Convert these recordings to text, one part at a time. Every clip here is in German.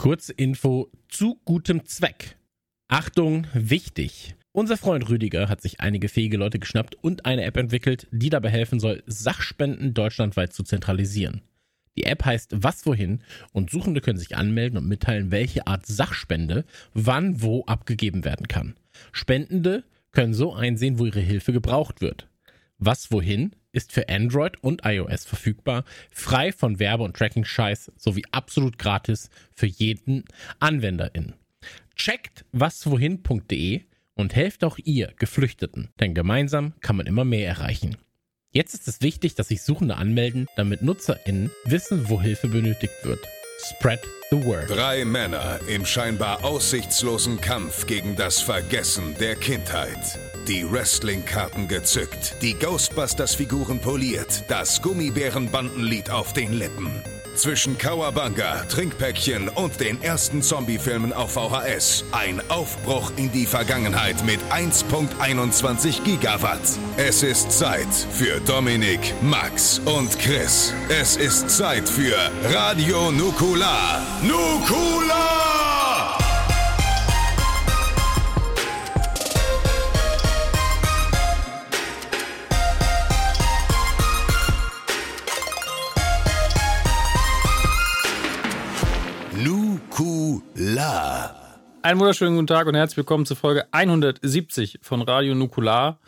Kurze Info zu gutem Zweck. Achtung, wichtig. Unser Freund Rüdiger hat sich einige fähige Leute geschnappt und eine App entwickelt, die dabei helfen soll, Sachspenden deutschlandweit zu zentralisieren. Die App heißt Was wohin und Suchende können sich anmelden und mitteilen, welche Art Sachspende wann wo abgegeben werden kann. Spendende können so einsehen, wo ihre Hilfe gebraucht wird. Was wohin ist für Android und iOS verfügbar, frei von Werbe- und Tracking-Scheiß sowie absolut gratis für jeden AnwenderIn. Checkt waswohin.de und helft auch ihr Geflüchteten, denn gemeinsam kann man immer mehr erreichen. Jetzt ist es wichtig, dass sich Suchende anmelden, damit NutzerInnen wissen, wo Hilfe benötigt wird. Spread the word. Drei Männer im scheinbar aussichtslosen Kampf gegen das Vergessen der Kindheit. Die Wrestling-Karten gezückt, die Ghostbusters-Figuren poliert, das Gummibärenbandenlied auf den Lippen. Zwischen Kawabanga, Trinkpäckchen und den ersten Zombie-Filmen auf VHS. Ein Aufbruch in die Vergangenheit mit 1.21 Gigawatt. Es ist Zeit für Dominik, Max und Chris. Es ist Zeit für Radio Nukula. Nukula! Nukula. Einen wunderschönen guten Tag und herzlich willkommen zur Folge 170 von Radio Nukular.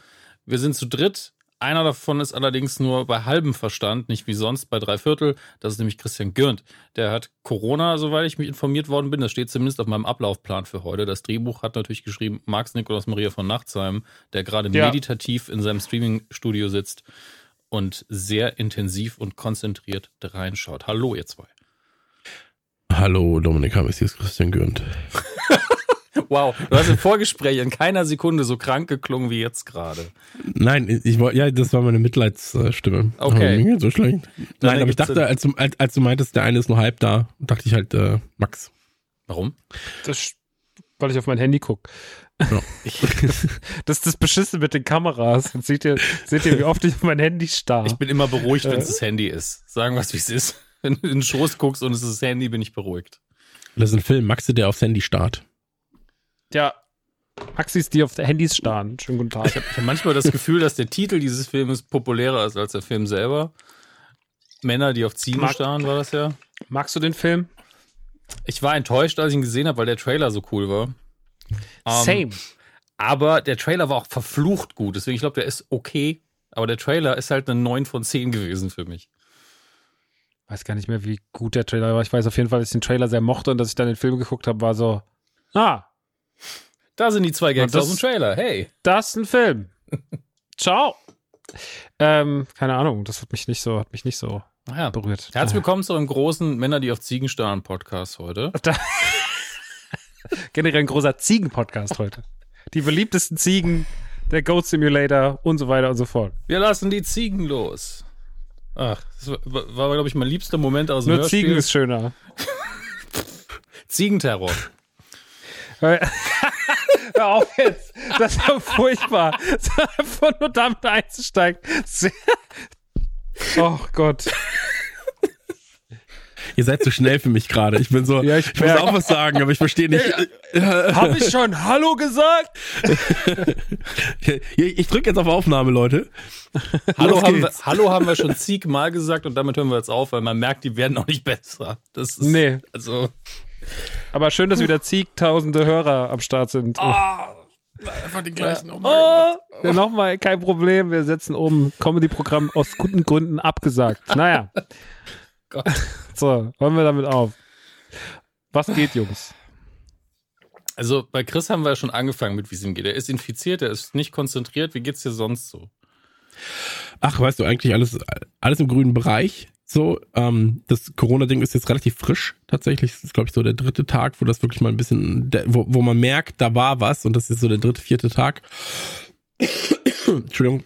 Wir sind zu dritt. Einer davon ist allerdings nur bei halbem Verstand, nicht wie sonst bei drei Viertel. Das ist nämlich Christian Gürnt. Der hat Corona, soweit ich mich informiert worden bin. Das steht zumindest auf meinem Ablaufplan für heute. Das Drehbuch hat natürlich geschrieben Max Nikolaus Maria von Nachtsheim, der gerade Ja. meditativ in seinem Streaming-Studio sitzt und sehr intensiv und konzentriert reinschaut. Hallo, ihr zwei. Hallo Dominik Hammes, hier ist Christian Gürnt. Wow, du hast im Vorgespräch in keiner Sekunde so krank geklungen wie jetzt gerade. Nein, ich wollte, ja, das war meine Mitleidsstimme. Okay. Aber mir geht's so schlecht. Nein, aber ich dachte, als du, als, als du meintest, der eine ist nur halb da, dachte ich halt, äh, Max. Warum? Das, weil ich auf mein Handy gucke. Ja. Das ist das Beschissen mit den Kameras. Jetzt seht ihr, seht ihr, wie oft ich auf mein Handy starr. Ich bin immer beruhigt, wenn es Äh. das Handy ist. Sagen wir es, wie es ist. Wenn du in den Schoß guckst und es ist das Handy, bin ich beruhigt. Das ist ein Film, Maxe, der aufs Handy starrt. ja, Maxis, die auf Handys starren. Schönen guten Tag. Ich habe manchmal das Gefühl, dass der Titel dieses Filmes populärer ist als der Film selber. Männer, die auf Ziegen Mag- starren, war das ja. Magst du den Film? Ich war enttäuscht, als ich ihn gesehen habe, weil der Trailer so cool war. Ähm, Same. Aber der Trailer war auch verflucht gut. Deswegen, ich glaube, der ist okay. Aber der Trailer ist halt eine 9 von 10 gewesen für mich. Weiß gar nicht mehr, wie gut der Trailer war. Ich weiß auf jeden Fall, dass ich den Trailer sehr mochte und dass ich dann den Film geguckt habe, war so, ah, Da sind die zwei Gags aus dem Trailer. Hey. das ist ein Film. Ciao. Ähm, keine Ahnung, das hat mich nicht so, hat mich nicht so Naja, berührt. Herzlich willkommen zu einem großen Männer, die auf Ziegen starren Podcast heute. Generell ein großer Ziegen-Podcast heute. Die beliebtesten Ziegen, der Goat Simulator und so weiter und so fort. Wir lassen die Ziegen los. Ach, das war, war glaube ich, mein liebster Moment aus dem Nur Ziegen Hörspiel. ist schöner. Ziegenterror. Hör auf jetzt. Das ist ja furchtbar. Einfach nur damit einzusteigen. Oh Gott. Ihr seid zu schnell für mich gerade. Ich bin so, Ja, ich ich, muss auch was sagen, aber ich verstehe nicht. Habe ich schon Hallo gesagt? Ich, ich drücke jetzt auf Aufnahme, Leute. Hallo haben, wir. Hallo haben wir schon zigmal gesagt und damit hören wir jetzt auf, weil man merkt, die werden auch nicht besser. Das ist, Nee. Also, Aber schön, dass wieder zigtausende Hörer am Start sind. einfach die gleichen. Oh, ja, nochmal, kein Problem. Wir setzen um. Comedy-Programm aus guten Gründen abgesagt. Naja. Gott. So, hören wir damit auf. Was geht, Jungs? Also bei Chris haben wir ja schon angefangen mit, wie es ihm geht. Er ist infiziert, er ist nicht konzentriert. Wie geht's dir sonst so? Ach, weißt du, eigentlich alles, alles im grünen Bereich. So, ähm, das Corona-Ding ist jetzt relativ frisch. Tatsächlich das ist, glaube ich, so der dritte Tag, wo das wirklich mal ein bisschen, wo, wo man merkt, da war was und das ist so der dritte, vierte Tag. Entschuldigung.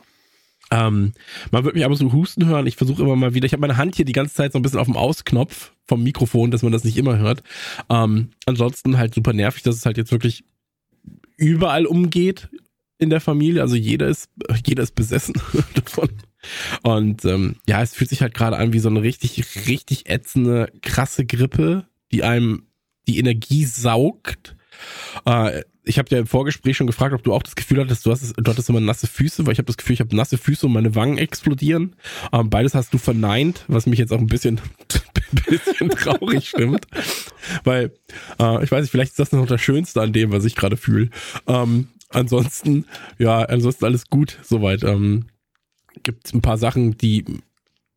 Ähm, man wird mich aber so husten hören. Ich versuche immer mal wieder. Ich habe meine Hand hier die ganze Zeit so ein bisschen auf dem Ausknopf vom Mikrofon, dass man das nicht immer hört. Ähm, ansonsten halt super nervig, dass es halt jetzt wirklich überall umgeht in der Familie. Also jeder ist, jeder ist besessen davon. Und ähm, ja, es fühlt sich halt gerade an wie so eine richtig, richtig ätzende, krasse Grippe, die einem die Energie saugt. Äh, ich habe ja im Vorgespräch schon gefragt, ob du auch das Gefühl hattest, du, hast, du hattest immer nasse Füße, weil ich habe das Gefühl, ich habe nasse Füße und meine Wangen explodieren. Ähm, beides hast du verneint, was mich jetzt auch ein bisschen, bisschen traurig stimmt. Weil, äh, ich weiß nicht, vielleicht ist das noch das Schönste an dem, was ich gerade fühle. Ähm, ansonsten, ja, ansonsten alles gut soweit. Ähm, Gibt ein paar Sachen, die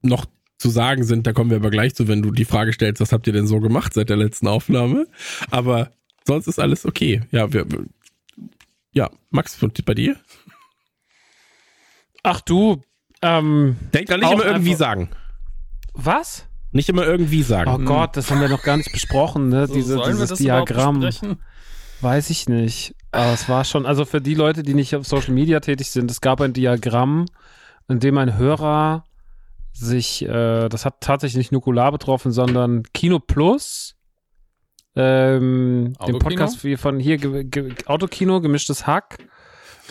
noch zu sagen sind, da kommen wir aber gleich zu, wenn du die Frage stellst, was habt ihr denn so gemacht seit der letzten Aufnahme? Aber sonst ist alles okay. Ja, wir, ja, Max, bei dir? Ach du, ähm, Denk da nicht immer irgendwie sagen. was? Nicht immer irgendwie sagen. Oh Gott, das haben wir noch gar nicht besprochen, ne? So, Diese, sollen wir dieses Diagramm. Weiß ich nicht. Aber es war schon, also für die Leute, die nicht auf Social Media tätig sind, es gab ein Diagramm, in dem ein Hörer sich, äh, das hat tatsächlich nicht Nukular betroffen, sondern Kino Plus, ähm, den? Podcast wie von hier, ge ge Autokino, gemischtes Hack,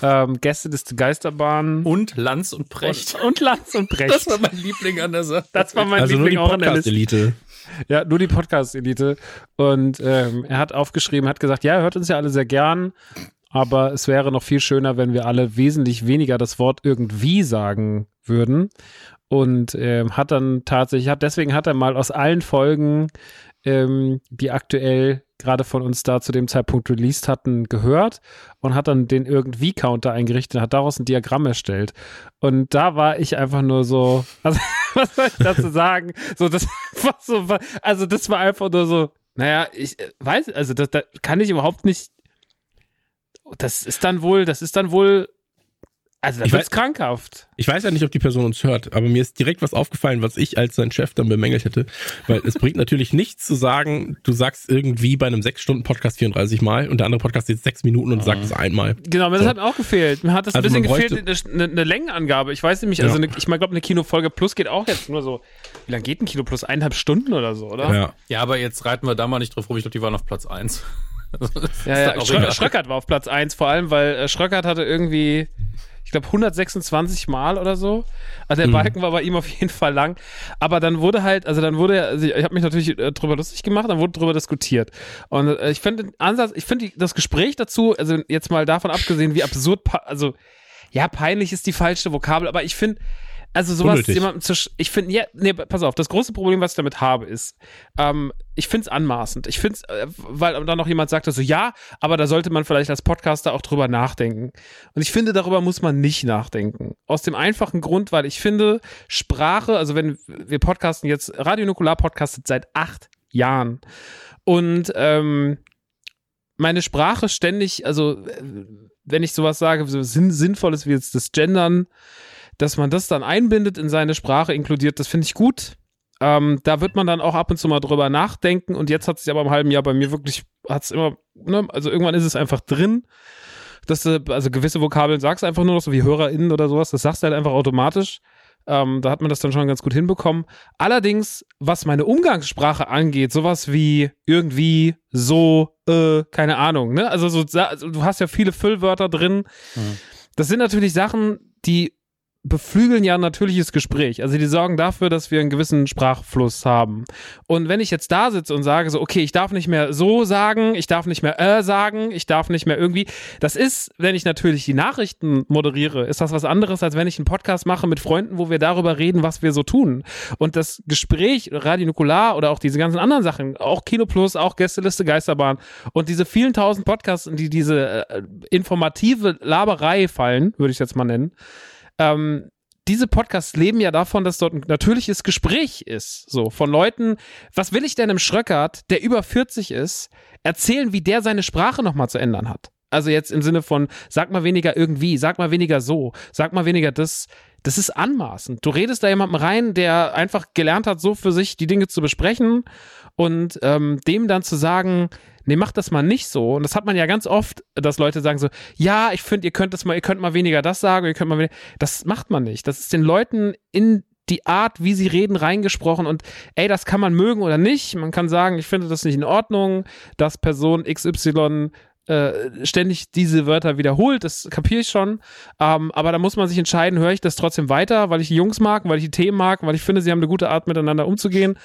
ähm, Gästeliste Geisterbahn Und Lanz und Precht. und, und Lanz und Brecht. Das war mein Liebling an der Sache. Das war mein also nur die Liebling auch an der Liste. Podcast-Elite. Ja, nur die Podcast-Elite. Und ähm, er hat aufgeschrieben, hat gesagt, ja, er hört uns ja alle sehr gern, aber es wäre noch viel schöner, wenn wir alle wesentlich weniger das Wort irgendwie sagen würden. Und ähm, hat dann tatsächlich, hat, deswegen hat er mal aus allen Folgen, ähm, die aktuell gerade von uns da zu dem Zeitpunkt released hatten, gehört und hat dann den irgendwie-Counter eingerichtet und hat daraus ein Diagramm erstellt. Und da war ich einfach nur so, also was soll ich dazu sagen? So, das war so, also das war einfach nur so, naja, ich äh, weiß, also das, da kann ich überhaupt nicht, das ist dann wohl, das ist dann wohl, also das weiß- krankhaft. Ich weiß ja nicht, ob die Person uns hört, aber mir ist direkt was aufgefallen, was ich als sein Chef dann bemängelt hätte. Weil es bringt natürlich nichts zu sagen, du sagst irgendwie bei einem 6-Stunden-Podcast 34 Mal und der andere Podcast jetzt 6 Minuten und sagt es einmal. Genau, mir das So. hat mir auch gefehlt. Mir hat das Also ein bisschen gefehlt, eine, eine, Längenangabe. Ich weiß nämlich, also Ja. eine, ich glaube, eine Kinofolge Plus geht auch jetzt nur so, wie lange geht ein Kino Plus? Eineinhalb Stunden oder so, oder? Ja. Ja, aber jetzt reiten wir da mal nicht drauf rum. Ich glaube, die waren auf Platz 1. Ja, ja. Schrö Schröckert war auf Platz 1, vor allem, weil äh, Schröckert hatte irgendwie, ich glaube, 126 Mal oder so. Also der Balken war bei ihm auf jeden Fall lang. Aber dann wurde halt, also dann wurde, also ich, ich habe mich natürlich äh, drüber lustig gemacht, dann wurde drüber diskutiert. Und äh, ich finde den Ansatz, ich finde das Gespräch dazu, also jetzt mal davon abgesehen, wie absurd, also ja, peinlich ist die falsche Vokabel, aber ich finde, also sowas Unnötig. jemandem zu, ich finde, ja, nee, pass auf, das große Problem, was ich damit habe, ist, ähm, ich finde es anmaßend. Ich finde es, äh, weil dann noch jemand sagte so, ja, aber da sollte man vielleicht als Podcaster auch drüber nachdenken. Und ich finde, darüber muss man nicht nachdenken. Aus dem einfachen Grund, weil ich finde, Sprache, also wenn wir podcasten jetzt, Radio Nukular podcastet seit acht Jahren. Und ähm, meine Sprache ständig, also äh, wenn ich sowas sage, so sinn, sinnvolles wie jetzt das Gendern, dass man das dann einbindet in seine Sprache, inkludiert, das finde ich gut. Ähm, da wird man dann auch ab und zu mal drüber nachdenken und jetzt hat es aber im halben Jahr bei mir wirklich, hat es immer, ne, also irgendwann ist es einfach drin. Dass du, also gewisse Vokabeln sagst du einfach nur noch so wie HörerInnen oder sowas, das sagst du halt einfach automatisch. Ähm, da hat man das dann schon ganz gut hinbekommen. Allerdings, was meine Umgangssprache angeht, sowas wie irgendwie, so, äh, keine Ahnung, ne? Also so, also du hast ja viele Füllwörter drin. Das sind natürlich Sachen, die beflügeln ja ein natürliches Gespräch. Also die sorgen dafür, dass wir einen gewissen Sprachfluss haben. Und wenn ich jetzt da sitze und sage so, okay, ich darf nicht mehr so sagen, ich darf nicht mehr äh sagen, ich darf nicht mehr irgendwie, das ist, wenn ich natürlich die Nachrichten moderiere, ist das was anderes, als wenn ich einen Podcast mache mit Freunden, wo wir darüber reden, was wir so tun. Und das Gespräch, Radio Nukular oder auch diese ganzen anderen Sachen, auch Kino Plus, auch Gästeliste Geisterbahn und diese vielen tausend Podcasts, in die diese äh, informative Laberei fallen, würde ich jetzt mal nennen, ähm, diese Podcasts leben ja davon, dass dort ein natürliches Gespräch ist. So, von Leuten, was will ich denn im Schröckert, der über 40 ist, erzählen, wie der seine Sprache nochmal zu ändern hat? Also jetzt im Sinne von, sag mal weniger irgendwie, sag mal weniger so, sag mal weniger das. Das ist anmaßend. Du redest da jemandem rein, der einfach gelernt hat, so für sich die Dinge zu besprechen und ähm, dem dann zu sagen, nee, mach das mal nicht so. Und das hat man ja ganz oft, dass Leute sagen so, ja, ich finde, ihr könnt das mal, ihr könnt mal weniger das sagen, ihr könnt mal weniger. Das macht man nicht. Das ist den Leuten in die Art, wie sie reden, reingesprochen und ey, das kann man mögen oder nicht. Man kann sagen, ich finde das nicht in Ordnung, dass Person XY äh, ständig diese Wörter wiederholt, das kapiere ich schon. Ähm, aber da muss man sich entscheiden, höre ich das trotzdem weiter, weil ich die Jungs mag, weil ich die Themen mag, weil ich finde, sie haben eine gute Art, miteinander umzugehen.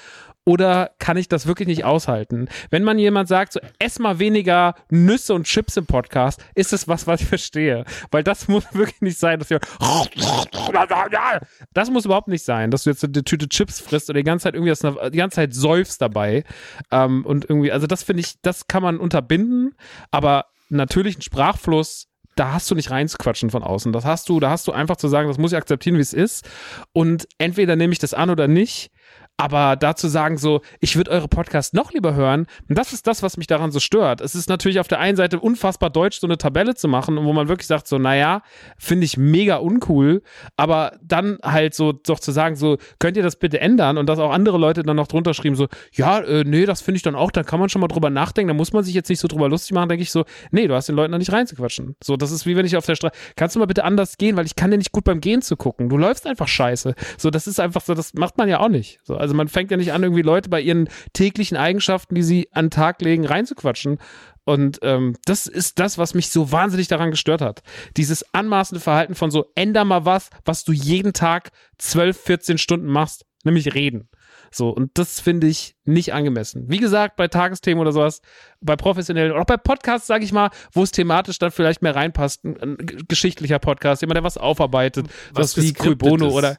Oder kann ich das wirklich nicht aushalten? Wenn man jemand sagt, so ess mal weniger Nüsse und Chips im Podcast, ist es was, was ich verstehe. Weil das muss wirklich nicht sein, dass ihr das muss überhaupt nicht sein, dass du jetzt eine Tüte Chips frisst oder die ganze Zeit irgendwie das, die ganze Zeit säufst dabei. Ähm, und irgendwie, also das finde ich, das kann man unterbinden, aber natürlichen Sprachfluss da hast du nicht reinzuquatschen von außen. Das hast du, da hast du einfach zu sagen, das muss ich akzeptieren, wie es ist. Und entweder nehme ich das an oder nicht. Aber dazu sagen so, ich würde eure Podcasts noch lieber hören, und das ist das, was mich daran so stört. Es ist natürlich auf der einen Seite unfassbar deutsch, so eine Tabelle zu machen, wo man wirklich sagt so, naja, finde ich mega uncool, aber dann halt so doch zu sagen so, könnt ihr das bitte ändern und dass auch andere Leute dann noch drunter schreiben so, ja, äh, nee, das finde ich dann auch, da kann man schon mal drüber nachdenken, da muss man sich jetzt nicht so drüber lustig machen, denke ich so, nee, du hast den Leuten da nicht reinzuquatschen. So, das ist wie wenn ich auf der Straße, kannst du mal bitte anders gehen, weil ich kann dir nicht gut beim Gehen zu gucken. Du läufst einfach scheiße. So, das ist einfach so, das macht man ja auch nicht. So, also man fängt ja nicht an, irgendwie Leute bei ihren täglichen Eigenschaften, die sie an den Tag legen, reinzuquatschen. Und ähm, das ist das, was mich so wahnsinnig daran gestört hat. Dieses anmaßende Verhalten von so, änder mal was, was du jeden Tag 12, 14 Stunden machst, nämlich reden. So, und das finde ich nicht angemessen. Wie gesagt, bei Tagesthemen oder sowas, bei professionellen, oder auch bei Podcasts, sage ich mal, wo es thematisch dann vielleicht mehr reinpasst, ein, ein geschichtlicher Podcast, jemand, der was aufarbeitet, was, wie Bono oder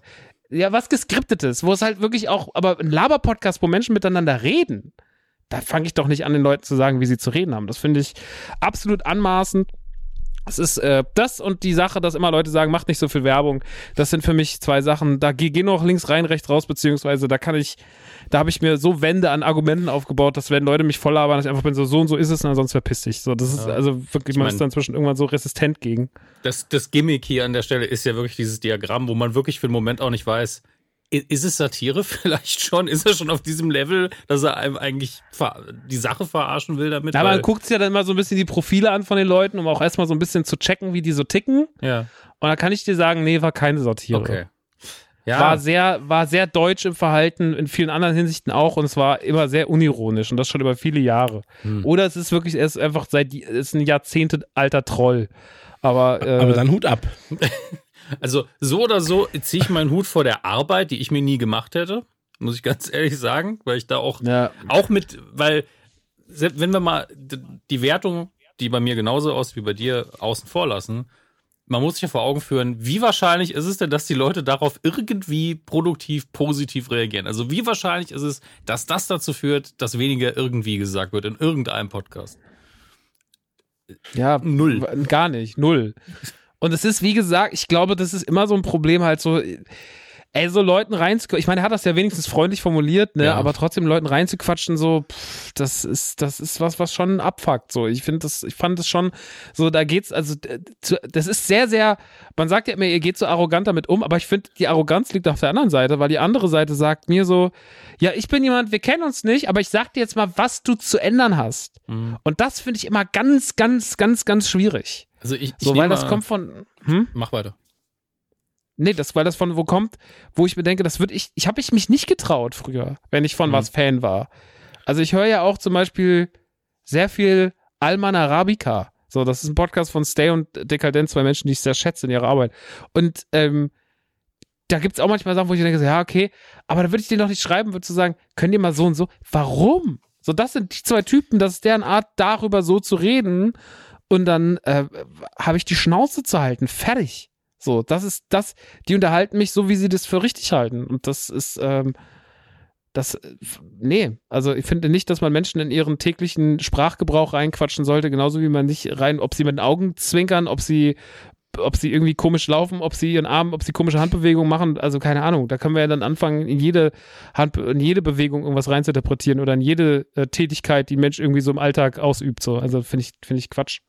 ja, was geskriptetes, wo es halt wirklich auch, aber ein Laber-Podcast, wo Menschen miteinander reden, da fange ich doch nicht an, den Leuten zu sagen, wie sie zu reden haben. Das finde ich absolut anmaßend. Es ist äh, das und die Sache, dass immer Leute sagen, macht nicht so viel Werbung. Das sind für mich zwei Sachen. Da geh, geh noch links rein, rechts raus, beziehungsweise da kann ich, da habe ich mir so Wände an Argumenten aufgebaut, dass wenn Leute mich voll labern, dass ich einfach bin, so, so und so ist es, und sonst verpiss dich. So, das ist ja. also wirklich, man ist dann inzwischen irgendwann so resistent gegen. Das, das Gimmick hier an der Stelle ist ja wirklich dieses Diagramm, wo man wirklich für den Moment auch nicht weiß, ist es Satire vielleicht schon? Ist er schon auf diesem Level, dass er einem eigentlich die Sache verarschen will damit? Ja, man guckt sich ja dann mal so ein bisschen die Profile an von den Leuten, um auch erstmal so ein bisschen zu checken, wie die so ticken. Ja. Und da kann ich dir sagen, nee, war keine Satire. Okay. Ja. War sehr, war sehr deutsch im Verhalten, in vielen anderen Hinsichten auch, und es war immer sehr unironisch und das schon über viele Jahre. Hm. Oder es ist wirklich, er ist einfach seit, es ist ein Jahrzehnte alter Troll. Aber, äh, Aber dann Hut ab. Also so oder so ziehe ich meinen Hut vor der Arbeit, die ich mir nie gemacht hätte, muss ich ganz ehrlich sagen, weil ich da auch, ja. auch mit, weil wenn wir mal die Wertung, die bei mir genauso aus wie bei dir, außen vor lassen, man muss sich ja vor Augen führen, wie wahrscheinlich ist es denn, dass die Leute darauf irgendwie produktiv, positiv reagieren? Also wie wahrscheinlich ist es, dass das dazu führt, dass weniger irgendwie gesagt wird in irgendeinem Podcast? Ja, null. Gar nicht, null. Und es ist, wie gesagt, ich glaube, das ist immer so ein Problem, halt so, ey, so Leuten reinzuquatschen. Ich meine, er hat das ja wenigstens freundlich formuliert, ne, ja. aber trotzdem Leuten reinzuquatschen, so, pff, das ist, das ist was, was schon abfuckt, so. Ich finde das, ich fand das schon, so, da geht's, also, das ist sehr, sehr, man sagt ja immer, ihr geht so arrogant damit um, aber ich finde, die Arroganz liegt auf der anderen Seite, weil die andere Seite sagt mir so, ja, ich bin jemand, wir kennen uns nicht, aber ich sag dir jetzt mal, was du zu ändern hast. Mhm. Und das finde ich immer ganz, ganz, ganz, ganz schwierig. Also ich, ich so, weil das kommt von. Hm? Mach weiter. Nee, das, weil das von wo kommt, wo ich mir denke, das würde ich, ich habe ich mich nicht getraut früher, wenn ich von mhm. was Fan war. Also ich höre ja auch zum Beispiel sehr viel Alman Arabica. So, das ist ein Podcast von Stay und Dekadent, zwei Menschen, die ich sehr schätze in ihrer Arbeit. Und ähm, da gibt es auch manchmal Sachen, wo ich denke, ja, okay, aber da würde ich dir noch nicht schreiben, würde zu sagen, könnt ihr mal so und so. Warum? So, das sind die zwei Typen, das ist deren Art, darüber so zu reden und dann äh, habe ich die Schnauze zu halten. Fertig. So, das ist das, die unterhalten mich so, wie sie das für richtig halten. Und das ist, ähm, das, nee, also ich finde nicht, dass man Menschen in ihren täglichen Sprachgebrauch reinquatschen sollte, genauso wie man nicht rein, ob sie mit den Augen zwinkern, ob sie ob sie irgendwie komisch laufen, ob sie ihren Arm, ob sie komische Handbewegungen machen, also keine Ahnung. Da können wir ja dann anfangen, in jede Hand, in jede Bewegung irgendwas reinzuinterpretieren oder in jede äh, Tätigkeit, die ein Mensch irgendwie so im Alltag ausübt. So. Also finde ich, finde ich Quatsch.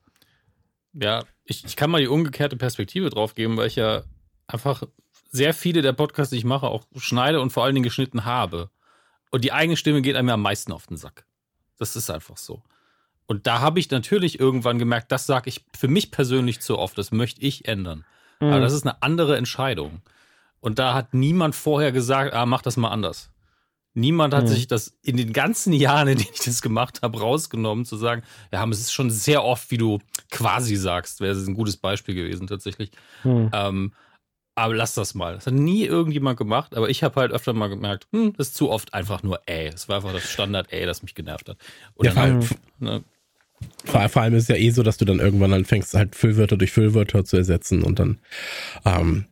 Ja, ich, ich kann mal die umgekehrte Perspektive drauf geben, weil ich ja einfach sehr viele der Podcasts, die ich mache, auch schneide und vor allen Dingen geschnitten habe. Und die eigene Stimme geht einem ja am meisten auf den Sack. Das ist einfach so. Und da habe ich natürlich irgendwann gemerkt, das sage ich für mich persönlich zu oft, das möchte ich ändern. Mhm. Aber das ist eine andere Entscheidung. Und da hat niemand vorher gesagt, ah, mach das mal anders. Niemand hat mhm. sich das in den ganzen Jahren, in denen ich das gemacht habe, rausgenommen, zu sagen, ja, es ist schon sehr oft, wie du quasi sagst, wäre ein gutes Beispiel gewesen tatsächlich. Mhm. Ähm, aber lass das mal. Das hat nie irgendjemand gemacht, aber ich habe halt öfter mal gemerkt, hm, das ist zu oft einfach nur ey. Das war einfach das Standard ey, das mich genervt hat. Und Ja, dann halt, vor ne, Vor, vor allem ist es ja eh so, dass du dann irgendwann anfängst, halt Füllwörter durch Füllwörter zu ersetzen und dann, ähm,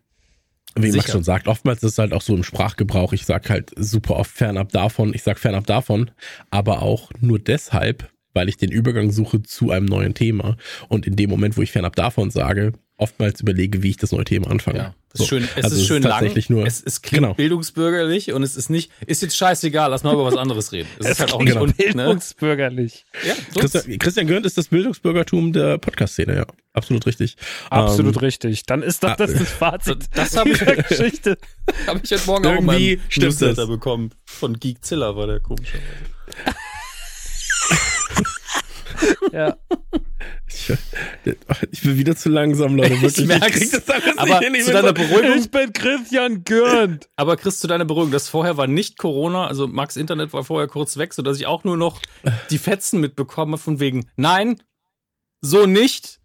wie Max Sicher. schon sagt, oftmals ist es halt auch so im Sprachgebrauch, ich sag halt super oft fernab davon, ich sag fernab davon, aber auch nur deshalb, weil ich den Übergang suche zu einem neuen Thema und in dem Moment, wo ich fernab davon sage, oftmals überlege, wie ich das neue Thema anfange. ja, es So. ist schön, es Also ist schön lang. tatsächlich nur, es, es klingt genau. bildungsbürgerlich und es ist nicht, ist jetzt scheißegal, lass mal über was anderes reden. Es, ist halt auch nicht genau. un, ne? Bildungsbürgerlich. ja, so ist- Christian, Christian Gürnt ist das Bildungsbürgertum der Podcast-Szene, ja. Absolut richtig. Absolut Ähm, richtig. Dann ist das das, das Fazit das hab ich- dieser Geschichte. Habe ich heute Morgen auch in Irgendwie meinem stimmt Newsletter das. bekommen. Von Geekzilla war der komischerweise. Ja. Ich, ich bin wieder zu langsam, Leute. Wirklich. Ich, merk's. krieg das alles Aber nicht hin. Ich zu bin deiner so- Beruhigung, Ich bin Christian Gürnt. aber Chris, zu deiner Beruhigung, das vorher war nicht Corona, also Max Internet war vorher kurz weg, sodass ich auch nur noch die Fetzen mitbekomme von wegen, nein, so nicht,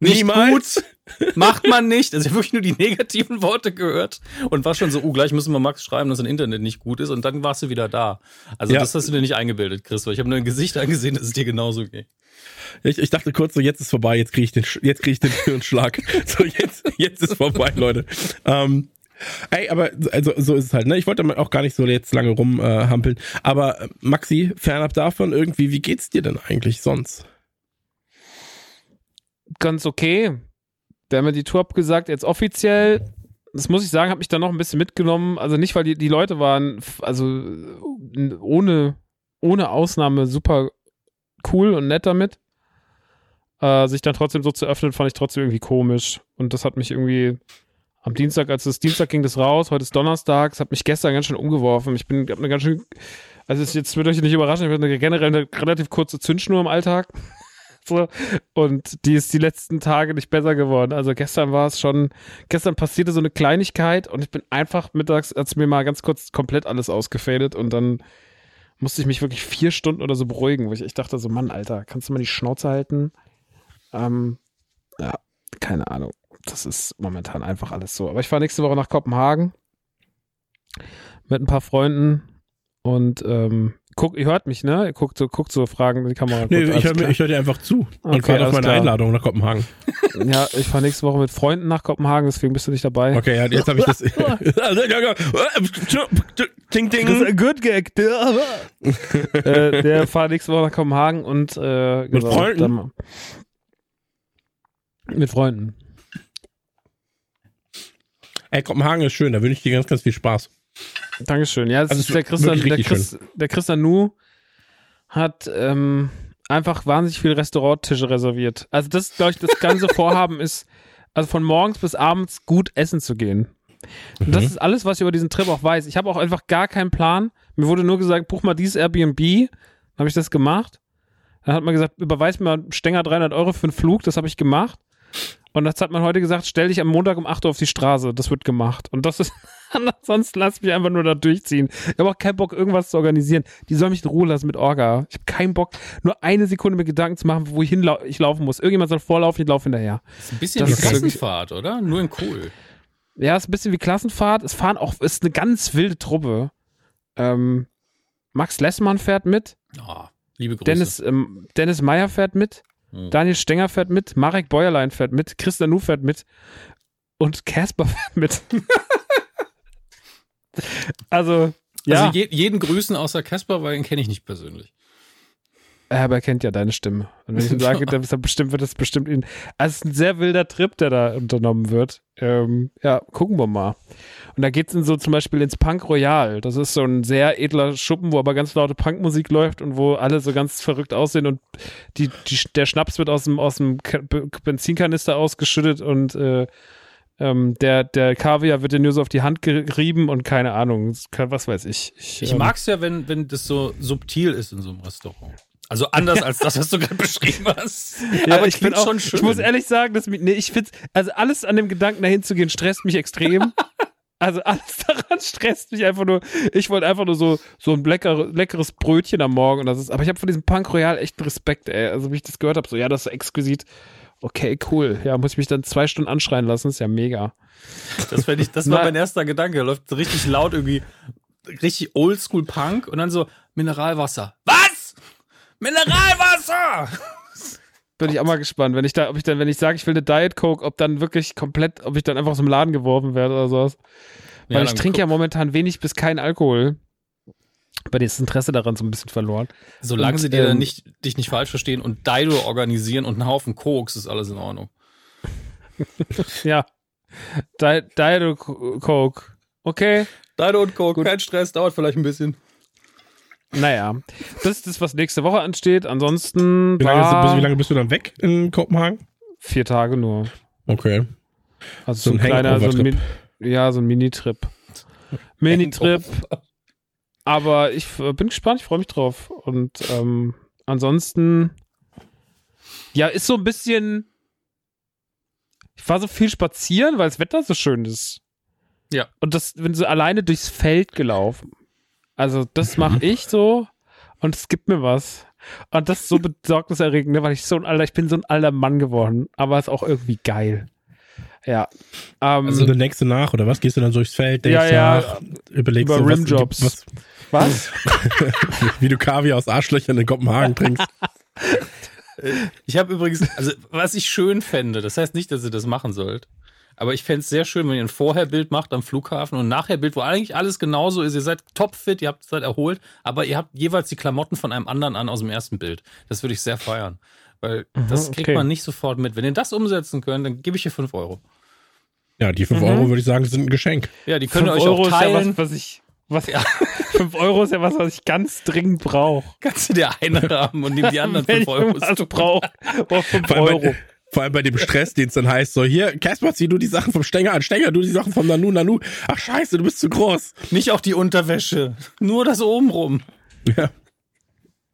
nicht Niemals. gut, macht man nicht. Also ich habe wirklich nur die negativen Worte gehört und war schon so, uh, gleich müssen wir Max schreiben, dass sein Internet nicht gut ist und dann warst du wieder da. Also Ja. das hast du dir nicht eingebildet, Chris, weil ich habe nur ein Gesicht angesehen, dass es dir genauso geht. Ich, ich dachte kurz so, jetzt ist vorbei, jetzt kriege ich den, jetzt kriege ich den Hirnschlag. So, jetzt, jetzt ist vorbei, Leute. Ähm, ey, aber also so ist es halt, ne? Ich wollte auch gar nicht so jetzt lange rumhampeln. Äh, aber Maxi, fernab davon irgendwie, wie geht's dir denn eigentlich sonst? Ganz okay. Wir haben ja die Tour abgesagt, jetzt offiziell. Das muss ich sagen, hat mich dann noch ein bisschen mitgenommen. Also nicht, weil die, die Leute waren, also ohne, ohne Ausnahme super cool und nett damit. Äh, sich dann trotzdem so zu öffnen, fand ich trotzdem irgendwie komisch. Und das hat mich irgendwie am Dienstag, als es Dienstag ging das raus, heute ist Donnerstag, das hat mich gestern ganz schön umgeworfen. Ich bin, hab eine ganz schön, also jetzt wird euch nicht überraschen, ich habe eine generell eine relativ kurze Zündschnur im Alltag. So. Und die ist die letzten Tage nicht besser geworden. Also gestern war es schon, gestern passierte so eine Kleinigkeit und ich bin einfach mittags, als mir mal ganz kurz komplett alles ausgefadet und dann musste ich mich wirklich vier Stunden oder so beruhigen, wo ich, ich dachte so, Mann, Alter, kannst du mal die Schnauze halten? Ähm, ja, keine Ahnung. Das ist momentan einfach alles so. Aber ich fahre nächste Woche nach Kopenhagen mit ein paar Freunden und ähm, guck, ihr hört mich, ne? Ihr guckt so, guckt so Fragen in die Kamera. Nee, Gut, ich höre hör dir einfach zu und Okay, warte auf alles meine klar. Einladung nach Kopenhagen. Ja, ich fahre nächste Woche mit Freunden nach Kopenhagen, deswegen bist du nicht dabei. Okay, ja, jetzt habe ich das. Ding, Das ist ding. ein Good Gag. Der, äh, der fahrt nächste Woche nach Kopenhagen und äh, Mit Freunden? dann- mit Freunden. Ey, Kopenhagen ist schön, da wünsche ich dir ganz, ganz viel Spaß. Dankeschön. Ja, das Also ist der ist Christian, der, Chris, der Christian Nu hat ähm, einfach wahnsinnig viele Restauranttische reserviert. Also das, glaube ich, das ganze Vorhaben ist, also von morgens bis abends gut essen zu gehen. Und das ist alles, was ich über diesen Trip auch weiß. Ich habe auch einfach gar keinen Plan. Mir wurde nur gesagt, buch mal dieses Airbnb. Dann habe ich das gemacht. Dann hat man gesagt, überweis mir mal Stenger 300 Euro für einen Flug. Das habe ich gemacht. Und jetzt hat man heute gesagt, stell dich am Montag um 8 Uhr auf die Straße. Das wird gemacht. Und das ist, ansonsten lass mich einfach nur da durchziehen. Ich habe auch keinen Bock, irgendwas zu organisieren. Die sollen mich in Ruhe lassen mit Orga. Ich habe keinen Bock, nur eine Sekunde mir Gedanken zu machen, wo ich, laufen muss. Irgendjemand soll vorlaufen, ich laufe hinterher. Das ist ein bisschen Das wie Klassenfahrt, oder? Nur in cool. Ja, ist ein bisschen wie Klassenfahrt. Es fahren auch, ist eine ganz wilde Truppe. Ähm, Max Lessmann fährt mit. Oh, liebe Grüße. Dennis, ähm, Dennis Meyer fährt mit. Hm. Daniel Stenger fährt mit. Marek Bäuerlein fährt mit. Christian Nu fährt mit. Und Casper fährt mit. Also, ja. Also je, jeden grüßen außer Casper, weil den kenne ich nicht persönlich. Aber er kennt ja deine Stimme. Und wenn ich ihm sage, dann ist bestimmt, wird das bestimmt ihn. Also es ist ein sehr wilder Trip, der da unternommen wird. Ähm, ja, gucken wir mal. Und da geht's in so zum Beispiel ins Punk Royal. Das ist so ein sehr edler Schuppen, wo aber ganz laute Punkmusik läuft und wo alle so ganz verrückt aussehen und die, die, der Schnaps wird aus dem, aus dem Ka- Be- Benzinkanister ausgeschüttet und äh, ähm, der, der Kaviar wird dir nur so auf die Hand gerieben und keine Ahnung, was weiß ich. Ich, Ich ähm, mag's ja, wenn, wenn das so subtil ist in so einem Restaurant. Also anders als das, was du gerade beschrieben hast. Ja, Aber ich bin klingt auch, schon schön. ich muss ehrlich sagen, dass mich, nee, ich find's, also alles an dem Gedanken dahin zu gehen stresst mich extrem. also alles daran stresst mich einfach nur. Ich wollte einfach nur so, so ein lecker, leckeres Brötchen am Morgen und das ist, aber ich habe von diesem Punk Royal echt Respekt, ey. Also wie ich das gehört habe, so, ja, das ist exquisit. Okay, cool. Ja, muss ich mich dann zwei Stunden anschreien lassen. Ist ja mega. Das, ich, das war mein erster Gedanke. Da läuft richtig laut irgendwie, richtig oldschool Punk und dann so Mineralwasser. Was? Mineralwasser! Bin ich auch mal gespannt, wenn ich da, ob ich dann, wenn ich sage, ich will eine Diet Coke, ob dann wirklich komplett, ob ich dann einfach aus dem Laden geworfen werde oder sowas. Weil Ja, ich trinke ja momentan wenig bis kein Alkohol. Bei dir ist das Interesse daran so ein bisschen verloren. Solange Und, sie dir ähm, dann nicht, dich nicht falsch verstehen und Dido organisieren und einen Haufen Koks, ist alles in Ordnung. Ja. Diet, Diet Coke. Okay. Dido und Coke, kein Stress, dauert vielleicht ein bisschen. Naja. Das ist das, was nächste Woche ansteht. Ansonsten Wie lange, war bist, wie lange bist du dann weg in Kopenhagen? vier Tage nur. Okay. Also so ein ein kleiner, so ein ja, so ein Mini-Trip. Mini-Trip. Aber ich äh, bin gespannt, ich freue mich drauf. Und ähm, ansonsten, ja, ist so ein bisschen. Ich war so viel spazieren, weil das Wetter so schön ist. Ja. Und das, bin so alleine durchs Feld gelaufen. Also, das mache ich so und es gibt mir was. Und das ist so besorgniserregend, ne, weil ich so ein alter, ich bin so ein alter Mann geworden. Aber ist auch irgendwie geil. Ja. Ähm, Also der nächste nach, oder was? Gehst du dann durchs Feld, denkst Ja, ja. nach, überlegst Über du, was, Rimjobs. was, was? wie du Kaviar aus Arschlöchern in Kopenhagen trinkst. Ich habe übrigens, also was ich schön fände, das heißt nicht, dass ihr das machen sollt, aber ich fände es sehr schön, wenn ihr ein Vorherbild macht am Flughafen und ein Nachherbild, wo eigentlich alles genauso ist. Ihr seid topfit, ihr habt seid erholt, aber ihr habt jeweils die Klamotten von einem anderen an aus dem ersten Bild. Das würde ich sehr feiern. Weil das kriegt okay. man nicht sofort mit. Wenn ihr das umsetzen könnt, dann gebe ich ihr 5 Euro. Ja, die 5 Euro würde ich sagen, sind ein Geschenk. Ja, die könnt ihr 5 euch Euro auch ist ja teilen. was, was ich. Was, ja. 5 Euro ist ja was, was ich ganz dringend brauche. Kannst du dir eine haben und nimm die anderen Wenn 5 ich Euro. irgendwas brauche, brauche 5 Vor allem, Euro. bei, vor allem bei dem Stress, den es dann heißt, so hier, Casper, zieh du die Sachen vom Stenger an, Stenger, du die Sachen vom Nanu, Nanu. Ach scheiße, du bist zu groß. Nicht auch die Unterwäsche, nur das obenrum. Ja.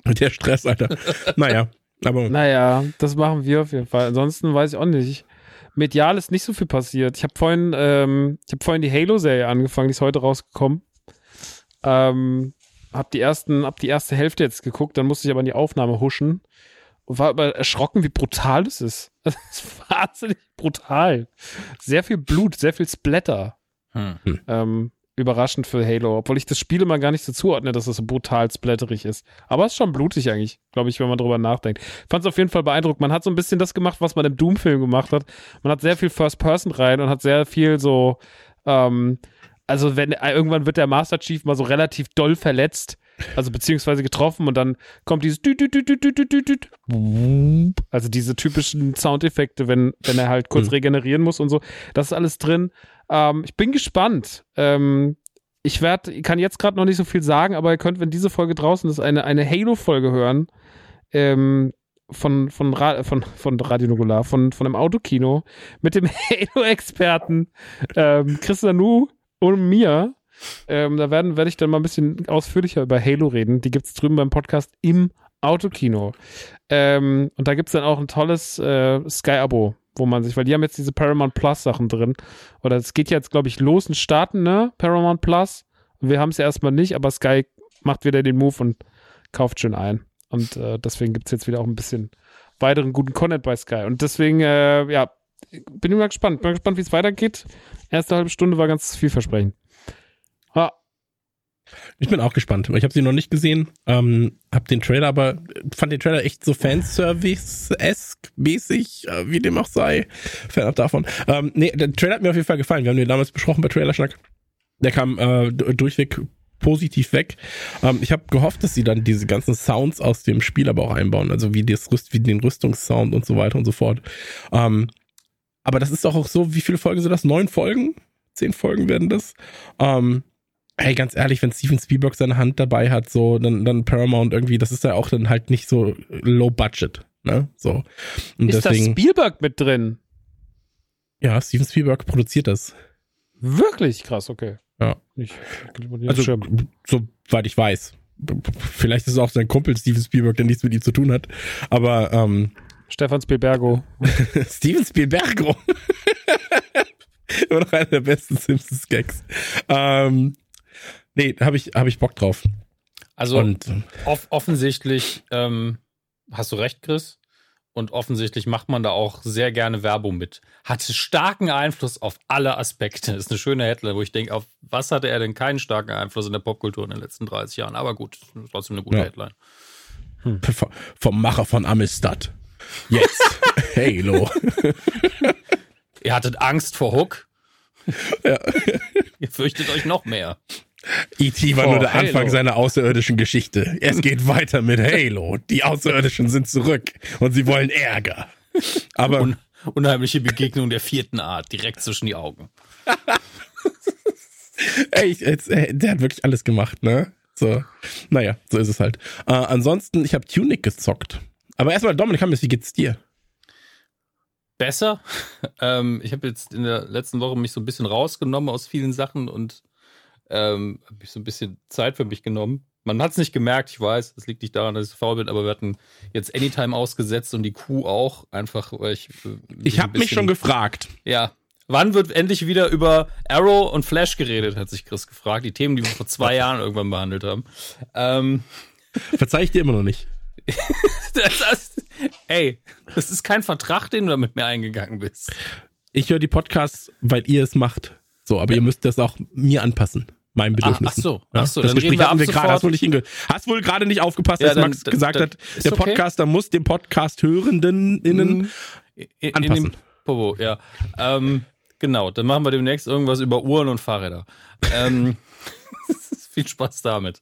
Der Stress, Alter. naja, aber Naja, das machen wir auf jeden Fall. Ansonsten weiß ich auch nicht. Medial ist nicht so viel passiert. Ich habe vorhin, ähm, ich habe vorhin die Halo-Serie angefangen, die ist heute rausgekommen. Ähm, hab die ersten, hab die erste Hälfte jetzt geguckt, dann musste ich aber in die Aufnahme huschen und war aber erschrocken, wie brutal es ist. Es ist wahnsinnig brutal. Sehr viel Blut, sehr viel Splatter. Hm. Ähm, überraschend für Halo, obwohl ich das Spiel immer gar nicht so zuordne, dass es so brutal splatterig ist. Aber es ist schon blutig eigentlich, glaube ich, wenn man drüber nachdenkt. Fand es auf jeden Fall beeindruckend. Man hat so ein bisschen das gemacht, was man im Doom-Film gemacht hat. Man hat sehr viel First Person rein und hat sehr viel so, ähm, also wenn äh, irgendwann wird der Master Chief mal so relativ doll verletzt, also beziehungsweise getroffen und dann kommt dieses also diese typischen Soundeffekte, wenn, wenn er halt kurz Mhm. regenerieren muss und so. Das ist alles drin. Ähm, ich bin gespannt. Ähm, ich werde, kann jetzt gerade noch nicht so viel sagen, aber ihr könnt, wenn diese Folge draußen ist, eine, eine Halo-Folge hören. Ähm, von, von, Ra von, von Radio Nukular, von, von einem Autokino mit dem Halo-Experten ähm, Chris Nanu und mir. Ähm, da werden werde ich dann mal ein bisschen ausführlicher über Halo reden. Die gibt es drüben beim Podcast im Autokino. Ähm, und da gibt es dann auch ein tolles äh, Sky-Abo, wo man sich, weil die haben jetzt diese Paramount Plus Sachen drin. Oder es geht jetzt, glaube ich, los in Starten, ne? Paramount Plus. Und wir haben es ja erstmal nicht, aber Sky macht wieder den Move und kauft schön ein. Und äh, deswegen gibt es jetzt wieder auch ein bisschen weiteren guten Content bei Sky. Und deswegen, äh, ja, bin mal gespannt. Bin gespannt, wie es weitergeht. Erste halbe Stunde war ganz vielversprechend. Ah, ich bin auch gespannt. Ich habe sie noch nicht gesehen, ähm, hab den Trailer, aber fand den Trailer echt so Fanservice-esque mäßig, äh, wie dem auch sei. Fernab davon. Ähm, nee, der Trailer hat mir auf jeden Fall gefallen. Wir haben den damals besprochen bei Trailerschnack. Der kam äh, durchweg positiv weg. Ähm, ich habe gehofft, dass sie dann diese ganzen Sounds aus dem Spiel aber auch einbauen, also wie das wie den Rüstungssound und so weiter und so fort. Ähm, aber das ist doch auch so, wie viele Folgen sind das? Neun Folgen? Zehn Folgen werden das? Ähm, Ey, ganz ehrlich, wenn Steven Spielberg seine Hand dabei hat, so, dann, dann Paramount irgendwie, das ist ja auch dann halt nicht so low budget, ne? So. Und ist deswegen, da Spielberg mit drin? ja, Steven Spielberg produziert das. Wirklich krass, okay. Ja. Ich, Also, Schirm. soweit ich weiß. Vielleicht ist es auch sein Kumpel Steven Spielberg, der nichts mit ihm zu tun hat. Aber ähm, Stefan Spielbergo. Steven Spielberg. Immer noch einer der besten Simpsons-Gags. Ähm, nee, habe ich, hab ich Bock drauf. Also Und off offensichtlich ähm, hast du recht, Chris. Und offensichtlich macht man da auch sehr gerne Werbung mit. Hatte starken Einfluss auf alle Aspekte. Ist eine schöne Headline, wo ich denke, auf was hatte er denn keinen starken Einfluss in der Popkultur in den letzten 30 Jahren? Aber gut, trotzdem eine gute Ja. Headline. V- Vom Macher von Amistad. Jetzt. Halo. Ihr hattet Angst vor Hook. Ja. Ihr fürchtet euch noch mehr. E.T. war Oh, nur der Halo. Anfang seiner außerirdischen Geschichte. Es geht weiter mit Halo. Die Außerirdischen sind zurück und sie wollen Ärger. Aber Un unheimliche Begegnung der vierten Art, direkt zwischen die Augen. ey, jetzt, ey, der hat wirklich alles gemacht, ne? So, naja, so ist es halt. Äh, ansonsten, ich habe Tunic gezockt. Aber erstmal, Dominik Hammes, wie geht's dir? besser. Ähm, ich habe jetzt in der letzten Woche mich so ein bisschen rausgenommen aus vielen Sachen und ähm, habe mich so ein bisschen Zeit für mich genommen. Man hat es nicht gemerkt, ich weiß, es liegt nicht daran, dass ich faul bin, aber wir hatten jetzt Anytime ausgesetzt und die Kuh auch, einfach ich. äh, Ich habe mich schon gefragt. Ja. Wann wird endlich wieder über Arrow und Flash geredet, hat sich Chris gefragt. Die Themen, die wir vor zwei Jahren irgendwann behandelt haben. Ähm, Verzeih ich dir immer noch nicht. das, das, ey, das ist kein Vertrag, den du da mit mir eingegangen bist. Ich höre die Podcasts, weil ihr es macht. So, aber ihr müsst das auch mir anpassen. Meinen Bedürfnissen. ach so, Ja? ach so, das dann Gespräch reden wir hatten wir gerade. Hast Hast wohl gerade nicht aufgepasst, Ja, dass dann- Max dann- gesagt dann hat, der okay. Podcaster muss dem Podcast Hörenden innen in, in anpassen. dem Popo, ja. Ähm, genau, dann machen wir demnächst irgendwas über Uhren und Fahrräder. Ähm, viel Spaß damit.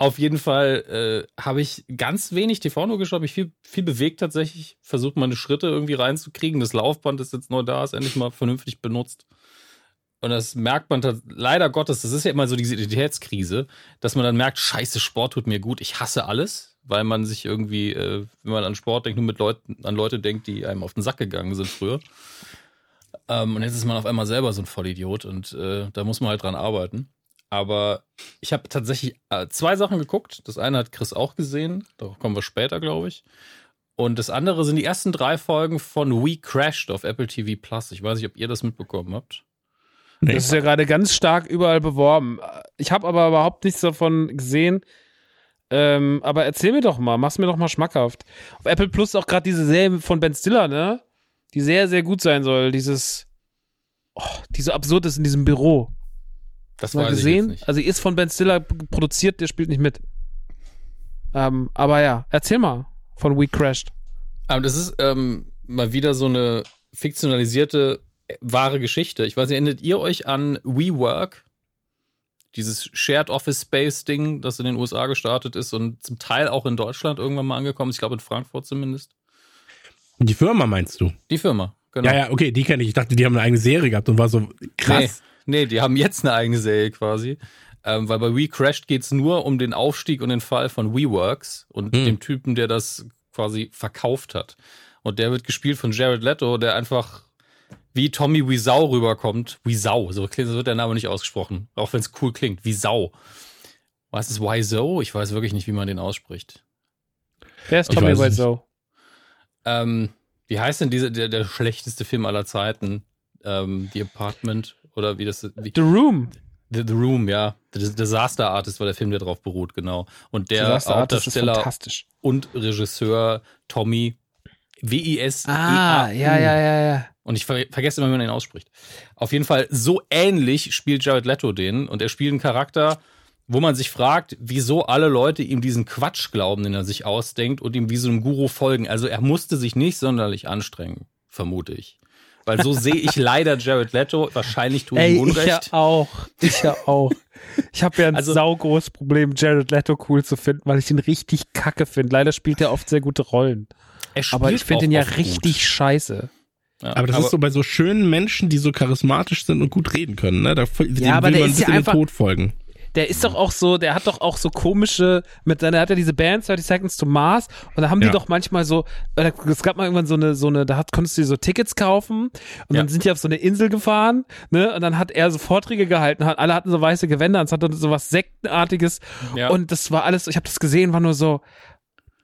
Auf jeden Fall äh, habe ich ganz wenig TV nur geschaut, hab mich viel, viel bewegt tatsächlich, versucht meine Schritte irgendwie reinzukriegen. Das Laufband ist jetzt neu da, ist endlich mal vernünftig benutzt. Und das merkt man leider Gottes, das ist ja immer so diese Identitätskrise, dass man dann merkt, scheiße, Sport tut mir gut, ich hasse alles, weil man sich irgendwie, äh, wenn man an Sport denkt, nur mit Leuten, an Leute denkt, die einem auf den Sack gegangen sind früher. Ähm, und jetzt ist man auf einmal selber so ein Vollidiot und äh, da muss man halt dran arbeiten. Aber ich habe tatsächlich äh, zwei Sachen geguckt. Das eine hat Chris auch gesehen, darauf kommen wir später, glaube ich. Und das andere sind die ersten drei Folgen von We Crashed auf Apple TV Plus. Ich weiß nicht, ob ihr das mitbekommen habt. Nee. Das ist ja gerade ganz stark überall beworben. Ich habe aber überhaupt nichts davon gesehen. Ähm, aber erzähl mir doch mal, mach's mir doch mal schmackhaft. Auf Apple Plus ist auch gerade diese Serie von Ben Stiller, ne? Die sehr, sehr gut sein soll. Dieses, oh, die so absurd ist in diesem Büro. Das Mal gesehen? Also, ist von Ben Stiller produziert, der spielt nicht mit. Ähm, aber ja, erzähl mal von We Crashed. Aber das ist ähm, mal wieder so eine fiktionalisierte, äh, wahre Geschichte. Ich weiß nicht, erinnert ihr euch an WeWork? Dieses Shared Office Space Ding, das in den USA gestartet ist und zum Teil auch in Deutschland irgendwann mal angekommen ist. Ich glaube in Frankfurt zumindest. Die Firma meinst du? Die Firma, genau. Ja, ja, okay, die kenne ich. Ich dachte, die haben eine eigene Serie gehabt und war so krass. Nee, die haben jetzt eine eigene Serie quasi. Ähm, weil bei We Crashed geht's nur um den Aufstieg und den Fall von WeWorks und Hm. dem Typen, der das quasi verkauft hat. Und der wird gespielt von Jared Leto, der einfach wie Tommy Wiseau rüberkommt. Wiseau, so wird der Name nicht ausgesprochen. Auch wenn es cool klingt. Wiseau. Was ist Wiseau? Ich weiß wirklich nicht, wie man den ausspricht. Wer ist Tommy es. Wiseau? Ähm, wie heißt denn diese, der, der schlechteste Film aller Zeiten? Ähm, The Apartment oder wie das wie, The Room. The, The Room, ja. The Disaster Artist war der Film, der drauf beruht, genau. Und der Hauptdarsteller und Regisseur Tommy W-I-S. Ah, ja, ja, ja, ja. Und ich ver vergesse immer, wie man ihn ausspricht. Auf jeden Fall, so ähnlich spielt Jared Leto den. Und er spielt einen Charakter, wo man sich fragt, wieso alle Leute ihm diesen Quatsch glauben, den er sich ausdenkt und ihm wie so einem Guru folgen. Also er musste sich nicht sonderlich anstrengen, vermute ich. Weil so sehe ich leider Jared Leto. Wahrscheinlich tue ich ihm ich ja Unrecht. auch. Ich ja auch. Ich habe ja ein Also- saugroßes Problem, Jared Leto cool zu finden, weil ich ihn richtig kacke finde. Leider spielt er oft sehr gute Rollen. Er Aber ich finde ihn ja richtig gut. scheiße. Ja, Aber das ist so bei so schönen Menschen, die so charismatisch sind und gut reden können, ne? Da ja, aber will der man ein ist ja bisschen einfach- den Tod folgen. Der ist doch auch so, der hat doch auch so komische, mit seiner, hat er diese Band 30 Seconds to Mars und da haben die Ja. doch manchmal so, äh, es gab mal irgendwann so eine, so eine, da hat, konntest du dir so Tickets kaufen und Ja. dann sind die auf so eine Insel gefahren, ne, und dann hat er so Vorträge gehalten, hat, alle hatten so weiße Gewänder und es hatte so was Sektenartiges Ja. und das war alles, ich habe das gesehen, war nur so,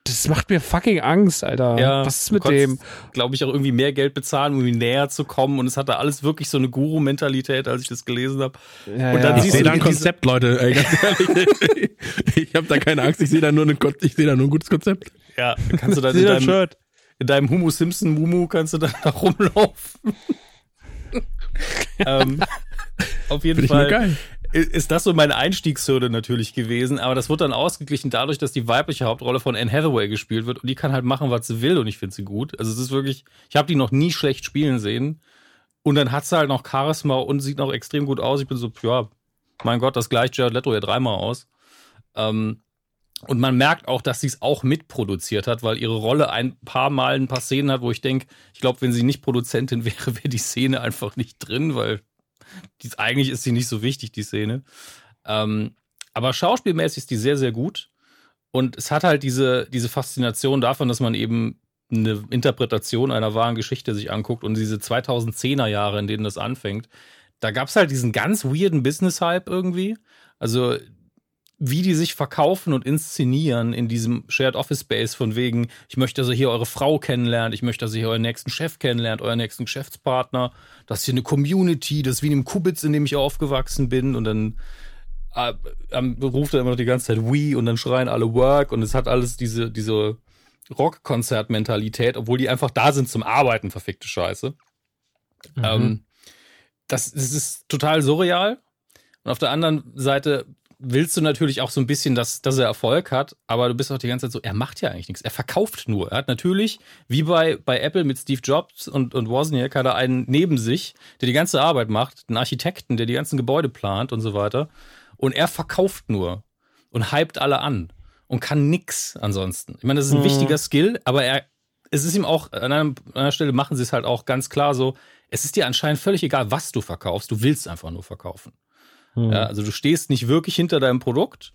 das macht mir fucking Angst, Alter. Ja, Was ist du mit dem? Glaube ich, auch irgendwie mehr Geld bezahlen, um ihm näher zu kommen. Und es hatte alles wirklich so eine Guru-Mentalität, als ich das gelesen habe. Ja, und dann ja. Ich siehst sehe du da ein Konzept, Leute. Ey, ganz ehrlich. ich habe da keine Angst. Ich sehe da nur ein, Kon- ich sehe da nur ein gutes Konzept. Ja, kannst du dann in deinem, Shirt? in deinem Humu Simpson Mumu kannst du da rumlaufen. ähm, auf jeden Fall ist das so meine Einstiegshürde natürlich gewesen, aber das wird dann ausgeglichen dadurch, dass die weibliche Hauptrolle von Anne Hathaway gespielt wird und die kann halt machen, was sie will und ich finde sie gut. Also es ist wirklich, ich habe die noch nie schlecht spielen sehen und dann hat sie halt noch Charisma und sieht noch extrem gut aus. Ich bin so, ja, mein Gott, das gleicht Jared Leto ja dreimal aus. Ähm, und man merkt auch, dass sie es auch mitproduziert hat, weil ihre Rolle ein paar Mal ein paar Szenen hat, wo ich denke, ich glaube, wenn sie nicht Produzentin wäre, wäre die Szene einfach nicht drin, weil die, eigentlich ist sie nicht so wichtig, die Szene. Ähm, aber schauspielmäßig ist die sehr, sehr gut. Und es hat halt diese, diese Faszination davon, dass man eben eine Interpretation einer wahren Geschichte sich anguckt und diese 2010er Jahre, in denen das anfängt. Da gab es halt diesen ganz weirden Business-Hype irgendwie. Also wie die sich verkaufen und inszenieren in diesem Shared Office Space von wegen, ich möchte, dass ihr hier eure Frau kennenlernt, ich möchte, dass ihr hier euren nächsten Chef kennenlernt, euren nächsten Geschäftspartner, das ist hier eine Community, das ist wie in einem Kubitz, in dem ich aufgewachsen bin und dann äh, ruft er immer noch die ganze Zeit We und dann schreien alle Work und es hat alles diese, diese Rockkonzert-Mentalität, obwohl die einfach da sind zum Arbeiten, verfickte Scheiße. Mhm. Ähm, das, das ist total surreal. Und auf der anderen Seite willst du natürlich auch so ein bisschen, dass, dass er Erfolg hat, aber du bist auch die ganze Zeit so, er macht ja eigentlich nichts. Er verkauft nur. Er hat natürlich, wie bei, bei Apple mit Steve Jobs und, und Wozniak, hat er einen neben sich, der die ganze Arbeit macht, einen Architekten, der die ganzen Gebäude plant und so weiter. Und er verkauft nur und hypt alle an und kann nix ansonsten. Ich meine, das ist ein mhm. wichtiger Skill, aber er, es ist ihm auch, an einer, an einer Stelle machen sie es halt auch ganz klar so, es ist dir anscheinend völlig egal, was du verkaufst, du willst einfach nur verkaufen. Mhm. Ja, also du stehst nicht wirklich hinter deinem Produkt.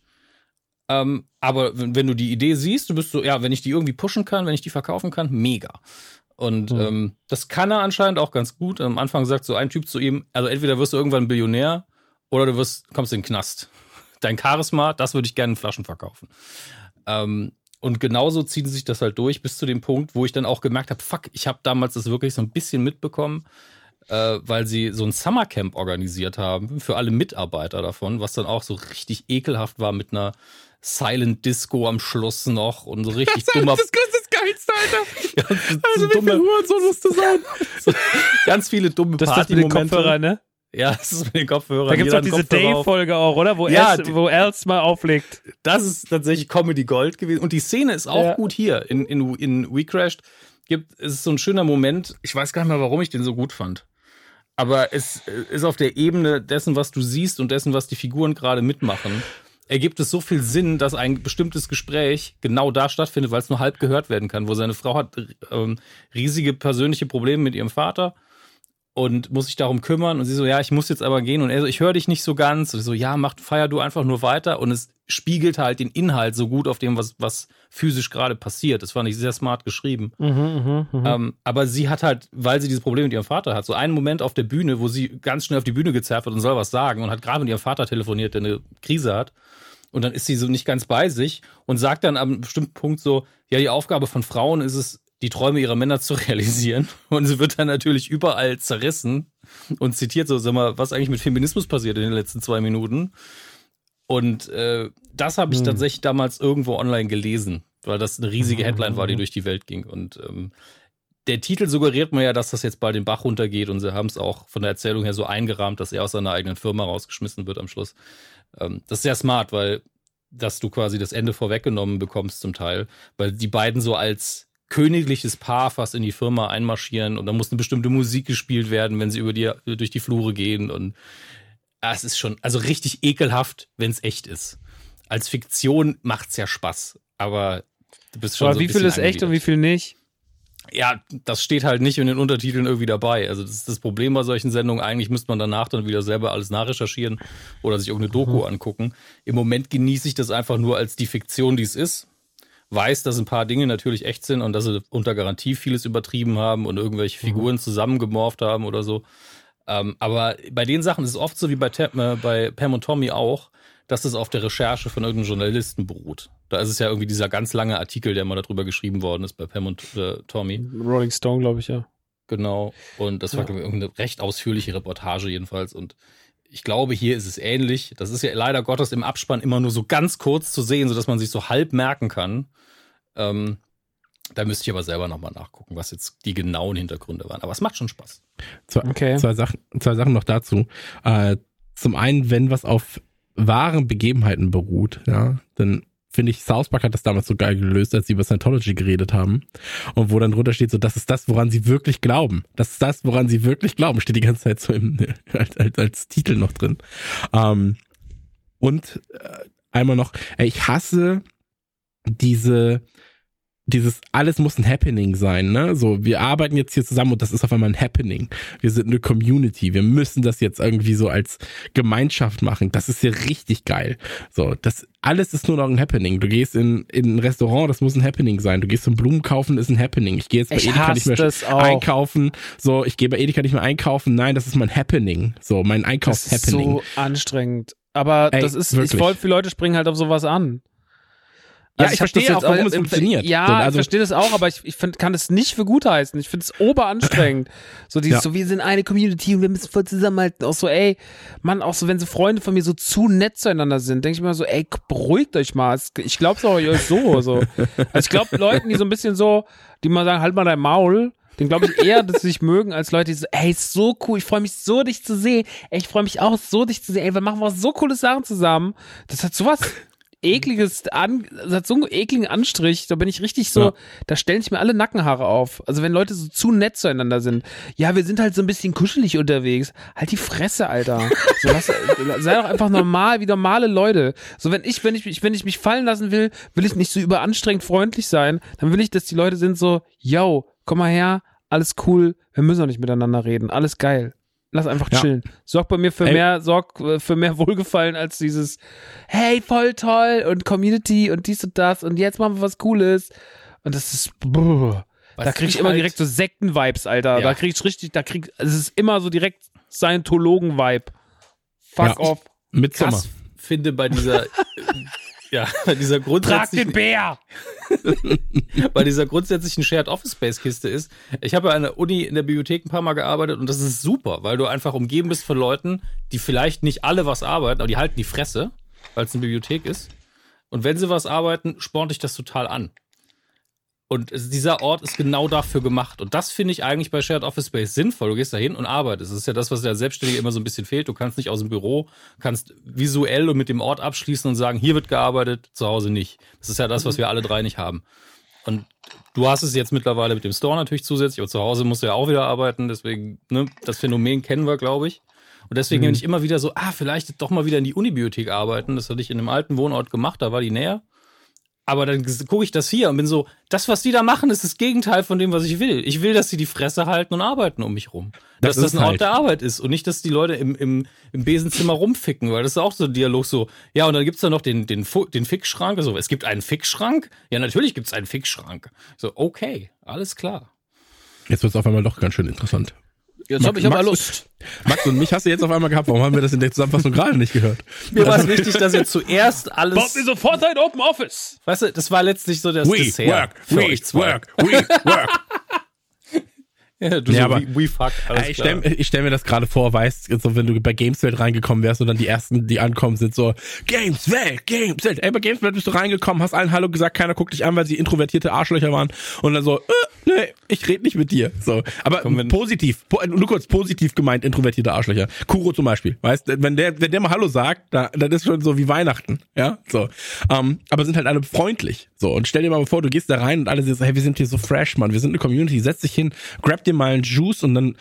Ähm, aber wenn, du die Idee siehst, du bist so, ja, wenn ich die irgendwie pushen kann, wenn ich die verkaufen kann, mega. Und mhm. ähm, das kann er anscheinend auch ganz gut. Am Anfang sagt so ein Typ zu ihm, also entweder wirst du irgendwann Billionär oder du wirst, kommst in den Knast. Dein Charisma, das würde ich gerne in Flaschen verkaufen. Ähm, und genauso zieht sich das halt durch bis zu dem Punkt, wo ich dann auch gemerkt habe, fuck, ich habe damals das wirklich so ein bisschen mitbekommen äh, weil sie so ein Summercamp organisiert haben für alle Mitarbeiter davon, was dann auch so richtig ekelhaft war mit einer Silent Disco am Schluss noch und so richtig das dummer. Das ist das Geilste, Alter. Ja, also, so dumme, so musst du sein. so, ganz viele dumme das Party-Momente. Das Kopfhörer, ne? Ja, das ist mit den Kopfhörern. Da gibt es auch diese Dave-Folge auch, oder? Wo ja, Els, wo Els mal auflegt. Das ist tatsächlich Comedy Gold gewesen. Und die Szene ist auch ja. gut hier. In, in, in We Crashed gibt es so ein schöner Moment. Ich weiß gar nicht mehr, warum ich den so gut fand aber es ist auf der Ebene dessen, was du siehst und dessen, was die Figuren gerade mitmachen, ergibt es so viel Sinn, dass ein bestimmtes Gespräch genau da stattfindet, weil es nur halb gehört werden kann, wo seine Frau hat ähm, riesige persönliche Probleme mit ihrem Vater und muss sich darum kümmern und sie so, ja, ich muss jetzt aber gehen und er so, ich höre dich nicht so ganz und so, ja, mach, feier du einfach nur weiter und es spiegelt halt den Inhalt so gut auf dem, was, was physisch gerade passiert. Das fand ich sehr smart geschrieben. Mhm, mh, mh. Ähm, aber sie hat halt, weil sie dieses Problem mit ihrem Vater hat, so einen Moment auf der Bühne, wo sie ganz schnell auf die Bühne gezerrt wird und soll was sagen und hat gerade mit ihrem Vater telefoniert, der eine Krise hat. Und dann ist sie so nicht ganz bei sich und sagt dann am bestimmten Punkt so, ja, die Aufgabe von Frauen ist es, die Träume ihrer Männer zu realisieren. Und sie wird dann natürlich überall zerrissen und zitiert so, sag mal, was eigentlich mit Feminismus passiert in den letzten zwei Minuten. Und äh, das habe ich hm. tatsächlich damals irgendwo online gelesen, weil das eine riesige Headline war, die durch die Welt ging. Und ähm, der Titel suggeriert mir ja, dass das jetzt bald den Bach runtergeht und sie haben es auch von der Erzählung her so eingerahmt, dass er aus seiner eigenen Firma rausgeschmissen wird am Schluss. Ähm, das ist sehr smart, weil dass du quasi das Ende vorweggenommen bekommst zum Teil, weil die beiden so als königliches Paar fast in die Firma einmarschieren und dann muss eine bestimmte Musik gespielt werden, wenn sie über die, durch die Flure gehen und ja, es ist schon, also richtig ekelhaft, wenn es echt ist. Als Fiktion macht's ja Spaß, aber du bist schon aber so wie viel ist echt und wie viel nicht? Ja, das steht halt nicht in den Untertiteln irgendwie dabei. Also das ist das Problem bei solchen Sendungen. Eigentlich müsste man danach dann wieder selber alles nachrecherchieren oder sich irgendeine Doku mhm. angucken. Im Moment genieße ich das einfach nur als die Fiktion, die es ist weiß, dass ein paar Dinge natürlich echt sind und dass sie unter Garantie vieles übertrieben haben und irgendwelche mhm. Figuren mhm. zusammengemorpht haben oder so. Ähm, aber bei den Sachen ist es oft so wie bei, äh, bei Pam und Tommy auch, dass es auf der Recherche von irgendeinem Journalisten beruht. Da ist es ja irgendwie dieser ganz lange Artikel, der mal darüber geschrieben worden ist bei Pam und äh, Tommy. Rolling Stone, glaube ich, ja. Genau. Und das war ja. irgendeine recht ausführliche Reportage jedenfalls. Und ich glaube, hier ist es ähnlich. Das ist ja leider Gottes im Abspann immer nur so ganz kurz zu sehen, sodass man sich so halb merken kann. Ähm, Da müsste ich aber selber nochmal nachgucken, was jetzt die genauen Hintergründe waren. Aber es macht schon Spaß. Zwei, Okay. zwei, Sachen, zwei Sachen noch dazu. Äh, zum einen, wenn was auf wahren Begebenheiten beruht, ja, dann finde ich, South Park hat das damals so geil gelöst, als sie über Scientology geredet haben. Und wo dann drunter steht, so, das ist das, woran sie wirklich glauben. Das ist das, woran sie wirklich glauben. Steht die ganze Zeit so im, als, als, als Titel noch drin. Ähm, und äh, einmal noch, ey, ich hasse diese, dieses alles muss ein Happening sein, ne? So, wir arbeiten jetzt hier zusammen und das ist auf einmal ein Happening. Wir sind eine Community. Wir müssen das jetzt irgendwie so als Gemeinschaft machen. Das ist ja richtig geil. So, das alles ist nur noch ein Happening. Du gehst in, in ein Restaurant, das muss ein Happening sein. Du gehst zum Blumen kaufen, ist ein Happening. Ich gehe jetzt bei Ich Edeka nicht mehr einkaufen. So, ich gehe bei Edeka nicht mehr einkaufen. Nein, das ist mein Happening. So, mein Das ist Einkaufs-Happening. so anstrengend. Aber Ey, das ist, wirklich. ich voll viele Leute springen halt auf sowas an. Ja, Also ich hab das verstehe jetzt auch, warum es funktioniert. Ja, So, ich also- verstehe das auch, aber ich, ich find, kann es nicht für gut heißen. Ich finde es oberanstrengend. So dieses, Ja. so wir sind eine Community und wir müssen voll zusammenhalten. Auch so, ey, Mann, auch so, wenn so Freunde von mir so zu nett zueinander sind, denke ich mir so, ey, beruhigt euch mal. Es- Ich glaub's auch euch so. so. Also ich glaube, Leuten, die so ein bisschen so, die mal sagen, halt mal dein Maul, den glaube ich eher, dass sie sich mögen, als Leute, die so, ey, ist so cool, ich freue mich so, dich zu sehen. Ey, ich freue mich auch so, dich zu sehen. Ey, wir machen was so coole Sachen zusammen. Das hat sowas ekliges an, das hat so einen ekligen Anstrich, da bin ich richtig so, Ja. da stellen sich mir alle Nackenhaare auf. Also wenn Leute so zu nett zueinander sind. Ja, wir sind halt so ein bisschen kuschelig unterwegs. Halt die Fresse, Alter. So, lass, sei doch einfach normal, wie normale Leute. So wenn ich, wenn ich mich, wenn ich mich fallen lassen will, will ich nicht so überanstrengend freundlich sein. Dann will ich, dass die Leute sind so, yo, komm mal her, alles cool, wir müssen doch nicht miteinander reden, alles geil. Lass einfach Ja. chillen. Sorg bei mir für Ey. mehr, sorg äh, für mehr Wohlgefallen als dieses, hey, voll toll und Community und dies und das und jetzt machen wir was Cooles. Und das ist, brr. Was da krieg ich ich immer halt- direkt so Sekten-Vibes, Alter. Ja. Da krieg ich richtig, da krieg, es ist immer so direkt Scientologen-Vibe. Fuck Ja. off. Midsommer. krass finde bei dieser, ja, bei dieser Trag den grundsätzlichen, Bär! bei dieser grundsätzlichen Shared Office Space Kiste ist, ich habe ja an der Uni in der Bibliothek ein paar Mal gearbeitet und das ist super, weil du einfach umgeben bist von Leuten, die vielleicht nicht alle was arbeiten, aber die halten die Fresse, weil es eine Bibliothek ist. Und wenn sie was arbeiten, spornt dich das total an. Und es- dieser Ort ist genau dafür gemacht. Und das finde ich eigentlich bei Shared Office Space sinnvoll. Du gehst da hin und arbeitest. Das ist ja das, was der Selbstständige immer so ein bisschen fehlt. Du kannst nicht aus dem Büro, kannst visuell und mit dem Ort abschließen und sagen, hier wird gearbeitet, zu Hause nicht. Das ist ja das, was wir alle drei nicht haben. Und du hast es jetzt mittlerweile mit dem Store natürlich zusätzlich, aber zu Hause musst du ja auch wieder arbeiten. Deswegen, ne, das Phänomen kennen wir, glaube ich. Und deswegen bin ich immer wieder so, ah, vielleicht doch mal wieder in die Unibibliothek arbeiten. Das hatte ich in einem alten Wohnort gemacht, da war die näher. Aber dann gucke ich das hier und bin so, das, was die da machen, ist das Gegenteil von dem, was ich will. Ich will, dass sie die Fresse halten und arbeiten um mich rum. Das dass das ein Ort halt. der Arbeit ist und nicht, dass die Leute im, im, im Besenzimmer rumficken, weil das ist auch so ein Dialog so, ja, und dann gibt's da noch den, den, den Fickschrank. Also, es gibt einen Fickschrank? Ja, natürlich gibt's einen Fickschrank. So, okay, alles klar. Jetzt wird es auf einmal doch ganz schön interessant. Jetzt hab ich aber Max- Lust. Max und mich hast du jetzt auf einmal gehabt. Warum haben wir das in der Zusammenfassung gerade nicht gehört? Mir war es wichtig, dass ihr zuerst alles. Baut mir sofort ein Open Office. Weißt du, das war letztlich so das We Dessert work, für we euch zwei. work, we work. Ja, du Ja, so, aber- we, we fuck, ich stelle stell mir das gerade vor, weißt so wenn du bei Gameswelt reingekommen wärst und dann die ersten, die ankommen, sind so Gameswelt, Gameswelt. Ey, bei Gameswelt bist du reingekommen, hast allen Hallo gesagt, keiner guckt dich an, weil sie introvertierte Arschlöcher waren und dann so, äh, nee, ich rede nicht mit dir. So, aber Komm, positiv, po, nur kurz positiv gemeint, introvertierte Arschlöcher. Kuro zum Beispiel, weißt, wenn der, wenn der mal Hallo sagt, da, das ist schon so wie Weihnachten, ja, so. Ähm, aber sind halt alle freundlich, so. Und stell dir mal vor, du gehst da rein und alle sind so, hey, wir sind hier so fresh, Mann, wir sind eine Community, setz dich hin, grab dir mal einen Juice und dann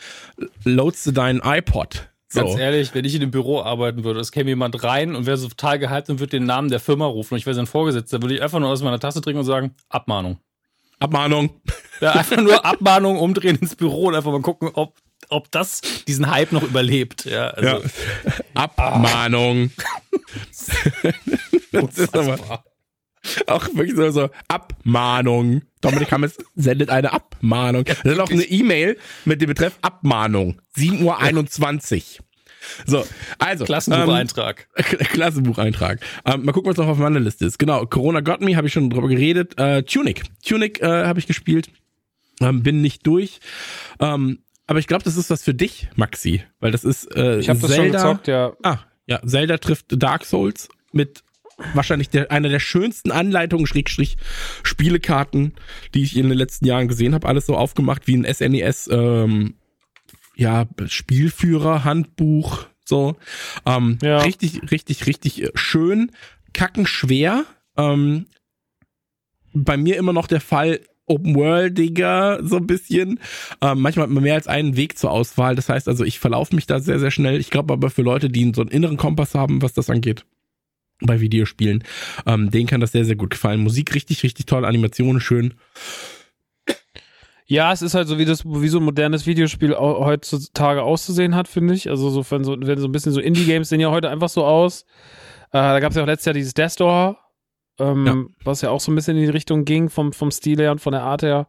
loadst du deinen iPod. So. Ganz ehrlich, wenn ich in dem Büro arbeiten würde, es käme jemand rein und wäre so total gehypt und würde den Namen der Firma rufen und ich wäre sein Vorgesetzter, würde ich einfach nur aus meiner Tasse trinken und sagen, Abmahnung. Abmahnung. Ja, einfach nur Abmahnung umdrehen ins Büro und einfach mal gucken, ob, ob das diesen Hype noch überlebt. Ja, also, Ja. Abmahnung. das ist aber. Auch wirklich so, so Abmahnung. Dominik Hammes sendet eine Abmahnung. Das ist auch eine E-Mail mit dem Betreff Abmahnung. 7.21 Uhr. So, also. Klassenbucheintrag. Ähm, Klassenbucheintrag. Ähm, mal gucken, was noch auf meiner Liste ist. Genau, Corona Got Me, habe ich schon drüber geredet. Äh, Tunic. Tunic äh, habe ich gespielt. Ähm, bin nicht durch. Ähm, aber ich glaube, das ist was für dich, Maxi. Weil das ist äh, Ich habe das Zelda. schon gezockt, ja. Ah, ja, Zelda trifft Dark Souls mit wahrscheinlich der, eine der schönsten Anleitungen, Schrägstrich, Spielekarten, die ich in den letzten Jahren gesehen habe. Alles so aufgemacht wie ein SNES, ähm, ja, Spielführer, Handbuch, so. Ähm, Ja. Richtig, richtig, richtig äh, schön, kackenschwer. Ähm, bei mir immer noch der Fall, Open Worldiger, so ein bisschen. Ähm, manchmal hat man mehr als einen Weg zur Auswahl. Das heißt also, ich verlaufe mich da sehr, sehr schnell. Ich glaube aber für Leute, die so einen inneren Kompass haben, was das angeht, bei Videospielen, ähm, denen kann das sehr, sehr gut gefallen. Musik richtig, richtig toll, Animationen schön. Ja, es ist halt so, wie das, wie so ein modernes Videospiel heutzutage auszusehen hat, finde ich. Also so, wenn so, wenn so ein bisschen so Indie-Games sehen ja heute einfach so aus. Äh, da gab es ja auch letztes Jahr dieses Death Door, ähm, Ja. was ja auch so ein bisschen in die Richtung ging, vom, vom Stil her und von der Art her.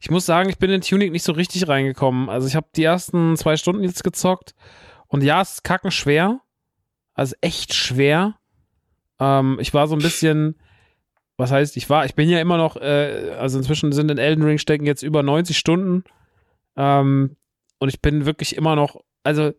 Ich muss sagen, ich bin in Tunic nicht so richtig reingekommen. Also ich habe die ersten zwei Stunden jetzt gezockt und ja, es ist kacken schwer. Also echt schwer. Ähm, ich war so ein bisschen, was heißt, ich war, ich bin ja immer noch, äh, also inzwischen sind in Elden Ring stecken jetzt über 90 Stunden. Ähm, und ich bin wirklich immer noch, also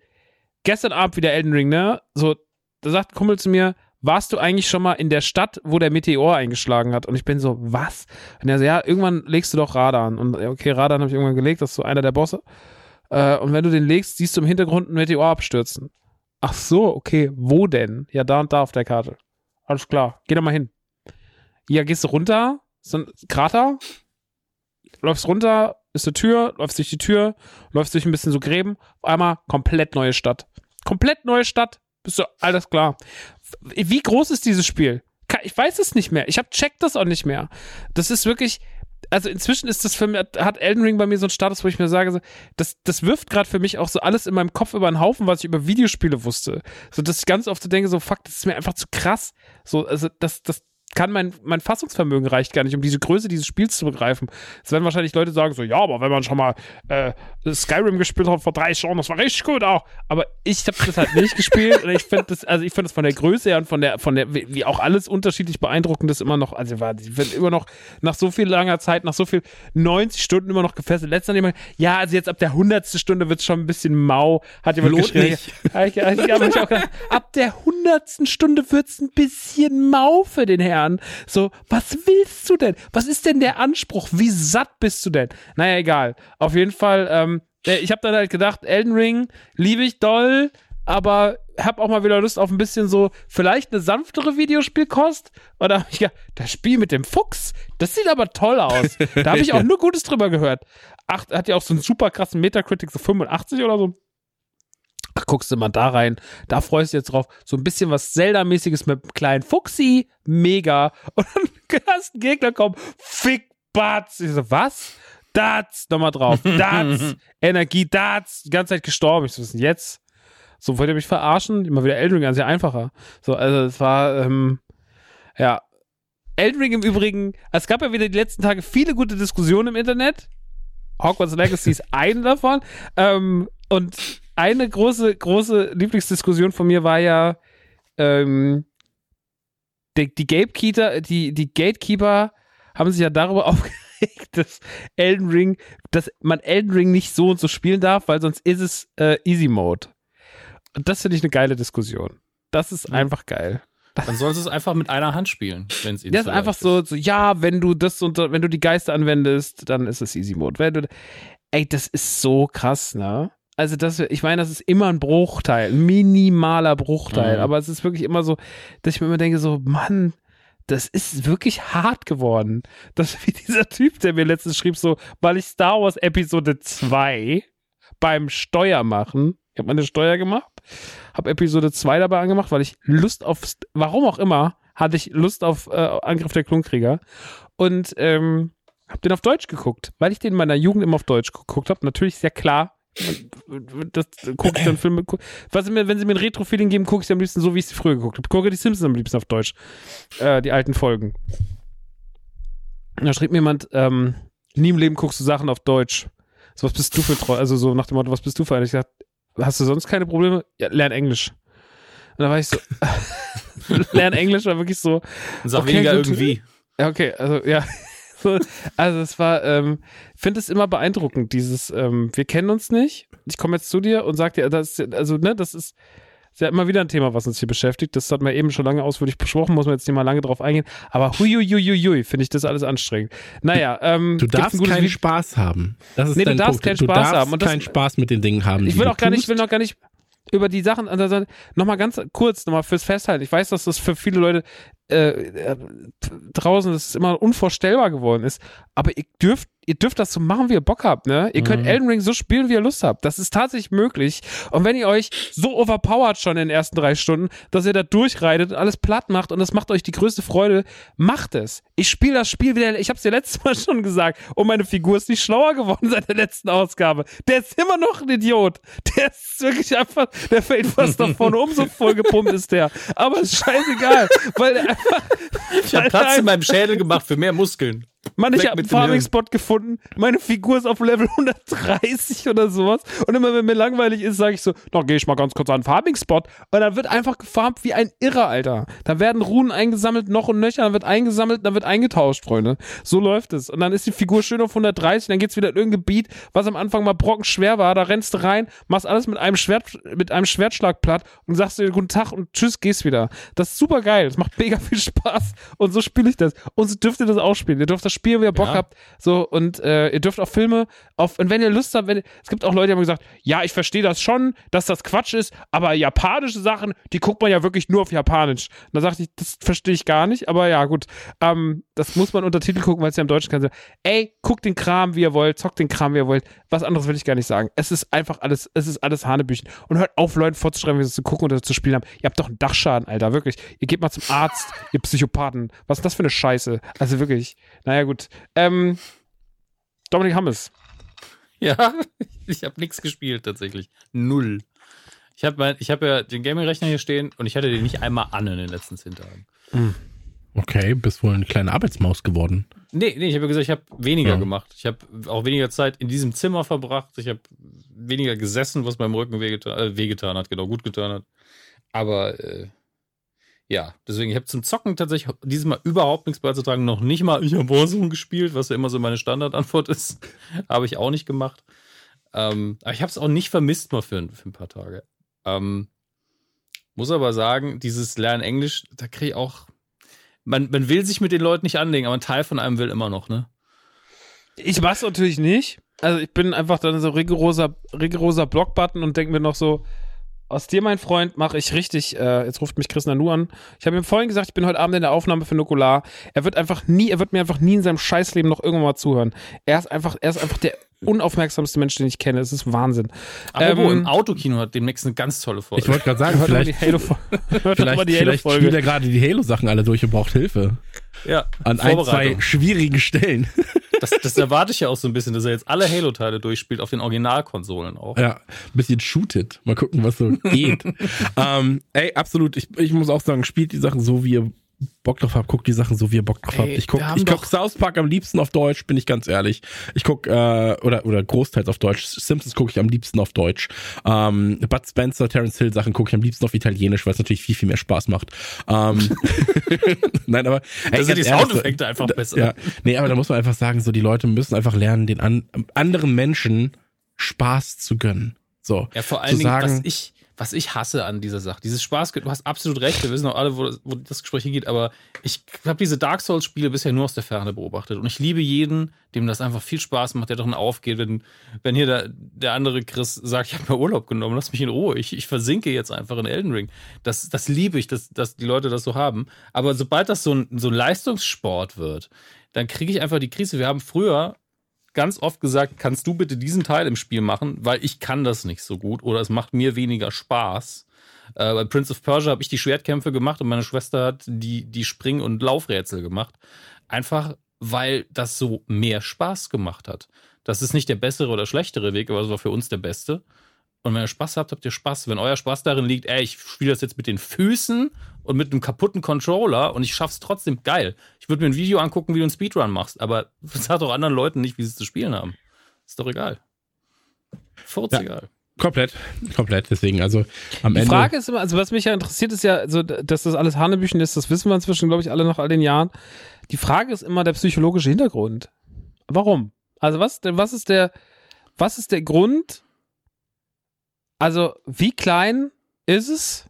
gestern Abend wieder Elden Ring, ne? So, da sagt Kumpel zu mir, warst du eigentlich schon mal in der Stadt, wo der Meteor eingeschlagen hat? Und ich bin so, was? Und er so, ja, irgendwann legst du doch Radan. Und ja, okay, Radan habe ich irgendwann gelegt, das ist so einer der Bosse. Äh, und wenn du den legst, siehst du im Hintergrund einen Meteor abstürzen. Ach so, okay, wo denn? Ja, da und da auf der Karte. Alles klar, geh da mal hin. Ja, gehst du runter, so ein Krater, läufst runter, ist eine Tür, läufst durch die Tür, läufst durch ein bisschen so Gräben, auf einmal komplett neue Stadt. Komplett neue Stadt, bist du, alles klar. Wie groß ist dieses Spiel? Ich weiß es nicht mehr. Ich hab checkt das auch nicht mehr. Das ist wirklich, also inzwischen ist das für mich, hat Elden Ring bei mir so einen Status, wo ich mir sage, so, das, das wirft gerade für mich auch so alles in meinem Kopf über den Haufen, was ich über Videospiele wusste. So, dass ich ganz oft so denke, so, fuck, das ist mir einfach zu krass. So, also, das, das kann mein, mein Fassungsvermögen reicht gar nicht, um diese Größe dieses Spiels zu begreifen. Es werden wahrscheinlich Leute sagen, so, ja, aber wenn man schon mal äh, Skyrim gespielt hat vor drei Jahren, das war richtig gut auch. Aber ich habe das halt nicht gespielt und ich finde das, also ich finde das von der Größe her und von der, von der, wie auch alles unterschiedlich beeindruckend ist immer noch, also ich bin immer noch nach so viel langer Zeit, nach so viel 90 Stunden immer noch gefesselt. Letztens hat jemand, ja, also jetzt ab der 100. Stunde wird es schon ein bisschen mau, hat jemand Lohnt geschrieben. nicht. Ich, ich, ich, ich auch gedacht, ab der 100. Stunde wird's ein bisschen mau für den Herrn. So, was willst du denn? Was ist denn der Anspruch? Wie satt bist du denn? Naja, egal. Auf jeden Fall, ähm, äh, ich habe dann halt gedacht, Elden Ring liebe ich doll, aber hab auch mal wieder Lust auf ein bisschen so, vielleicht eine sanftere Videospielkost. Oder hab ich gedacht, das Spiel mit dem Fuchs, das sieht aber toll aus. Da habe ich auch nur Gutes drüber gehört. Ach, hat ja auch so einen super krassen Metacritic, so 85 oder so. Ach, guckst du mal da rein. Da freust du dich jetzt drauf. So ein bisschen was Zelda-mäßiges mit einem kleinen Fuchsi. Mega. Und dann hast ein Gegner kommen. Fick Batz. Ich so, was? Dats. Nochmal drauf. Dats. Energie. Dats. Die ganze Zeit gestorben. Ich so, was ist denn jetzt? So, wollt ihr mich verarschen? Immer wieder Elden Ring, ganz einfacher. So, also, es war, ähm, ja. Elden Ring im Übrigen, es gab ja wieder die letzten Tage viele gute Diskussionen im Internet. Hogwarts Legacy ist eine davon. Ähm, und eine große, große Lieblingsdiskussion von mir war ja, ähm, die, die Gatekeeper, die, die Gatekeeper haben sich ja darüber aufgeregt, dass Elden Ring, dass man Elden Ring nicht so und so spielen darf, weil sonst ist es äh, Easy Mode. Und das finde ich eine geile Diskussion. Das ist einfach geil. Dann soll es einfach mit einer Hand spielen, wenn es Das ist einfach so, so, ja, wenn du das und wenn du die Geister anwendest, dann ist es Easy Mode. Du, ey, das ist so krass, ne? Also das, ich meine, das ist immer ein Bruchteil, ein minimaler Bruchteil, Mhm. aber es ist wirklich immer so, dass ich mir immer denke, so, Mann, das ist wirklich hart geworden. Das wie dieser Typ, der mir letztens schrieb, so, weil ich Star Wars Episode 2 beim Steuermachen, ich habe meine Steuer gemacht, habe Episode 2 dabei angemacht, weil ich Lust auf, warum auch immer, hatte ich Lust auf äh, Angriff der Klonkrieger und ähm, habe den auf Deutsch geguckt, weil ich den in meiner Jugend immer auf Deutsch geguckt habe. Natürlich sehr klar. Das gucke ich dann Filme. gu- Was wenn sie mir ein Retro-Feeling geben, gucke ich sie am liebsten so, wie ich sie früher geguckt habe. Gucke die Simpsons am liebsten auf Deutsch. Äh, die alten Folgen. Da schrieb mir jemand, ähm, nie im Leben guckst du Sachen auf Deutsch. So, was bist du für treu? Also so nach dem Motto, was bist du für einer? Ich gesagt, hast du sonst keine Probleme? Ja, lern Englisch. Und da war ich so, lern Englisch war wirklich so, ist. Sag Okay, weniger gut. irgendwie. ja, okay, also ja. So, also es war, ähm, ich finde es immer beeindruckend, dieses, ähm, wir kennen uns nicht, ich komme jetzt zu dir und sag dir, das, ist- also, ne, das ist, Ist ja immer wieder ein Thema, was uns hier beschäftigt. Das hat man eben schon lange ausführlich besprochen, muss man jetzt nicht mal lange drauf eingehen. Aber huiuiuiui, finde ich das alles anstrengend. Naja, ähm, Du darfst keinen Video- Spaß haben. Das ist Nee, du dein darfst Punkt. keinen du Spaß darfst haben. Und das- keinen Spaß mit den Dingen haben. Ich will du auch gar nicht, ich will noch gar nicht über die Sachen, also nochmal ganz kurz, nochmal fürs Festhalten. Ich weiß, dass das für viele Leute äh, äh, draußen das immer unvorstellbar geworden ist, aber ihr dürft, ihr dürft das so machen, wie ihr Bock habt, ne? Ihr könnt Mhm. Elden Ring so spielen, wie ihr Lust habt. Das ist tatsächlich möglich. Und wenn ihr euch so overpowert schon in den ersten drei Stunden, dass ihr da durchreitet, alles platt macht und das macht euch die größte Freude, macht es. Ich spiele das Spiel wieder, ich habe es dir letztes Mal schon gesagt, und meine Figur ist nicht schlauer geworden seit der letzten Ausgabe. Der ist immer noch ein Idiot. Der ist wirklich einfach, der fällt fast nach vorne um, so vollgepumpt ist der. Aber ist scheißegal, weil der Ich habe Platz in meinem Schädel gemacht für mehr Muskeln. Mann, ich habe einen. Farming-Spot gefunden. Meine Figur ist auf Level 130 oder sowas. Und immer wenn mir langweilig ist, sage ich so, noch gehe ich mal ganz kurz an den Farming-Spot. Und dann wird einfach gefarmt wie ein Irrer, Alter. Da werden Runen eingesammelt, noch und nöcher, dann wird eingesammelt, dann wird eingetauscht, Freunde. So läuft es. Und dann ist die Figur schön auf 130, dann geht's wieder in irgendein Gebiet, was am Anfang mal brockenschwer war. Da rennst du rein, machst alles mit einem Schwert, mit einem Schwertschlag platt und sagst dir guten Tag und tschüss, gehst wieder. Das ist super geil. Das macht mega viel Spaß. Und so spiele ich das. Und so dürft ihr das auch spielen. Ihr dürft das spielen, wie ihr Bock Ja. habt. So, und äh, ihr dürft auch Filme auf, und wenn ihr Lust habt, wenn, es gibt auch Leute, die haben gesagt, ja, ich verstehe das schon, dass das Quatsch ist, aber japanische Sachen, die guckt man ja wirklich nur auf Japanisch. Und da sagte ich, das verstehe ich gar nicht, aber ja, gut. Ähm, das muss man unter Titel gucken, weil es ja im Deutschen kann. Ey, guckt den Kram, wie ihr wollt, zockt den Kram, wie ihr wollt. Was anderes will ich gar nicht sagen. Es ist einfach alles, es ist alles Hanebüchen. Und hört auf, Leuten vorzuschreiben, wie sie zu gucken oder zu spielen haben. Ihr habt doch einen Dachschaden, Alter, wirklich. Ihr geht mal zum Arzt, ihr Psychopathen. Was ist das für eine Scheiße? Also wirklich. Naja, gut. Ähm, Dominik Hammes. Ja, ich habe nichts gespielt tatsächlich. Null. Ich habe ich hab ja den Gaming-Rechner hier stehen und ich hatte den nicht einmal an in den letzten zehn Tagen. Okay, bist wohl eine kleine Arbeitsmaus geworden. Nee, nee, ich habe ja gesagt, ich habe weniger Ja. gemacht. Ich habe auch weniger Zeit in diesem Zimmer verbracht. Ich habe weniger gesessen, was meinem Rücken wehgetan, äh, wehgetan hat, genau, gut getan hat. Aber äh, ja, deswegen, ich habe zum Zocken tatsächlich dieses Mal überhaupt nichts beizutragen. Noch nicht mal, ich habe Warzone gespielt, was ja immer so meine Standardantwort ist. habe ich auch nicht gemacht. Ähm, aber ich habe es auch nicht vermisst mal für, ein- für ein paar Tage. Ähm, muss aber sagen, dieses Lernen Englisch, da kriege ich auch. Man, man will sich mit den Leuten nicht anlegen, aber ein Teil von einem will immer noch, ne? Ich mach's natürlich nicht. Also ich bin einfach dann so rigoroser, rigoroser Blockbutton und denke mir noch so, aus dir, mein Freund, mache ich richtig, äh, jetzt ruft mich Chris Nanu an. Ich habe ihm vorhin gesagt, ich bin heute Abend in der Aufnahme für Nukular. Er wird einfach nie, er wird mir einfach nie in seinem Scheißleben noch irgendwann mal zuhören. Er ist einfach, er ist einfach der unaufmerksamste Mensch, den ich kenne. Es ist Wahnsinn. Aber Ähm, im Autokino hat demnächst eine ganz tolle Folge. Ich wollte gerade sagen, Hört vielleicht, die Halo, vielleicht, die vielleicht Halo-Folge. spielt er gerade die Halo-Sachen alle durch und braucht Hilfe. Ja, An ein, zwei schwierigen Stellen. Das, das erwarte ich ja auch so ein bisschen, dass er jetzt alle Halo-Teile durchspielt, auf den Originalkonsolen auch. Ja, ein bisschen shootet. Mal gucken, was so geht. ähm, ey, absolut. Ich, ich muss auch sagen, spielt die Sachen so, wie ihr Bock drauf habt. Guckt die Sachen so, wie ihr Bock drauf habt. Ich guck, ich guck South Park am liebsten auf Deutsch, bin ich ganz ehrlich. Ich guck, äh, oder, oder großteils auf Deutsch. Simpsons gucke ich am liebsten auf Deutsch. Ähm, Bud Spencer, Terence Hill Sachen gucke ich am liebsten auf Italienisch, weil es natürlich viel, viel mehr Spaß macht. Ähm, Nein, aber ey, Da sind die Soundeffekte einfach besser. Ja, nee, aber da muss man einfach sagen, so die Leute müssen einfach lernen, den an, anderen Menschen Spaß zu gönnen. So. Ja, vor allen Dingen, sagen, was ich, was ich hasse an dieser Sache. Dieses Spaß, du hast absolut recht, wir wissen auch alle, wo das, wo das Gespräch hingeht, aber ich habe diese Dark Souls-Spiele bisher nur aus der Ferne beobachtet. Und ich liebe jeden, dem das einfach viel Spaß macht, der darin aufgeht, wenn, wenn hier der, der andere Chris sagt, ich habe mir Urlaub genommen, lass mich in Ruhe, ich, ich versinke jetzt einfach in Elden Ring. Das, das liebe ich, dass, dass die Leute das so haben. Aber sobald das so ein, so ein Leistungssport wird, dann kriege ich einfach die Krise. Wir haben früher ganz oft gesagt, kannst du bitte diesen Teil im Spiel machen, weil ich kann das nicht so gut oder es macht mir weniger Spaß. Äh, bei Prince of Persia habe ich die Schwertkämpfe gemacht und meine Schwester hat die, die Spring- und Laufrätsel gemacht. Einfach, weil das so mehr Spaß gemacht hat. Das ist nicht der bessere oder schlechtere Weg, aber es war für uns der beste. Und wenn ihr Spaß habt, habt ihr Spaß. Wenn euer Spaß darin liegt, ey, ich spiele das jetzt mit den Füßen und mit einem kaputten Controller und ich schaff's trotzdem geil. Ich würde mir ein Video angucken, wie du einen Speedrun machst, aber sag doch anderen Leuten nicht, wie sie es zu spielen haben. Ist doch egal. Furz Ja. egal. komplett, komplett. Deswegen, also am Die Ende. Frage ist immer, also was mich ja interessiert, ist ja, also, dass das alles Hanebüchen ist, das wissen wir inzwischen, glaube ich, alle nach all den Jahren. Die Frage ist immer der psychologische Hintergrund. Warum? Also was, was ist der, was ist der Grund? Also wie klein ist es,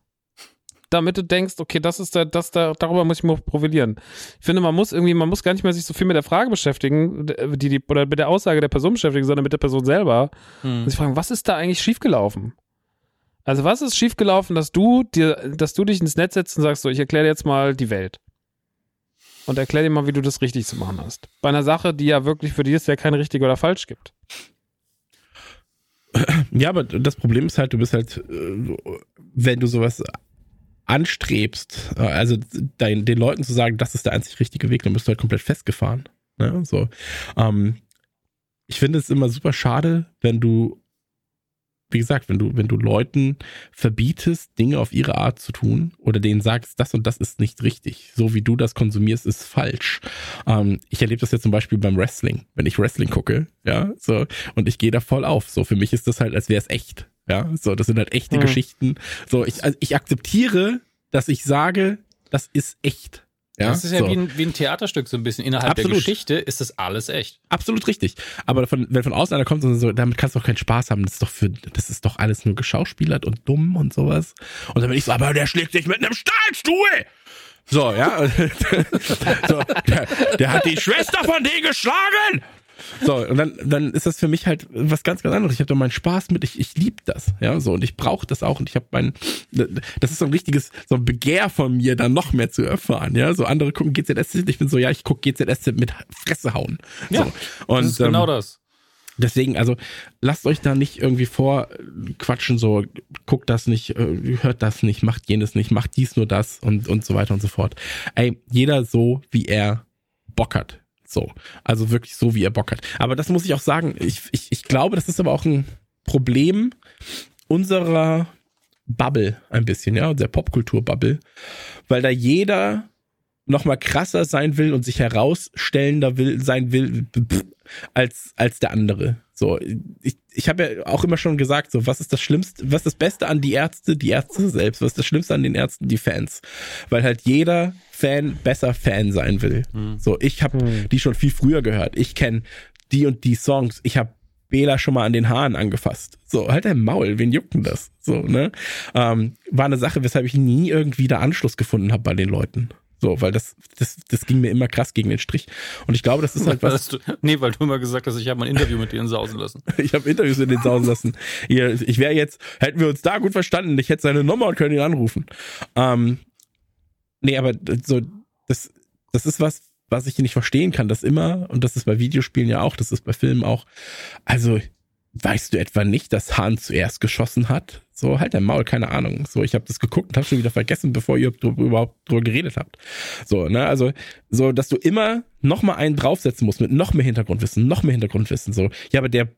damit du denkst, okay, das ist da, das da, darüber muss ich mich profilieren. Ich finde, man muss irgendwie, man muss gar nicht mehr sich so viel mit der Frage beschäftigen, die, die, oder mit der Aussage der Person beschäftigen, sondern mit der Person selber. Hm. Und sich fragen, was ist da eigentlich schiefgelaufen? Also, was ist schiefgelaufen, dass du dir, dass du dich ins Netz setzt und sagst, so, ich erkläre dir jetzt mal die Welt. Und erklär dir mal, wie du das richtig zu machen hast. Bei einer Sache, die ja wirklich für dich ist, ja kein richtig oder falsch gibt. Ja, aber das Problem ist halt, du bist halt, äh, wenn du sowas anstrebst, äh, also dein, den Leuten zu sagen, das ist der einzig richtige Weg, dann bist du halt komplett festgefahren. Ne? So, ähm, ich finde es immer super schade, wenn du wie gesagt, wenn du, wenn du Leuten verbietest, Dinge auf ihre Art zu tun oder denen sagst, das und das ist nicht richtig, so wie du das konsumierst, ist falsch. Ähm, ich erlebe das ja zum Beispiel beim Wrestling, wenn ich Wrestling gucke, ja, so, und ich gehe da voll auf. So, für mich ist das halt, als wäre es echt. Ja, so, das sind halt echte mhm. Geschichten. So, ich, also ich akzeptiere, dass ich sage, das ist echt. Ja, das ist ja so. wie, ein, wie ein Theaterstück so ein bisschen. Innerhalb Absolut. der Geschichte ist das alles echt. Absolut richtig. Aber von, wenn von außen einer kommt und so, damit kannst du doch keinen Spaß haben. Das ist doch für, das ist doch alles nur geschauspielert und dumm und sowas. Und dann bin ich so, aber der schlägt sich mit einem Stahlstuhl! So, ja. so, der, der hat die Schwester von denen geschlagen! So, und dann, dann ist das für mich halt was ganz, ganz anderes. Ich habe da meinen Spaß mit, ich, ich liebe das, ja, so, und ich brauche das auch und ich habe mein, das ist so ein richtiges, so ein Begehr von mir, dann noch mehr zu erfahren, ja, so andere gucken GZSZ, ich bin so, ja, ich gucke GZSZ mit Fresse hauen. Ja, so. und, das ist genau ähm, das. Deswegen, also lasst euch da nicht irgendwie vorquatschen, so guckt das nicht, äh, hört das nicht, macht jenes nicht, macht dies nur das und, und so weiter und so fort. Ey, jeder so, wie er Bock hat. So. Also wirklich so, wie er Bock hat. Aber das muss ich auch sagen, ich, ich, ich glaube, das ist aber auch ein Problem unserer Bubble ein bisschen, ja, der Popkultur-Bubble, weil da jeder noch mal krasser sein will und sich herausstellender will sein will als als der andere. So, ich, ich habe ja auch immer schon gesagt, so was ist das Schlimmste, was ist das Beste an die Ärzte, die Ärzte selbst, was ist das Schlimmste an den Ärzten, die Fans, weil halt jeder Fan besser Fan sein will. Mhm. So, ich habe mhm. die schon viel früher gehört. Ich kenne die und die Songs. Ich habe Bela schon mal an den Haaren angefasst. So, halt dein Maul, wen juckt denn das? So, ne? Ähm, war eine Sache, weshalb ich nie irgendwie da Anschluss gefunden habe bei den Leuten. So, weil das, das, das ging mir immer krass gegen den Strich. Und ich glaube, das ist halt was. Du, nee, weil du immer gesagt hast, ich habe mal ein Interview mit denen sausen lassen. ich habe Interviews mit denen sausen lassen. Ich wäre jetzt, hätten wir uns da gut verstanden, ich hätte seine Nummer und können ihn anrufen. Ähm, nee, aber so, das, das ist was, was ich nicht verstehen kann, das immer, und das ist bei Videospielen ja auch, das ist bei Filmen auch. Also, weißt du etwa nicht, dass Hahn zuerst geschossen hat? So, halt dein Maul, keine Ahnung. So, ich habe das geguckt und habe schon wieder vergessen, bevor ihr überhaupt drüber geredet habt. So, ne, also, so, dass du immer noch mal einen draufsetzen musst mit noch mehr Hintergrundwissen, noch mehr Hintergrundwissen. So, ja, aber der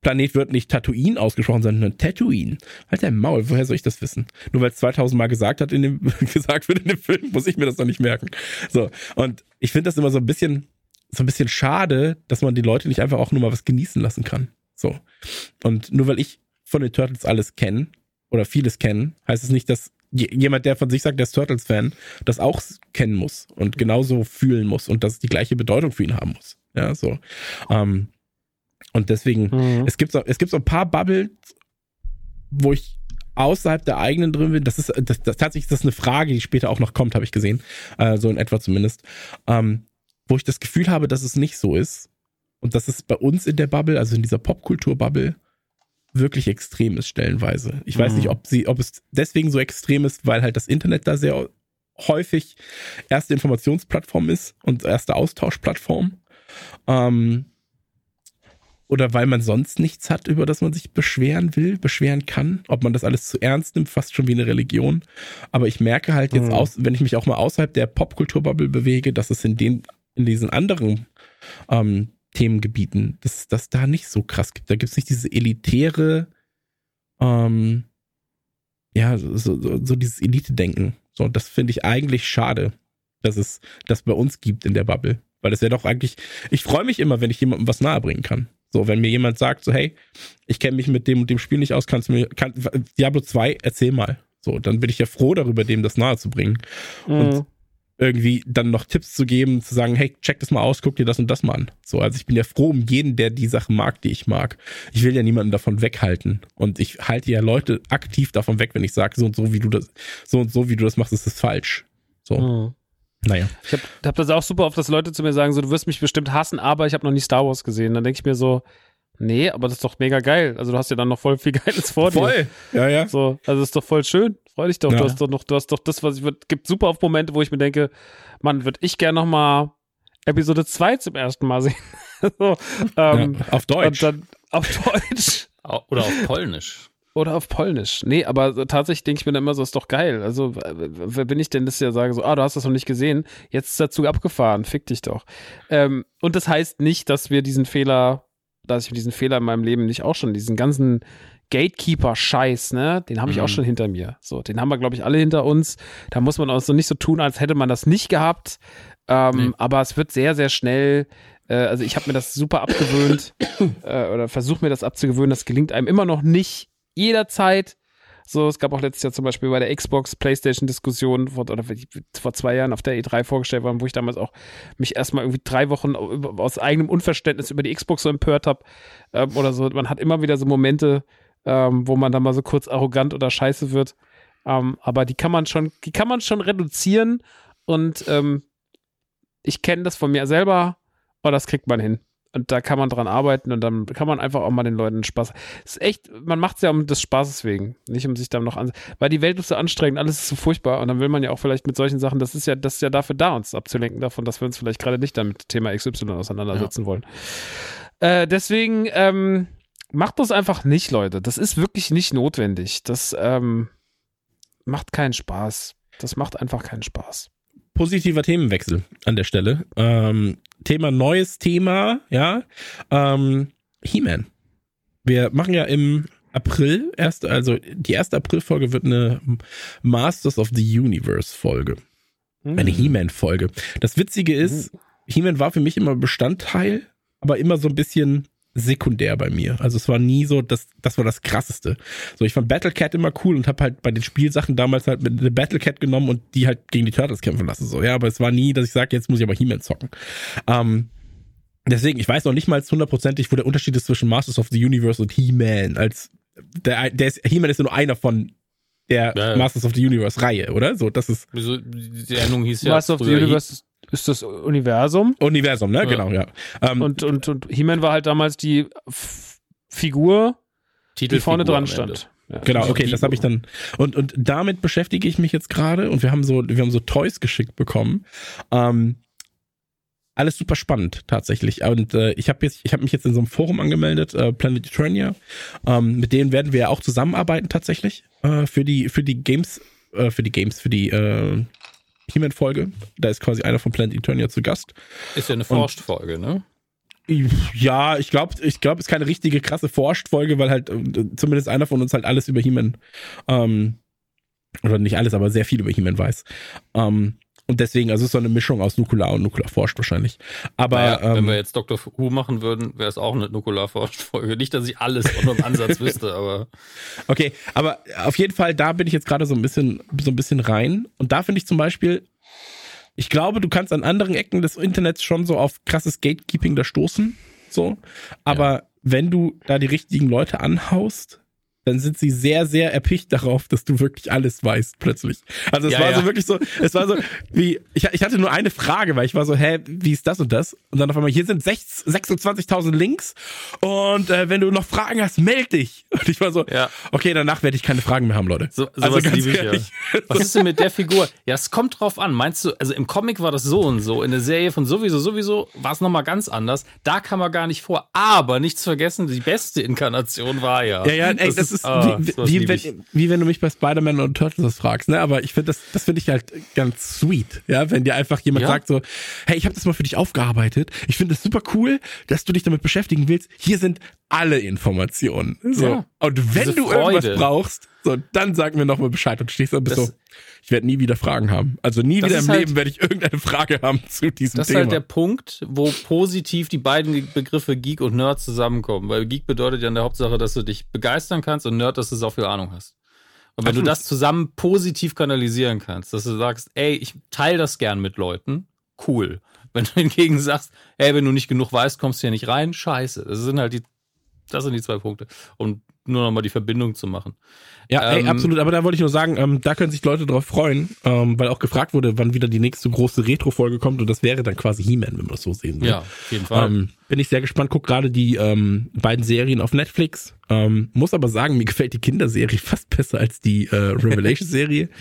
Planet wird nicht Tatooine ausgesprochen, sondern Tatooine. Halt dein Maul, woher soll ich das wissen? Nur weil es 2000 Mal gesagt hat in dem, gesagt wird in dem Film, muss ich mir das noch nicht merken. So, und ich finde das immer so ein bisschen, so ein bisschen schade, dass man die Leute nicht einfach auch nur mal was genießen lassen kann. So. Und nur weil ich von den Turtles alles kenne oder vieles kennen, heißt es nicht, dass jemand, der von sich sagt, der ist Turtles-Fan, das auch kennen muss und genauso fühlen muss und dass es die gleiche Bedeutung für ihn haben muss. Ja, so. Ähm, und deswegen, mhm. es gibt so, es gibt so ein paar Bubbles, wo ich außerhalb der eigenen drin bin. Das ist, das, das tatsächlich das ist eine Frage, die später auch noch kommt, habe ich gesehen. Äh, so in etwa zumindest. Ähm, wo ich das Gefühl habe, dass es nicht so ist. Und dass es bei uns in der Bubble, also in dieser Popkultur-Bubble, wirklich extrem ist stellenweise. Ich mhm. weiß nicht, ob sie, ob es deswegen so extrem ist, weil halt das Internet da sehr häufig erste Informationsplattform ist und erste Austauschplattform. Ähm, oder weil man sonst nichts hat, über das man sich beschweren will, beschweren kann, ob man das alles zu ernst nimmt, fast schon wie eine Religion. Aber ich merke halt jetzt mhm. aus, wenn ich mich auch mal außerhalb der Popkulturbubble bewege, dass es in den, in diesen anderen ähm, Themengebieten, dass das da nicht so krass gibt. Da gibt es nicht diese elitäre, ähm, ja, so, so, so dieses Elite-Denken. So, das finde ich eigentlich schade, dass es das bei uns gibt in der Bubble. Weil das wäre doch eigentlich, ich freue mich immer, wenn ich jemandem was nahebringen kann. So, wenn mir jemand sagt, so, hey, ich kenne mich mit dem und dem Spiel nicht aus, kannst du mir, kann, Diablo 2, erzähl mal. So, dann bin ich ja froh darüber, dem das nahe zu bringen. Mhm. Und irgendwie dann noch Tipps zu geben, zu sagen, hey, check das mal aus, guck dir das und das mal an. So, also ich bin ja froh um jeden, der die Sachen mag, die ich mag. Ich will ja niemanden davon weghalten. Und ich halte ja Leute aktiv davon weg, wenn ich sage, so und so, wie du das, so und so, wie du das machst, ist das falsch. So. Mhm. Naja. Ich habe hab das auch super oft, dass Leute zu mir sagen, so, du wirst mich bestimmt hassen, aber ich habe noch nie Star Wars gesehen. Dann denke ich mir so, nee, aber das ist doch mega geil. Also du hast ja dann noch voll viel Geiles vor dir. Voll. Ja, ja. So, also das ist doch voll schön. Freu dich doch. Ja. Du hast doch noch, du hast doch das, was ich würd, gibt super oft Momente, wo ich mir denke, Mann, würde ich gern noch mal Episode 2 zum ersten Mal sehen. so, ähm, ja, auf Deutsch. Und dann auf Deutsch. Oder auf Polnisch. Oder auf Polnisch. Nee, aber tatsächlich denke ich mir dann immer so, ist doch geil. Also, wer bin ich denn, dass ich ja sage, so, ah, du hast das noch nicht gesehen, jetzt ist der Zug abgefahren, fick dich doch. Ähm, und das heißt nicht, dass wir diesen Fehler, dass ich diesen Fehler in meinem Leben nicht auch schon, diesen ganzen Gatekeeper-Scheiß, ne, den habe ich Mhm. auch schon hinter mir. So, den haben wir, glaube ich, alle hinter uns. Da muss man auch so nicht so tun, als hätte man das nicht gehabt. Ähm, Nee. Aber es wird sehr, sehr schnell. Äh, also ich habe mir das super abgewöhnt äh, oder versuche mir das abzugewöhnen. Das gelingt einem immer noch nicht jederzeit. So, es gab auch letztes Jahr zum Beispiel bei der Xbox PlayStation Diskussion vor, oder vor zwei Jahren auf der E3 vorgestellt worden, wo ich damals auch mich erstmal irgendwie drei Wochen aus eigenem Unverständnis über die Xbox so empört habe ähm, oder so. Man hat immer wieder so Momente, ähm, wo man dann mal so kurz arrogant oder scheiße wird. Ähm, aber die kann man schon, die kann man schon reduzieren und ähm, ich kenne das von mir selber und das kriegt man hin. Und da kann man dran arbeiten und dann kann man einfach auch mal den Leuten Spaß. Es ist echt, man macht es ja um des Spaßes wegen, nicht um sich dann noch an. Weil die Welt ist so anstrengend, alles ist so furchtbar und dann will man ja auch vielleicht mit solchen Sachen, das ist ja, das ist ja dafür da, uns abzulenken davon, dass wir uns vielleicht gerade nicht damit Thema XY auseinandersetzen wollen. Äh, deswegen, ähm, macht das einfach nicht, Leute. Das ist wirklich nicht notwendig. Das ähm, macht keinen Spaß. Das macht einfach keinen Spaß. positiver Themenwechsel an der Stelle. Ähm, Thema neues Thema, ja. Ähm, He-Man. Wir machen ja im April erst, also die erste Aprilfolge wird eine Masters of the Universe Folge. Eine He-Man-Folge. Das Witzige ist, He-Man war für mich immer Bestandteil, aber immer so ein bisschen sekundär bei mir. Also es war nie so, das, das war das krasseste. So, ich fand Battle Cat immer cool und habe halt bei den Spielsachen damals halt mit eine Battle Cat genommen und die halt gegen die Turtles kämpfen lassen. So, ja, aber es war nie, dass ich sage, jetzt muss ich aber He-Man zocken. Ähm, deswegen, ich weiß noch nicht mal hundertprozentig, wo der Unterschied ist zwischen Masters of the Universe und He-Man. Als der, der ist, He-Man ist ja nur einer von der Ja. Masters of the Universe Reihe, oder? So, das ist Wieso, die Endung hieß ja. Master of the Universe ist, das Universum Universum, ne? Ja. Genau, ja. Ähm, und, und, und He-Man war halt damals die F Figur, die Titelfigur vorne dran stand. Ja. Genau, okay, das habe ich dann und und damit beschäftige ich mich jetzt gerade und wir haben so wir haben so Toys geschickt bekommen. Ähm, alles super spannend tatsächlich und äh, ich habe jetzt ich habe mich jetzt in so einem Forum angemeldet, äh, Planet Eternia. Ähm, mit denen werden wir ja auch zusammenarbeiten tatsächlich äh, für die für die Games äh, für die Games für die äh, He-Man Folge. Da ist quasi einer von Planet Eternia zu Gast. Ist ja eine Forscht-Folge, ne? Ja, ich glaube, ich glaube, es ist keine richtige krasse Forscht-Folge, weil halt äh, zumindest einer von uns halt alles über He-Man, ähm, oder nicht alles, aber sehr viel über He-Man weiß. Ähm, und deswegen, also es ist so eine Mischung aus Nukular und Nukular forscht wahrscheinlich. Aber Naja, wenn ähm, wir jetzt Dr. Who machen würden, wäre es auch eine Nukular-Forscht-Folge. Nicht, dass ich alles nur im Ansatz wüsste, aber Okay, aber auf jeden Fall, da bin ich jetzt gerade so ein bisschen, so ein bisschen rein. Und da finde ich zum Beispiel, ich glaube, du kannst an anderen Ecken des Internets schon so auf krasses Gatekeeping da stoßen. So. Aber wenn du da die richtigen Leute anhaust, dann sind sie sehr, sehr erpicht darauf, dass du wirklich alles weißt, plötzlich. Also es Ja, war ja. so wirklich so, es war so, wie, ich, ich hatte nur eine Frage, weil ich war so, hä, wie ist das und das? Und dann auf einmal, hier sind sechs- 26.000 Links und äh, wenn du noch Fragen hast, meld dich. Und ich war so, Ja. okay, danach werde ich keine Fragen mehr haben, Leute. so, also sowas ganz liebe ich ehrlich. ja. Was ist denn mit der Figur? Ja, es kommt drauf an. Meinst du, also im Comic war das so und so, in der Serie von sowieso, sowieso war es nochmal ganz anders. Da kam er gar nicht vor. Aber nicht zu vergessen, die beste Inkarnation war ja. Ja, ja, ey, das, ist, ah, wie, sowas wie, ich. wenn, wie wenn du mich bei Spider-Man und Turtles das fragst, ne? Aber ich finde das, das finde ich halt ganz sweet, ja, wenn dir einfach jemand Ja. sagt so, hey, ich habe das mal für dich aufgearbeitet. Ich finde es super cool, dass du dich damit beschäftigen willst. Hier sind alle Informationen. So. Ja. Und wenn Diese du irgendwas Freude. brauchst, so, dann sag mir nochmal Bescheid und stehst dann bist Das- so, ich werde nie wieder Fragen haben. Also nie Das wieder ist im halt- Leben werde ich irgendeine Frage haben zu diesem Das ist Thema. halt der Punkt, wo positiv die beiden Begriffe Geek und Nerd zusammenkommen. Weil Geek bedeutet ja in der Hauptsache, dass du dich begeistern kannst und Nerd, dass du so viel Ahnung hast. Und wenn Absolut. du das zusammen positiv kanalisieren kannst, dass du sagst, ey, ich teile das gern mit Leuten, cool. Wenn du hingegen sagst, ey, wenn du nicht genug weißt, kommst du hier nicht rein, scheiße. Das sind halt die, das sind die zwei Punkte. Um nur nochmal die Verbindung zu machen. Ja, ey, Ähm, absolut. Aber da wollte ich nur sagen, ähm, da können sich Leute drauf freuen, ähm, weil auch gefragt wurde, wann wieder die nächste große Retro-Folge kommt. Und das wäre dann quasi He-Man, wenn man das so sehen will. Ja, auf jeden Fall. Ähm, bin ich sehr gespannt. Guck gerade die ähm, beiden Serien auf Netflix. Ähm, muss aber sagen, mir gefällt die Kinderserie fast besser als die äh, Revelation-Serie.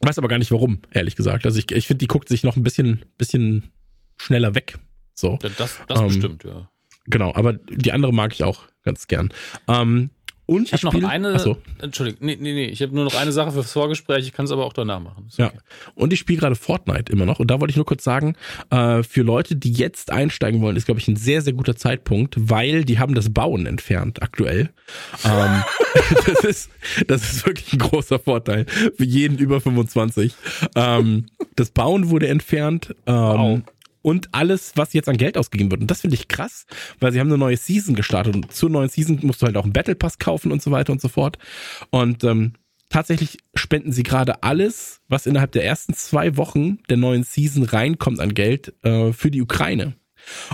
weiß aber gar nicht warum, ehrlich gesagt. Also ich, ich finde, die guckt sich noch ein bisschen, bisschen schneller weg. So. Ja, das das bestimmt, ja. Genau, aber die andere mag ich auch ganz gern. Ähm, und Ich habe noch spiel- eine. Achso, Entschuldigung, nee, nee, nee. Ich habe nur noch eine Sache fürs Vorgespräch. Ich kann es aber auch danach machen. Ist ja. okay. Und ich spiele gerade Fortnite immer noch. Und da wollte ich nur kurz sagen, äh, für Leute, die jetzt einsteigen wollen, ist, glaube ich, ein sehr, sehr guter Zeitpunkt, weil die haben das Bauen entfernt aktuell. ähm, das, ist, das ist wirklich ein großer Vorteil für jeden über 25. Ähm, das Bauen wurde entfernt. Ähm, Wow. Und alles, was jetzt an Geld ausgegeben wird. Und das finde ich krass, weil sie haben eine neue Season gestartet. Und zur neuen Season musst du halt auch einen Battle Pass kaufen und so weiter und so fort. Und ähm, tatsächlich spenden sie gerade alles, was innerhalb der ersten zwei Wochen der neuen Season reinkommt an Geld, äh, für die Ukraine.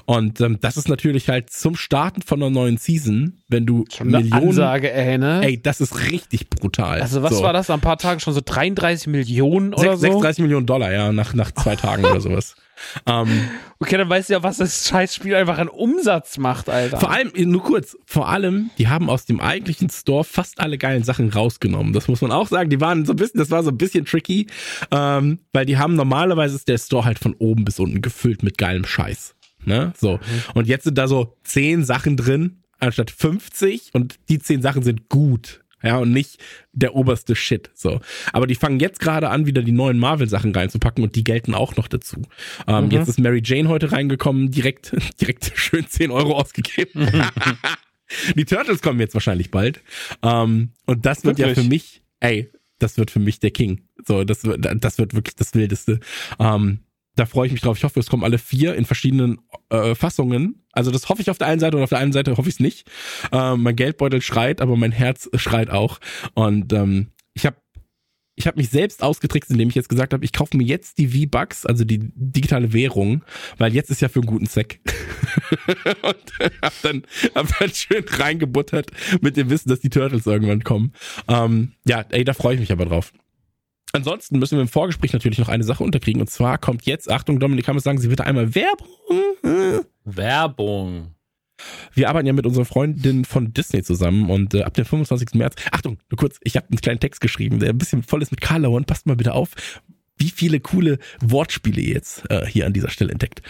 Und ähm, das ist natürlich halt zum Starten von einer neuen Season, wenn du Schon eine Millionen. Ansage, ey, ne? Ey, das ist richtig brutal. also was so. war das nach ein paar Tagen schon so 33 Millionen oder Sech- so? 36 Millionen Dollar, ja, nach, nach zwei Tagen oder sowas. Ähm, Okay, dann weißt du ja, was das Scheißspiel einfach an Umsatz macht, Alter. Vor allem, nur kurz, vor allem, die haben aus dem eigentlichen Store fast alle geilen Sachen rausgenommen. Das muss man auch sagen. Die waren so ein bisschen, das war so ein bisschen tricky, ähm, weil die haben normalerweise ist der Store halt von oben bis unten gefüllt mit geilem Scheiß. Ne? So. Und jetzt sind da so zehn Sachen drin, anstatt 50 und die zehn Sachen sind gut. Ja, und nicht der oberste Shit. So. Aber die fangen jetzt gerade an, wieder die neuen Marvel-Sachen reinzupacken und die gelten auch noch dazu. Ähm, Jetzt ist Mary Jane heute reingekommen, direkt, direkt schön 10 Euro ausgegeben. die Turtles kommen jetzt wahrscheinlich bald. Ähm, und das wird ja Wirklich? für mich, ey, das wird für mich der King. So, das wird, das wird wirklich das Wildeste. Ähm, da freue ich mich drauf. Ich hoffe, es kommen alle vier in verschiedenen äh, Fassungen. Also das hoffe ich auf der einen Seite und auf der anderen Seite hoffe ich es nicht. Ähm, mein Geldbeutel schreit, aber mein Herz schreit auch. Und ähm, ich habe ich habe mich selbst ausgetrickst, indem ich jetzt gesagt habe, ich kaufe mir jetzt die V-Bucks, also die digitale Währung, weil jetzt ist ja für einen guten Zweck. und hab dann, hab dann schön reingebuttert mit dem Wissen, dass die Turtles irgendwann kommen. Ähm, ja, ey, da freue ich mich aber drauf. Ansonsten müssen wir im Vorgespräch natürlich noch eine Sache unterkriegen. Und zwar kommt jetzt, Achtung, Dominik, kann man sagen, sie bitte einmal Werbung. Werbung. Wir arbeiten ja mit unserer Freundin von Disney zusammen und äh, ab dem 25. März, Achtung, nur kurz, ich habe einen kleinen Text geschrieben, der ein bisschen voll ist mit Karlauern, passt mal bitte auf, wie viele coole Wortspiele ihr jetzt äh, hier an dieser Stelle entdeckt.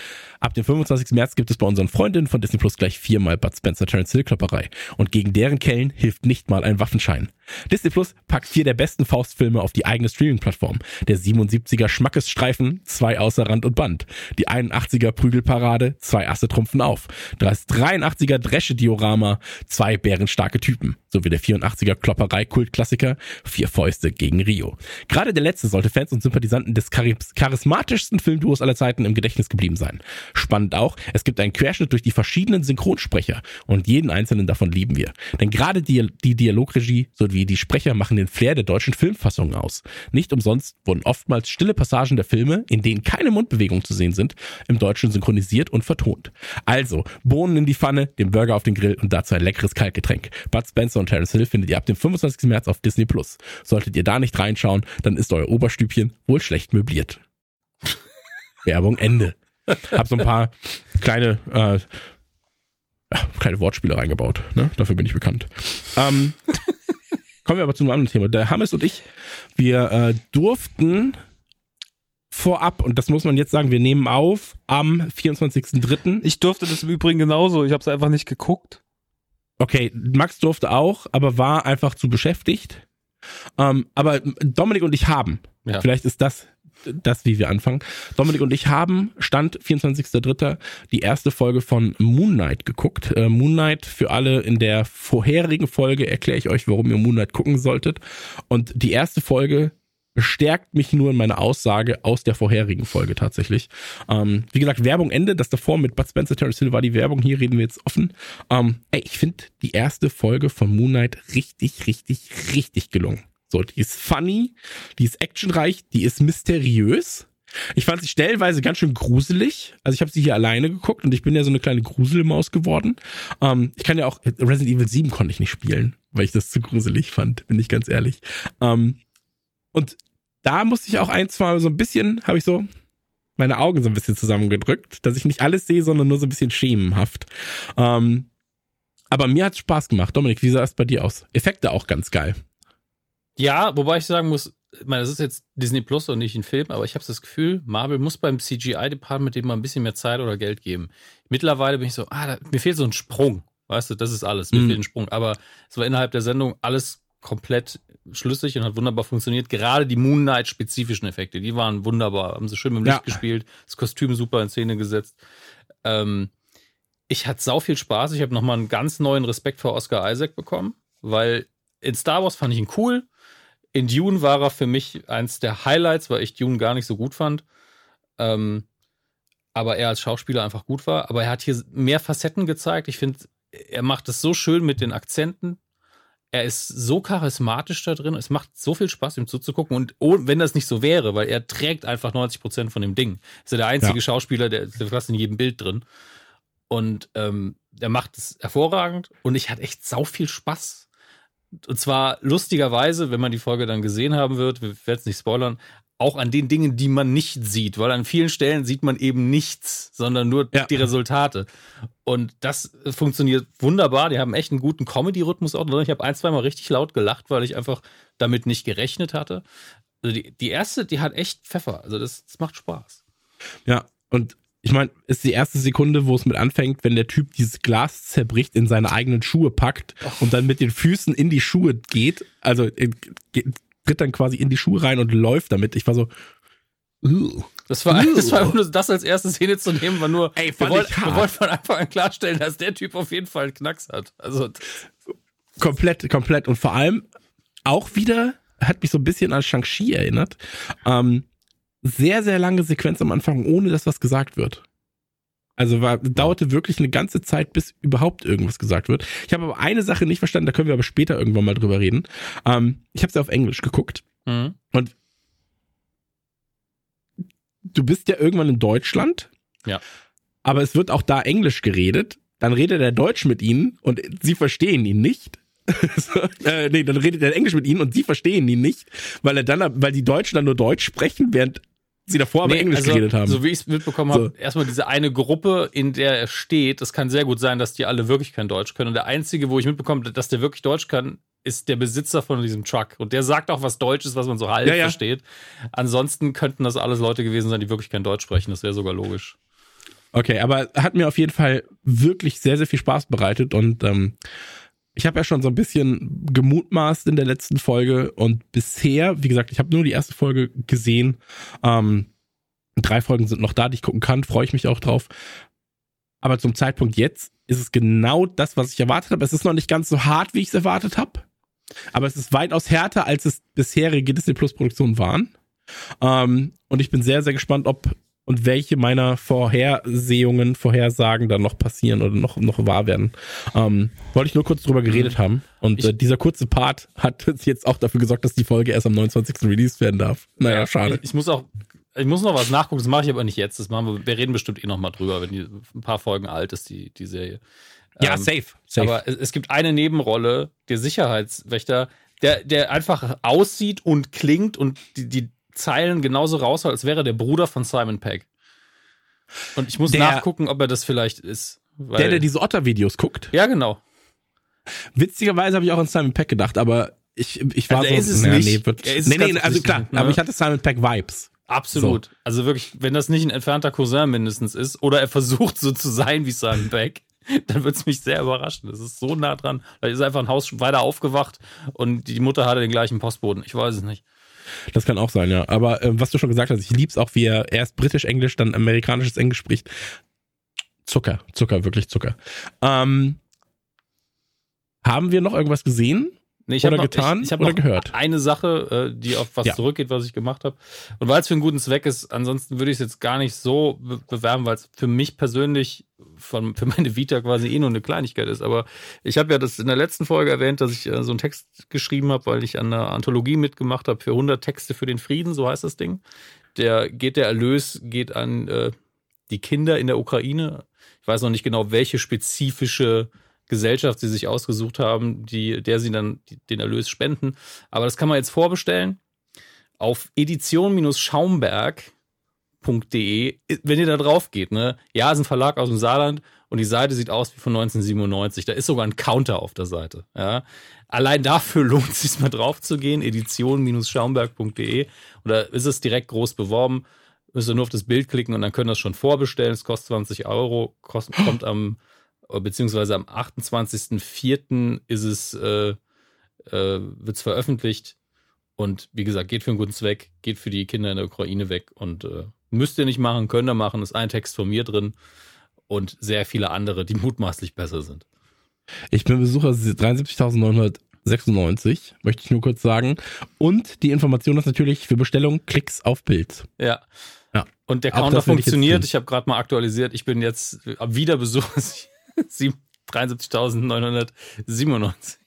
Ab dem 25. März gibt es bei unseren Freundinnen von Disney Plus gleich viermal Bud Spencer Terence Hill Klopperei. Und gegen deren Kellen hilft nicht mal ein Waffenschein. Disney Plus packt vier der besten Faustfilme auf die eigene Streaming-Plattform. Der 77er Schmackesstreifen, zwei außer Rand und Band. Die 81er Prügelparade, zwei Asse trumpfen auf. Das 83er Dresche-Diorama, zwei bärenstarke Typen. Sowie der 84er Klopperei-Kultklassiker, vier Fäuste gegen Rio. Gerade der letzte sollte Fans und Sympathisanten des charis- charismatischsten Filmduos aller Zeiten im Gedächtnis geblieben sein. Spannend auch, es gibt einen Querschnitt durch die verschiedenen Synchronsprecher und jeden einzelnen davon lieben wir. Denn gerade die, die Dialogregie sowie die Sprecher machen den Flair der deutschen Filmfassungen aus. Nicht umsonst wurden oftmals stille Passagen der Filme, in denen keine Mundbewegungen zu sehen sind, im Deutschen synchronisiert und vertont. Also, Bohnen in die Pfanne, den Burger auf den Grill und dazu ein leckeres Kaltgetränk. Bud Spencer und Terence Hill findet ihr ab dem 25. März auf Disney Plus. Solltet ihr da nicht reinschauen, dann ist euer Oberstübchen wohl schlecht möbliert. Werbung Ende. Hab so ein paar kleine, äh, kleine Wortspiele reingebaut. Ne? Dafür bin ich bekannt. Ähm, kommen wir aber zu einem anderen Thema. Der Hammes und ich, wir äh, durften vorab, und das muss man jetzt sagen, wir nehmen auf am 24.03. Ich durfte das im Übrigen genauso. Ich habe es einfach nicht geguckt. Okay, Max durfte auch, aber war einfach zu beschäftigt. Ähm, aber Dominik und ich haben. Ja. Vielleicht ist das das, wie wir anfangen. Dominik und ich haben, Stand 24.03., die erste Folge von Moon Knight geguckt. Äh, Moon Knight, für alle in der vorherigen Folge erkläre ich euch, warum ihr Moon Knight gucken solltet. Und die erste Folge bestärkt mich nur in meiner Aussage aus der vorherigen Folge tatsächlich. Ähm, wie gesagt, Werbung Ende, das davor mit Bud Spencer, Terrence Hill war die Werbung, hier reden wir jetzt offen. Ähm, ey, ich finde die erste Folge von Moon Knight richtig, richtig, richtig gelungen. So, die ist funny, die ist actionreich, die ist mysteriös. Ich fand sie stellenweise ganz schön gruselig. Also ich habe sie hier alleine geguckt und ich bin ja so eine kleine Gruselmaus geworden. Ähm, ich kann ja auch Resident Evil 7 konnte ich nicht spielen, weil ich das zu gruselig fand, bin ich ganz ehrlich. Ähm, und da musste ich auch ein, zwei so ein bisschen, habe ich so meine Augen so ein bisschen zusammengedrückt, dass ich nicht alles sehe, sondern nur so ein bisschen schemenhaft. Ähm, aber mir hat's Spaß gemacht. Dominik, wie sah es bei dir aus? Effekte auch ganz geil. Ja, wobei ich sagen muss, ich meine, das ist jetzt Disney Plus und nicht ein Film, aber ich habe das Gefühl, Marvel muss beim CGI-Department dem mal ein bisschen mehr Zeit oder Geld geben. Mittlerweile bin ich so, ah, da, mir fehlt so ein Sprung. Weißt du, das ist alles. Mir Mhm. fehlt ein Sprung. Aber es war innerhalb der Sendung alles komplett schlüssig und hat wunderbar funktioniert. Gerade die Moon Knight-spezifischen Effekte, die waren wunderbar. Haben sie schön mit dem Ja. Licht gespielt, das Kostüm super in Szene gesetzt. Ähm, ich hatte sau viel Spaß. Ich habe nochmal einen ganz neuen Respekt vor Oscar Isaac bekommen, weil in Star Wars fand ich ihn cool. In Dune war er für mich eins der Highlights, weil ich Dune gar nicht so gut fand. Ähm, aber er als Schauspieler einfach gut war. Aber er hat hier mehr Facetten gezeigt. Ich finde, er macht es so schön mit den Akzenten. Er ist so charismatisch da drin. Es macht so viel Spaß, ihm zuzugucken. Und oh, wenn das nicht so wäre, weil er trägt einfach 90 Prozent von dem Ding. Ist er der einzige Ja. Schauspieler, der, der ist fast in jedem Bild drin. Und ähm, er macht es hervorragend. Und ich hatte echt sau viel Spaß. Und zwar lustigerweise, wenn man die Folge dann gesehen haben wird, wir werden es nicht spoilern, auch an den Dingen, die man nicht sieht, weil an vielen Stellen sieht man eben nichts, sondern nur Ja. die Resultate. Und das funktioniert wunderbar. Die haben echt einen guten Comedy-Rhythmus auch. Ich habe ein, zwei Mal richtig laut gelacht, weil ich einfach damit nicht gerechnet hatte. Also die, die erste, die hat echt Pfeffer. Also das, das macht Spaß. Ja, und ich meine, ist die erste Sekunde, wo es mit anfängt, wenn der Typ dieses Glas zerbricht, in seine eigenen Schuhe packt und dann mit den Füßen in die Schuhe geht, also äh, geht, tritt dann quasi in die Schuhe rein und läuft damit. Ich war so, uh. Das war, das war nur das als erste Szene zu nehmen, war nur, Ey, wir, hart. wollten von Anfang an klarstellen, dass der Typ auf jeden Fall einen Knacks hat. Also komplett, komplett. Und vor allem auch wieder, hat mich so ein bisschen an Shang-Chi erinnert, ähm, sehr, sehr lange Sequenz am Anfang, ohne dass was gesagt wird. Also war, dauerte wirklich eine ganze Zeit, bis überhaupt irgendwas gesagt wird. Ich habe aber eine Sache nicht verstanden, da können wir aber später irgendwann mal drüber reden. Ähm, ich habe sie auf Englisch geguckt. mhm. Und du bist ja irgendwann in Deutschland. Ja. Aber es wird auch da Englisch geredet. Dann redet er Deutsch mit ihnen und sie verstehen ihn nicht. so, äh, nee, dann redet er Englisch mit ihnen und sie verstehen ihn nicht, weil er dann, weil die Deutschen dann nur Deutsch sprechen, während sie davor aber Nee, Englisch also, geredet haben. So wie ich es mitbekommen habe, erstmal diese eine Gruppe, in der er steht, das kann sehr gut sein, dass die alle wirklich kein Deutsch können. Und der einzige, wo ich mitbekomme, dass der wirklich Deutsch kann, ist der Besitzer von diesem Truck. Und der sagt auch was Deutsches, was man so halb Ja, ja. versteht. Ansonsten könnten das alles Leute gewesen sein, die wirklich kein Deutsch sprechen. Das wäre sogar logisch. Okay, aber hat mir auf jeden Fall wirklich sehr, sehr viel Spaß bereitet und ähm, ich habe ja schon so ein bisschen gemutmaßt in der letzten Folge und bisher, wie gesagt, ich habe nur die erste Folge gesehen. Ähm, drei Folgen sind noch da, die ich gucken kann, freue ich mich auch drauf. Aber zum Zeitpunkt jetzt ist es genau das, was ich erwartet habe. Es ist noch nicht ganz so hart, wie ich es erwartet habe. Aber es ist weitaus härter, als es bisherige Disney Plus Produktionen waren. Ähm, und ich bin sehr, sehr gespannt, ob und welche meiner Vorhersehungen, Vorhersagen dann noch passieren oder noch, noch wahr werden. Ähm, wollte ich nur kurz drüber geredet haben. Und äh, dieser kurze Part hat jetzt auch dafür gesorgt, dass die Folge erst am 29. released werden darf. Naja, schade. Ich, ich muss auch, ich muss noch was nachgucken, das mache ich aber nicht jetzt. Das machen wir, wir reden bestimmt eh noch mal drüber, wenn die ein paar Folgen alt ist, die, die Serie. ja, Ähm, safe. safe. Aber es, es gibt eine Nebenrolle, der Sicherheitswächter, der, der einfach aussieht und klingt und die, die Zeilen genauso raushaut, als wäre der Bruder von Simon Pegg. Und ich muss Der- nachgucken, ob er das vielleicht ist. Der, der diese Otter-Videos guckt. ja, genau. Witzigerweise habe ich auch an Simon Peck gedacht, aber ich, ich war Also so, ist es naja, nicht. nee, wird, Er ist es nee, nee, also sicher klar, ne? aber ich hatte Simon Peck Vibes. Absolut. Also wirklich, wenn das nicht ein entfernter Cousin mindestens ist oder er versucht so zu sein wie Simon Pegg, dann würde es mich sehr überraschen. Das ist so nah dran. Vielleicht ist einfach ein Haus weiter aufgewacht und die Mutter hatte den gleichen Postboden. Ich weiß es nicht. Das kann auch sein, ja. Aber äh, was du schon gesagt hast, ich lieb's auch, wie er erst britisch-englisch, dann amerikanisches Englisch spricht. Zucker, Zucker, wirklich Zucker. Ähm, haben wir noch irgendwas gesehen? Nee, ich oder noch, getan ich, ich oder noch gehört? Eine Sache, äh, die auf was Ja. zurückgeht, was ich gemacht habe. Und weil es für einen guten Zweck ist, ansonsten würde ich es jetzt gar nicht so be bewerben, weil es für mich persönlich von, für meine Vita quasi eh nur eine Kleinigkeit ist. Aber ich habe ja das in der letzten Folge erwähnt, dass ich äh, so einen Text geschrieben habe, weil ich an einer Anthologie mitgemacht habe für 100 Texte für den Frieden, so heißt das Ding. Der geht der Erlös geht an äh, die Kinder in der Ukraine. Ich weiß noch nicht genau, welche spezifische Gesellschaft sie sich ausgesucht haben, die, der sie dann den Erlös spenden. Aber das kann man jetzt vorbestellen auf edition-schaumberg.de, wenn ihr da drauf geht, ne? Ja, ist ein Verlag aus dem Saarland und die Seite sieht aus wie von 1997. Da ist sogar ein Counter auf der Seite. Ja? Allein dafür lohnt es sich mal drauf zu gehen, edition-schaumberg.de. Und da ist es direkt groß beworben. Müsst ihr nur auf das Bild klicken und dann könnt ihr das schon vorbestellen. Es kostet 20 Euro, kost, kommt am, beziehungsweise am 28.04. ist es, äh, äh, wird es veröffentlicht. Und wie gesagt, geht für einen guten Zweck, geht für die Kinder in der Ukraine weg und äh, müsst ihr nicht machen, könnt ihr machen. Ist ein Text von mir drin und sehr viele andere, die mutmaßlich besser sind. Ich bin Besucher 73.996, möchte ich nur kurz sagen. Und die Information ist natürlich für Bestellung Klicks auf Bild. Ja. Ja. Und der Counter ich funktioniert. tun. Ich, habe gerade mal aktualisiert. Ich bin jetzt wieder Besucher 73.997.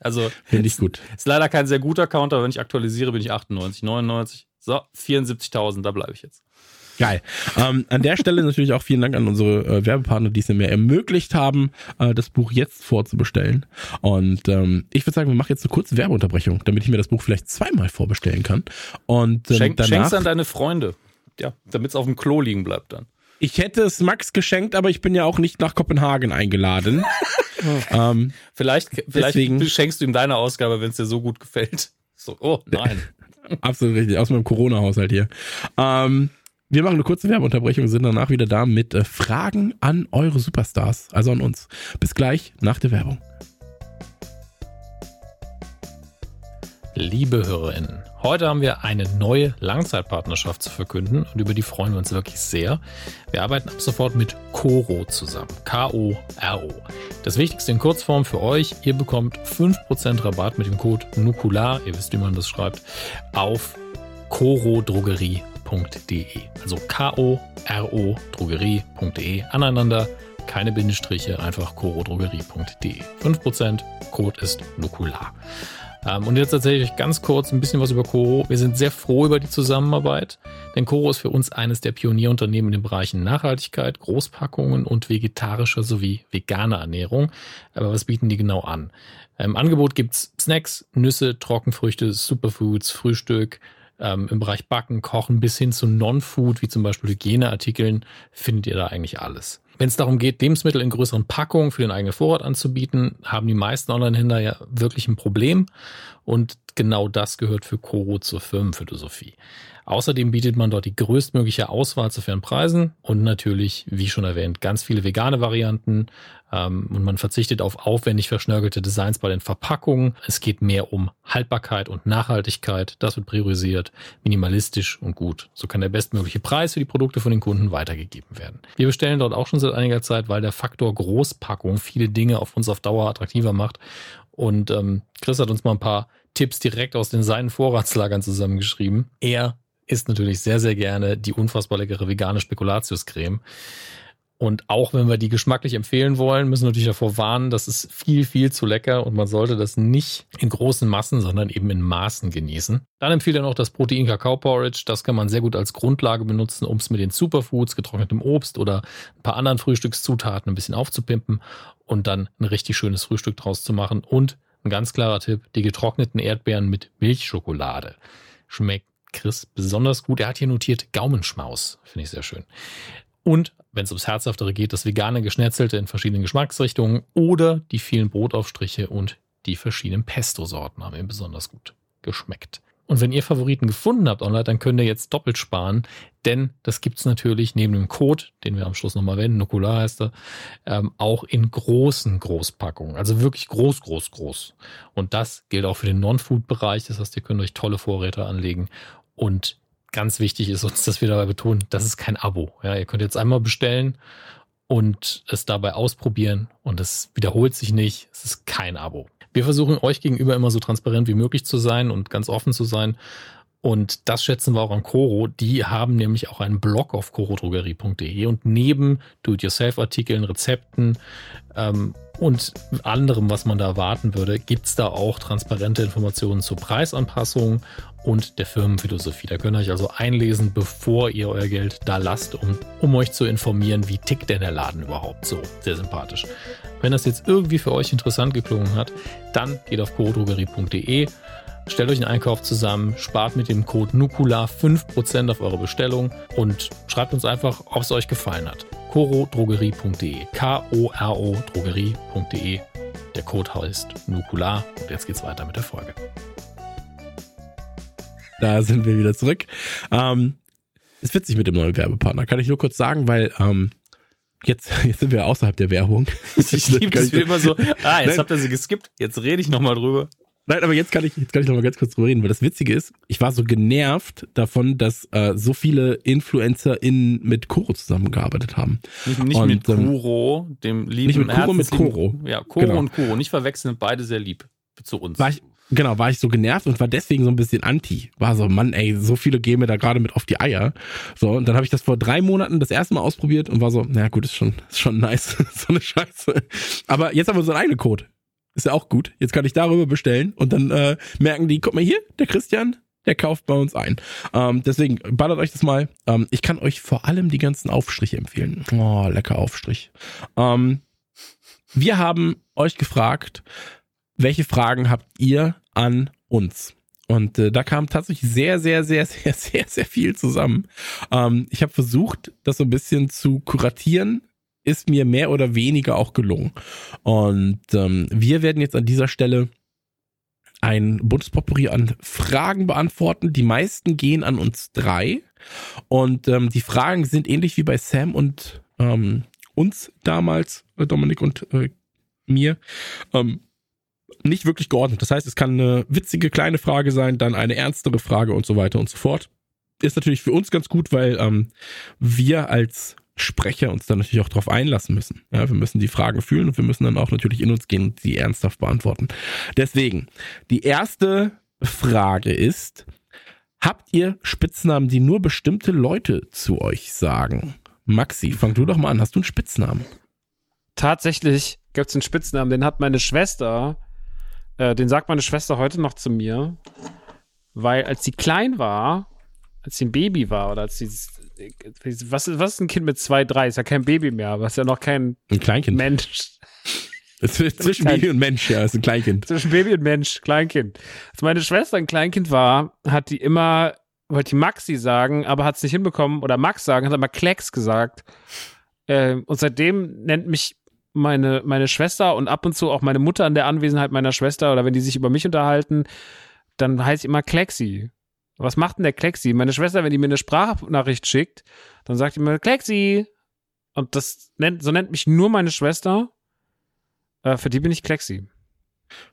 Also Finde ich gut. ist leider kein sehr guter Counter. Wenn ich aktualisiere, bin ich 98, 99. So, 74.000, da bleibe ich jetzt. Geil. Ähm, an der Stelle natürlich auch vielen Dank an unsere äh, Werbepartner, die es mir ermöglicht haben, äh, das Buch jetzt vorzubestellen. Und ähm, ich würde sagen, wir machen jetzt eine kurze Werbeunterbrechung, damit ich mir das Buch vielleicht zweimal vorbestellen kann. Und ähm, Schenk, danach, schenk's an deine Freunde. Ja, damit es auf dem Klo liegen bleibt dann. Ich hätte es Max geschenkt, aber ich bin ja auch nicht nach Kopenhagen eingeladen. ähm, Vielleicht, vielleicht Deswegen- schenkst du ihm deine Ausgabe, wenn es dir so gut gefällt. So, oh nein. Absolut richtig, aus meinem Corona-Haushalt hier. Ähm, wir machen eine kurze Werbeunterbrechung, sind danach wieder da mit äh, Fragen an eure Superstars, also an uns. Bis gleich nach der Werbung. Liebe HörerInnen, heute haben wir eine neue Langzeitpartnerschaft zu verkünden und über die freuen wir uns wirklich sehr. Wir arbeiten ab sofort mit Coro zusammen. K-O-R-O. Das Wichtigste in Kurzform für euch, ihr bekommt 5% Rabatt mit dem Code NUKULAR, ihr wisst, wie man das schreibt, auf corodrogerie.de. Also K-O-R-O Drogerie.de aneinander, keine Bindestriche, einfach corodrogerie.de. 5%, Code ist NUKULAR. Ähm, und jetzt erzähle ich euch ganz kurz ein bisschen was über Coro. Wir sind sehr froh über die Zusammenarbeit, denn Coro ist für uns eines der Pionierunternehmen in den Bereichen Nachhaltigkeit, Großpackungen und vegetarischer sowie veganer Ernährung. Aber was bieten die genau an? Im Angebot gibt's Snacks, Nüsse, Trockenfrüchte, Superfoods, Frühstück, ähm, im Bereich Backen, Kochen bis hin zu Non-Food, wie zum Beispiel Hygieneartikeln, findet ihr da eigentlich alles. Wenn es darum geht, Lebensmittel in größeren Packungen für den eigenen Vorrat anzubieten, haben die meisten Online-Händler ja wirklich ein Problem. Und genau das gehört für Coro zur Firmenphilosophie. Außerdem bietet man dort die größtmögliche Auswahl zu fairen Preisen und natürlich, wie schon erwähnt, ganz viele vegane Varianten. Ähm, und man verzichtet auf aufwendig verschnörkelte Designs bei den Verpackungen. Es geht mehr um Haltbarkeit und Nachhaltigkeit. Das wird priorisiert, minimalistisch und gut. So kann der bestmögliche Preis für die Produkte von den Kunden weitergegeben werden. Wir bestellen dort auch schon seit einiger Zeit, weil der Faktor Großpackung viele Dinge auf uns auf Dauer attraktiver macht. Und ähm, Chris hat uns mal ein paar Tipps direkt aus den seinen Vorratslagern zusammengeschrieben. Er isst natürlich sehr, sehr gerne die unfassbar leckere vegane Spekulatiuscreme. Und auch wenn wir die geschmacklich empfehlen wollen, müssen wir natürlich davor warnen, das ist viel, viel zu lecker und man sollte das nicht in großen Massen, sondern eben in Maßen genießen. Dann empfiehlt er noch das Protein-Kakao-Porridge. Das kann man sehr gut als Grundlage benutzen, um es mit den Superfoods, getrocknetem Obst oder ein paar anderen Frühstückszutaten ein bisschen aufzupimpen und dann ein richtig schönes Frühstück draus zu machen. Und ein ganz klarer Tipp, die getrockneten Erdbeeren mit Milchschokolade. Schmeckt Chris besonders gut. Er hat hier notiert Gaumenschmaus. Finde ich sehr schön. Und wenn es ums Herzhaftere geht, das vegane Geschnetzelte in verschiedenen Geschmacksrichtungen oder die vielen Brotaufstriche und die verschiedenen Pesto-Sorten haben ihm besonders gut geschmeckt. Und wenn ihr Favoriten gefunden habt online, dann könnt ihr jetzt doppelt sparen, denn das gibt's natürlich neben dem Code, den wir am Schluss nochmal wenden, Nukular heißt er, ähm, auch in großen Großpackungen. Also wirklich groß, groß, groß. Und das gilt auch für den Non-Food-Bereich. Das heißt, ihr könnt euch tolle Vorräte anlegen und ganz wichtig ist uns, dass wir dabei betonen, das ist kein Abo. Ja, ihr könnt jetzt einmal bestellen und es dabei ausprobieren und es wiederholt sich nicht. Es ist kein Abo. Wir versuchen euch gegenüber immer so transparent wie möglich zu sein und ganz offen zu sein. Und das schätzen wir auch an Coro. Die haben nämlich auch einen Blog auf corodrogerie.de und neben Do-it-yourself-Artikeln, Rezepten ähm, und anderem, was man da erwarten würde, gibt's da auch transparente Informationen zur Preisanpassung und der Firmenphilosophie. Da könnt ihr euch also einlesen, bevor ihr euer Geld da lasst, um, um euch zu informieren, wie tickt denn der Laden überhaupt so. Sehr sympathisch. Wenn das jetzt irgendwie für euch interessant geklungen hat, dann geht auf corodrogerie.de Stellt euch einen Einkauf zusammen, spart mit dem Code NUKULA 5% auf eure Bestellung und schreibt uns einfach, ob es euch gefallen hat. korodrogerie.de K-O-R-O Drogerie.de Der Code heißt NUKULA und jetzt geht's weiter mit der Folge. Da sind wir wieder zurück. Ähm, ist witzig mit dem neuen Werbepartner, kann ich nur kurz sagen, weil ähm, jetzt, jetzt sind wir außerhalb der Werbung. Ich liebe das wie immer so, ah, jetzt Nein. habt ihr sie geskippt, jetzt rede ich nochmal drüber. Nein, aber jetzt kann ich, jetzt kann ich noch mal ganz kurz drüber reden, weil das Witzige ist, ich war so genervt davon, dass äh, so viele InfluencerInnen mit Koro zusammengearbeitet haben. Nicht, nicht und, mit Kuro, dem lieben Nicht mit Kuro, mit Koro. Ja, Koro genau. und Kuro, nicht verwechseln, beide sehr lieb zu uns. War ich, genau, war ich so genervt und war deswegen so ein bisschen anti. War so, Mann, ey, so viele gehen mir da gerade mit auf die Eier. So, und dann habe ich das vor drei Monaten das erste Mal ausprobiert und war so, na gut, ist schon, ist schon nice, so eine Scheiße. Aber jetzt haben wir so einen eigenen Code. Ist ja auch gut. Jetzt kann ich darüber bestellen und dann äh, merken die, guck mal hier, der Christian, der kauft bei uns ein. Ähm, deswegen ballert euch das mal. Ähm, ich kann euch vor allem die ganzen Aufstriche empfehlen. Oh, lecker Aufstrich. Ähm, wir haben euch gefragt, welche Fragen habt ihr an uns? Und äh, da kam tatsächlich sehr, sehr, sehr, sehr, sehr, sehr viel zusammen. Ähm, ich habe versucht, das so ein bisschen zu kuratieren ist mir mehr oder weniger auch gelungen. Und ähm, wir werden jetzt an dieser Stelle ein Bundespotpourri an Fragen beantworten. Die meisten gehen an uns drei. Und ähm, die Fragen sind ähnlich wie bei Sam und ähm, uns damals, äh, Dominik und äh, mir, ähm, nicht wirklich geordnet. Das heißt, es kann eine witzige kleine Frage sein, dann eine ernstere Frage und so weiter und so fort. Ist natürlich für uns ganz gut, weil ähm, wir als Sprecher uns dann natürlich auch darauf einlassen müssen. Ja, wir müssen die Fragen fühlen und wir müssen dann auch natürlich in uns gehen und sie ernsthaft beantworten. Deswegen, die erste Frage ist, habt ihr Spitznamen, die nur bestimmte Leute zu euch sagen? Maxi, fang du doch mal an. Hast du einen Spitznamen? Tatsächlich gibt es einen Spitznamen, den hat meine Schwester, äh, den sagt meine Schwester heute noch zu mir, weil als sie klein war, als sie ein Baby war oder als sie was, ist, was ist ein Kind mit zwei, drei? Ist ja kein Baby mehr, was ist ja noch kein ein Kleinkind. Mensch. Zwischen Baby und Mensch, ja, ist ein Kleinkind. Zwischen Baby und Mensch, Kleinkind. Als meine Schwester ein Kleinkind war, hat die immer, wollte die Maxi sagen, aber hat es nicht hinbekommen, oder Max sagen, hat immer Klecks gesagt. Äh, und seitdem nennt mich meine, meine Schwester und ab und zu auch meine Mutter in der Anwesenheit meiner Schwester oder wenn die sich über mich unterhalten, dann heißt immer Klexi. Was macht denn der Klexi? Meine Schwester, wenn die mir eine Sprachnachricht schickt, dann sagt die mir Klexi. Und das nennt, so nennt mich nur meine Schwester. Äh, für die bin ich Klexi.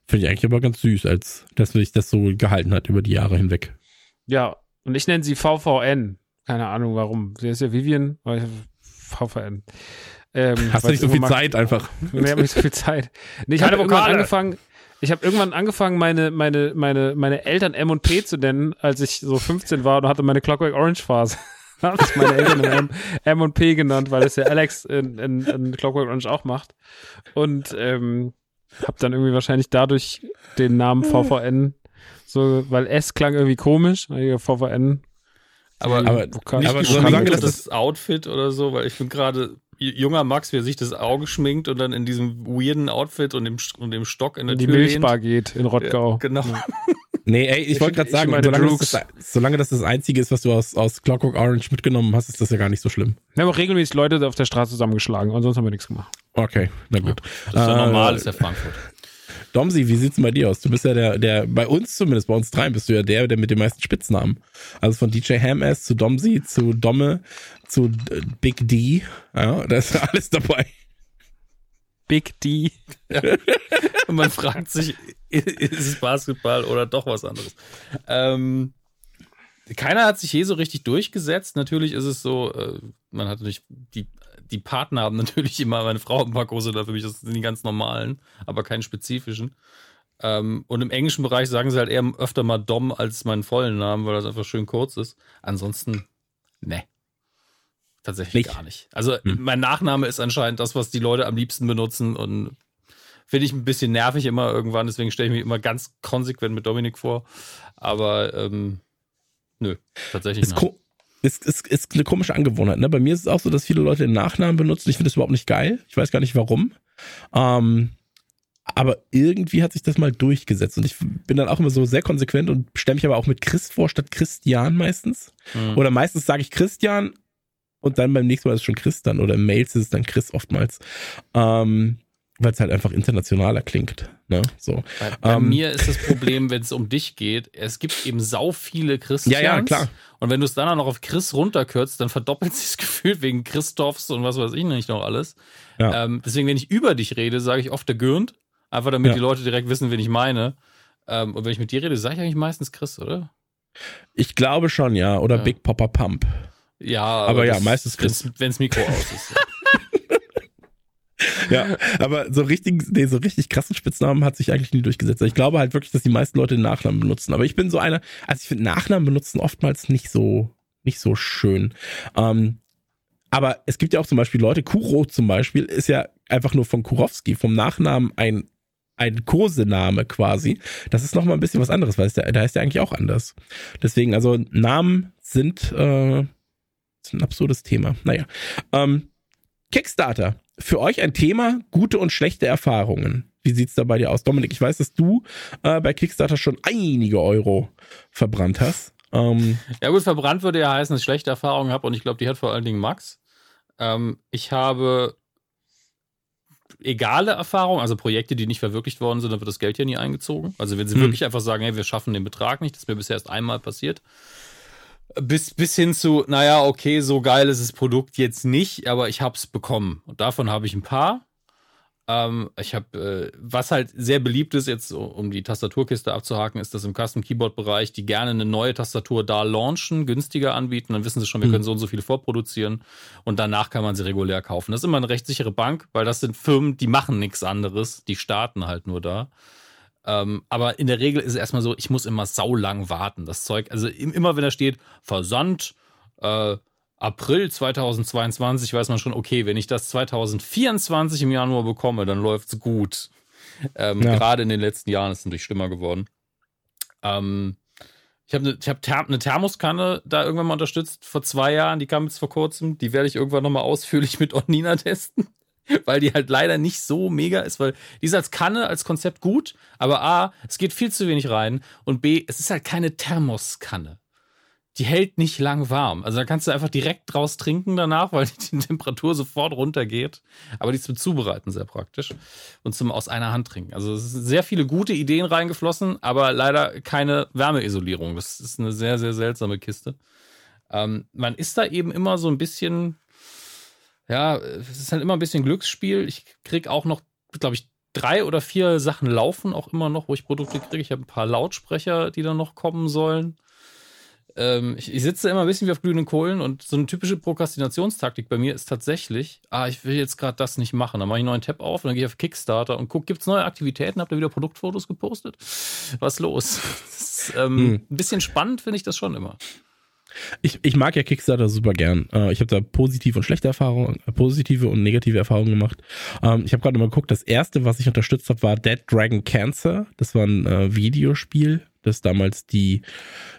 Finde ich eigentlich aber ganz süß, als dass sich das so gehalten hat über die Jahre hinweg. Ja, und ich nenne sie VVN. Keine Ahnung warum. Sie ist ja Vivian, aber VVN. Ähm, Hast du nicht so viel Zeit einfach? Nee, habe nicht so viel Zeit. Nee, ich habe irgendwann angefangen, ich habe irgendwann angefangen, meine, meine, meine, meine Eltern M und P zu nennen, als ich so 15 war und hatte meine Clockwork Orange Phase. habe ich meine Eltern M, M und P genannt, weil es ja Alex in, in, in Clockwork Orange auch macht. Und ähm, habe dann irgendwie wahrscheinlich dadurch den Namen VVN so, weil S klang irgendwie komisch, VVN. Aber, aber, aber, aber solange das, das Outfit oder so, weil ich bin gerade junger Max, wie er sich das Auge schminkt und dann in diesem weirden Outfit und dem, und dem Stock in der die Tür Die Milchbar lehnt. geht in Rottgau. Ja, genau. Nee, ey, ich, ich wollte gerade sagen, solange das, das, solange das, das Einzige ist, was du aus, aus Clockwork Orange mitgenommen hast, ist das ja gar nicht so schlimm. Wir haben auch regelmäßig Leute auf der Straße zusammengeschlagen, ansonsten haben wir nichts gemacht. Okay, na gut. Das ist ja äh, normal, ist ja Frankfurt. Domsi, wie sieht's denn bei dir aus? Du bist ja der, der, bei uns zumindest, bei uns dreien bist du ja der, der mit den meisten Spitznamen. Also von DJ Ham-Ass zu Domsi, zu Domme, zu Big D. Ja, da ist alles dabei. Big D. Ja. Und man fragt sich, ist es Basketball oder doch was anderes? Ähm, keiner hat sich hier so richtig durchgesetzt. Natürlich ist es so, äh, man hat natürlich die die Partner haben natürlich immer, meine Frau ein paar große da für mich, das sind die ganz normalen, aber keine spezifischen. Ähm, und im englischen Bereich sagen sie halt eher öfter mal Dom als meinen vollen Namen, weil das einfach schön kurz ist. Ansonsten, ne. Tatsächlich Nicht? gar nicht. Also Hm. mein Nachname ist anscheinend das, was die Leute am liebsten benutzen und finde ich ein bisschen nervig immer irgendwann, deswegen stelle ich mich immer ganz konsequent mit Dominik vor. Aber ähm, nö, tatsächlich ko ist, ist, ist eine komische Angewohnheit. Ne? Bei mir ist es auch so, dass viele Leute den Nachnamen benutzen. Ich finde das überhaupt nicht geil. Ich weiß gar nicht warum. Ähm, aber irgendwie hat sich das mal durchgesetzt. Und ich bin dann auch immer so sehr konsequent und stelle mich aber auch mit Chris vor statt Christian meistens. Mhm. Oder meistens sage ich Christian und dann beim nächsten Mal ist es schon Christian oder in Mails ist es dann Chris oftmals. Ähm, weil es halt einfach internationaler klingt. Ne? So. Bei, bei Ähm. mir ist das Problem, wenn es um dich geht, es gibt eben sau viele Christians. Ja, ja, klar. Und wenn du es dann auch noch auf Chris runterkürzt, dann verdoppelt sich das Gefühl wegen Christophs und was weiß ich nicht noch alles. Ja. Ähm, deswegen, wenn ich über dich rede, sage ich oft der Gürnt. Einfach damit Ja. die Leute direkt wissen, wen ich meine. Ähm, und wenn ich mit dir rede, sage ich eigentlich meistens Chris, oder? Ich glaube schon, ja. Oder Ja. Big Popper Pump. Ja, Aber ja, das- meistens Chris. wenn's- Wenn's Mikro aus ist. Ja, aber so richtig, nee, so richtig krassen Spitznamen hat sich eigentlich nie durchgesetzt. Ich glaube halt wirklich, dass die meisten Leute den Nachnamen benutzen. Aber ich bin so einer, also ich finde Nachnamen benutzen oftmals nicht so, nicht so schön. Ähm, aber es gibt ja auch zum Beispiel Leute, Kuro zum Beispiel ist ja einfach nur von Kurowski, vom Nachnamen ein, ein Kosename quasi. Das ist nochmal ein bisschen was anderes, weil es da, da ist ja eigentlich auch anders. Deswegen, also Namen sind, äh, sind ein absurdes Thema. Naja. Ähm, Kickstarter. Für euch ein Thema, gute und schlechte Erfahrungen. Wie sieht's da bei dir aus? Dominik, ich weiß, dass du äh, bei Kickstarter schon einige Euro verbrannt hast. Ähm, Ja gut, verbrannt würde ja heißen, dass ich schlechte Erfahrungen habe und ich glaube, die hat vor allen Dingen Max. Ähm, ich habe egale Erfahrungen, also Projekte, die nicht verwirklicht worden sind, dann wird das Geld ja nie eingezogen. Also wenn sie Hm. wirklich einfach sagen, hey, wir schaffen den Betrag nicht, das ist mir bisher erst einmal passiert. Bis, bis hin zu, naja, okay, so geil ist das Produkt jetzt nicht, aber ich habe es bekommen. Und davon habe ich ein paar. Ähm, ich habe, äh, was halt sehr beliebt ist, jetzt um die Tastaturkiste abzuhaken, ist, dass im Custom-Keyboard-Bereich die gerne eine neue Tastatur da launchen, günstiger anbieten. Dann wissen sie schon, wir Hm. können so und so viele vorproduzieren und danach kann man sie regulär kaufen. Das ist immer eine recht sichere Bank, weil das sind Firmen, die machen nichts anderes, die starten halt nur da. Ähm, aber in der Regel ist es erstmal so, ich muss immer saulang warten. Das Zeug, also im- immer wenn da steht, Versand, äh, April 2022 weiß man schon, okay, wenn ich das 2024 im Januar bekomme, dann läuft's gut. Ähm, Ja. Gerade in den letzten Jahren ist es natürlich schlimmer geworden. Ähm, ich habe eine ich hab Ther eine Thermoskanne da irgendwann mal unterstützt vor zwei Jahren, die kam jetzt vor kurzem. Die werde ich irgendwann nochmal ausführlich mit Onina testen, weil die halt leider nicht so mega ist, weil die ist als Kanne, als Konzept gut, aber A, es geht viel zu wenig rein und B, es ist halt keine Thermoskanne die hält nicht lang warm. Also da kannst du einfach direkt draus trinken danach, weil die Temperatur sofort runtergeht. Aber die ist zum Zubereiten sehr praktisch und zum aus einer Hand trinken. Also es sind sehr viele gute Ideen reingeflossen, aber leider keine Wärmeisolierung. Das ist eine sehr, sehr seltsame Kiste. Ähm, man ist da eben immer so ein bisschen, ja, es ist halt immer ein bisschen Glücksspiel. Ich krieg auch noch, glaube ich, drei oder vier Sachen laufen auch immer noch, wo ich Produkte kriege. Ich habe ein paar Lautsprecher, die dann noch kommen sollen ähm, ich, ich sitze immer ein bisschen wie auf glühenden Kohlen und so eine typische Prokrastinationstaktik bei mir ist tatsächlich, ah, ich will jetzt gerade das nicht machen. Dann mache ich einen neuen Tab auf und dann gehe ich auf Kickstarter und gucke, gibt es neue Aktivitäten? Habt ihr wieder Produktfotos gepostet? Was los? Ist, ähm, Hm. Ein bisschen spannend finde ich das schon immer. Ich, ich mag ja Kickstarter super gern. Äh, ich habe da positive und schlechte Erfahrungen, äh, positive und negative Erfahrungen gemacht. Ähm, ich habe gerade mal geguckt, das erste, was ich unterstützt habe, war Dead Dragon Cancer. Das war ein äh, Videospiel, das damals die,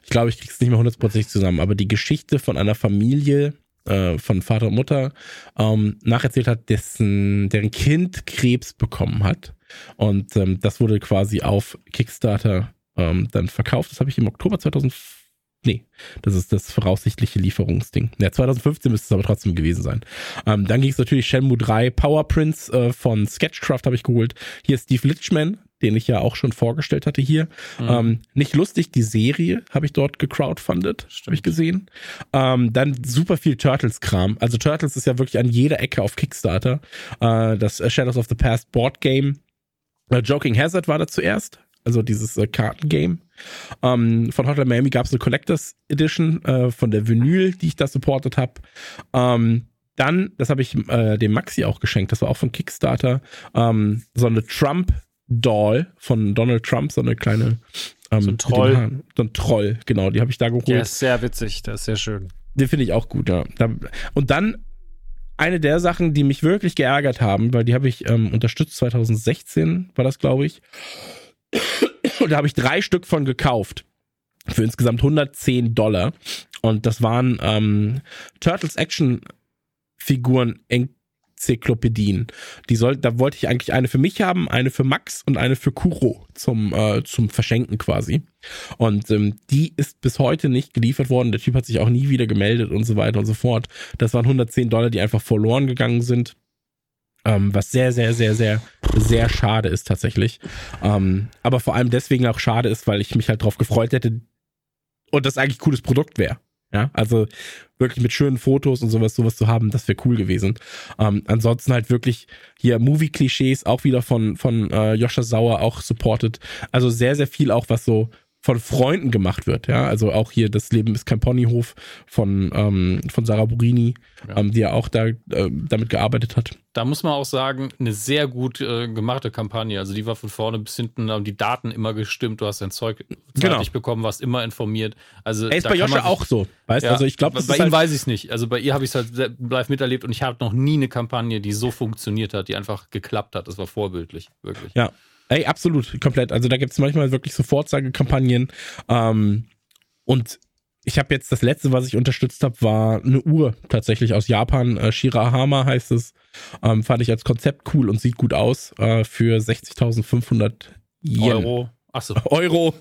ich glaube, ich krieg's nicht mehr hundertprozentig zusammen, aber die Geschichte von einer Familie äh, von Vater und Mutter ähm, nacherzählt hat, dessen, deren Kind Krebs bekommen hat. Und ähm, das wurde quasi auf Kickstarter ähm, dann verkauft. Das habe ich im Oktober 2000 Nee, das ist das voraussichtliche Lieferungsding. Ja, 2015 müsste es aber trotzdem gewesen sein. Ähm, dann ging es natürlich Shenmue 3 Powerprints äh, von Sketchcraft habe ich geholt. Hier ist Steve Litchman, den ich ja auch schon vorgestellt hatte hier. Ähm, nicht lustig, die Serie habe ich dort gecrowdfundet, habe ich gesehen. Ähm, dann super viel Turtles-Kram. Also Turtles ist ja wirklich an jeder Ecke auf Kickstarter. Äh, das Shadows of the Past Board Game. Äh, Joking Hazard war da zuerst. Also dieses äh, Kartengame. Ähm, von Hotline Miami gab es eine Collectors Edition äh, von der Vinyl, die ich da supportet habe. Ähm, dann, das habe ich äh, dem Maxi auch geschenkt, das war auch von Kickstarter, ähm, so eine Trump Doll von Donald Trump, so eine kleine ähm, so ein Troll. So ein Troll, genau, die habe ich da geholt. Der ist sehr witzig, der ist sehr schön. Den finde ich auch gut, ja. Und dann eine der Sachen, die mich wirklich geärgert haben, weil die habe ich ähm, unterstützt 2016, war das, glaube ich. Und da habe ich drei Stück von gekauft. Für insgesamt 110 Dollar. Und das waren ähm, Turtles Action Figuren Enzyklopädien. Die soll, da wollte ich eigentlich eine für mich haben, eine für Max und eine für Kuro zum, äh, zum Verschenken quasi. Und ähm, die ist bis heute nicht geliefert worden. Der Typ hat sich auch nie wieder gemeldet und so weiter und so fort. Das waren 110 Dollar, die einfach verloren gegangen sind. Ähm, was sehr, sehr, sehr, sehr, sehr schade ist tatsächlich. Ähm, aber vor allem deswegen auch schade ist, weil ich mich halt drauf gefreut hätte und das eigentlich cooles Produkt wäre. Ja, also wirklich mit schönen Fotos und sowas, sowas zu haben, das wäre cool gewesen. Ähm, ansonsten halt wirklich hier Movie-Klischees, auch wieder von, von äh, Joscha Sauer auch supported. Also sehr, sehr viel auch, was so von Freunden gemacht wird, ja. Also auch hier Das Leben ist kein Ponyhof von, ähm, von Sarah Burini, ja. ähm, die ja auch da äh, damit gearbeitet hat. Da muss man auch sagen, eine sehr gut äh, gemachte Kampagne. Also die war von vorne bis hinten, haben die Daten immer gestimmt, du hast dein Zeug genau. bekommen, warst immer informiert. Also er ist bei Joscha auch so, weißt ja, Also ich glaube, bei ihm halt weiß ich es nicht. Also bei ihr habe ich es halt live miterlebt und ich habe noch nie eine Kampagne, die so funktioniert hat, die einfach geklappt hat. Das war vorbildlich, wirklich. Ja, Ey, absolut, komplett. Also da gibt es manchmal wirklich so Vorzeigekampagnen. Ähm, und ich habe jetzt das letzte, was ich unterstützt habe, war eine Uhr tatsächlich aus Japan. Äh, Shirahama heißt es. Ähm, fand ich als Konzept cool und sieht gut aus. Äh, für 60.500 Yen. Euro. Achso. Euro.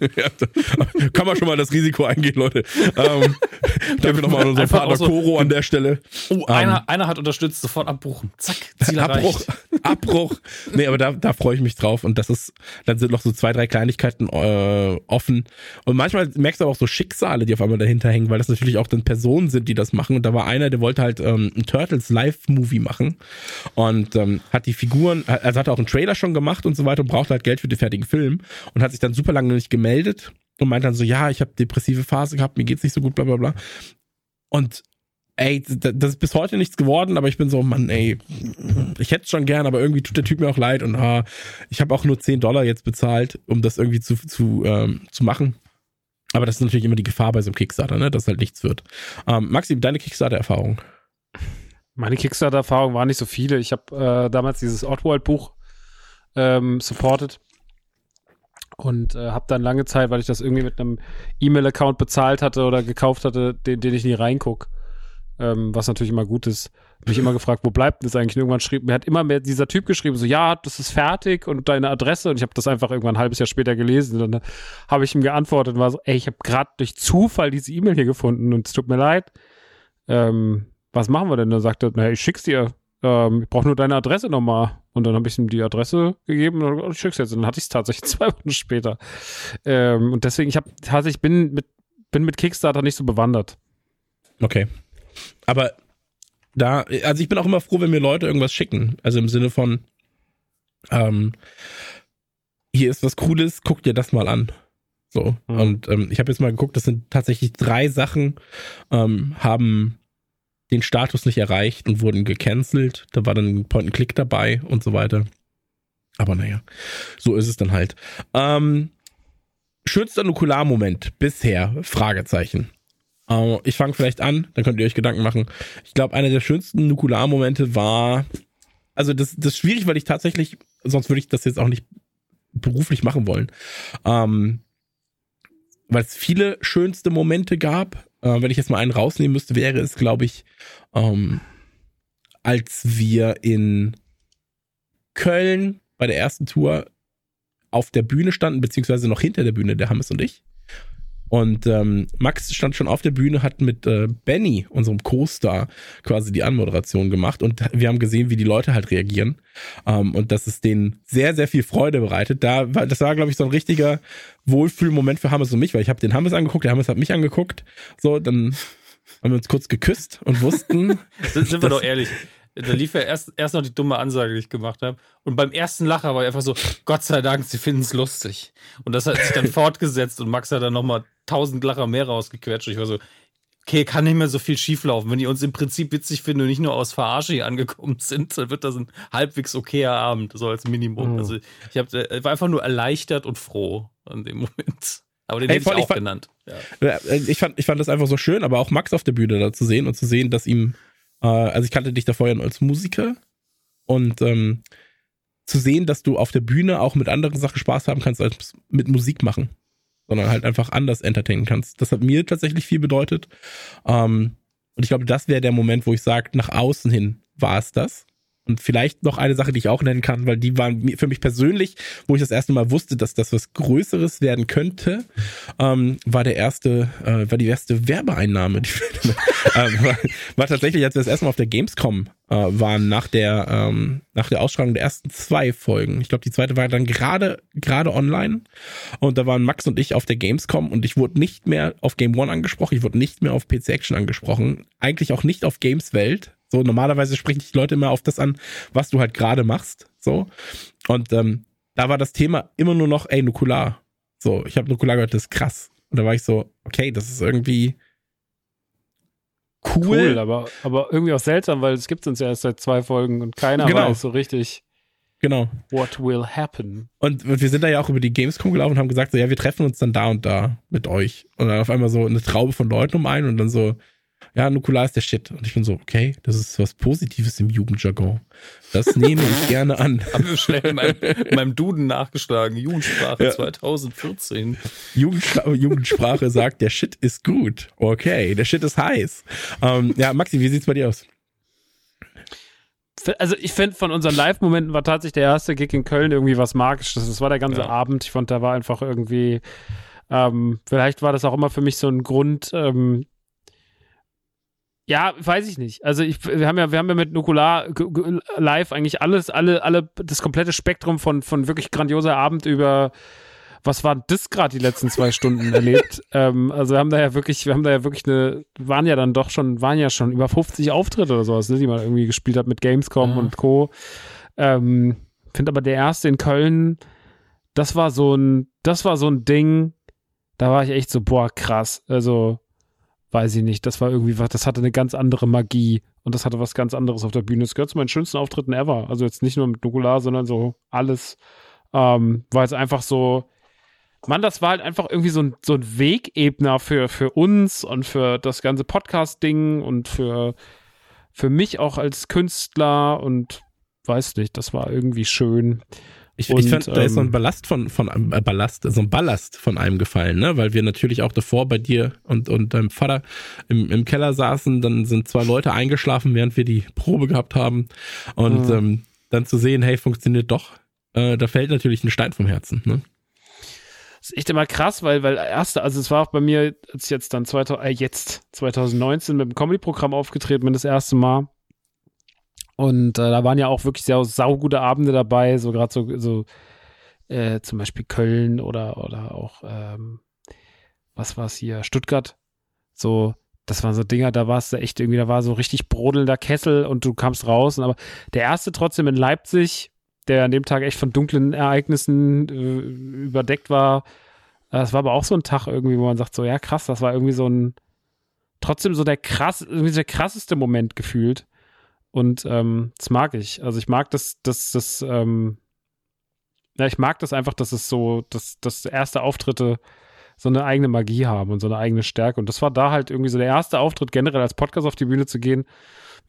kann man schon mal das Risiko eingehen, Leute. Ähm, danke nochmal an unseren Partner so, Koro an der Stelle. Oh, ähm, einer, einer hat unterstützt, sofort abbuchen. Zack, Ziel Abbruch. Abbruch. Nee, aber da, da freue ich mich drauf. Und das ist, dann sind noch so zwei, drei Kleinigkeiten äh, offen. Und manchmal merkst du aber auch so Schicksale, die auf einmal dahinter hängen, weil das natürlich auch dann Personen sind, die das machen. Und da war einer, der wollte halt ähm, ein Turtles Live-Movie machen. Und ähm, hat die Figuren, also hat auch einen Trailer schon gemacht und so weiter und braucht halt Geld für den fertigen Film. Und hat sich sich dann super lange nicht gemeldet und meint dann so, ja, ich habe depressive Phase gehabt, mir geht's nicht so gut, bla bla bla. Und ey, das ist bis heute nichts geworden, aber ich bin so, Mann, ey, ich hätte es schon gern, aber irgendwie tut der Typ mir auch leid und ah, ich habe auch nur 10 Dollar jetzt bezahlt, um das irgendwie zu, zu, ähm, zu machen. Aber das ist natürlich immer die Gefahr bei so einem Kickstarter, ne, dass halt nichts wird. Ähm, Maxi, deine Kickstarter-Erfahrung? Meine Kickstarter-Erfahrung war nicht so viele. Ich habe äh, damals dieses Oddworld-Buch ähm, supported und äh, habe dann lange Zeit, weil ich das irgendwie mit einem E-Mail-Account bezahlt hatte oder gekauft hatte, den, den ich nie reinguck, ähm, was natürlich immer gut ist, mich immer gefragt, wo bleibt das eigentlich? Und irgendwann schrieb, mir hat immer mehr dieser Typ geschrieben, so ja, das ist fertig und deine Adresse und ich habe das einfach irgendwann ein halbes Jahr später gelesen und dann habe ich ihm geantwortet und war so, ey, ich habe gerade durch Zufall diese E-Mail hier gefunden und es tut mir leid. Ähm, was machen wir denn? Dann sagte er, naja, ich schick's dir ähm, ich brauche nur deine Adresse nochmal. Und dann habe ich ihm die Adresse gegeben und dann schick's jetzt. Und dann hatte ich es tatsächlich zwei Wochen später. Ähm, und deswegen, ich habe tatsächlich bin mit, bin mit Kickstarter nicht so bewandert. Okay. Aber da, also ich bin auch immer froh, wenn mir Leute irgendwas schicken. Also im Sinne von, ähm, hier ist was Cooles, guck dir das mal an. So. Mhm. Und ähm, ich habe jetzt mal geguckt, das sind tatsächlich drei Sachen, ähm, haben den Status nicht erreicht und wurden gecancelt. Da war dann Point-and-Click dabei und so weiter. Aber naja, so ist es dann halt. Ähm, schönster Nukularmoment bisher? Fragezeichen. Äh, ich fange vielleicht an, dann könnt ihr euch Gedanken machen. Ich glaube, einer der schönsten Nukularmomente war, also das, das ist schwierig, weil ich tatsächlich, sonst würde ich das jetzt auch nicht beruflich machen wollen. Ähm, weil es viele schönste Momente gab. Äh, wenn ich jetzt mal einen rausnehmen müsste, wäre es, glaube ich, ähm, als wir in Köln bei der ersten Tour auf der Bühne standen, beziehungsweise noch hinter der Bühne, der Hammes und ich. Und ähm, Max stand schon auf der Bühne, hat mit äh, Benny, unserem Co-Star, quasi die Anmoderation gemacht. Und wir haben gesehen, wie die Leute halt reagieren. Ähm, und dass es denen sehr, sehr viel Freude bereitet. Da, das war, glaube ich, so ein richtiger Wohlfühlmoment für Hammes und mich, weil ich habe den Hammes angeguckt, der Hammes hat mich angeguckt. So, dann haben wir uns kurz geküsst und wussten. Sind wir doch ehrlich. Da lief ja erst, erst noch die dumme Ansage, die ich gemacht habe. Und beim ersten Lacher war er einfach so, Gott sei Dank, sie finden es lustig. Und das hat sich dann fortgesetzt und Max hat dann nochmal tausend Lacher mehr rausgequetscht. Ich war so, okay, kann nicht mehr so viel schieflaufen. Wenn die uns im Prinzip witzig finden und nicht nur aus Verarsche angekommen sind, dann wird das ein halbwegs okayer Abend, so als Minimum. Mhm. Also ich hab, äh, war einfach nur erleichtert und froh an dem Moment. Aber den hey, hätte ich auch ich fand, genannt. Ja. Äh, ich, fand, ich fand das einfach so schön, aber auch Max auf der Bühne da zu sehen und zu sehen, dass ihm, äh, also ich kannte dich da vorher als Musiker und ähm, zu sehen, dass du auf der Bühne auch mit anderen Sachen Spaß haben kannst als mit Musik machen sondern halt einfach anders entertainen kannst. Das hat mir tatsächlich viel bedeutet. Ähm, und ich glaube, das wäre der Moment, wo ich sage, nach außen hin war es das. Und vielleicht noch eine Sache, die ich auch nennen kann, weil die waren für mich persönlich, wo ich das erste Mal wusste, dass das was Größeres werden könnte, ähm, war der erste, äh, war die erste Werbeeinnahme. Die, äh, war, war, tatsächlich, als wir das erste Mal auf der Gamescom äh, waren, nach der, ähm, nach der Ausstrahlung der ersten zwei Folgen. Ich glaube, die zweite war dann gerade, gerade online. Und da waren Max und ich auf der Gamescom und ich wurde nicht mehr auf Game One angesprochen, ich wurde nicht mehr auf PC Action angesprochen, eigentlich auch nicht auf Games Welt so, normalerweise sprechen die Leute immer auf das an, was du halt gerade machst. So. Und ähm, da war das Thema immer nur noch, ey, Nukular. So, ich habe Nukular gehört, das ist krass. Und da war ich so, okay, das ist irgendwie cool. Cool, aber, aber irgendwie auch seltsam, weil es gibt uns ja erst seit zwei Folgen und keiner genau. weiß so richtig. Genau. What will happen? Und wir sind da ja auch über die Gamescom gelaufen und haben gesagt, so, ja, wir treffen uns dann da und da mit euch. Und dann auf einmal so eine Traube von Leuten um einen und dann so, ja, Nukular ist der Shit. Und ich bin so, okay, das ist was Positives im Jugendjargon. Das nehme ich gerne an. Haben wir schnell in meinem, in meinem Duden nachgeschlagen. Jugendsprache ja. 2014. Jugendspra Jugendsprache sagt, der Shit ist gut. Okay, der Shit ist heiß. Ähm, ja, Maxi, wie sieht's bei dir aus? also ich finde, von unseren Live-Momenten war tatsächlich der erste Gig in Köln irgendwie was Magisches. Das war der ganze ja. Abend. Ich fand, da war einfach irgendwie, ähm, vielleicht war das auch immer für mich so ein Grund, ähm, ja, weiß ich nicht. Also ich, wir haben ja, wir haben ja mit Nukular live eigentlich alles, alle, alle, das komplette Spektrum von, von wirklich grandioser Abend über was war das gerade die letzten zwei Stunden erlebt? ähm, also wir haben da ja wirklich, wir haben da ja wirklich eine, waren ja dann doch schon, waren ja schon über 50 Auftritte oder sowas, ne, die man irgendwie gespielt hat mit Gamescom mhm. und Co. Ähm, Finde aber der erste in Köln, das war so ein, das war so ein Ding, da war ich echt so, boah, krass. Also weiß ich nicht, das war irgendwie was, das hatte eine ganz andere Magie und das hatte was ganz anderes auf der Bühne. Das gehört zu meinen schönsten Auftritten ever. Also jetzt nicht nur mit Nukular, sondern so alles. Ähm, weil es einfach so, Mann, das war halt einfach irgendwie so ein, so ein Wegebner für, für uns und für das ganze Podcast-Ding und für, für mich auch als Künstler und weiß nicht, das war irgendwie schön. Ich, und, ich fand, da ist so ein ähm, Ballast von, von äh, Ballast, so ein Ballast von einem gefallen, ne? Weil wir natürlich auch davor bei dir und, und deinem Vater im, im Keller saßen, dann sind zwei Leute eingeschlafen, während wir die Probe gehabt haben. Und mhm. ähm, dann zu sehen, hey, funktioniert doch, äh, da fällt natürlich ein Stein vom Herzen, ne? Das ist echt immer krass, weil, weil erste, also es war auch bei mir, als ich jetzt dann 2000, äh, jetzt 2019 mit dem Comedy-Programm aufgetreten bin, das erste Mal und äh, da waren ja auch wirklich sehr saugute Abende dabei, so gerade so, so äh, zum Beispiel Köln oder, oder auch, ähm, was war es hier, Stuttgart. So, das waren so Dinger, da war es echt irgendwie, da war so richtig brodelnder Kessel und du kamst raus. Und aber der erste trotzdem in Leipzig, der an dem Tag echt von dunklen Ereignissen äh, überdeckt war, das war aber auch so ein Tag irgendwie, wo man sagt, so, ja, krass, das war irgendwie so ein, trotzdem so der krass, irgendwie der krasseste Moment gefühlt. Und ähm, das mag ich. Also ich mag das, das, das, ähm, ja, ich mag das einfach, dass es so, dass, dass erste Auftritte so eine eigene Magie haben und so eine eigene Stärke. Und das war da halt irgendwie so der erste Auftritt, generell als Podcast auf die Bühne zu gehen.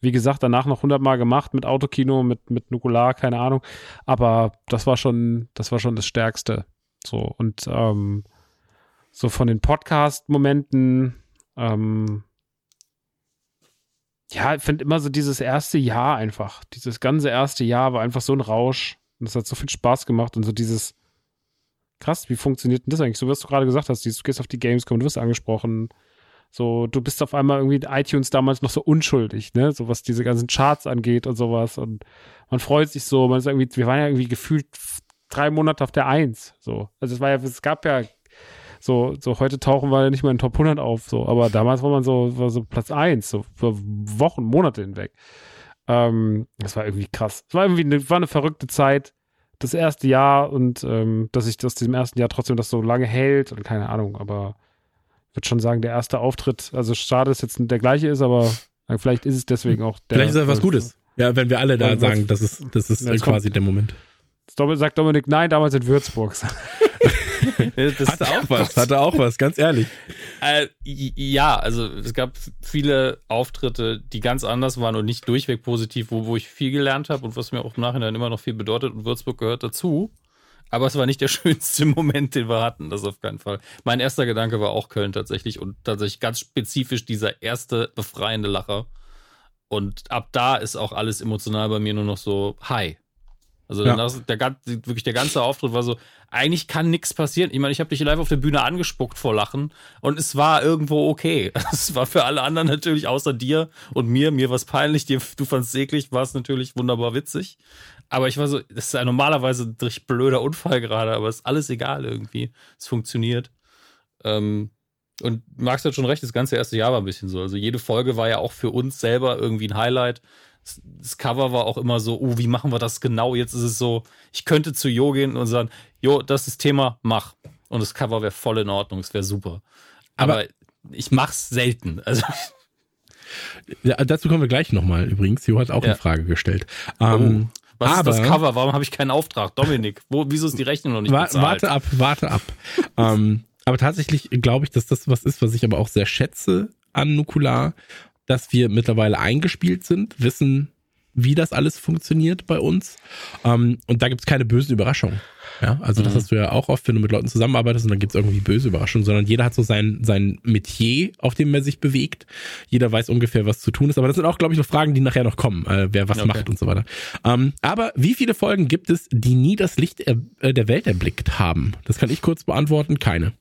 Wie gesagt, danach noch hundertmal gemacht mit Autokino, mit, mit Nukular, keine Ahnung. Aber das war schon, das war schon das Stärkste. So, und ähm, so von den Podcast-Momenten, ähm, ja, ich finde immer so dieses erste Jahr einfach, dieses ganze erste Jahr war einfach so ein Rausch und es hat so viel Spaß gemacht und so dieses krass, wie funktioniert denn das eigentlich? So was du gerade gesagt hast, du gehst auf die Gamescom, du wirst angesprochen, so du bist auf einmal irgendwie iTunes damals noch so unschuldig, ne, so was diese ganzen Charts angeht und sowas und man freut sich so, man ist irgendwie, wir waren ja irgendwie gefühlt drei Monate auf der Eins, so, also es war ja, es gab ja so, so heute tauchen wir nicht mehr in Top 100 auf, so, aber damals war man so, war so Platz 1, so für Wochen, Monate hinweg. Ähm, das war irgendwie krass. Es war irgendwie eine, war eine verrückte Zeit, das erste Jahr und ähm, dass sich das diesem ersten Jahr trotzdem das so lange hält und keine Ahnung, aber würde schon sagen, der erste Auftritt, also schade, dass jetzt der gleiche ist, aber vielleicht ist es deswegen auch der. Vielleicht ist das was Gutes. Ja, wenn wir alle da sagen, das ist, das ist Ja, quasi kommt- der Moment. Sagt Dominik, nein, damals in Würzburg. Das- Hatte auch was, hatte auch was, ganz ehrlich. Äh, ja, also es gab viele Auftritte, die ganz anders waren und nicht durchweg positiv, wo, wo ich viel gelernt habe und was mir auch im Nachhinein immer noch viel bedeutet und Würzburg gehört dazu. Aber es war nicht der schönste Moment, den wir hatten, das auf keinen Fall. Mein erster Gedanke war auch Köln tatsächlich und tatsächlich ganz spezifisch dieser erste befreiende Lacher. Und ab da ist auch alles emotional bei mir nur noch so high. Also Ja. danach, der, wirklich der ganze Auftritt war so, eigentlich kann nichts passieren. Ich meine, ich habe dich live auf der Bühne angespuckt vor Lachen und es war irgendwo okay. Es war für alle anderen natürlich außer dir und mir, mir war es peinlich, dir, du fandst eklig, war es natürlich wunderbar witzig. Aber ich war so, das ist ja normalerweise ein richtig blöder Unfall gerade, aber es ist alles egal irgendwie. Es funktioniert. Ähm, und Max hat schon recht, das ganze erste Jahr war ein bisschen so. Also jede Folge war ja auch für uns selber irgendwie ein Highlight. Das- Cover war auch immer so, oh, wie machen wir das genau? Jetzt ist es so, ich könnte zu Jo gehen und sagen, Jo, das ist Thema, mach. Und das Cover wäre voll in Ordnung, es wäre super. Aber, Aber- ich mach's selten. Also Ja, dazu kommen wir gleich nochmal übrigens. Jo hat auch Ja. eine Frage gestellt. Ähm, was aber, ist das Cover? Warum habe ich keinen Auftrag? Dominik, wo, wieso ist die Rechnung noch nicht bezahlt? warte ab, warte ab. ähm, aber tatsächlich glaube ich, dass das was ist, was ich aber auch sehr schätze an Nukular, dass wir mittlerweile eingespielt sind, wissen, wie das alles funktioniert bei uns. Ähm, und da gibt's keine bösen Überraschungen. Ja, also das Mhm. hast du ja auch oft, wenn du mit Leuten zusammenarbeitest und dann gibt's irgendwie böse Überraschungen, sondern jeder hat so sein, sein Metier, auf dem er sich bewegt. Jeder weiß ungefähr, was zu tun ist. Aber das sind auch, glaube ich, noch Fragen, die nachher noch kommen, äh, wer was Okay. macht und so weiter. Ähm, aber wie viele Folgen gibt es, die nie das Licht äh, der Welt erblickt haben? Das kann ich kurz beantworten. Keine.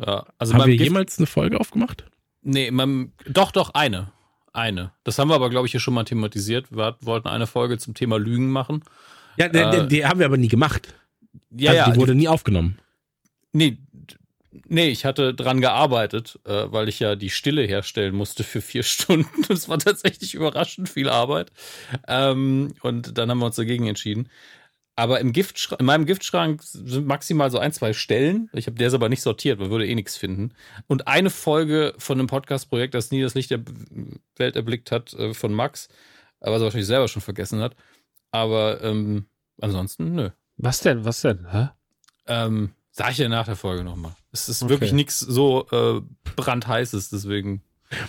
Ja, also haben wir Gift- jemals eine Folge aufgemacht? Nee, man, doch, doch, eine. Eine. Das haben wir aber, glaube ich, hier schon mal thematisiert. Wir wollten eine Folge zum Thema Lügen machen. Ja, die, Äh, die, die haben wir aber nie gemacht. Ja, also ja. die wurde nie aufgenommen. nee, nee, ich hatte dran gearbeitet, äh, weil ich ja die Stille herstellen musste für vier Stunden. Das war tatsächlich überraschend viel Arbeit. Ähm, und dann haben wir uns dagegen entschieden. Aber im Giftschrank, in meinem Giftschrank sind maximal so ein, zwei Stellen. Ich habe der ist aber nicht sortiert, man würde eh nichts finden. Und eine Folge von einem Podcast-Projekt, das nie das Licht der Welt erblickt hat, äh, von Max, aber was er wahrscheinlich selber schon vergessen hat. Aber ähm, ansonsten, nö. Was denn? Was denn? Hä? Ähm, sag ich dir nach der Folge nochmal. Es ist Okay. wirklich nichts so äh, brandheißes, deswegen.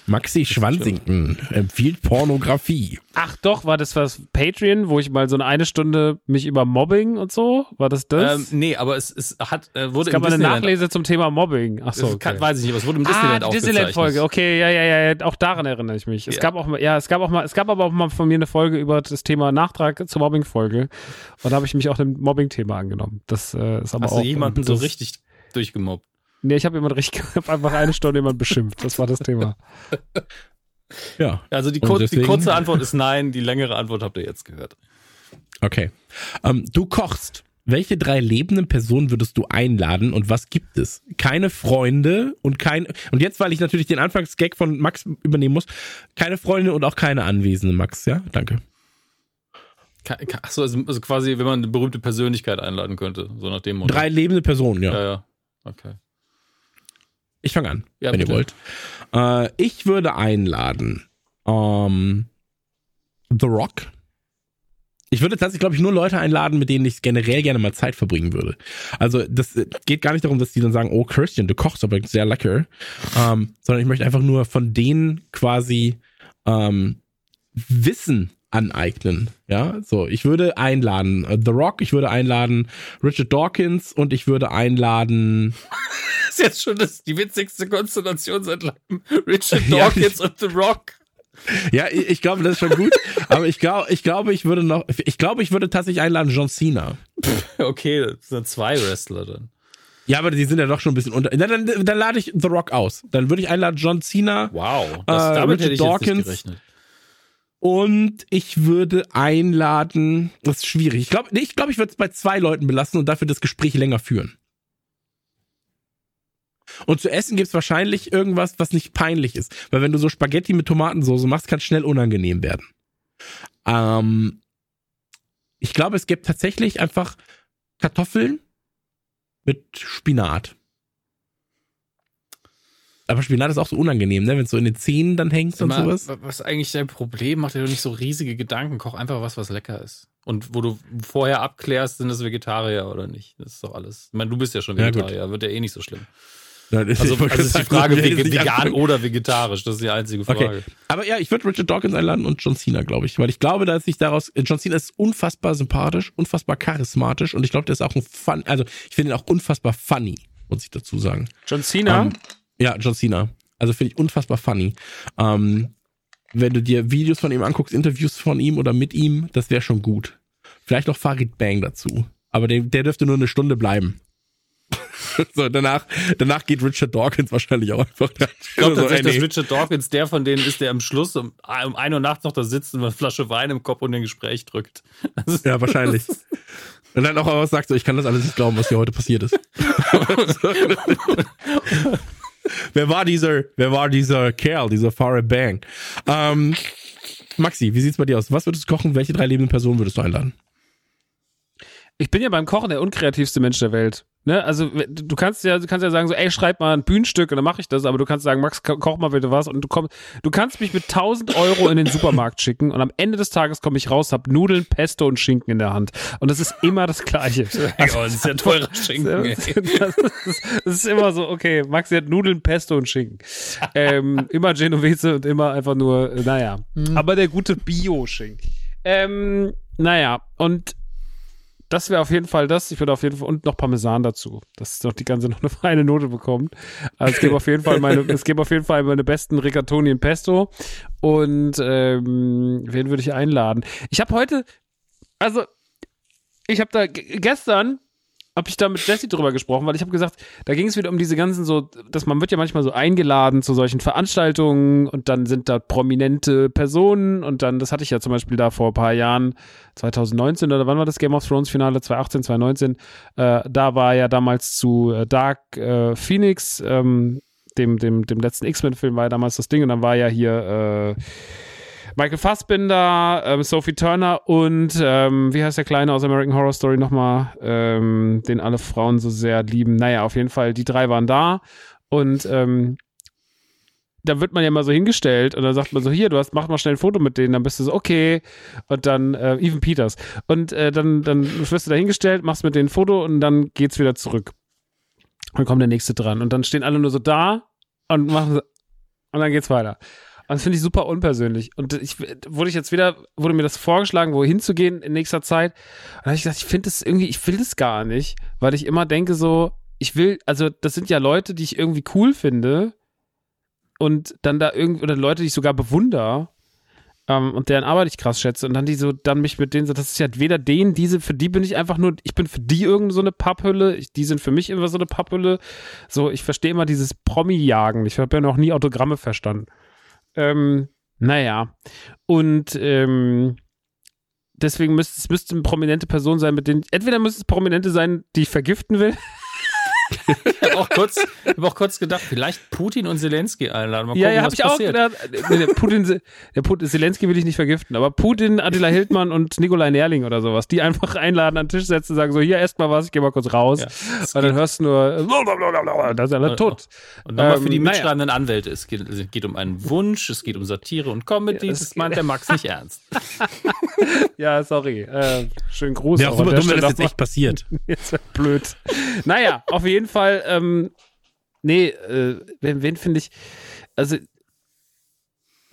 Maxi Schwanzington empfiehlt Pornografie. Ach doch, war das was Patreon, wo ich mal so eine, eine Stunde mich über Mobbing und so? War das das? Ähm, nee, aber es, es hat, äh, wurde es gab im eine Disneyland- Nachlese zum Thema Mobbing. Ach so. Es Okay. kann, weiß ich nicht, aber es wurde im Ah, Disneyland die aufgezeichnet. Disneyland-Folge, okay, ja, ja, ja, ja, auch daran erinnere ich mich. Es Ja. gab auch mal, ja, es gab auch mal, es gab aber auch mal von mir eine Folge über das Thema Nachtrag zur Mobbing-Folge. Und da habe ich mich auch dem Mobbing-Thema angenommen. Das äh, ist aber Hast auch. du jemanden das, so richtig durchgemobbt? Nee, ich habe jemand richtig, ich habe einfach eine Stunde jemand beschimpft. Das war das Thema. Ja, Also die, kur die deswegen- kurze Antwort ist nein, die längere Antwort habt ihr jetzt gehört. okay. Ähm, du kochst. Welche drei lebenden Personen würdest du einladen und was gibt es? Keine Freunde und kein und jetzt, weil ich natürlich den Anfangsgag von Max übernehmen muss, keine Freunde und auch keine Anwesende, Max, ja? Danke. Achso, also, also quasi, wenn man eine berühmte Persönlichkeit einladen könnte, so nach dem Motto. Drei lebende Personen, ja. Ja, ja. Okay. Ich fange an, Ja, wenn bitte. ihr wollt. Äh, ich würde einladen ähm, The Rock. Ich würde tatsächlich, glaube ich, nur Leute einladen, mit denen ich generell gerne mal Zeit verbringen würde. Also das äh, geht gar nicht darum, dass die dann sagen, oh Christian, du kochst aber sehr lecker, ähm, sondern ich möchte einfach nur von denen quasi ähm, Wissen aneignen. Ja, so ich würde einladen äh, The Rock, ich würde einladen Richard Dawkins und ich würde einladen Das ist jetzt schon das, die witzigste Konstellation seit langem. Richard Ja, Dawkins und The Rock. Ja, ich, ich glaube, das ist schon gut. aber ich glaube, ich glaube, ich würde noch, ich glaube, ich würde tatsächlich einladen John Cena. Okay, das sind zwei Wrestler dann. Ja, aber die sind ja doch schon ein bisschen unter. Dann, dann, dann lade ich The Rock aus. Dann würde ich einladen John Cena Wow. Das, Äh, damit hätte Richard ich jetzt Dawkins. nicht gerechnet. Und ich würde einladen. Das ist schwierig. Ich glaube, ich glaube, ich würde es bei zwei Leuten belassen und dafür das Gespräch länger führen. Und zu essen gibt's wahrscheinlich irgendwas, was nicht peinlich ist. Weil wenn du so Spaghetti mit Tomatensauce machst, kann es schnell unangenehm werden. Ähm, ich glaube, es gibt tatsächlich einfach Kartoffeln mit Spinat. Aber Spinat ist auch so unangenehm, ne? Wenn es so in den Zähnen dann hängt und sowas. Was ist eigentlich dein Problem? Mach dir doch nicht so riesige Gedanken. Koch einfach was, was lecker ist. Und wo du vorher abklärst, sind das Vegetarier oder nicht. Das ist doch alles. Ich meine, du bist ja schon Ja. Vegetarier, wird ja eh nicht so schlimm. Ja, das- Also, also ist die Frage, vegan anfangen. oder vegetarisch, das ist die einzige Frage. Okay. Aber ja, ich würde Richard Dawkins einladen und John Cena, glaube ich. Weil ich glaube, dass sich daraus, John Cena ist unfassbar sympathisch, unfassbar charismatisch und ich glaube, der ist auch ein Fun, also ich finde ihn auch unfassbar funny, muss ich dazu sagen. John Cena. Ähm, ja, John Cena. Also finde ich unfassbar funny. Ähm, wenn du dir Videos von ihm anguckst, Interviews von ihm oder mit ihm, das wäre schon gut. Vielleicht noch Farid Bang dazu. Aber der, der dürfte nur eine Stunde bleiben. so, danach, danach geht Richard Dawkins wahrscheinlich auch einfach. Ich glaube so, tatsächlich, ey, nee. dass Richard Dawkins der von denen ist, der am Schluss um, um 1 Uhr nachts noch da sitzt und eine Flasche Wein im Kopf und ein Gespräch drückt. Ja, wahrscheinlich. Und dann auch was sagt, so, ich kann das alles nicht glauben, was hier heute passiert ist. Wer war dieser, wer war dieser Kerl, dieser Farid Bang? Ähm, Maxi, wie sieht's bei dir aus? Was würdest du kochen? Welche drei lebenden Personen würdest du einladen? Ich bin ja beim Kochen der unkreativste Mensch der Welt. Ne? Also du kannst ja, du kannst ja sagen so, ey, schreib mal ein Bühnenstück und dann mache ich das, aber du kannst sagen, Max, ko- koch mal bitte was und du kommst, du kannst mich mit 1000 Euro in den Supermarkt schicken und am Ende des Tages komme ich raus, hab Nudeln, Pesto und Schinken in der Hand und das ist immer das Gleiche. Also, das ist ja teurer Schinken. ey. Das ist, das ist immer so, okay, Maxi hat Nudeln, Pesto und Schinken. Ähm, immer Genovese und immer einfach nur, äh, naja. Aber der gute Bio-Schinken. Ähm, naja, und das wäre auf jeden Fall das. Ich würde auf jeden Fall, und noch Parmesan dazu, dass noch die ganze noch eine feine Note bekommt. Also es gibt auf jeden Fall meine, es gibt auf jeden Fall meine besten Rigatoni in Pesto. Und ähm, wen würde ich einladen? Ich habe heute, also ich habe da gestern habe ich da mit Jesse drüber gesprochen, weil ich habe gesagt, da ging es wieder um diese ganzen so, dass man wird ja manchmal so eingeladen zu solchen Veranstaltungen und dann sind da prominente Personen und dann, das hatte ich ja zum Beispiel da vor ein paar Jahren, 2019 oder wann war das Game of Thrones Finale? 2018, 2019, äh, da war ja damals zu äh, Dark äh, Phoenix, ähm, dem, dem, dem letzten X-Men-Film war ja damals das Ding und dann war ja hier äh, Michael Fassbinder, ähm, Sophie Turner und ähm, wie heißt der Kleine aus American Horror Story nochmal, ähm, den alle Frauen so sehr lieben. Naja, auf jeden Fall, die drei waren da und ähm, da wird man ja mal so hingestellt und dann sagt man so, hier, du hast, mach mal schnell ein Foto mit denen, dann bist du so, okay. Und dann, äh, Even Peters. Und äh, dann, dann wirst du da hingestellt, machst mit denen ein Foto und dann geht's wieder zurück. Dann kommt der nächste dran. Und dann stehen alle nur so da und machen so, und dann geht's weiter. Und das finde ich super unpersönlich. Und ich wurde ich jetzt wieder, wurde mir das vorgeschlagen, wohin zu gehen in nächster Zeit. Und da habe ich gesagt, ich finde das irgendwie, ich will das gar nicht, weil ich immer denke so, ich will, also das sind ja Leute, die ich irgendwie cool finde und dann da irgendwie, oder Leute, die ich sogar bewundere ähm, und deren Arbeit ich krass schätze und dann die so, dann mich mit denen so, das ist ja weder denen, diese, für die bin ich einfach nur, ich bin für die irgend so eine Papphülle, ich, die sind für mich immer so eine Papphülle. So, ich verstehe immer dieses Promi-Jagen. Ich habe ja noch nie Autogramme verstanden. Ähm, naja. Und ähm, deswegen müsste es müsste eine prominente Person sein, mit denen. Entweder müsste es prominente sein, die ich vergiften will. Ich habe auch, kurz- ich hab auch kurz gedacht, vielleicht Putin und Zelensky einladen. Mal gucken, ja, ja, habe ich auch passiert. gedacht. Nee, Der Putin, der Putin, Zelensky will ich nicht vergiften, aber Putin, Attila Hildmann und Nikolai Nerling oder sowas, die einfach einladen, an den Tisch setzen, sagen so, hier, esst mal was, ich geh mal kurz raus. Ja, und dann hörst du nur, blablabla, da sind alle tot. Und nochmal Ähm, für die naja. mitschreibenden Anwälte. Es geht, es geht um einen Wunsch, es geht um Satire und Comedy. Ja, das das meint der Max nicht ernst. Ja, sorry. Äh, schönen Gruß. Wäre auch auch super dumm, wenn das jetzt echt passiert. Jetzt wird blöd. naja, auf jeden Fall, ähm, nee, äh, wen, wen finde ich, also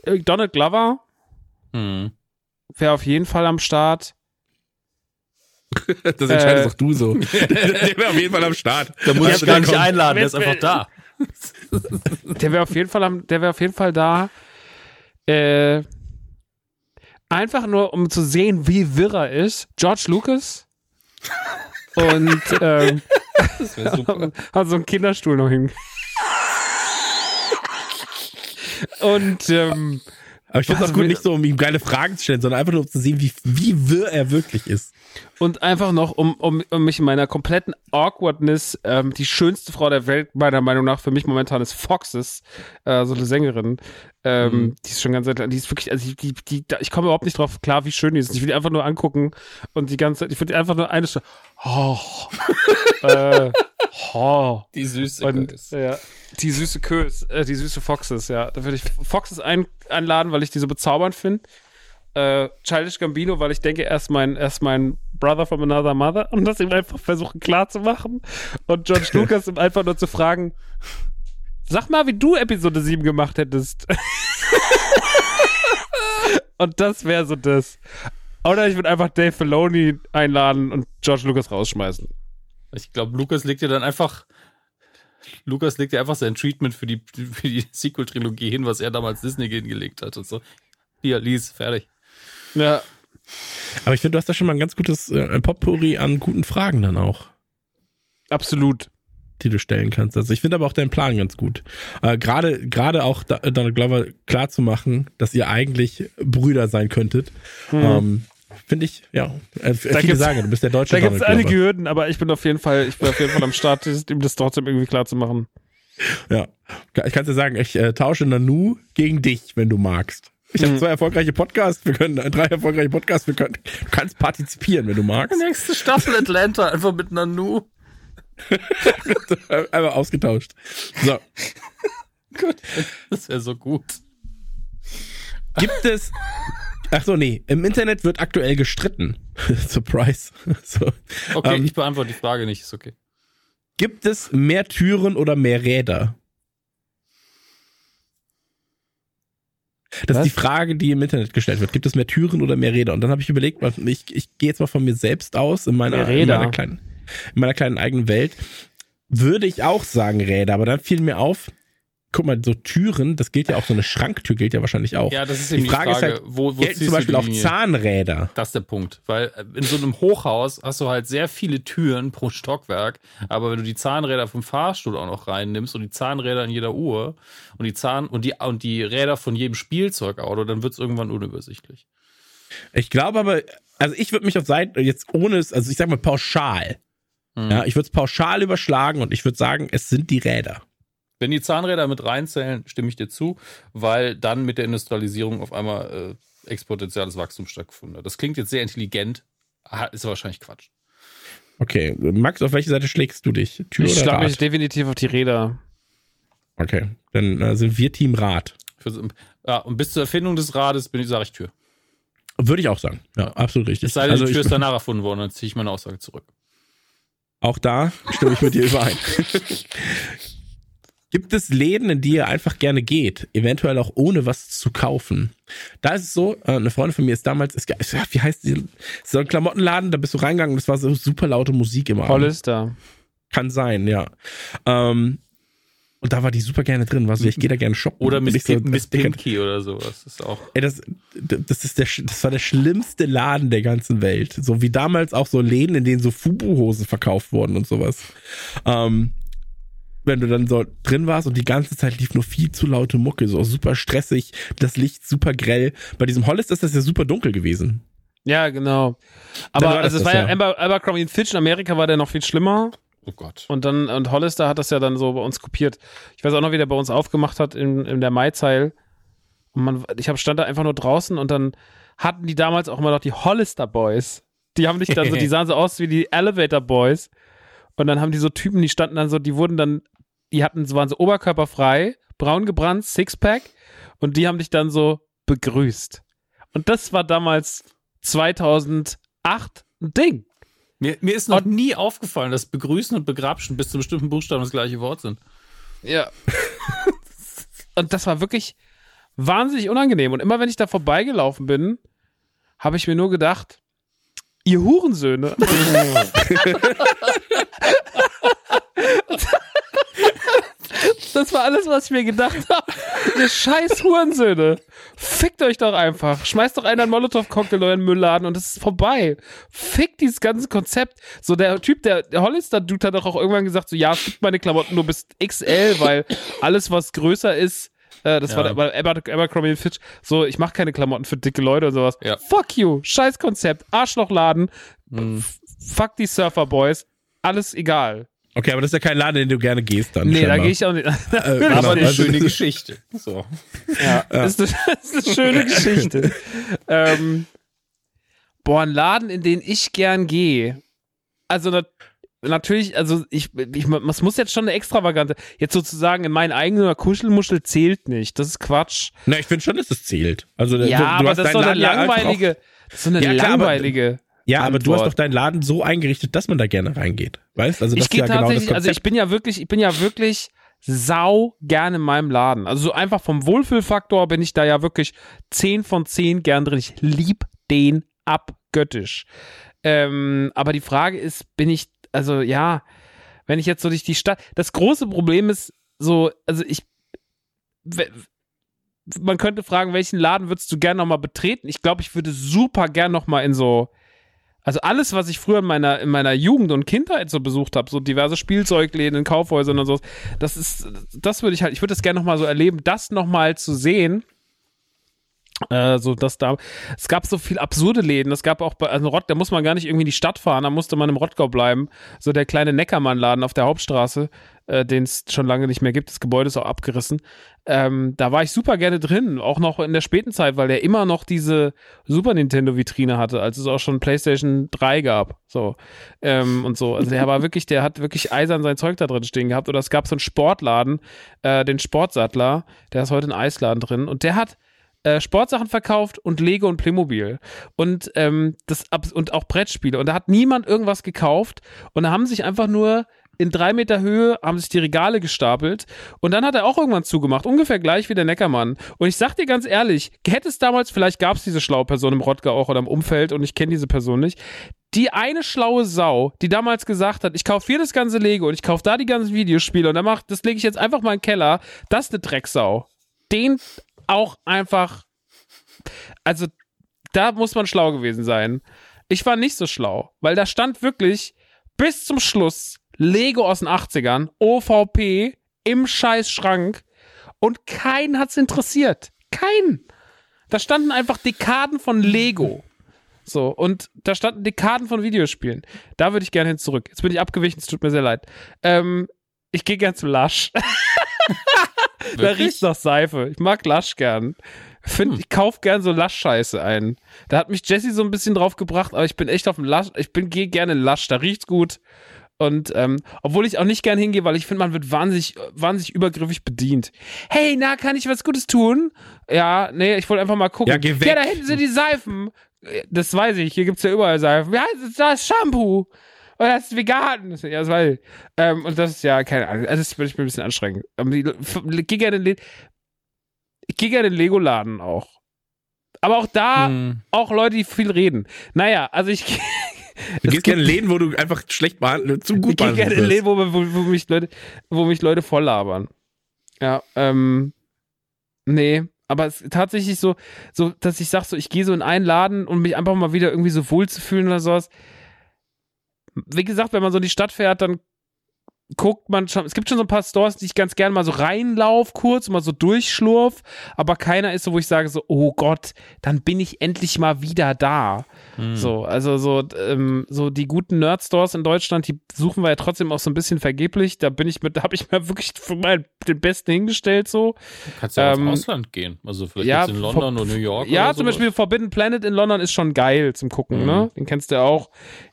äh, Donald Glover Hm. wäre auf jeden Fall am Start. Das entscheidest Äh, doch du so. Der wäre auf jeden Fall am Start. Da muss ich gar nicht einladen, der ist einfach da. Der wäre auf jeden Fall am, der wäre auf jeden Fall da. Äh, einfach nur, um zu sehen, wie wirr er ist. George Lucas. Und ähm, Das wäre super. hat so einen Kinderstuhl noch hin. Und ähm, Aber ich finde es auch gut, nicht so, um ihm geile Fragen zu stellen, sondern einfach nur um zu sehen, wie, wie wirr er wirklich ist. Und einfach noch, um, um, um mich in meiner kompletten Awkwardness, ähm, die schönste Frau der Welt, meiner Meinung nach, für mich momentan ist Foxes, äh, so eine Sängerin. Ähm, Die ist schon ganz, die ist wirklich, also die, die, die, ich komme überhaupt nicht drauf klar, wie schön die ist. Ich will die einfach nur angucken und die ganze Zeit, ich finde einfach nur eine St- oh, äh, Oh. Die süße Und, Kös. ja, die süße Kös, äh, die süße Foxes, ja. Da würde ich Foxes ein, einladen, weil ich die so bezaubernd finde. Äh, Childish Gambino, weil ich denke, er ist mein, er ist mein Brother from another mother und das ihm einfach versuchen klarzumachen. Und George Lucas ihm einfach nur zu fragen, sag mal, wie du Episode 7 gemacht hättest. und das wäre so das. Oder ich würde einfach Dave Filoni einladen und George Lucas rausschmeißen. Ich glaube, Lukas legt dir dann einfach. Lukas legt dir einfach sein Treatment für die, für die Sequel-Trilogie hin, was er damals Disney hingelegt hat und so. Hier, lies, fertig. Ja, Aber ich finde, du hast da schon mal ein ganz gutes äh, Potpourri an guten Fragen dann auch, absolut. die du stellen kannst. Also ich finde aber auch deinen Plan ganz gut. Äh, Gerade gerade auch da, Donald Glover klar zu machen, dass ihr eigentlich Brüder sein könntet. Ähm, finde ich, ja. Äh, viele gibt's- sagen, du bist der deutsche Da gibt es einige. Hürden, aber ich bin auf jeden Fall, ich bin auf jeden Fall am Start, ihm das trotzdem irgendwie klar zu machen. Ja. Ich kann dir sagen, ich äh, tausche Nanu gegen dich, wenn du magst. Ich habe Mhm. zwei erfolgreiche Podcasts, wir können äh, drei erfolgreiche Podcasts, wir können, du kannst partizipieren, wenn du magst. Nächste Staffel Atlanta, einfach mit Nanu. Einmal ausgetauscht. So. Gut. Das wäre so gut. Gibt es. Ach so, nee. Im Internet wird aktuell gestritten. Surprise. So. Okay, Ähm, ich beantworte die Frage nicht, ist okay. Gibt es mehr Türen oder mehr Räder? Das Was? ist die Frage, die im Internet gestellt wird. Gibt es mehr Türen oder mehr Räder? Und dann habe ich überlegt, ich, ich gehe jetzt mal von mir selbst aus, in meiner, in meiner, kleinen, in meiner kleinen eigenen Welt. Würde ich auch sagen Räder, aber dann fiel mir auf, guck mal, so Türen, das gilt ja auch, so eine Schranktür gilt ja wahrscheinlich auch. Ja, das ist die eben die Frage, Frage, ist halt, wo, wo gelten zum Beispiel auch die? Zahnräder. Das ist der Punkt, weil äh, in so einem Hochhaus hast du halt sehr viele Türen pro Stockwerk, aber wenn du die Zahnräder vom Fahrstuhl auch noch reinnimmst und die Zahnräder in jeder Uhr und die Zahn und die und die Räder von jedem Spielzeugauto, dann wird es irgendwann unübersichtlich. Ich glaube aber, also ich würde mich auf Seite, jetzt ohne es, also ich sag mal pauschal. Hm. Ja, ich würde es pauschal überschlagen und ich würde sagen, es sind die Räder. Wenn die Zahnräder mit reinzählen, stimme ich dir zu, weil dann mit der Industrialisierung auf einmal äh, exponentielles Wachstum stattgefunden hat. Das klingt jetzt sehr intelligent, ist aber wahrscheinlich Quatsch. Okay, Max, auf welche Seite schlägst du dich? Tür Ich schlage mich definitiv auf die Räder. Okay, dann äh, sind wir Team Rad. Für, ja, und bis zur Erfindung des Rades bin ich, sage ich Tür. Würde ich auch sagen. Ja, absolut richtig. Es sei denn, also die Tür ist danach erfunden worden, dann ziehe ich meine Aussage zurück. auch da stimme ich mit dir überein. Gibt es Läden, in die ihr einfach gerne geht, eventuell auch ohne was zu kaufen? Da ist es so, äh, eine Freundin von mir ist damals, ist, wie heißt die? So ein Klamottenladen, da bist du reingegangen und das war so super laute Musik immer. Hollister. Kann sein, ja. Ähm, und da war die super gerne drin. War so, ich gehe da gerne shoppen. Oder Miss, so, Miss Pimki oder sowas. Das ist auch. Ey, das, das, ist der, das war der schlimmste Laden der ganzen Welt. So wie damals auch so Läden, in denen so Fubu-Hosen verkauft wurden und sowas. Ähm, wenn du dann so drin warst und die ganze Zeit lief nur viel zu laute Mucke, so super stressig, das Licht super grell. Bei diesem Hollis ist das ja super dunkel gewesen. Ja, genau. Aber war das also es das, war ja ja. Abercrombie Fitch in Amerika war der noch viel schlimmer. Oh Gott. Und dann, und Hollister hat das ja dann so bei uns kopiert. Ich weiß auch noch, wie der bei uns aufgemacht hat in, in der Maizeil. Und man, ich hab, stand da einfach nur draußen und dann hatten die damals auch immer noch die Hollister Boys. Die haben dich dann so, die sahen so aus wie die Elevator Boys. Und dann haben die so Typen, die standen dann so, die wurden dann, die hatten, waren so oberkörperfrei, braun gebrannt, Sixpack. Und die haben dich dann so begrüßt. Und das war damals 2008 ein Ding. Mir, mir ist noch nie aufgefallen, dass Begrüßen und Begrapschen bis zu bestimmten Buchstaben das gleiche Wort sind. Ja. und das war wirklich wahnsinnig unangenehm. Und immer wenn ich da vorbeigelaufen bin, habe ich mir nur gedacht, ihr Hurensöhne. Das war alles, was ich mir gedacht habe. Ihr scheiß Hurensöhne. Fickt euch doch einfach. Schmeißt doch einen einen Molotow-Cocktail in euren Müllladen und es ist vorbei. Fickt dieses ganze Konzept. So der Typ, der, der Hollister-Dude hat doch auch irgendwann gesagt, so ja, es gibt meine Klamotten nur bis XL, weil alles, was größer ist, äh, das Ja. war der, bei Aber, Abercrombie Fitch, so, ich mache keine Klamotten für dicke Leute und sowas. Ja. Fuck you. Scheiß Konzept. Arschlochladen. Hm. F- Fuck die Surfer Boys. Alles egal. Okay, aber das ist ja kein Laden, in den du gerne gehst dann. Nee, da scheinbar. gehe ich auch nicht. Äh, Aber genau, eine also schöne Geschichte. So. Ja, Das, ist eine, ist eine schöne Geschichte. ähm, boah, ein Laden, in den ich gern gehe. Also, na, natürlich, also ich, ich, es muss jetzt schon eine extravagante, jetzt sozusagen in mein eigener Kuschelmuschel zählt nicht. Das ist Quatsch. Na, ich finde schon, dass es zählt. Also, ja, du, du aber hast das ist so eine ja langweilige, so eine Ja, klar, langweilige. Ja, aber du hast Antwort. doch deinen Laden so eingerichtet, dass man da gerne reingeht. Weißt? Also, das ich ist ja genau das tatsächlich, also ich Konzept. bin ja wirklich, ich bin ja wirklich sau gerne in meinem Laden. Also so einfach vom Wohlfühlfaktor bin ich da ja wirklich 10 von 10 gern drin. Ich lieb den abgöttisch. Ähm, aber die Frage ist, bin ich, also ja, wenn ich jetzt so durch die Stadt, das große Problem ist so, also ich, man könnte fragen, welchen Laden würdest du gerne nochmal betreten? Ich glaube, ich würde super gern nochmal in so, also alles, was ich früher in meiner, in meiner Jugend und Kindheit so besucht habe, so diverse Spielzeugläden in Kaufhäusern und so, das ist, das würde ich halt, ich würde das gerne nochmal so erleben, das nochmal zu sehen. Äh, so dass da es gab so viel absurde Läden es gab auch bei also Rott da muss man gar nicht irgendwie in die Stadt fahren da musste man im Rottgau bleiben so der kleine Neckermann-Laden auf der Hauptstraße äh, den es schon lange nicht mehr gibt. Das Gebäude ist auch abgerissen. Ähm, da war ich super gerne drin auch noch in der späten Zeit weil der immer noch diese Super Nintendo Vitrine hatte als es auch schon PlayStation 3 gab. So ähm, und so. Also der war wirklich der hat wirklich eisern sein Zeug da drin stehen gehabt. Oder es gab so einen Sportladen äh, den Sportsattler der ist heute ein Eisladen drin. Und der hat äh, Sportsachen verkauft und Lego und Playmobil. Und ähm, das und auch Brettspiele. Und da hat niemand irgendwas gekauft. Und da haben sich einfach nur in drei Meter Höhe haben sich die Regale gestapelt und dann hat er auch irgendwann zugemacht, ungefähr gleich wie der Neckermann. Und ich sag dir ganz ehrlich, hätte es damals, vielleicht gab es diese schlaue Person im Rottgau auch oder im Umfeld und ich kenne diese Person nicht, die eine schlaue Sau, die damals gesagt hat, ich kaufe hier das ganze Lego und ich kaufe da die ganzen Videospiele und dann macht, das lege ich jetzt einfach mal in den Keller, das ist eine Drecksau. Den auch einfach, also da muss man schlau gewesen sein. Ich war nicht so schlau, weil da stand wirklich bis zum Schluss Lego aus den 80ern, OVP im Scheißschrank und keinen hat's interessiert. Keinen. Da standen einfach Dekaden von Lego. So, und da standen Dekaden von Videospielen. Da würde ich gerne hin zurück. Jetzt bin ich abgewichen, es tut mir sehr leid. Ähm, ich gehe gern zu Lush. da riecht's nach Seife. Ich mag Lush gern. Find, Ich kauf gern so Lush-Scheiße ein. Da hat mich Jesse so ein bisschen drauf gebracht, aber ich bin echt auf dem Lush. Ich bin gehe gerne in Lush, da riecht's gut. Und ähm, obwohl ich auch nicht gern hingehe, weil ich finde, man wird wahnsinnig, wahnsinnig übergriffig bedient. Hey, na, kann ich was Gutes tun? Ja, nee, ich wollte einfach mal gucken. Ja, geh weg. Ja, da hinten sind die Seifen. Das weiß ich, hier gibt's ja überall Seifen. Ja, das ist Shampoo. Und das ist vegan. Ja, das weiß ich. Ähm, und das ist ja keine Ahnung. Also das würde ich mir ein bisschen anstrengen. Ähm, die- f- geh gerne in den, ich gehe gerne in den Lego-Laden auch. Aber auch da, Hm. auch Leute, die viel reden. Naja, also ich, Du gehst gerne in Läden, wo du einfach schlecht behandelt, zu ich gut gehe behandelt gerne in wirst. Läden, wo, wo, wo, mich Leute, wo mich Leute voll labern. Ja, ähm, nee, aber es ist tatsächlich so, so, dass ich sag so, ich gehe so in einen Laden, um mich einfach mal wieder irgendwie so wohl zu fühlen oder sowas. Wie gesagt, wenn man so in die Stadt fährt, dann guckt man schon, es gibt schon so ein paar Stores, die ich ganz gerne mal so reinlauf, kurz, mal so durchschlurf, aber keiner ist so, wo ich sage so, oh Gott, dann bin ich endlich mal wieder da. Hm. So, also so, ähm, so die guten Nerd-Stores in Deutschland, die suchen wir ja trotzdem auch so ein bisschen vergeblich. Da bin ich mit, da habe ich mir wirklich für meinen, den Besten hingestellt so. Kannst ja ähm, ins Ausland gehen. Also vielleicht ja, in London oder New York. Ja, zum sowas. Beispiel Forbidden Planet in London ist schon geil zum Gucken, Mhm. ne? Den kennst du auch.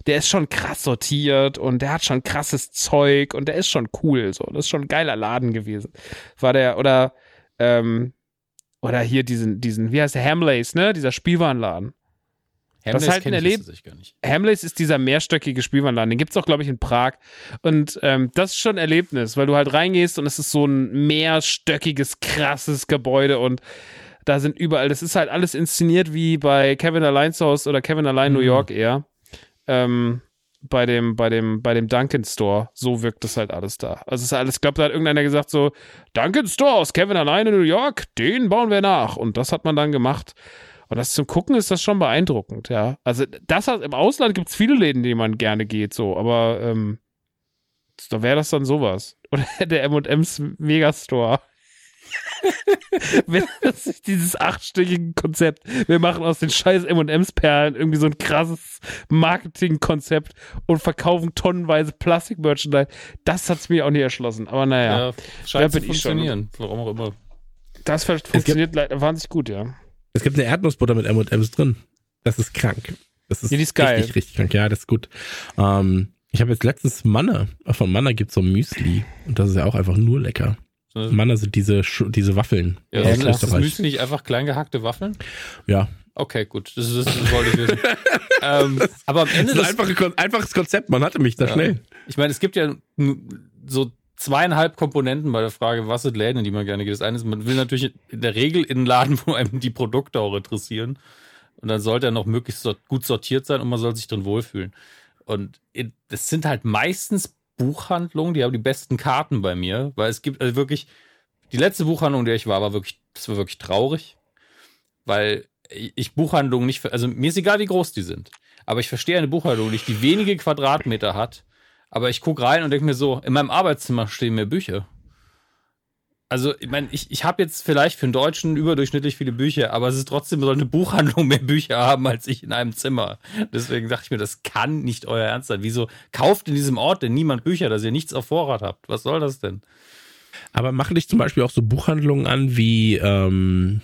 Der ist schon krass sortiert und der hat schon krasses Zeug und der ist schon cool, so. Das ist schon ein geiler Laden gewesen. War der, oder, ähm, oder hier diesen, diesen, wie heißt der, Hamleys, ne? Dieser Spielwarenladen. Hamleys das halt ein ich Erleb- tatsächlich gar nicht. Hamleys ist dieser mehrstöckige Spielwarenladen. Den gibt's auch, glaube ich, in Prag. Und ähm, das ist schon ein Erlebnis, weil du halt reingehst und es ist so ein mehrstöckiges, krasses Gebäude und da sind überall, das ist halt alles inszeniert wie bei Kevin Alleins Haus oder Kevin Allein New Mhm. York eher. Ähm, bei dem, bei dem, bei dem Duncan Store. So wirkt das halt alles da. Also es ist alles, ich glaube, da hat irgendeiner gesagt so, Duncan Store aus Kevin Allein in New York, den bauen wir nach. Und das hat man dann gemacht. Und das zum Gucken ist das schon beeindruckend, ja. Also das hat, im Ausland gibt es viele Läden, die man gerne geht, so, aber ähm, da wäre das dann sowas. Oder der M&M's Megastore. Wenn das ist dieses achtstöckige Konzept. Wir machen aus den scheiß M&M's Perlen irgendwie so ein krasses Marketingkonzept und verkaufen tonnenweise Plastik-Merchandise. Das hat's mir auch nie erschlossen. Aber naja, Ja, scheint zu bin ich schon? funktionieren. Warum auch immer. das funktioniert leider wahnsinnig gut, ja. Es gibt eine Erdnussbutter mit M&M's drin. Das ist krank. Das ist, Ja, die ist geil. richtig, richtig krank. Ja, das ist gut. Ähm, Ich habe jetzt letztens Manna. Von Manna gibt's so Müsli. Und das ist ja auch einfach nur lecker. Manna sind diese, diese Waffeln. Ja, aus ist das Österreich. Müsli nicht einfach klein gehackte Waffeln? Ja. Okay, gut. Das, ist, das wollte ich wissen. ähm, aber am Ende Das ist ein einfaches, einfaches Konzept. Man hatte mich da Ja. schnell. Ich meine, es gibt ja so zweieinhalb Komponenten bei der Frage, was sind Läden, in die man gerne geht. Das eine ist, man will natürlich in der Regel in einen Laden, wo einem die Produkte auch interessieren. Und dann sollte er noch möglichst gut sortiert sein und man soll sich drin wohlfühlen. Und das sind halt meistens Buchhandlungen, die haben die besten Karten bei mir, weil es gibt also wirklich, die letzte Buchhandlung, in der ich war, war wirklich, das war wirklich traurig, weil ich Buchhandlungen nicht, also mir ist egal, wie groß die sind, aber ich verstehe eine Buchhandlung nicht, die wenige Quadratmeter hat, aber ich gucke rein und denke mir so, in meinem Arbeitszimmer stehen mir Bücher. Also, ich meine, ich, ich habe jetzt vielleicht für einen Deutschen überdurchschnittlich viele Bücher, aber es ist trotzdem, soll eine Buchhandlung mehr Bücher haben als ich in einem Zimmer. Deswegen dachte ich mir, das kann nicht euer Ernst sein. Wieso kauft in diesem Ort denn niemand Bücher, dass ihr nichts auf Vorrat habt? Was soll das denn? Aber machen dich zum Beispiel auch so Buchhandlungen an wie, ähm,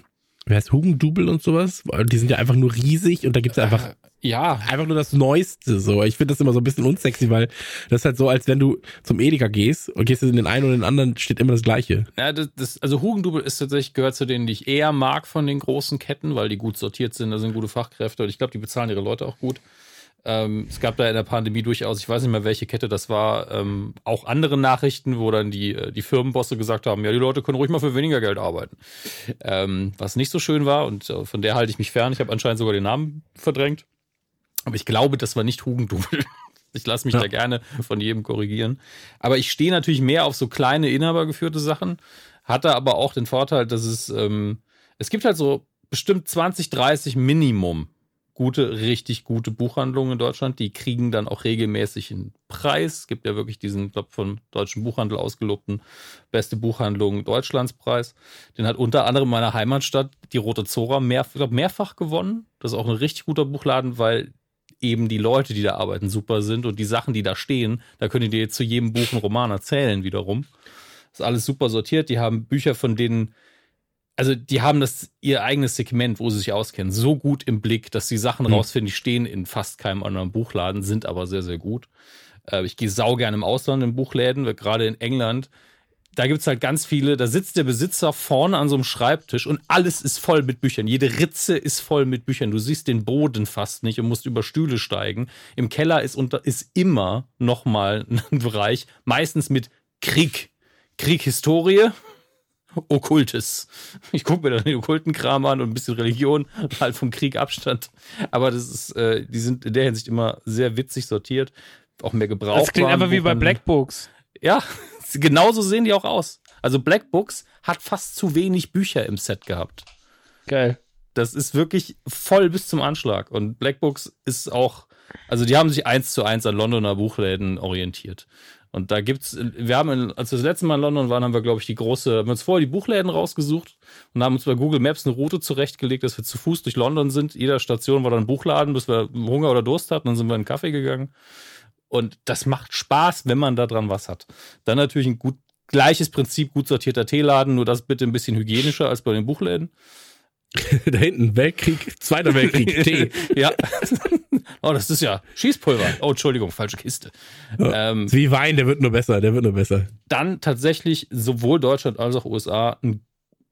wer heißt Hugendubel und sowas? Die sind ja einfach nur riesig und da gibt's einfach Ja, einfach nur das Neueste. So, ich finde das immer so ein bisschen unsexy, weil das ist halt so, als wenn du zum Edeka gehst und gehst in den einen oder den anderen, steht immer das Gleiche. Ja, das, das, also Hugendubel ist tatsächlich, gehört zu denen, die ich eher mag von den großen Ketten, weil die gut sortiert sind, da sind gute Fachkräfte und ich glaube, die bezahlen ihre Leute auch gut. Ähm, es gab da in der Pandemie durchaus, ich weiß nicht mehr, welche Kette das war, ähm, auch andere Nachrichten, wo dann die, äh, die Firmenbosse gesagt haben, ja, die Leute können ruhig mal für weniger Geld arbeiten. Ähm, was nicht so schön war und äh, von der halte ich mich fern. Ich habe anscheinend sogar den Namen verdrängt. Aber ich glaube, das war nicht Hugendubel. Ich lasse mich Ja. da gerne von jedem korrigieren. Aber ich stehe natürlich mehr auf so kleine inhabergeführte Sachen, hatte aber auch den Vorteil, dass es, ähm, es gibt halt so bestimmt 20, 30 Minimum gute, richtig gute Buchhandlungen in Deutschland. Die kriegen dann auch regelmäßig einen Preis. Es gibt ja wirklich diesen, glaube vom Deutschen Buchhandel ausgelobten beste Buchhandlung Deutschlands Preis. Den hat unter anderem meine Heimatstadt, die Rote Zora, mehr, glaub, mehrfach gewonnen. Das ist auch ein richtig guter Buchladen, weil eben die Leute, die da arbeiten, super sind und die Sachen, die da stehen, da könnt ihr dir zu jedem Buch einen Roman erzählen wiederum. ist alles super sortiert. Die haben Bücher, von denen, also die haben das ihr eigenes Segment, wo sie sich auskennen, so gut im Blick, dass die Sachen Mhm. rausfinden, die stehen in fast keinem anderen Buchladen, sind aber sehr, sehr gut. Äh, ich gehe sau gerne im Ausland in Buchläden, gerade in England. Da gibt's halt ganz viele, da sitzt der Besitzer vorne an so einem Schreibtisch und alles ist voll mit Büchern. Jede Ritze ist voll mit Büchern. Du siehst den Boden fast nicht und musst über Stühle steigen. Im Keller ist, unter, ist immer nochmal ein Bereich, meistens mit Krieg. Krieg, Historie, Okkultes. Ich gucke mir dann den okkulten Kram an und ein bisschen Religion, halt vom Krieg Abstand. Aber das ist, äh, die sind in der Hinsicht immer sehr witzig sortiert. Auch mehr gebraucht. Das klingt einfach wie bei Black Books. Ja, genauso sehen die auch aus. Also Black Books hat fast zu wenig Bücher im Set gehabt. Geil. Das ist wirklich voll bis zum Anschlag. Und Black Books ist auch, also die haben sich eins zu eins an Londoner Buchläden orientiert. Und da gibt's, wir haben, in, als wir das letzte Mal in London waren, haben wir, glaube ich, die große, haben uns vorher die Buchläden rausgesucht und haben uns bei Google Maps eine Route zurechtgelegt, dass wir zu Fuß durch London sind. Jeder Station war dann ein Buchladen, bis wir Hunger oder Durst hatten. Dann sind wir in einen Kaffee gegangen. Und das macht Spaß, wenn man da dran was hat. Dann natürlich ein gut, gleiches Prinzip, gut sortierter Teeladen, nur das bitte ein bisschen hygienischer als bei den Buchläden. da hinten Weltkrieg, Zweiter Weltkrieg, Tee. ja. oh, das ist ja Schießpulver. Oh, Entschuldigung, falsche Kiste. Ähm, Ist wie Wein, der wird nur besser, der wird nur besser. dann tatsächlich sowohl Deutschland als auch USA ein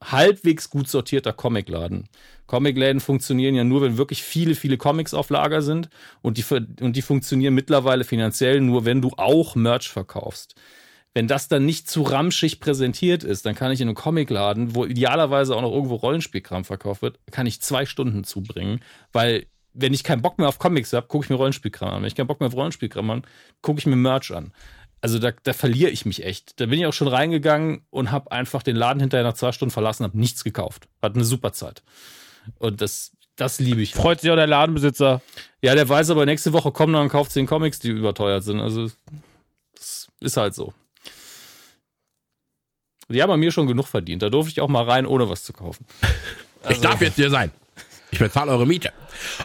halbwegs gut sortierter Comicladen. Comicläden funktionieren ja nur, wenn wirklich viele, viele Comics auf Lager sind und die, und die funktionieren mittlerweile finanziell nur, wenn du auch Merch verkaufst. Wenn das dann nicht zu ramschig präsentiert ist, dann kann ich in einem Comicladen, wo idealerweise auch noch irgendwo Rollenspielkram verkauft wird, kann ich zwei Stunden zubringen, weil wenn ich keinen Bock mehr auf Comics habe, gucke ich mir Rollenspielkram an. Wenn ich keinen Bock mehr auf Rollenspielkram an, gucke ich mir Merch an. Also da, da verliere ich mich echt. Da bin ich auch schon reingegangen und habe einfach den Laden hinterher nach zwei Stunden verlassen, habe nichts gekauft. Hat eine super Zeit. Und das, das liebe ich. Freut sich auch der Ladenbesitzer. Ja, der weiß aber, nächste Woche kommen dann und kauft zehn Comics, die überteuert sind. Also, das ist halt so. Die haben bei mir schon genug verdient. Da durfte ich auch mal rein, ohne was zu kaufen. ich darf jetzt hier sein. Ich bezahle eure Miete.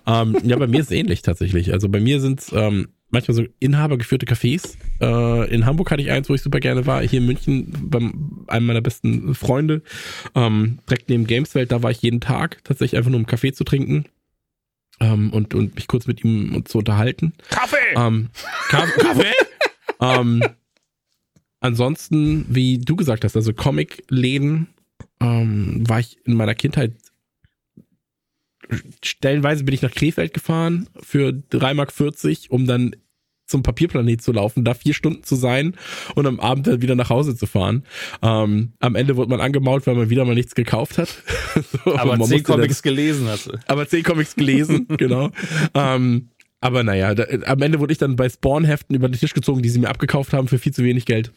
Ähm, ja, bei mir ist es ähnlich tatsächlich. Also bei mir sind es ähm, manchmal so inhabergeführte Cafés. Äh, in Hamburg hatte ich eins, wo ich super gerne war. Hier in München beim einem meiner besten Freunde. Ähm, direkt neben Gameswelt, da war ich jeden Tag tatsächlich einfach nur um Kaffee zu trinken. ähm, und, und mich kurz mit ihm zu unterhalten. Kaffee! Ähm, Kaff- Kaffee? ähm, ansonsten, wie du gesagt hast, also Comicläden ähm, war ich in meiner Kindheit stellenweise bin ich nach Krefeld gefahren für 3,40 Mark, um dann zum Papierplanet zu laufen, da vier Stunden zu sein und am Abend dann wieder nach Hause zu fahren. Ähm, am Ende wurde man angemault, weil man wieder mal nichts gekauft hat. so, Aber zehn musste dann- Comics gelesen hast aber zehn Comics gelesen, genau. Ähm, aber naja, da, am Ende wurde ich dann bei Spawn-Heften über den Tisch gezogen, die sie mir abgekauft haben für viel zu wenig Geld.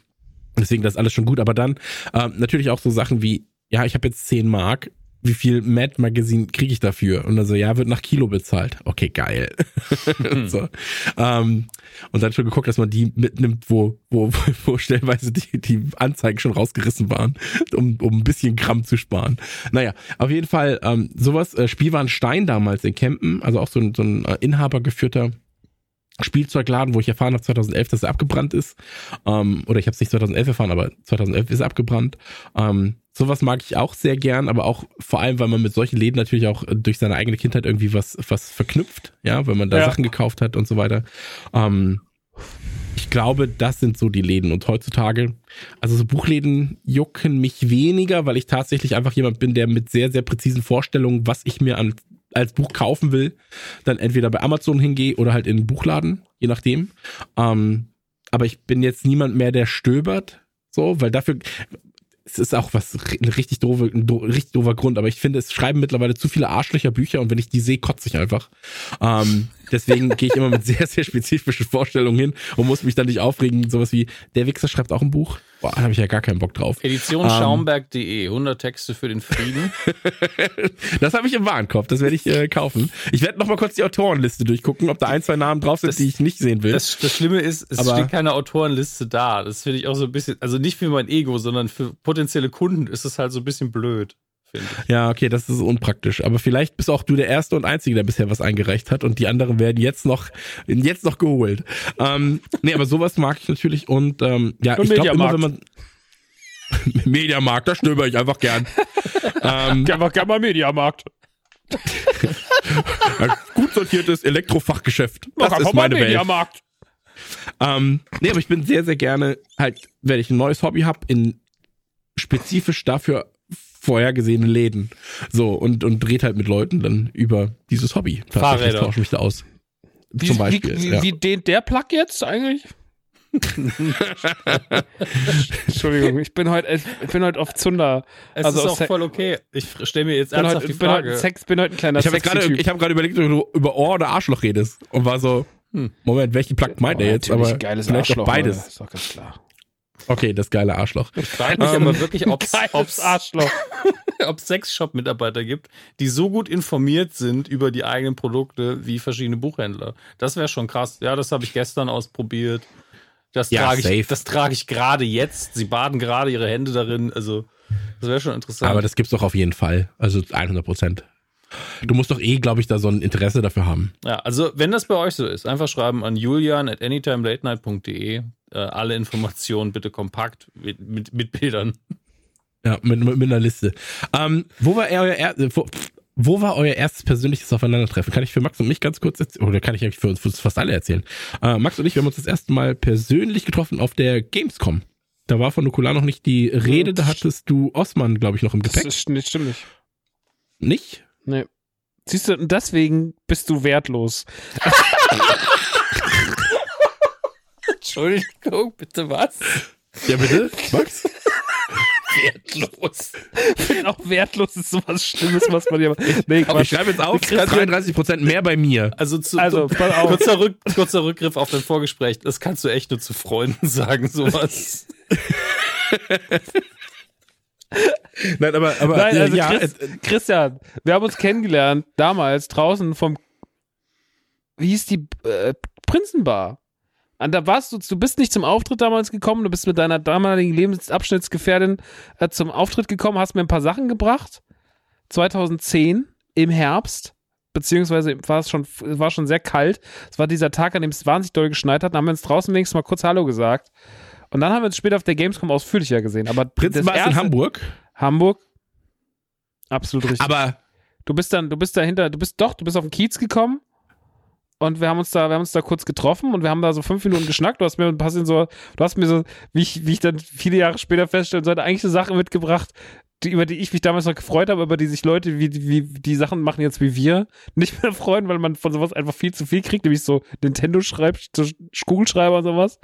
Deswegen das ist alles schon gut. Aber dann ähm, natürlich auch so Sachen wie, ja, ich habe jetzt 10 Mark, wie viel Mad Magazine kriege ich dafür? Und dann so, ja, wird nach Kilo bezahlt. Okay, geil. und, so. ähm, und dann schon geguckt, dass man die mitnimmt, wo, wo, wo stellenweise die, die Anzeigen schon rausgerissen waren, um, um ein bisschen Gramm zu sparen. Naja, auf jeden Fall, ähm, sowas, äh, Spielwarenstein damals in Kempen, also auch so ein, so ein äh, inhabergeführter Spielzeugladen, wo ich erfahren habe 2011, dass er abgebrannt ist. Ähm, oder ich habe es nicht 2011 erfahren, aber 2011 ist er abgebrannt. Ähm, sowas mag ich auch sehr gern, aber auch vor allem, weil man mit solchen Läden natürlich auch durch seine eigene Kindheit irgendwie was, was verknüpft, ja, wenn man da Ja. Sachen gekauft hat und so weiter. Ähm, ich glaube, das sind so die Läden. Und heutzutage, also so Buchläden jucken mich weniger, weil ich tatsächlich einfach jemand bin, der mit sehr, sehr präzisen Vorstellungen, was ich mir an, als Buch kaufen will, dann entweder bei Amazon hingehe oder halt in den Buchladen, je nachdem. Ähm, aber ich bin jetzt niemand mehr, der stöbert, so, weil dafür, es ist auch was ein richtig doofe, ein do, richtig doofer Grund, aber ich finde, es schreiben mittlerweile zu viele Arschlöcher Bücher und wenn ich die sehe, kotze ich einfach. Ähm, deswegen gehe ich immer mit sehr, sehr spezifischen Vorstellungen hin und muss mich dann nicht aufregen. Sowas wie, der Wichser schreibt auch ein Buch. Boah, da habe ich ja gar keinen Bock drauf. Edition Ähm. Schaumberg.de, 100 Texte für den Frieden. Das habe ich im Warenkorb, das werde ich äh, kaufen. Ich werde noch mal kurz die Autorenliste durchgucken, ob da ein, zwei Namen drauf sind, Das- die ich nicht sehen will. Das, das Schlimme ist, es Aber- steht keine Autorenliste da. Das finde ich auch so ein bisschen, also nicht für mein Ego, sondern für potenzielle Kunden ist es halt so ein bisschen blöd, finde ich. Ja, okay, das ist unpraktisch. Aber vielleicht bist auch du der Erste und Einzige, der bisher was eingereicht hat und die anderen werden jetzt noch, jetzt noch geholt. Ähm, nee, aber sowas mag ich natürlich und ähm, ja, Und ich glaube immer, Mediamarkt. wenn man Mediamarkt, da stöber ich einfach gern. ähm, Ja, gerne mal Mediamarkt. gut sortiertes Elektrofachgeschäft. Mach Das einfach ist meine Welt. Mediamarkt. Ähm, nee, aber ich bin sehr, sehr gerne halt, wenn ich ein neues Hobby habe, in spezifisch dafür vorhergesehene Läden. So, und, und dreht halt mit Leuten dann über dieses Hobby. Tatsächlich Fahrräder. tausche mich da aus. Wie, Zum Beispiel. wie, wie, ja. wie dehnt der Plug jetzt eigentlich? Entschuldigung, ich bin heute, ich bin heute auf Zunder. Es Also ist auch Se- voll okay. Ich stelle mir jetzt bin ernsthaft heute, die ich bin heute, Frage. ein Sex, bin heute ein kleiner ich habe gerade hab gerade überlegt, ob du über Ohr oder Arschloch redest. Und war so, Hm. Moment, welchen Plug meint er jetzt? Aber geiles vielleicht Arschloch, doch beides. Alter. Ist doch ganz klar. Okay, das geile Arschloch. Ich frage mich Ähm, aber wirklich, ob Geiles Arschloch. es Sexshop-Mitarbeiter gibt, die so gut informiert sind über die eigenen Produkte wie verschiedene Buchhändler. Das wäre schon krass. Ja, das habe ich gestern ausprobiert. Das Ja, trage safe. ich, das trage ich gerade jetzt. Sie baden gerade ihre Hände darin. Also, das wäre schon interessant. Aber das gibt's doch auf jeden Fall. Also 100 Prozent. Du musst doch eh, glaube ich, da so ein Interesse dafür haben. Ja, also wenn das bei euch so ist, einfach schreiben an julian at anytimelatenight.de. Äh, alle Informationen bitte kompakt mit, mit, mit Bildern. Ja, mit, mit, mit einer Liste. Ähm, wo war euer er wo, wo war euer erstes persönliches Aufeinandertreffen? Kann ich für Max und mich ganz kurz erzählen? Oder kann ich eigentlich für uns, für uns fast alle erzählen? Äh, Max und ich, wir haben uns das erste Mal persönlich getroffen auf der Gamescom. Da war von Nukular noch nicht die Rede, da hattest du Osman, glaube ich, noch im Das Gepäck. ist nicht stimmt nicht. Nicht? Nee. Siehst du, deswegen bist du wertlos. Entschuldigung, bitte was? Ja, bitte? Max? Wertlos. Ich finde auch wertlos ist sowas Schlimmes, was man hier. Nee, Ich Quatsch. schreibe jetzt auf, Christian- 33% mehr bei mir. Also, zu, Also, auf. kurzer, Rück, kurzer Rückgriff auf dein Vorgespräch. Das kannst du echt nur zu Freunden sagen, sowas. Nein, aber, aber Nein, also ja, Chris, äh, Christian, wir haben uns kennengelernt damals draußen vom, wie hieß die, äh, Prinzenbar. Und da warst du, du bist nicht zum Auftritt damals gekommen, du bist mit deiner damaligen Lebensabschnittsgefährtin äh, zum Auftritt gekommen, hast mir ein paar Sachen gebracht. 2010 im Herbst, beziehungsweise war es schon, war schon sehr kalt. Es war dieser Tag, an dem es wahnsinnig doll geschneit hat. Dann haben wir uns draußen wenigstens mal kurz Hallo gesagt. Und dann haben wir uns später auf der Gamescom ausführlicher gesehen. Aber das ist in Hamburg. Hamburg. Absolut richtig. Aber Du bist dann, du bist dahinter, du bist doch, du bist auf den Kiez gekommen und wir haben uns da, wir haben uns da kurz getroffen und wir haben da so fünf Minuten geschnackt. Du hast mir ein paar so, du hast mir so, wie ich, wie ich dann viele Jahre später feststellen sollte, eigentlich eine Sache mitgebracht, die, über die ich mich damals noch gefreut habe, über die sich Leute, wie, wie die Sachen machen jetzt wie wir, nicht mehr freuen, weil man von sowas einfach viel zu viel kriegt, nämlich so Nintendo schreibt, so Kugelschreiber und sowas.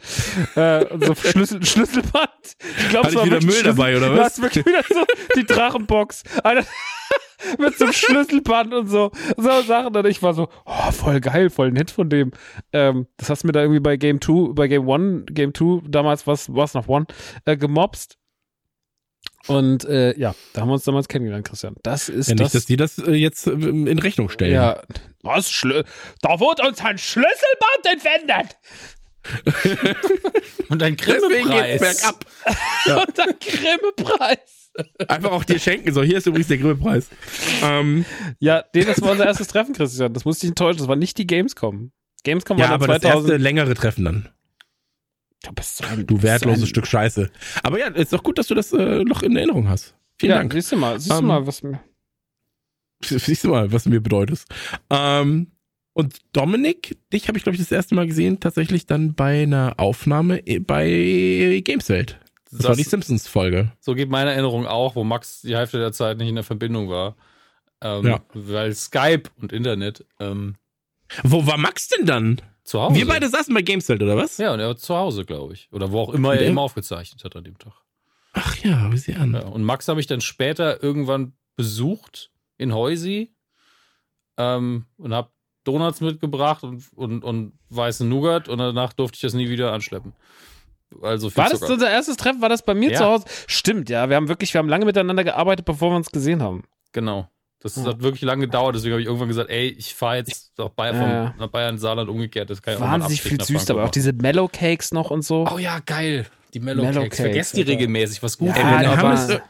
äh, und so Schlüssel, Schlüsselband. Ich glaube, es war wieder Müll dabei, oder was? Du wirklich wieder so die Drachenbox. Alter, mit so einem Schlüsselband und so, so Sachen. Und ich war so, oh, voll geil, voll nett von dem. Ähm, das hast du mir da irgendwie bei Game 2, bei Game 1, Game 2, damals war es noch One, äh, gemobst. Und äh, ja, da haben wir uns damals kennengelernt, Christian. Das ist ja, das. Nicht, dass die das äh, jetzt äh, in Rechnung stellen. Ja, was? Schlü da wurde uns ein Schlüsselband entwendet. Und ein Grimme-Preis. bergab. Ja. Und ein Grimme-Preis. Einfach auch dir schenken. So, hier ist übrigens der Grimme-Preis. Ähm, ja, nee, das war unser erstes Treffen, Christian. Das musste ich enttäuschen. Das war nicht die Gamescom. Gamescom ja, war aber 2000. das erste längere Treffen dann. Du bist so ein, Du wertloses so ein, Stück Scheiße. Aber ja, ist doch gut, dass du das äh, noch in Erinnerung hast. Vielen ja, Dank. Siehst du mal, siehst Ähm, du mal, was mir. Siehst du mal, was du mir bedeutest. Ähm, und Dominik, dich habe ich, glaube ich, das erste Mal gesehen, tatsächlich dann bei einer Aufnahme bei Gameswelt. Das, war die Simpsons-Folge. So geht meine Erinnerung auch, wo Max die Hälfte der Zeit nicht in der Verbindung war. Ähm, Ja. Weil Skype und Internet ähm, Wo war Max denn dann? Zu Hause. Wir beide saßen bei Gameswelt, oder was? Ja, und er war zu Hause, glaube ich. Oder wo auch immer er eben aufgezeichnet hat an dem Tag. Ach ja, wie sie an. Ja, und Max habe ich dann später irgendwann besucht in Heusi ähm, und habe Donuts mitgebracht und, und, und weißen Nougat und danach durfte ich das nie wieder anschleppen. Also viel War das unser erstes Treffen? War das bei mir Ja. zu Hause? Stimmt, ja. Wir haben wirklich, wir haben lange miteinander gearbeitet, bevor wir uns gesehen haben. Genau. Das Ja. hat wirklich lange gedauert, deswegen habe ich irgendwann gesagt, ey, ich fahre jetzt nach Bayern, Ja, ja. von, nach Bayern Saarland umgekehrt. Das kann ich auch Wahnsinnig Abstecher viel süß, Frankfurt aber auch diese Mellow Cakes noch und so. Oh ja, geil. Die Mellow, Mellow Cakes. Cakes, Vergesst die regelmäßig, was gut Ja, Ey, ist. wenn, der aber- Hammes,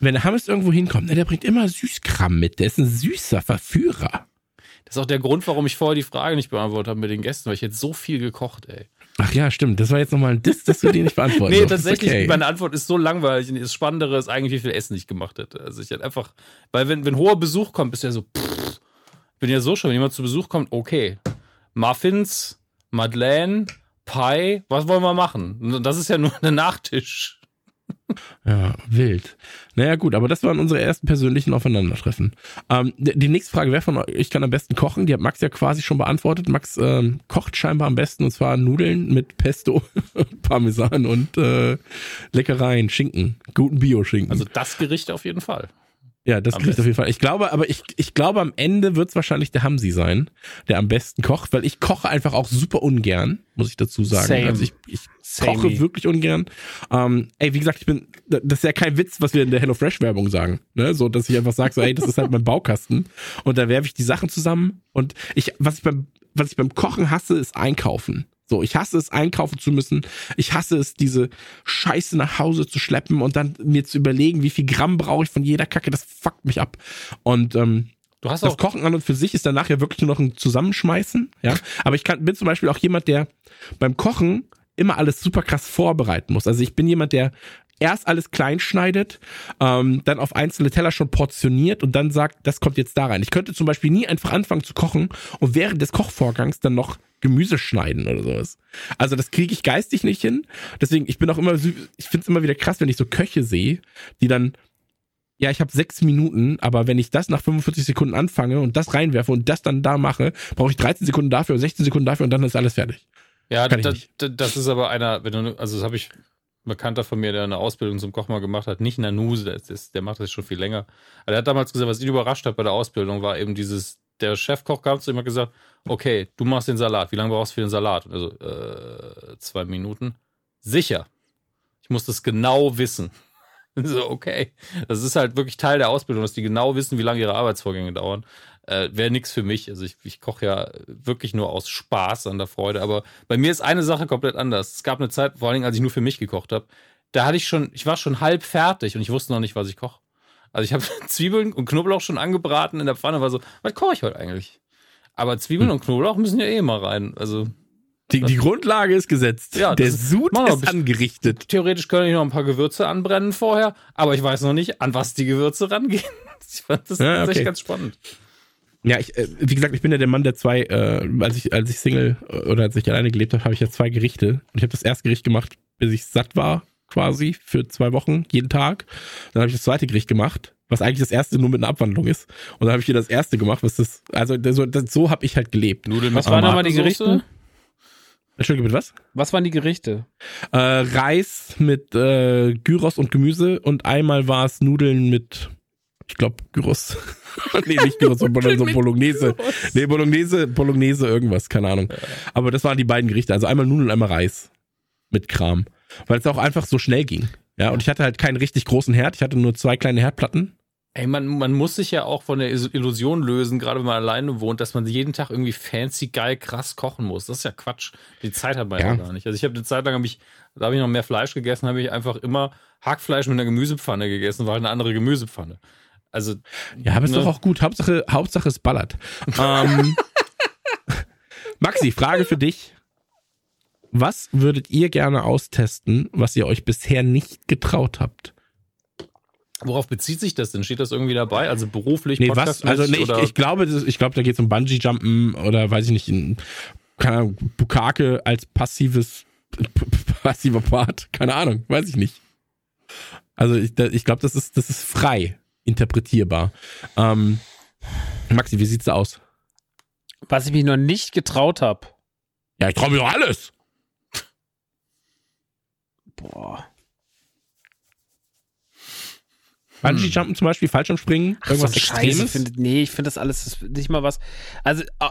wenn der Hammes irgendwo hinkommt, ne, der bringt immer Süßkram mit. Der ist ein süßer Verführer. Das ist auch der Grund, warum ich vorher die Frage nicht beantwortet habe mit den Gästen, weil ich jetzt so viel gekocht, ey. Ach ja, stimmt. Das war jetzt nochmal ein Diss, dass du den nicht beantworten Nee, tatsächlich, Okay. meine Antwort ist so langweilig und das Spannendere ist eigentlich, wie viel Essen ich gemacht hätte. Also ich hätte einfach, weil wenn, wenn hoher Besuch kommt, bist du ja so, pff, bin ja so schon, wenn jemand zu Besuch kommt, okay, Muffins, Madeleine, Pie, was wollen wir machen? Das ist ja nur der Nachtisch. Ja, wild. Naja, gut, aber das waren unsere ersten persönlichen Aufeinandertreffen. Ähm, die, nächste Frage, wer von euch kann am besten kochen? Die hat Max ja quasi schon beantwortet. Max ähm, kocht scheinbar am besten und zwar Nudeln mit Pesto, Parmesan und äh, Leckereien, Schinken, guten Bio-Schinken. Also das Gericht auf jeden Fall. Ja, das kriegt auf jeden Fall. Ich glaube, aber ich, ich glaube, am Ende wird es wahrscheinlich der Hamsi sein, der am besten kocht, weil ich koche einfach auch super ungern, muss ich dazu sagen. Same. Also ich, ich koche wirklich ungern. Ähm, ey, wie gesagt, ich bin, das ist ja kein Witz, was wir in der HelloFresh-Werbung sagen. Ne? So, dass ich einfach sage, so, ey, das ist halt mein Baukasten. Und da werfe ich die Sachen zusammen. Und ich, was ich beim, was ich beim Kochen hasse, ist einkaufen. So, ich hasse es, einkaufen zu müssen. Ich hasse es, diese Scheiße nach Hause zu schleppen und dann mir zu überlegen, wie viel Gramm brauche ich von jeder Kacke. Das fuckt mich ab. Und ähm, Du hast das Kochen an und für sich ist danach ja wirklich nur noch ein Zusammenschmeißen, ja. Aber ich kann, bin zum Beispiel auch jemand, der beim Kochen immer alles super krass vorbereiten muss. Also ich bin jemand, der erst alles klein schneidet, ähm, dann auf einzelne Teller schon portioniert und dann sagt, das kommt jetzt da rein. Ich könnte zum Beispiel nie einfach anfangen zu kochen und während des Kochvorgangs dann noch Gemüse schneiden oder sowas. Also das kriege ich geistig nicht hin. Deswegen, ich bin auch immer, ich finde es immer wieder krass, wenn ich so Köche sehe, die dann ja, ich habe sechs Minuten, aber wenn ich das nach 45 Sekunden anfange und das reinwerfe und das dann da mache, brauche ich 13 Sekunden dafür, 16 Sekunden dafür und dann ist alles fertig. ja, da, das ist aber einer, wenn du, also das habe ich Bekannter von mir, der eine Ausbildung zum Koch mal gemacht hat, nicht Nanuse, der, ist, der macht das schon viel länger. Aber der hat damals gesagt, was ihn überrascht hat bei der Ausbildung, war eben dieses, der Chefkoch kam zu ihm und hat gesagt, okay, du machst den Salat, wie lange brauchst du für den Salat? Also, äh, zwei Minuten. Sicher. Ich muss das genau wissen. So, okay. Das ist halt wirklich Teil der Ausbildung, dass die genau wissen, wie lange ihre Arbeitsvorgänge dauern. Äh, Wäre nichts für mich. Also ich, ich koche ja wirklich nur aus Spaß an der Freude. Aber bei mir ist eine Sache komplett anders. Es gab eine Zeit, vor allen Dingen, als ich nur für mich gekocht habe, da hatte ich schon, ich war schon halb fertig und ich wusste noch nicht, was ich koche. Also ich habe Zwiebeln und Knoblauch schon angebraten in der Pfanne, war so, was koche ich heute eigentlich? Aber Zwiebeln und Knoblauch müssen ja eh mal rein. Also Die, die Grundlage ist gesetzt. Ja, Der Sud ist angerichtet. theoretisch könnte ich noch ein paar Gewürze anbrennen vorher, aber ich weiß noch nicht, an was die Gewürze rangehen. ich fand das Ja, tatsächlich okay. ganz spannend. Ja, ich, äh, wie gesagt, ich bin ja der Mann der zwei, äh, als ich, als ich Single äh, oder als ich alleine gelebt habe, habe ich ja zwei Gerichte. Und ich habe das erste Gericht gemacht, bis ich satt war, quasi, für zwei Wochen, jeden Tag. Dann habe ich das zweite Gericht gemacht, was eigentlich das erste nur mit einer Abwandlung ist. Und dann habe ich wieder das erste gemacht, was das, also das, so, das, so habe ich halt gelebt. Nudeln Was waren nochmal die? Gerichte? Entschuldige, bitte was? Was waren die Gerichte? Äh, Reis mit äh, Gyros und Gemüse und einmal war es Nudeln mit, ich glaube, Gyros. nee, nicht Gyros, sondern so Bolognese. Nee, Bolognese, Bolognese irgendwas, keine Ahnung. Aber das waren die beiden Gerichte. Also einmal Nudeln, einmal Reis. Mit Kram. Weil es auch einfach so schnell ging. Ja, und ich hatte halt keinen richtig großen Herd. Ich hatte nur zwei kleine Herdplatten. Ey, man, man muss sich ja auch von der Illusion lösen, gerade wenn man alleine wohnt, dass man jeden Tag irgendwie fancy, geil, krass kochen muss. Das ist ja Quatsch. Die Zeit hat man ja, gar nicht. Also ich habe eine Zeit lang, hab ich, da habe ich noch mehr Fleisch gegessen, habe ich einfach immer Hackfleisch mit einer Gemüsepfanne gegessen, war halt eine andere Gemüsepfanne. Also, Ja, aber ist Ne? doch auch gut. Hauptsache, Hauptsache es ballert. ähm, Maxi, Frage für dich. Was würdet ihr gerne austesten, was ihr euch bisher nicht getraut habt? Worauf bezieht sich das denn? Steht das irgendwie dabei? Also beruflich, Nee, was? Also nee, ich, ich glaube, das, ich glaube, da geht es um Bungee-Jumpen oder weiß ich nicht, in, keine Ahnung, Bukake als passives passiver Part. Keine Ahnung, weiß ich nicht. Also ich, da- ich glaube, das ist, das ist frei interpretierbar. Ähm, Maxi, wie sieht's da aus? Was ich mich noch nicht getraut habe. Ja, ich traue mir doch alles. Boah. Bungee-Jumpen zum Beispiel, Fallschirmspringen, Ach, so irgendwas Scheiße, Extremes. findet, nee, ich finde das alles nicht mal was. Also, ah,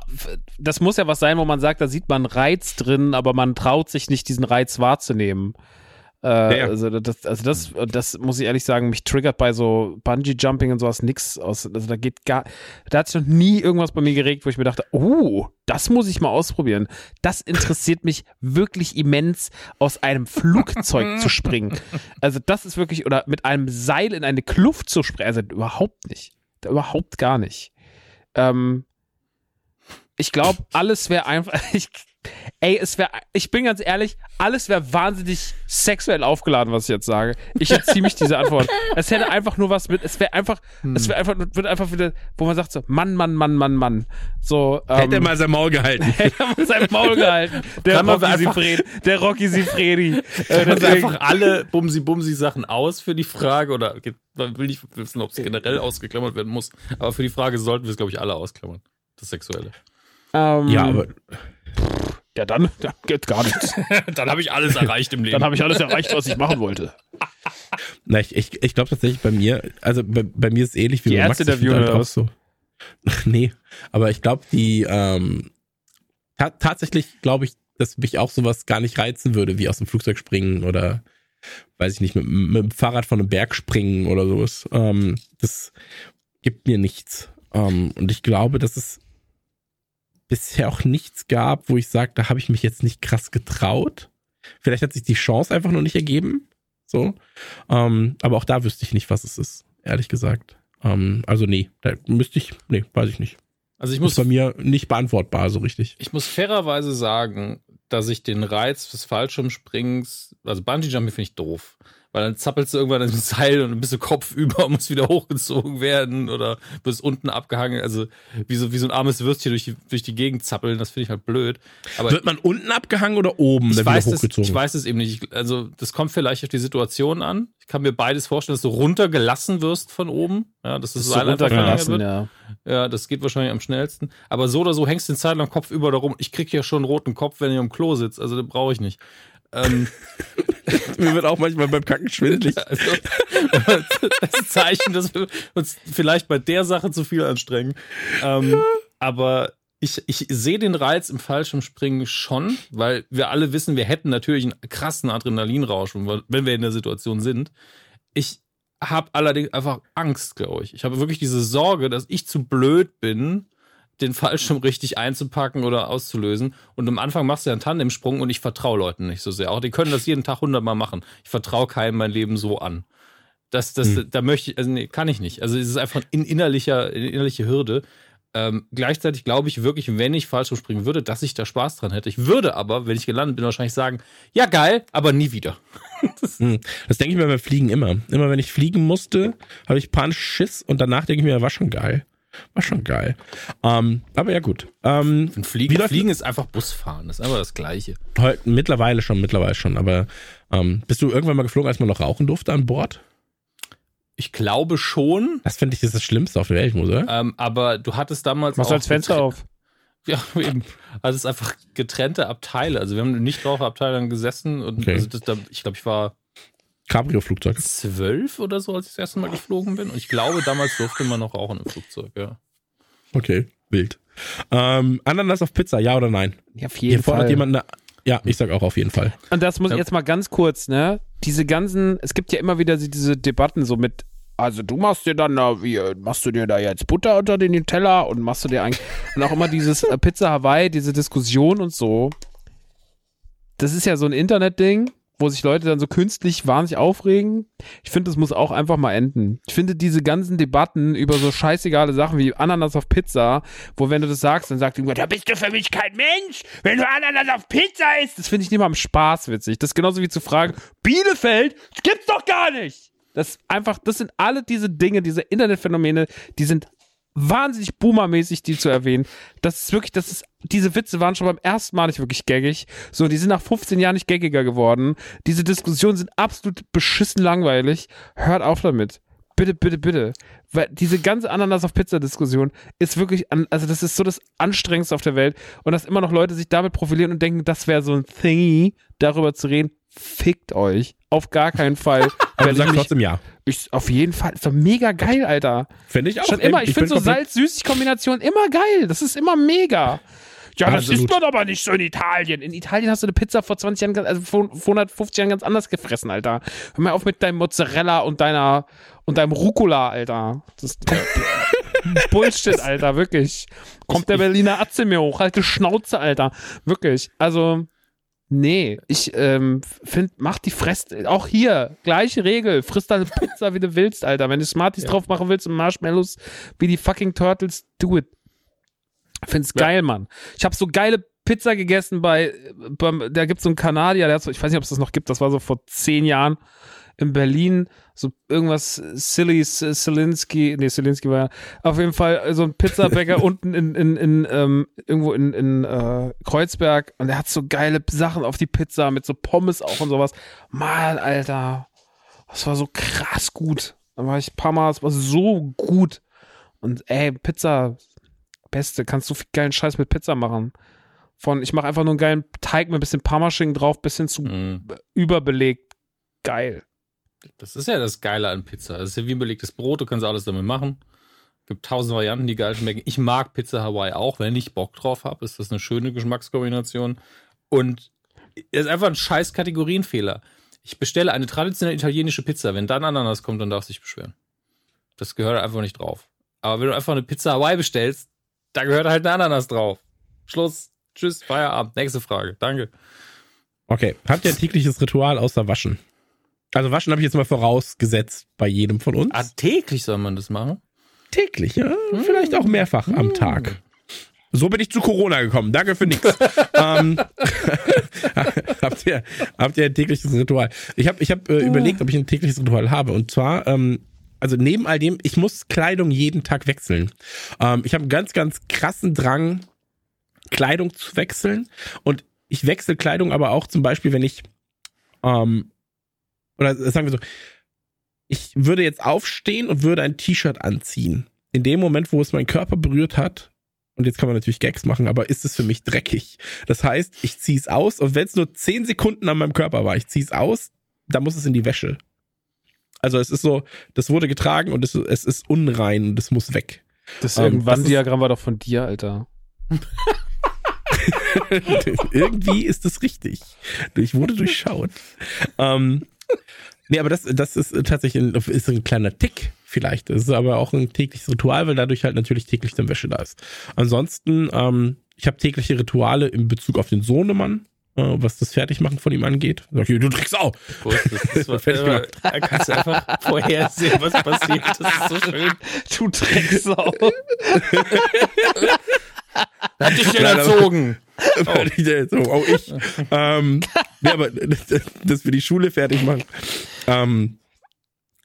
das muss ja was sein, wo man sagt, da sieht man Reiz drin, aber man traut sich nicht, diesen Reiz wahrzunehmen. Äh, ja. Also, das, also das, das muss ich ehrlich sagen, mich triggert bei so Bungee-Jumping und sowas nix aus. Also, da geht gar, da hat sich noch nie irgendwas bei mir geregt, wo ich mir dachte, oh, das muss ich mal ausprobieren. Das interessiert mich wirklich immens, aus einem Flugzeug zu springen. Also, das ist wirklich, oder mit einem Seil in eine Kluft zu springen. Also, überhaupt nicht. Überhaupt gar nicht. Ähm, ich glaube, alles wäre einfach. Ich, ey, es wäre. Ich bin ganz ehrlich, alles wäre wahnsinnig sexuell aufgeladen, was ich jetzt sage. Ich entziehe mich diese Antwort. Es hätte einfach nur was mit. Es wäre einfach. Es wäre einfach. Wird einfach wieder, wo man sagt so, Mann, Mann, Mann, Mann, Mann. So. Ähm, Hätte er mal sein Maul gehalten. hätte er mal sein Maul gehalten. Der Rocky einfach- Sifredi. Der Rocky Sifredi. Äh, einfach alle Bumsi-Bumsi-Sachen aus für die Frage oder man will nicht wissen, ob es generell ausgeklammert werden muss. Aber für die Frage sollten wir es, glaube ich, alle ausklammern. Das Sexuelle. ähm, ja, aber Ja, dann, dann geht gar nichts. Dann habe ich alles erreicht im Leben. Dann habe ich alles erreicht, was ich machen wollte. na, ich, ich, ich glaube tatsächlich bei mir, also bei, bei mir ist es ähnlich wie Die bei Max. Interviewen halt oder auch was? so. nee, aber ich glaube, die ähm, ta tatsächlich glaube ich, dass mich auch sowas gar nicht reizen würde, wie aus dem Flugzeug springen oder weiß ich nicht, mit, mit dem Fahrrad von einem Berg springen oder sowas. Ähm, das gibt mir nichts. Ähm, und ich glaube, dass es bisher auch nichts gab, wo ich sage, da habe ich mich jetzt nicht krass getraut. Vielleicht hat sich die Chance einfach noch nicht ergeben. So. Ähm, aber auch da wüsste ich nicht, was es ist, ehrlich gesagt. Ähm, also nee, da müsste ich, nee, weiß ich nicht. also ich Ist muss, bei mir nicht beantwortbar, so richtig. ich muss fairerweise sagen, dass ich den Reiz des Fallschirmsprings, also Bungee-Jumping finde ich doof. Weil dann zappelst du irgendwann in dem Seil und bist du kopfüber und musst wieder hochgezogen werden oder bist unten abgehangen. Also wie so, wie so ein armes Würstchen durch die, durch die Gegend zappeln, das finde ich halt blöd. Aber Wird man unten abgehangen oder oben ich weiß, wieder es, hochgezogen? ich weiß es eben nicht. Ich, also, das kommt vielleicht auf die Situation an. Ich kann mir beides vorstellen, dass du runtergelassen wirst von oben. Ja, dass das So einfach verlängert runtergelassen, wird. ja. Ja, das geht wahrscheinlich am schnellsten. Aber so oder so hängst du den Zeit lang Kopf über da rum. Ich krieg ja schon einen roten Kopf, wenn ich am Klo sitze. Also, den brauche ich nicht. Ähm, Mir wird auch manchmal beim Kacken schwindelig. also, das ist ein Zeichen, dass wir uns vielleicht bei der Sache zu viel anstrengen. Ähm, aber ich, ich sehe den Reiz im Fallschirmspringen schon, weil wir alle wissen, wir hätten natürlich einen krassen Adrenalinrausch, wenn wir- wenn wir in der Situation sind. Ich habe allerdings einfach Angst, glaube ich. Ich habe wirklich diese Sorge, dass ich zu blöd bin, den Fallschirm richtig einzupacken oder auszulösen. Und am Anfang machst du ja einen Tandemsprung und ich vertraue Leuten nicht so sehr. Auch die können das jeden Tag hundertmal machen. Ich vertraue keinem mein Leben so an. Das, das, Hm. da möchte ich, also nee, kann ich nicht. Also es ist einfach in innerlicher, in innerliche Hürde. Ähm, gleichzeitig glaube ich wirklich, wenn ich falsch springen würde, dass ich da Spaß dran hätte. Ich würde aber, wenn ich gelandet bin, wahrscheinlich sagen, ja geil, aber nie wieder. das, hm. das denke ich mir beim Fliegen immer. Immer wenn ich fliegen musste, habe ich panisch Schiss und danach denke ich mir, war schon geil. War schon geil. Ähm, aber ja, gut. Ähm, Fliegen, Fliegen ist einfach Busfahren. Das ist einfach das Gleiche. Heute, mittlerweile schon, mittlerweile schon. Aber ähm, bist du irgendwann mal geflogen, als man noch rauchen durfte an Bord? Ich glaube schon. Das finde ich ist das Schlimmste auf der Welt, oder? Ähm, aber du hattest damals. Machst du als Fenster auf? Ja, eben. Also es ist einfach getrennte Abteile. Also wir haben nicht Raucherabteile gesessen und okay. also das, da, ich glaube, ich war Cabrio-Flugzeug. Zwölf oder so, als ich das erste Mal geflogen bin. Und ich glaube, damals durfte man noch rauchen im Flugzeug, ja. Okay, wild. Ähm, Ananas auf Pizza, ja oder nein? Ja, auf jeden Hier fordert Fall. jemand eine ja, ich sag auch auf jeden Fall. Und das muss ich jetzt mal ganz kurz, ne? Diese ganzen, es gibt ja immer wieder diese Debatten so mit, also du machst dir dann da, wie, machst du dir da jetzt Butter unter den Teller und machst du dir eigentlich, und auch immer dieses äh, Pizza Hawaii, diese Diskussion und so. Das ist ja so ein Internetding wo sich Leute dann so künstlich wahnsinnig aufregen. Ich finde, das muss auch einfach mal enden. Ich finde diese ganzen Debatten über so scheißegale Sachen wie Ananas auf Pizza, wo wenn du das sagst, dann sagt jemand, da bist du für mich kein Mensch, wenn du Ananas auf Pizza isst. Das finde ich nicht mal am Spaß witzig. Das ist genauso wie zu fragen, Bielefeld, das gibt's doch gar nicht. Das einfach, das sind alle diese Dinge, diese Internetphänomene, die sind wahnsinnig boomermäßig, die zu erwähnen. Das ist wirklich, das ist, diese Witze waren schon beim ersten Mal nicht wirklich gaggig. So, die sind nach 15 Jahren nicht gaggiger geworden. Diese Diskussionen sind absolut beschissen langweilig. Hört auf damit. Bitte, bitte, bitte. Weil diese ganze Ananas auf Pizza-Diskussion ist wirklich, an, also das ist so das Anstrengendste auf der Welt. Und dass immer noch Leute sich damit profilieren und denken, das wäre so ein Thingy, darüber zu reden. Fickt euch. Auf gar keinen Fall. Aber du sagst trotzdem ja. Ich, auf jeden Fall. Ist doch mega geil, Alter. Finde ich auch. Schon immer. Ich, ich finde so Salz-Süßig-Kombination immer geil. Das ist immer mega. Ja, das Absolut. ist man aber nicht so in Italien. In Italien hast du eine Pizza vor 20 Jahren, also vor 150 Jahren ganz anders gefressen, Alter. Hör mal auf mit deinem Mozzarella und deiner und deinem Rucola, Alter. Das ist Bullshit, Alter, wirklich. Kommt der Berliner Atze mir hoch, alte Schnauze, Alter. Wirklich. Also, Nee, ich ähm, finde, mach die Fress. Auch hier, gleiche Regel. Friss deine Pizza, wie du willst, Alter. Wenn du Smarties ja. drauf machen willst und Marshmallows wie die fucking Turtles, do it. Find's ja. geil, Mann. Ich habe so geile Pizza gegessen bei, beim, da gibt's so einen Kanadier, der hat so, ich weiß nicht, ob es das noch gibt, das war so vor zehn Jahren in Berlin, so irgendwas Silly, Selinski, nee, Selinski war ja, auf jeden Fall so ein Pizzabäcker unten in, in, in ähm, irgendwo in, in äh, Kreuzberg und der hat so geile Sachen auf die Pizza mit so Pommes auch und sowas. Mal, Alter, das war so krass gut. Da war ich ein paar Mal, es war so gut. Und ey, Pizza, beste, kannst du viel geilen Scheiß mit Pizza machen. Von, ich mache einfach nur einen geilen Teig mit ein bisschen Parmaschinken drauf, bisschen zu mm. überbelegt. Geil. Das ist ja das Geile an Pizza. Das ist ja wie ein belegtes Brot, du kannst alles damit machen. Gibt tausend Varianten, die geil schmecken. Ich mag Pizza Hawaii auch, wenn ich Bock drauf habe, ist das eine schöne Geschmackskombination. Und es ist einfach ein scheiß Kategorienfehler. Ich bestelle eine traditionelle italienische Pizza. Wenn dann Ananas kommt, dann darfst du dich beschweren. Das gehört einfach nicht drauf. Aber wenn du einfach eine Pizza Hawaii bestellst, da gehört halt eine Ananas drauf. Schluss. Tschüss, Feierabend. Nächste Frage. Danke. Okay. Habt ihr ein tägliches Ritual außer Waschen? Also waschen habe ich jetzt mal vorausgesetzt bei jedem von uns. Ah, täglich soll man das machen? Täglich, ja. Hm. Vielleicht auch mehrfach hm. am Tag. So bin ich zu Corona gekommen. Danke für nichts. ähm, habt, ihr, habt ihr ein tägliches Ritual? Ich habe ich hab, äh, überlegt, ob ich ein tägliches Ritual habe. Und zwar, ähm, also neben all dem, ich muss Kleidung jeden Tag wechseln. Ähm, ich habe einen ganz, ganz krassen Drang, Kleidung zu wechseln. Und ich wechsle Kleidung aber auch zum Beispiel, wenn ich ähm, oder sagen wir so, ich würde jetzt aufstehen und würde ein T-Shirt anziehen. In dem Moment, wo es meinen Körper berührt hat, und jetzt kann man natürlich Gags machen, aber ist es für mich dreckig. Das heißt, ich ziehe es aus und wenn es nur zehn Sekunden an meinem Körper war, ich ziehe es aus, dann muss es in die Wäsche. Also es ist so, das wurde getragen und es, es ist unrein und es muss weg. Das ähm, Wanddiagramm war doch von dir, Alter. Irgendwie ist es richtig. Ich wurde durchschaut. Ähm, Nee, aber das, das ist tatsächlich ein, ist ein kleiner Tick vielleicht. Das ist aber auch ein tägliches Ritual, weil dadurch halt natürlich täglich dann Wäsche da ist. Ansonsten, ähm, ich habe tägliche Rituale in Bezug auf den Sohnemann. äh, was das Fertigmachen von ihm angeht. Sag ich, du Drecksau! Gut, das ist was, Fertig gemacht. da kannst du einfach vorhersehen, was passiert. Das ist so schön. Du Drecksau. Hat dich denn erzogen? so, oh, ich. ähm, nee, aber das, das wir die Schule fertig machen. Ähm,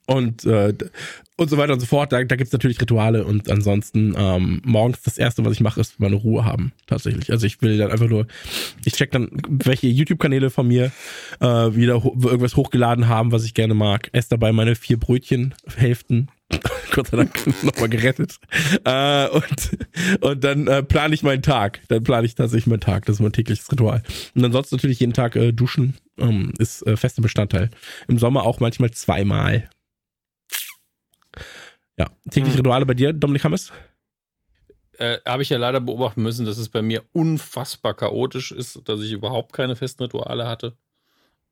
und, äh, und so weiter und so fort. Da, da gibt's natürlich Rituale und ansonsten ähm, morgens das erste, was ich mache, ist meine Ruhe haben. Tatsächlich. Also ich will dann einfach nur, ich check dann, welche YouTube-Kanäle von mir äh, wieder ho irgendwas hochgeladen haben, was ich gerne mag. Esse dabei meine vier Brötchenhälften. Gott sei Dank nochmal gerettet. Äh, und, und dann äh, plane ich meinen Tag. Dann plane ich tatsächlich meinen Tag. Das ist mein tägliches Ritual. Und ansonsten natürlich jeden Tag äh, duschen ähm, ist äh, fester Bestandteil. Im Sommer auch manchmal zweimal. Ja, tägliche Hm. Rituale bei dir, Dominik Hammes? Äh, Habe ich ja leider beobachten müssen, dass es bei mir unfassbar chaotisch ist, dass ich überhaupt keine festen Rituale hatte.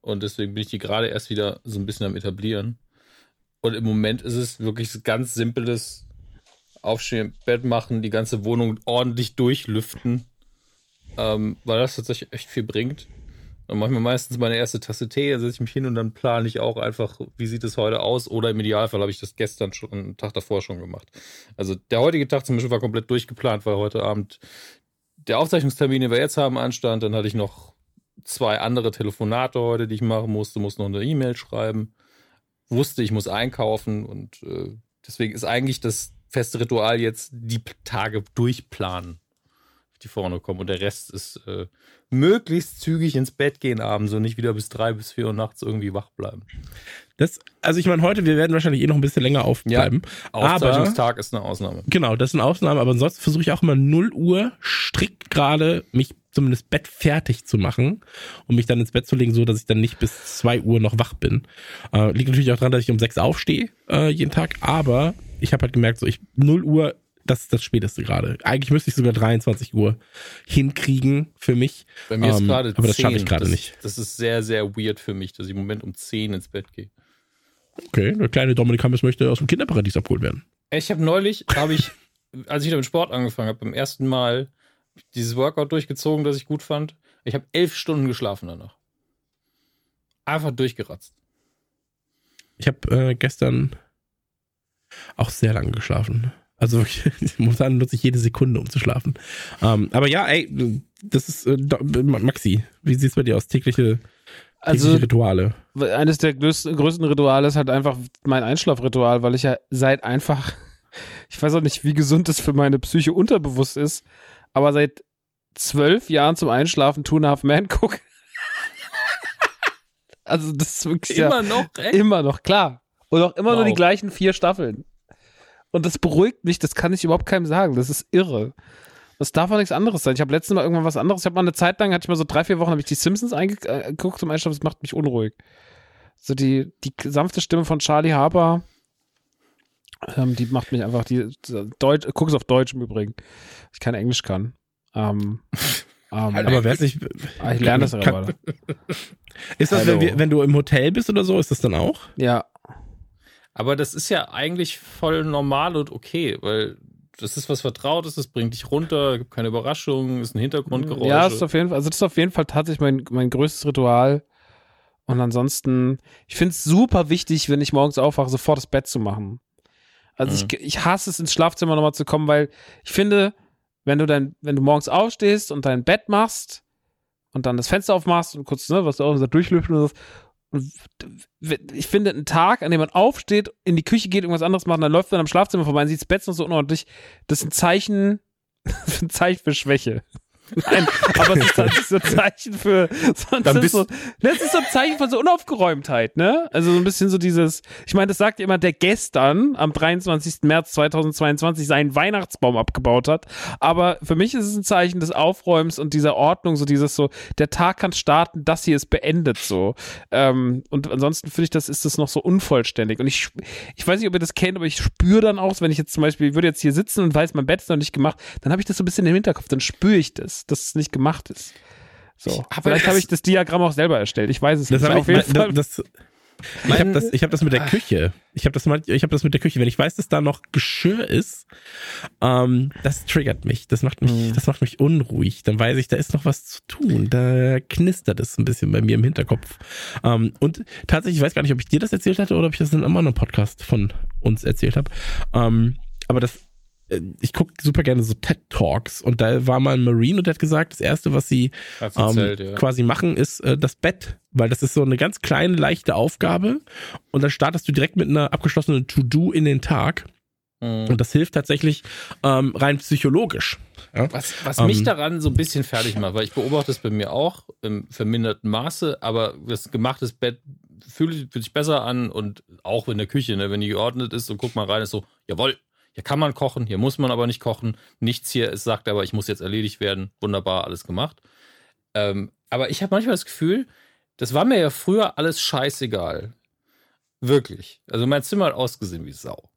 Und deswegen bin ich die gerade erst wieder so ein bisschen am etablieren. Und im Moment ist es wirklich ganz simples Aufstehen, Bett machen, die ganze Wohnung ordentlich durchlüften, ähm, weil das tatsächlich echt viel bringt. Dann mache ich mir meistens meine erste Tasse Tee, dann setze ich mich hin und dann plane ich auch einfach, wie sieht es heute aus? Oder im Idealfall habe ich das gestern schon, einen Tag davor schon gemacht. Also der heutige Tag zum Beispiel war komplett durchgeplant, weil heute Abend der Aufzeichnungstermin, den wir jetzt haben, anstand. Dann hatte ich noch zwei andere Telefonate heute, die ich machen musste, musste noch eine E-Mail schreiben, wusste, ich muss einkaufen und äh, deswegen ist eigentlich das feste Ritual jetzt die Tage durchplanen, die vorne kommen und der Rest ist äh, möglichst zügig ins Bett gehen abends und nicht wieder bis drei bis vier Uhr nachts irgendwie wach bleiben. Das, also ich meine, heute, wir werden wahrscheinlich eh noch ein bisschen länger aufbleiben. aber Aufzeichnungstag ist eine Ausnahme. Genau, das sind Ausnahmen, aber ansonsten versuche ich auch immer 0 Uhr strikt gerade mich zumindest Bett fertig zu machen und mich dann ins Bett zu legen, so dass ich dann nicht bis 2 Uhr noch wach bin. Äh, liegt natürlich auch daran, dass ich um 6 aufstehe äh, jeden Tag, aber ich habe halt gemerkt, so ich 0 Uhr, das ist das Späteste gerade. Eigentlich müsste ich sogar 23 Uhr hinkriegen für mich. Bei mir ist Ähm, gerade aber das schaffe ich 10. gerade nicht. Das ist sehr, sehr weird für mich, dass ich im Moment um 10 ins Bett gehe. Okay, der kleine Dominik Hammes möchte aus dem Kinderparadies abgeholt werden. Ich habe neulich, habe ich, als ich wieder mit Sport angefangen habe, beim ersten Mal dieses Workout durchgezogen, das ich gut fand. Ich habe elf Stunden geschlafen danach. Einfach durchgeratzt. Ich habe äh, gestern auch sehr lange geschlafen. Also momentan nutze ich jede Sekunde, um zu schlafen. Ähm, aber ja, ey, das ist äh, Maxi. Wie sieht's bei dir aus? Tägliche, tägliche Also Rituale. eines der größten, größten Rituale ist halt einfach mein Einschlafritual, weil ich ja seit einfach, ich weiß auch nicht, wie gesund das für meine Psyche unterbewusst ist, aber seit zwölf Jahren zum Einschlafen Two and a Half Man gucke. also das ist wirklich ja, Immer noch, echt? immer noch, klar. Und auch immer nur Wow. die gleichen vier Staffeln. Und das beruhigt mich, das kann ich überhaupt keinem sagen. Das ist irre. Das darf auch nichts anderes sein. Ich habe letztes Mal irgendwann was anderes. Ich habe mal eine Zeit lang, hatte ich mal so drei, vier Wochen, habe ich die Simpsons eingeguckt zum Einschlafen. Das macht mich unruhig. So die, die sanfte Stimme von Charlie Harper, ähm, die macht mich einfach, die, Deutsch, guck es auf Deutsch im Übrigen. Ich kein Englisch kann. Ähm, ähm, Aber wer nicht. ah, ich lerne das ja gerade. Ist das, wenn, wenn du im Hotel bist oder so, ist das dann auch? Ja, Aber das ist ja eigentlich voll normal und okay, weil das ist was Vertrautes, das bringt dich runter, gibt keine Überraschungen, ist ein Hintergrundgeräusch. Ja, das ist auf jeden Fall, also das ist auf jeden Fall tatsächlich mein, mein größtes Ritual. Und ansonsten, ich finde es super wichtig, wenn ich morgens aufwache, sofort das Bett zu machen. Also Mhm. ich, ich hasse es, ins Schlafzimmer nochmal zu kommen, weil ich finde, wenn du dein, wenn du morgens aufstehst und dein Bett machst und dann das Fenster aufmachst und kurz, ne, was du auch gesagt, durchlüften und ich finde, ein Tag, an dem man aufsteht, in die Küche geht, irgendwas anderes macht, dann läuft man am Schlafzimmer vorbei und sieht das Bett noch so unordentlich, das ist ein Zeichen, ein Zeichen für Schwäche. Nein, aber es ist tatsächlich so ein Zeichen für, sonst Dann ist so, das ist so ein Zeichen von so Unaufgeräumtheit, ne? Also so ein bisschen so dieses, ich meine, das sagt jemand, der gestern am 23. März 2022 seinen Weihnachtsbaum abgebaut hat. Aber für mich ist es ein Zeichen des Aufräumens und dieser Ordnung, so dieses so, der Tag kann starten, das hier ist beendet, so. Ähm, und ansonsten finde ich, das ist das noch so unvollständig. Und ich, ich weiß nicht, ob ihr das kennt, aber ich spüre dann auch, wenn ich jetzt zum Beispiel, ich würde jetzt hier sitzen und weiß, mein Bett ist noch nicht gemacht, dann habe ich das so ein bisschen im Hinterkopf, dann spüre ich das, dass es nicht gemacht ist. So. Aber Vielleicht habe ich das Diagramm auch selber erstellt. Ich weiß es Das nicht. Auf ich, jeden Fall. das, Ich habe das, ich hab das mit der Küche. Ich habe das, mal- ich hab das mit der Küche. Wenn ich weiß, dass da noch Geschirr ist, ähm, das triggert mich. Das macht mich, Mhm. das macht mich unruhig. Dann weiß ich, da ist noch was zu tun. Da knistert es ein bisschen bei mir im Hinterkopf. Ähm, und tatsächlich, ich weiß gar nicht, ob ich dir das erzählt hatte oder ob ich das in einem anderen Podcast von uns erzählt habe. Ähm, aber das, ich gucke super gerne so TED Talks und da war mal ein Marine und der hat gesagt, das erste, was sie ähm, erzählt, ja. quasi machen, ist äh, das Bett, weil das ist so eine ganz kleine, leichte Aufgabe und dann startest du direkt mit einer abgeschlossenen To-Do in den Tag Mhm. und das hilft tatsächlich ähm, rein psychologisch. Ja? Was, was Ähm, mich daran so ein bisschen fertig macht, weil ich beobachte es bei mir auch im verminderten Maße, aber das gemachtes Bett fühlt, fühlt sich besser an und auch in der Küche, ne, wenn die geordnet ist und guck mal rein, ist so, jawohl, hier kann man kochen, hier muss man aber nicht kochen. Nichts hier ist, sagt aber, ich muss jetzt erledigt werden. Wunderbar, alles gemacht. Ähm, aber ich habe manchmal das Gefühl, das war mir ja früher alles scheißegal. Wirklich. Also mein Zimmer hat ausgesehen wie Sau.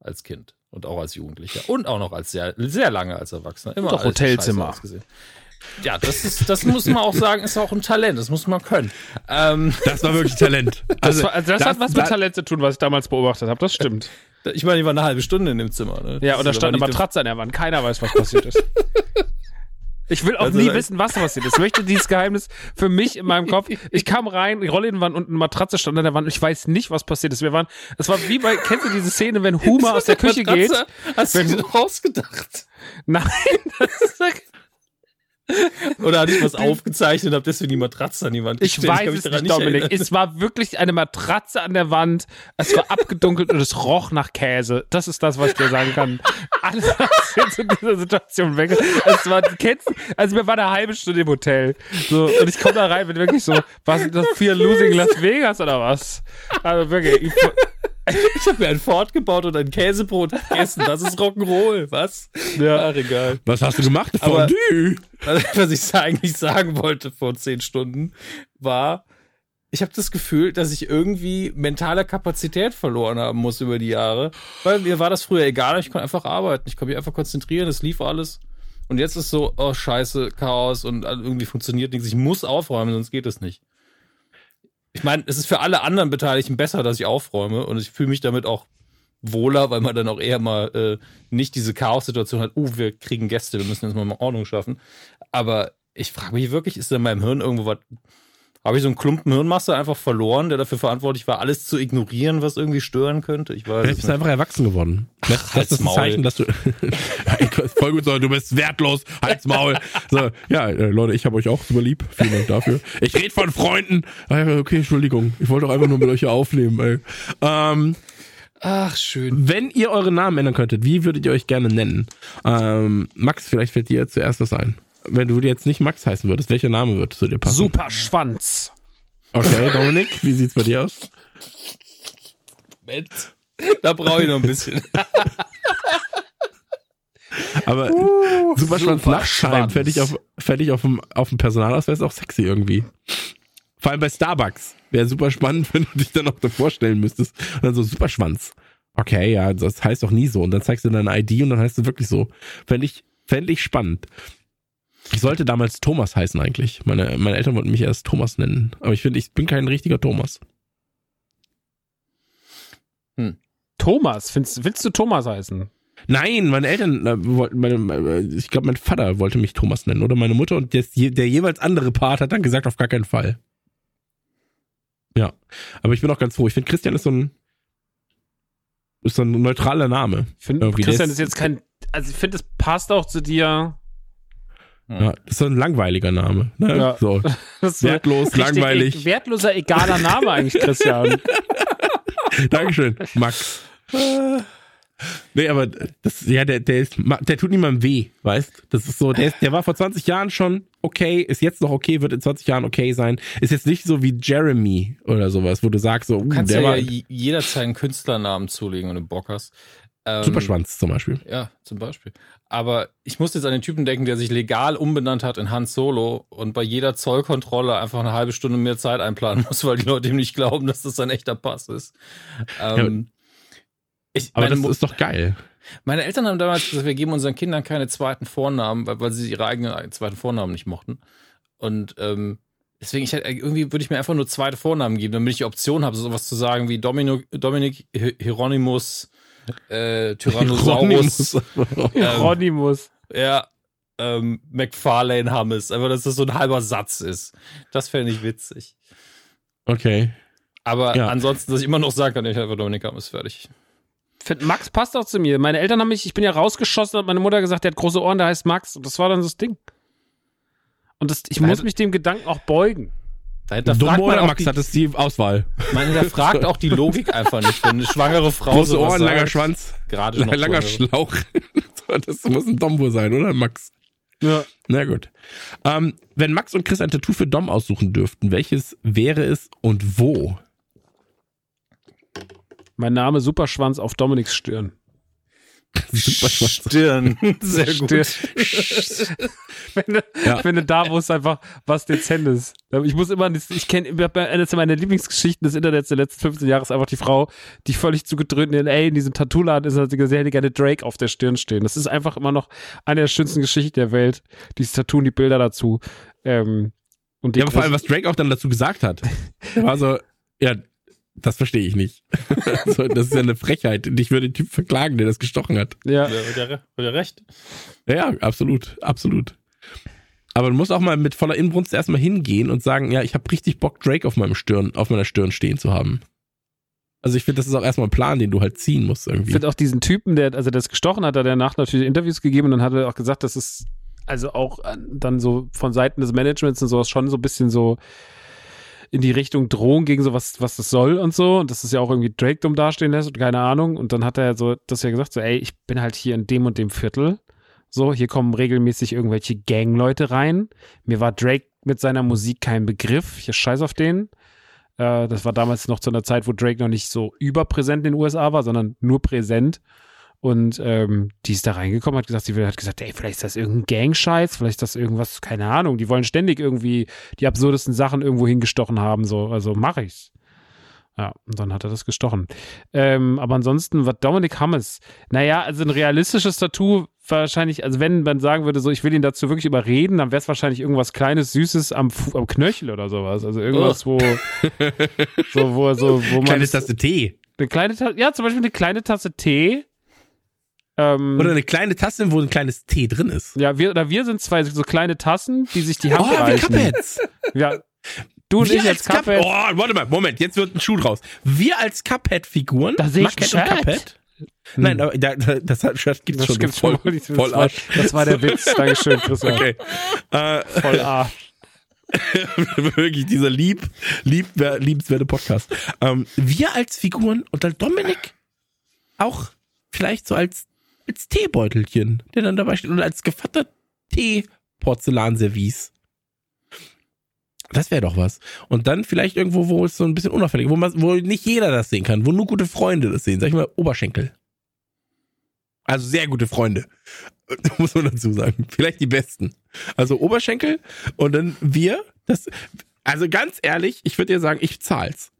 Als Kind und auch als Jugendlicher. Und auch noch als sehr, sehr lange als Erwachsener. Immer Doch Hotelzimmer. Ja, das ist, das muss man auch sagen, ist auch ein Talent. Das muss man können. Ähm, Das war wirklich Talent. Das, war, also das, hat was mit Talent zu tun, was ich damals beobachtet habe. Das stimmt. Ich meine, ich war eine halbe Stunde in dem Zimmer. Ne? Ja, und da stand eine Matratze an der Wand. Keiner weiß, was passiert ist. Ich will auch Also nie wissen, was passiert ist. Ich möchte dieses Geheimnis für mich in meinem Kopf. Ich kam rein, die Rolle in die Wand und eine Matratze stand an der Wand ich weiß nicht, was passiert ist. Wir waren, es war wie bei, kennst du diese Szene, wenn Huma aus der Küche geht? Matratze? Hast du Wenn- dir rausgedacht? Nein, das ist, Oder hatte ich was aufgezeichnet und hab deswegen die Matratze an die Wand ich gestellt? weiß kann mich es nicht, Dominik. erinnern. Es war wirklich eine Matratze an der Wand. Es war abgedunkelt und es roch nach Käse. Das ist das, was ich dir sagen kann. Alles, was jetzt in dieser Situation weg. Es war, kennst, also wir waren eine halbe Stunde im Hotel. So, und ich komme da rein, bin wirklich so, was ist das für Losing Las Vegas oder was? Also wirklich, ich, Ich habe mir ein Ford gebaut und ein Käsebrot gegessen. Das ist Rock'n'Roll, was? Ja. Ach, egal. Was hast du gemacht? Aber- Fondue. Was ich eigentlich sagen wollte vor zehn Stunden, war, ich habe das Gefühl, dass ich irgendwie mentale Kapazität verloren haben muss über die Jahre. Weil mir war das früher egal, ich konnte einfach arbeiten. Ich konnte mich einfach konzentrieren, es lief alles. Und jetzt ist so, oh scheiße, Chaos und irgendwie funktioniert nichts. Ich muss aufräumen, sonst geht es nicht. Ich meine, es ist für alle anderen Beteiligten besser, dass ich aufräume und ich fühle mich damit auch wohler, weil man dann auch eher mal äh, nicht diese Chaos-Situation hat, uh, wir kriegen Gäste, wir müssen jetzt mal Ordnung schaffen. Aber ich frage mich wirklich, ist da in meinem Hirn irgendwo was, habe ich so einen Klumpen Hirnmasse einfach verloren, der dafür verantwortlich war, alles zu ignorieren, was irgendwie stören könnte? Ich weiß Vielleicht bist du einfach erwachsen geworden. Das, das halt's ist ein Maul. Zeichen, dass du. Voll gut, so, du bist wertlos, halt's Maul. So, ja, äh, Leute, ich habe euch auch super lieb. Vielen Dank dafür. Ich rede von Freunden. Ja, Okay, Entschuldigung. Ich wollte doch einfach nur mit euch hier aufnehmen, ey. Ähm, Ach, schön. wenn ihr eure Namen ändern könntet, wie würdet ihr euch gerne nennen? Ähm, Max, vielleicht fällt dir zuerst was ein. Wenn du jetzt nicht Max heißen würdest, welcher Name würde zu dir passen? super Schwanz. Okay, Dominik, wie sieht's bei dir aus? Moment. Da brauche ich noch ein bisschen. Aber super Schwanz super Nachtsheim Schwanz. fände ich, auf, fänd ich auf, dem, auf dem Personalausweis auch sexy irgendwie. Vor allem bei Starbucks. Wäre super spannend, wenn du dich dann auch da vorstellen müsstest. Und dann so super Schwanz. Okay, ja, das heißt doch nie so. Und dann zeigst du deine ID und dann heißt es wirklich so. Fände ich, fänd ich spannend. Ich sollte damals Thomas heißen eigentlich. Meine, meine Eltern wollten mich erst Thomas nennen. Aber ich finde, ich bin kein richtiger Thomas. Thomas, findest, willst du Thomas heißen? Nein, meine Eltern äh, wollten, meine, meine, ich glaube, mein Vater wollte mich Thomas nennen oder meine Mutter und je- der jeweils andere Part hat dann gesagt, auf gar keinen Fall. Ja, aber ich bin auch ganz froh. Ich finde, Christian ist so ein ist so ein neutraler Name. Ich finde, Christian ist jetzt kein, also ich finde, es passt auch zu dir. Ja, das ist so ein langweiliger Name. Ne? Ja. So Das ist so wertlos, richtig langweilig. e- Wertloser, egaler Name eigentlich, Christian. Dankeschön, Max. Nee, aber das, ja, der, der ist, der tut niemandem weh, weißt? Das ist so, der, ist, der war vor 20 Jahren schon okay, ist jetzt noch okay, wird in 20 Jahren okay sein. Ist jetzt nicht so wie Jeremy oder sowas, wo du sagst so, uh, Du kannst der ja, war jederzeit einen Künstlernamen zulegen, wenn du Bock hast. Ähm, Superschwanz zum Beispiel. Ja, zum Beispiel. Aber ich muss jetzt an den Typen denken, der sich legal umbenannt hat in Han Solo und bei jeder Zollkontrolle einfach eine halbe Stunde mehr Zeit einplanen muss, weil die Leute ihm nicht glauben, dass das ein echter Pass ist. Ähm, ich, Aber das Mu- ist doch geil. meine Eltern haben damals gesagt, wir geben unseren Kindern keine zweiten Vornamen, weil, weil sie ihre eigenen zweiten Vornamen nicht mochten. Und ähm, Deswegen, ich hätte, irgendwie würde ich mir einfach nur zweite Vornamen geben, damit ich die Option habe, sowas zu sagen wie Domino, Dominik Hi- Hieronymus, äh, Tyrannosaurus, Hieronymus. ja, ähm, McFarlane Hammes. Einfach, dass das so ein halber Satz ist. Das fände ich witzig. Okay. Aber Ja. ansonsten, dass ich immer noch sagen kann, ich habe Dominik Hammes fertig. Find, Max passt auch zu mir. Meine Eltern haben mich, ich bin ja rausgeschossen, hat meine Mutter gesagt, der hat große Ohren, der heißt Max. Und das war dann so das Ding. Und das, ich muss Also- mich dem Gedanken auch beugen. Da, da fragt Dumbo oder Max die, hat es die Auswahl. man hinterfragt auch die Logik einfach nicht. Wenn eine schwangere Frau Große sowas Ohren, langer sagt, Schwanz, gerade noch langer schwangere- Schlauch. das muss ein Dombo sein, oder Max? Ja. Na gut. Ähm, wenn Max und Chris ein Tattoo für Dom aussuchen dürften, welches wäre es und wo? Mein Name Superschwanz auf Dominiks Stirn. Stirn. Sehr gut. Stirn. finde, Ja. finde da, wo es einfach was Dezentes. Ich muss immer, ich kenne, eines meiner Lieblingsgeschichten des Internets der letzten 15 Jahre ist einfach die Frau, die völlig zugedröhnt in LA in diesem Tattoo-Laden ist, hat sie sehr gerne Drake auf der Stirn stehen. Das ist einfach immer noch eine der schönsten Geschichten der Welt. Dieses Tattoo und die Bilder dazu. Ähm, und Ja, aber vor allem, was Drake auch dann dazu gesagt hat. Er war so, ja, das verstehe ich nicht. so, das ist ja eine Frechheit. Und ich würde den Typ verklagen, der das gestochen hat. ja, Ja, hat er, recht. Ja, ja, absolut, absolut. Aber du musst auch mal mit voller Inbrunst erstmal hingehen und sagen, ja, ich habe richtig Bock, Drake auf meinem Stirn, auf meiner Stirn stehen zu haben. Also ich finde, das ist auch erstmal ein Plan, den du halt ziehen musst Ich irgendwie. finde auch diesen Typen, der, also der das gestochen hat, hat er danach natürlich Interviews gegeben und dann hat er auch gesagt, dass es also auch äh, dann so von Seiten des Managements und sowas schon so ein bisschen so in die Richtung Drohung gegen sowas, was das soll und so. Und das ist ja auch irgendwie Drake dumm dastehen lässt und keine Ahnung. Und dann hat er so das ja gesagt, so, ey, ich bin halt hier in dem und dem Viertel. So, hier kommen regelmäßig irgendwelche Gangleute rein. Mir war Drake mit seiner Musik kein Begriff. Ich scheiß auf den. Äh, das war damals noch zu einer Zeit, wo Drake noch nicht so überpräsent in den USA war, sondern nur präsent. Und ähm, die ist da reingekommen, hat gesagt, sie hat gesagt, ey, vielleicht ist das irgendein Gang-Scheiß, vielleicht ist das irgendwas, keine Ahnung. Die wollen ständig irgendwie die absurdesten Sachen irgendwo hingestochen haben, so, also mache ich's. Ja, und dann hat er das gestochen. Ähm, aber ansonsten, was Dominik Hammes, naja, also ein realistisches Tattoo wahrscheinlich, also wenn man sagen würde, so, ich will ihn dazu wirklich überreden, dann wäre es wahrscheinlich irgendwas Kleines, Süßes am, Fu- am Knöchel oder sowas. Also irgendwas, wo, so, wo, so, wo man. Kleines Tasse Tee. Eine kleine Tasse, ja, zum Beispiel eine kleine Tasse Tee. Ähm, Oder eine kleine Tasse, wo ein kleines Tee drin ist. ja, wir, oder wir sind zwei so kleine Tassen, die sich die Hand Oh, wir reichen. Cupheads. Ja. Du und Wir ich als Cup- Cuphead. Oh, warte mal, Moment, jetzt wird ein Schuh draus. Wir als Cuphead-Figuren. Da sehe ich ein. Cuphead. Nein, aber da, da, das Shirt gibt's Das schon. gibt's voll, voll war, Arsch. das war der Witz. Dankeschön, Christian. Okay. Äh, Voll Arsch. wirklich dieser lieb, lieb, liebenswerte Podcast. Ähm, wir als Figuren und dann Dominik auch vielleicht so als, als Teebeutelchen, der dann dabei steht und als gevatter Tee-Porzellanservice. Das wäre doch was. Und dann vielleicht irgendwo, wo es so ein bisschen unauffällig, wo man, wo nicht jeder das sehen kann, wo nur gute Freunde das sehen. Sag ich mal, Oberschenkel. Also sehr gute Freunde. Muss man dazu sagen. Vielleicht die besten. Also Oberschenkel und dann wir. Das, also ganz ehrlich, ich würde dir sagen, ich zahl's.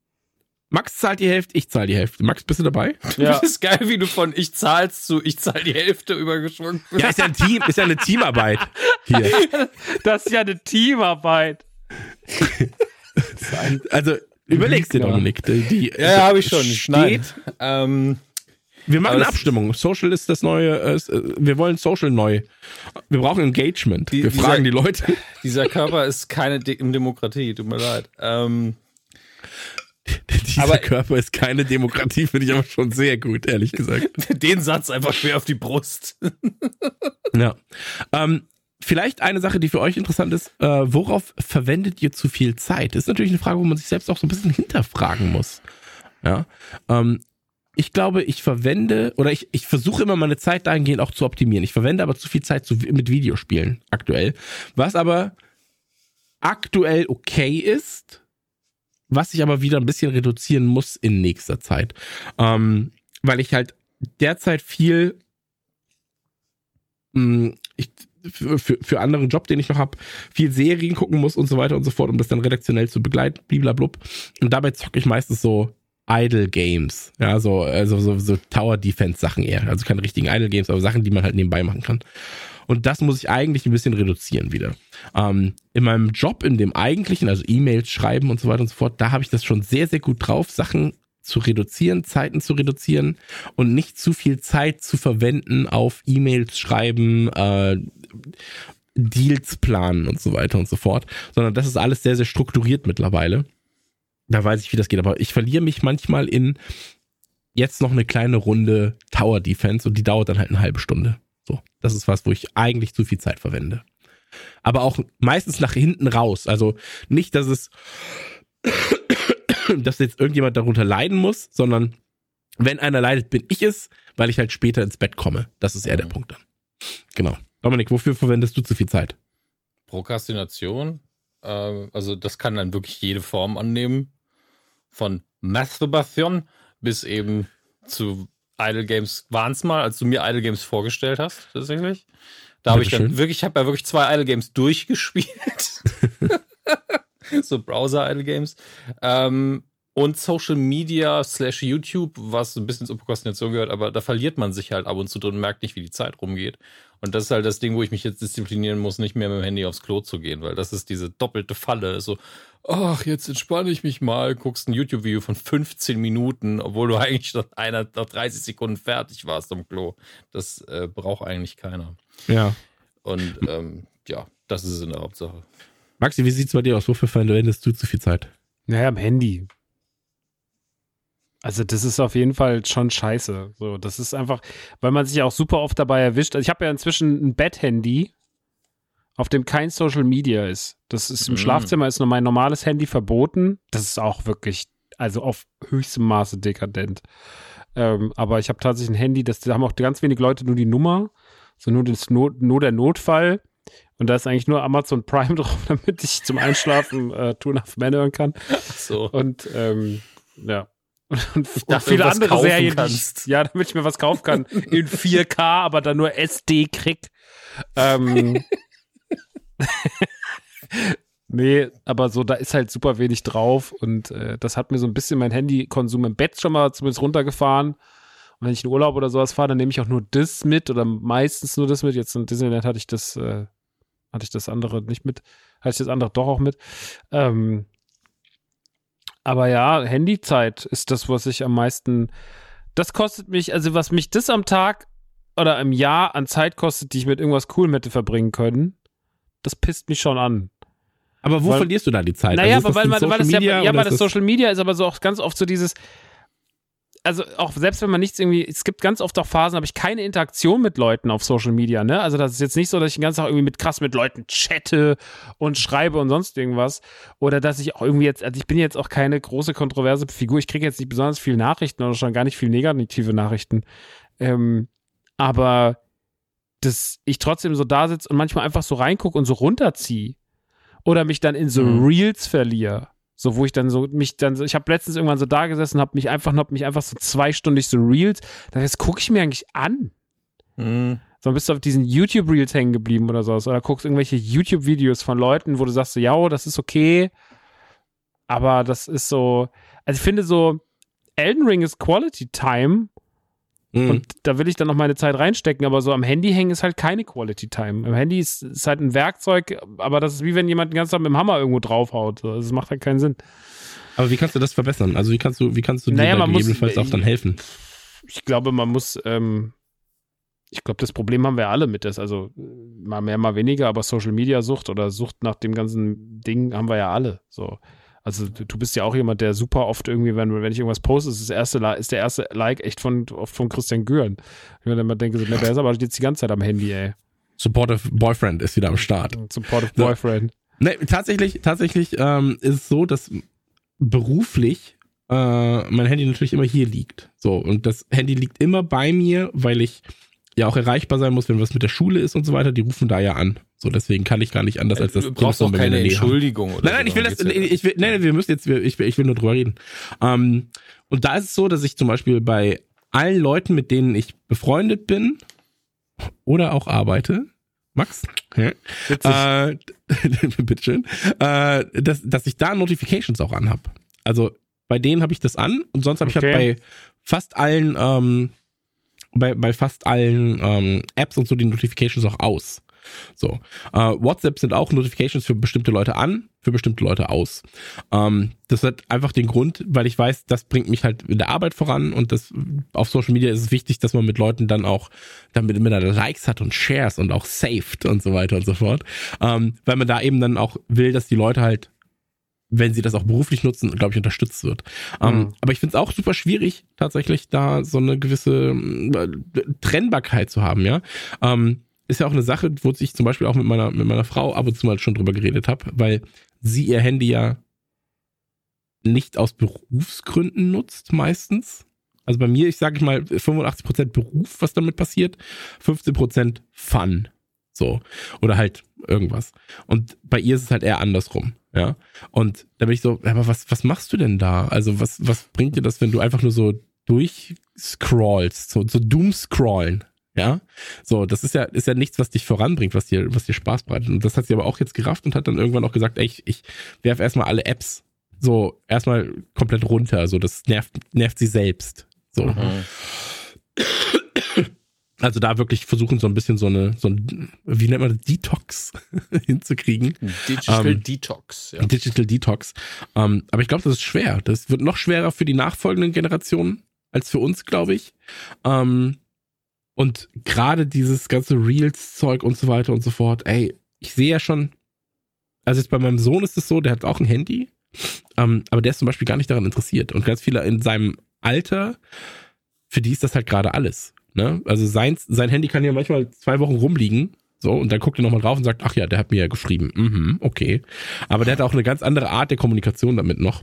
Max zahlt die Hälfte, ich zahl die Hälfte. Max, bist du dabei? Ja. Das ist geil, wie du von ich zahl's zu ich zahl die Hälfte übergeschwungen bist. Ja, ist ja ein Team, ist ja eine Teamarbeit hier. Das ist ja eine Teamarbeit. Also überlegst dir, Lügner. Dominik. Die, die Ja, ja habe ich schon. Steht. Ähm, Wir machen eine Abstimmung. Social ist das neue, äh, äh, wir wollen Social neu. Wir brauchen Engagement. Die- wir dieser- fragen die Leute. dieser Körper ist keine De Demokratie, tut mir leid. Ähm, Dieser Aber- Körper ist keine Demokratie, finde ich aber schon sehr gut, ehrlich gesagt. den Satz einfach quer auf die Brust. Ja. Ähm, vielleicht eine Sache, die für euch interessant ist, äh, worauf verwendet ihr zu viel Zeit? Das ist natürlich eine Frage, wo man sich selbst auch so ein bisschen hinterfragen muss. Ja. Ähm, ich glaube, ich verwende oder ich, ich versuche immer meine Zeit dahingehend auch zu optimieren. Ich verwende aber zu viel Zeit zu, mit Videospielen aktuell. Was aber aktuell okay ist, was ich aber wieder ein bisschen reduzieren muss in nächster Zeit. Ähm, weil ich halt derzeit viel mh, ich, für, für, für anderen Job, den ich noch habe, viel Serien gucken muss und so weiter und so fort, um das dann redaktionell zu begleiten, bliblablub. Und dabei zocke ich meistens so Idle Games. Ja, so, also so, so Tower Defense Sachen eher. Also keine richtigen Idle Games, aber Sachen, die man halt nebenbei machen kann. Und das muss ich eigentlich ein bisschen reduzieren wieder. Ähm, in meinem Job, in dem eigentlichen, also E-Mails schreiben und so weiter und so fort, da habe ich das schon sehr, sehr gut drauf, Sachen zu reduzieren, Zeiten zu reduzieren und nicht zu viel Zeit zu verwenden auf E-Mails schreiben, äh, Deals planen und so weiter und so fort, sondern das ist alles sehr, sehr strukturiert mittlerweile. Da weiß ich, wie das geht, aber ich verliere mich manchmal in jetzt noch eine kleine Runde Tower Defense und die dauert dann halt eine halbe Stunde. So, das ist was, wo ich eigentlich zu viel Zeit verwende. Aber auch meistens nach hinten raus. Also nicht, dass es, dass jetzt irgendjemand darunter leiden muss, sondern wenn einer leidet, bin ich es, weil ich halt später ins Bett komme. Das ist eher der Punkt dann. Genau. Dominik, wofür verwendest du zu viel Zeit? Prokrastination. Äh, also das kann dann wirklich jede Form annehmen. Von Masturbation bis eben zu Idle Games waren es mal, als du mir Idle Games vorgestellt hast, tatsächlich. Da habe ich dann schön. wirklich, ich habe ja wirklich zwei Idle Games durchgespielt. so Browser Idle Games. Ähm, und Social Media slash YouTube, was ein bisschen zur Prokrastination gehört, aber da verliert man sich halt ab und zu drin und merkt nicht, wie die Zeit rumgeht. Und das ist halt das Ding, wo ich mich jetzt disziplinieren muss, nicht mehr mit dem Handy aufs Klo zu gehen, weil das ist diese doppelte Falle. So, ach, jetzt entspanne ich mich mal, guckst ein YouTube-Video von 15 Minuten, obwohl du eigentlich nach, einer, nach 30 Sekunden fertig warst am Klo. Das äh, braucht eigentlich keiner. Ja. Und ähm, ja, das ist in der Hauptsache. Maxi, wie sieht's bei dir aus? Wofür verwendest du zu viel Zeit? Naja, am Handy. Also das ist auf jeden Fall schon scheiße. So, das ist einfach, weil man sich auch super oft dabei erwischt. Also ich habe ja inzwischen ein Bett-Handy, auf dem kein Social Media ist. Das ist im mhm. Schlafzimmer ist nur mein normales Handy verboten. Das ist auch wirklich, also auf höchstem Maße dekadent. Ähm, aber ich habe tatsächlich ein Handy, das da haben auch ganz wenig Leute nur die Nummer, so nur, das Not, nur der Notfall. Und da ist eigentlich nur Amazon Prime drauf, damit ich zum Einschlafen äh, Two and a Men hören kann. Ach so. Und ähm, ja, und, und, und viele andere Serien, kannst. ja, damit ich mir was kaufen kann. In 4K, aber dann nur SD krieg. Ähm, nee, aber so, da ist halt super wenig drauf und äh, das hat mir so ein bisschen mein Handykonsum im Bett schon mal zumindest runtergefahren. Und wenn ich in Urlaub oder sowas fahre, dann nehme ich auch nur das mit oder meistens nur das mit. Jetzt in Disneyland hatte ich das, äh, hatte ich das andere nicht mit, hatte ich das andere doch auch mit. Ähm, aber ja, Handyzeit ist das, was ich am meisten. Das kostet mich, also was mich das am Tag oder im Jahr an Zeit kostet, die ich mit irgendwas Coolem hätte verbringen können, das pisst mich schon an. Aber wo weil, verlierst du da die Zeit? Naja, also aber weil, weil, weil das ja, ja weil das Social Media ist aber so auch ganz oft so dieses, also auch selbst wenn man nichts irgendwie, es gibt ganz oft auch Phasen, habe ich keine Interaktion mit Leuten auf Social Media, ne? Also das ist jetzt nicht so, dass ich den ganzen Tag irgendwie mit krass mit Leuten chatte und schreibe und sonst irgendwas. Oder dass ich auch irgendwie jetzt, also ich bin jetzt auch keine große kontroverse Figur, ich kriege jetzt nicht besonders viele Nachrichten oder schon gar nicht viel negative Nachrichten. Ähm, aber dass ich trotzdem so da sitze und manchmal einfach so reingucke und so runterziehe. Oder mich dann in so mhm. Reels verliere so, wo ich dann so mich dann so, ich habe letztens irgendwann so da gesessen, habe mich einfach, hab mich einfach so zweistündig so Reels, da jetzt gucke ich mir eigentlich an. Mhm. So bist du auf diesen YouTube-Reels hängen geblieben oder sowas. Oder guckst irgendwelche YouTube-Videos von Leuten, wo du sagst so, ja, das ist okay. Aber das ist so, also ich finde so, Elden Ring ist Quality Time Mhm. Und da will ich dann noch meine Zeit reinstecken, aber so am Handy hängen ist halt keine Quality Time. Am Handy ist, ist halt ein Werkzeug, aber das ist wie wenn jemand den ganzen Tag mit dem Hammer irgendwo draufhaut. Das macht halt keinen Sinn. Aber wie kannst du das verbessern? Also wie kannst du, wie kannst du dir naja, gegebenenfalls muss, auch dann helfen? Ich glaube, man muss, ähm, ich glaube, das Problem haben wir alle mit das. Also mal mehr, mal weniger, aber Social Media Sucht oder Sucht nach dem ganzen Ding haben wir ja alle. So. Also du bist ja auch jemand, der super oft irgendwie, wenn, wenn ich irgendwas poste, ist, das erste, ist der erste Like echt von, von Christian Güren. Ich mir dann immer denke, so, der ist aber jetzt die ganze Zeit am Handy, ey. Supportive Boyfriend ist wieder am Start. Supportive so. Boyfriend. Ne, tatsächlich, tatsächlich ähm, ist es so, dass beruflich äh, mein Handy natürlich immer hier liegt. So, und das Handy liegt immer bei mir, weil ich ja auch erreichbar sein muss, wenn was mit der Schule ist und so weiter. Die rufen da ja an. So, deswegen kann ich gar nicht anders als das. Du brauchst auch keine Entschuldigung oder Nein, nein, ich will das, ich will, nein, wir müssen jetzt, ich will, ich will nur drüber reden. Ähm, und da ist es so, dass ich zum Beispiel bei allen Leuten, mit denen ich befreundet bin oder auch arbeite, Max, ja, äh, bitteschön, äh, dass, dass ich da Notifications auch anhab. Also Bei denen habe ich das an und sonst habe ich Okay. halt bei fast allen, ähm, bei, bei fast allen ähm, Apps und so die Notifications auch aus. So. Äh, WhatsApp sind auch Notifications für bestimmte Leute an, für bestimmte Leute aus. Ähm, das hat einfach den Grund, weil ich weiß, das bringt mich halt in der Arbeit voran und das auf Social Media ist es wichtig, dass man mit Leuten dann auch damit mit Likes hat und Shares und auch saved und so weiter und so fort. Ähm, weil man da eben dann auch will, dass die Leute halt wenn sie das auch beruflich nutzen, glaube ich, unterstützt wird. Ähm, Mhm. aber ich finde es auch super schwierig, tatsächlich da so eine gewisse äh, Trennbarkeit zu haben, ja. Ähm, ist ja auch eine Sache, wo ich zum Beispiel auch mit meiner, mit meiner Frau ab und zu mal schon drüber geredet habe, weil sie ihr Handy ja nicht aus Berufsgründen nutzt, meistens. Also bei mir, ich sage mal, 85% Beruf, was damit passiert, 15% Fun. So. Oder halt irgendwas. Und bei ihr ist es halt eher andersrum. Ja. Und da bin ich so, aber was, was machst du denn da? Also, was, was bringt dir das, wenn du einfach nur so durchscrollst, so, so Doom-Scrollen? Ja. So, das ist ja, ist ja nichts, was dich voranbringt, was dir, was dir Spaß bereitet. Und das hat sie aber auch jetzt gerafft und hat dann irgendwann auch gesagt, ey, ich, ich werf erstmal alle Apps so erstmal komplett runter. So, das nervt, nervt sie selbst. So. Also da wirklich versuchen, so ein bisschen so eine, so ein, wie nennt man das, Detox hinzukriegen. Digital Ähm, Detox, ja. Digital Detox. Ähm, aber ich glaube, das ist schwer. Das wird noch schwerer für die nachfolgenden Generationen als für uns, glaube ich. Ähm, und gerade dieses ganze Reels-Zeug und so weiter und so fort, ey, ich sehe ja schon, also jetzt bei meinem Sohn ist es so, der hat auch ein Handy, ähm, aber der ist zum Beispiel gar nicht daran interessiert. Und ganz viele in seinem Alter, für die ist das halt gerade alles. Ne? Also sein, sein Handy kann ja manchmal zwei Wochen rumliegen. So, und dann guckt er nochmal drauf und sagt, ach ja, der hat mir ja geschrieben. Mhm, okay. Aber der hat auch eine ganz andere Art der Kommunikation damit noch.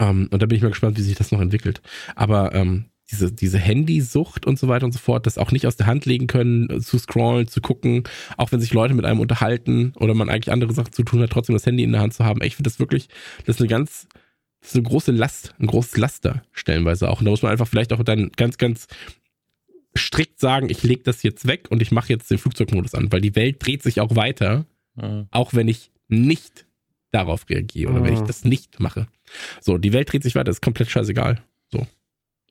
Ähm, und da bin ich mal gespannt, wie sich das noch entwickelt. Aber ähm, diese, diese Handysucht und so weiter und so fort, das auch nicht aus der Hand legen können, zu scrollen, zu gucken, auch wenn sich Leute mit einem unterhalten oder man eigentlich andere Sachen zu tun hat, trotzdem das Handy in der Hand zu haben. Ich finde das wirklich, das ist eine ganz, das ist eine große Last, ein großes Laster stellenweise auch. Und da muss man einfach vielleicht auch dann ganz, ganz strikt sagen, ich lege das jetzt weg und ich mache jetzt den Flugzeugmodus an, weil die Welt dreht sich auch weiter, Mhm. auch wenn ich nicht darauf reagiere oder wenn ich Mhm. das nicht mache. So, die Welt dreht sich weiter, ist komplett scheißegal.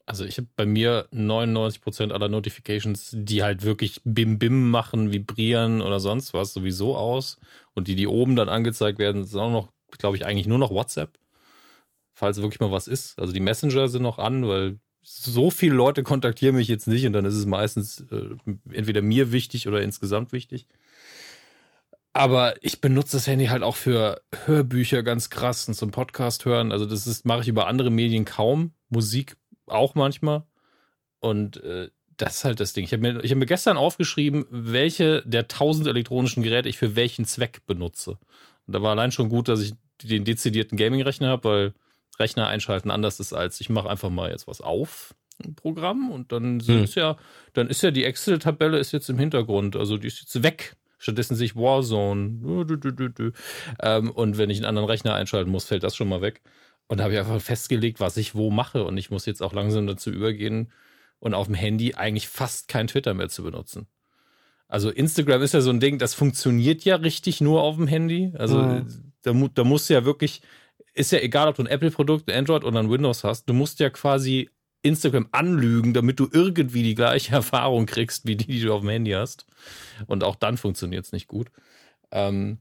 Also ich habe bei mir 99% aller Notifications, die halt wirklich Bim Bim machen, vibrieren oder sonst was sowieso aus. Und die, die oben dann angezeigt werden, sind auch noch, glaube ich, eigentlich nur noch WhatsApp. Falls wirklich mal was ist. Also die Messenger sind noch an, weil so viele Leute kontaktieren mich jetzt nicht und dann ist es meistens äh, entweder mir wichtig oder insgesamt wichtig. Aber ich benutze das Handy halt auch für Hörbücher ganz krass und zum Podcast hören. Also das mache ich über andere Medien kaum. Musik auch manchmal. Und äh, das ist halt das Ding. Ich habe mir, ich hab mir gestern aufgeschrieben, welche der tausend elektronischen Geräte ich für welchen Zweck benutze. Und da war allein schon gut, dass ich den dezidierten Gaming-Rechner habe, weil Rechner einschalten anders ist als ich mache einfach mal jetzt was auf im Programm und dann Hm. ist ja, dann ist ja die Excel-Tabelle ist jetzt im Hintergrund, also die ist jetzt weg. Stattdessen sehe ich Warzone. Ähm, und wenn ich einen anderen Rechner einschalten muss, fällt das schon mal weg. Und habe ich einfach festgelegt, was ich wo mache. Und ich muss jetzt auch langsam dazu übergehen und auf dem Handy eigentlich fast kein Twitter mehr zu benutzen. Also Instagram ist ja so ein Ding, das funktioniert ja richtig nur auf dem Handy. Also Mhm. da, da musst du ja wirklich, ist ja egal, ob du ein Apple-Produkt, ein Android oder ein Windows hast, du musst ja quasi Instagram anlügen, damit du irgendwie die gleiche Erfahrung kriegst, wie die, die du auf dem Handy hast. Und auch dann funktioniert es nicht gut. Ähm,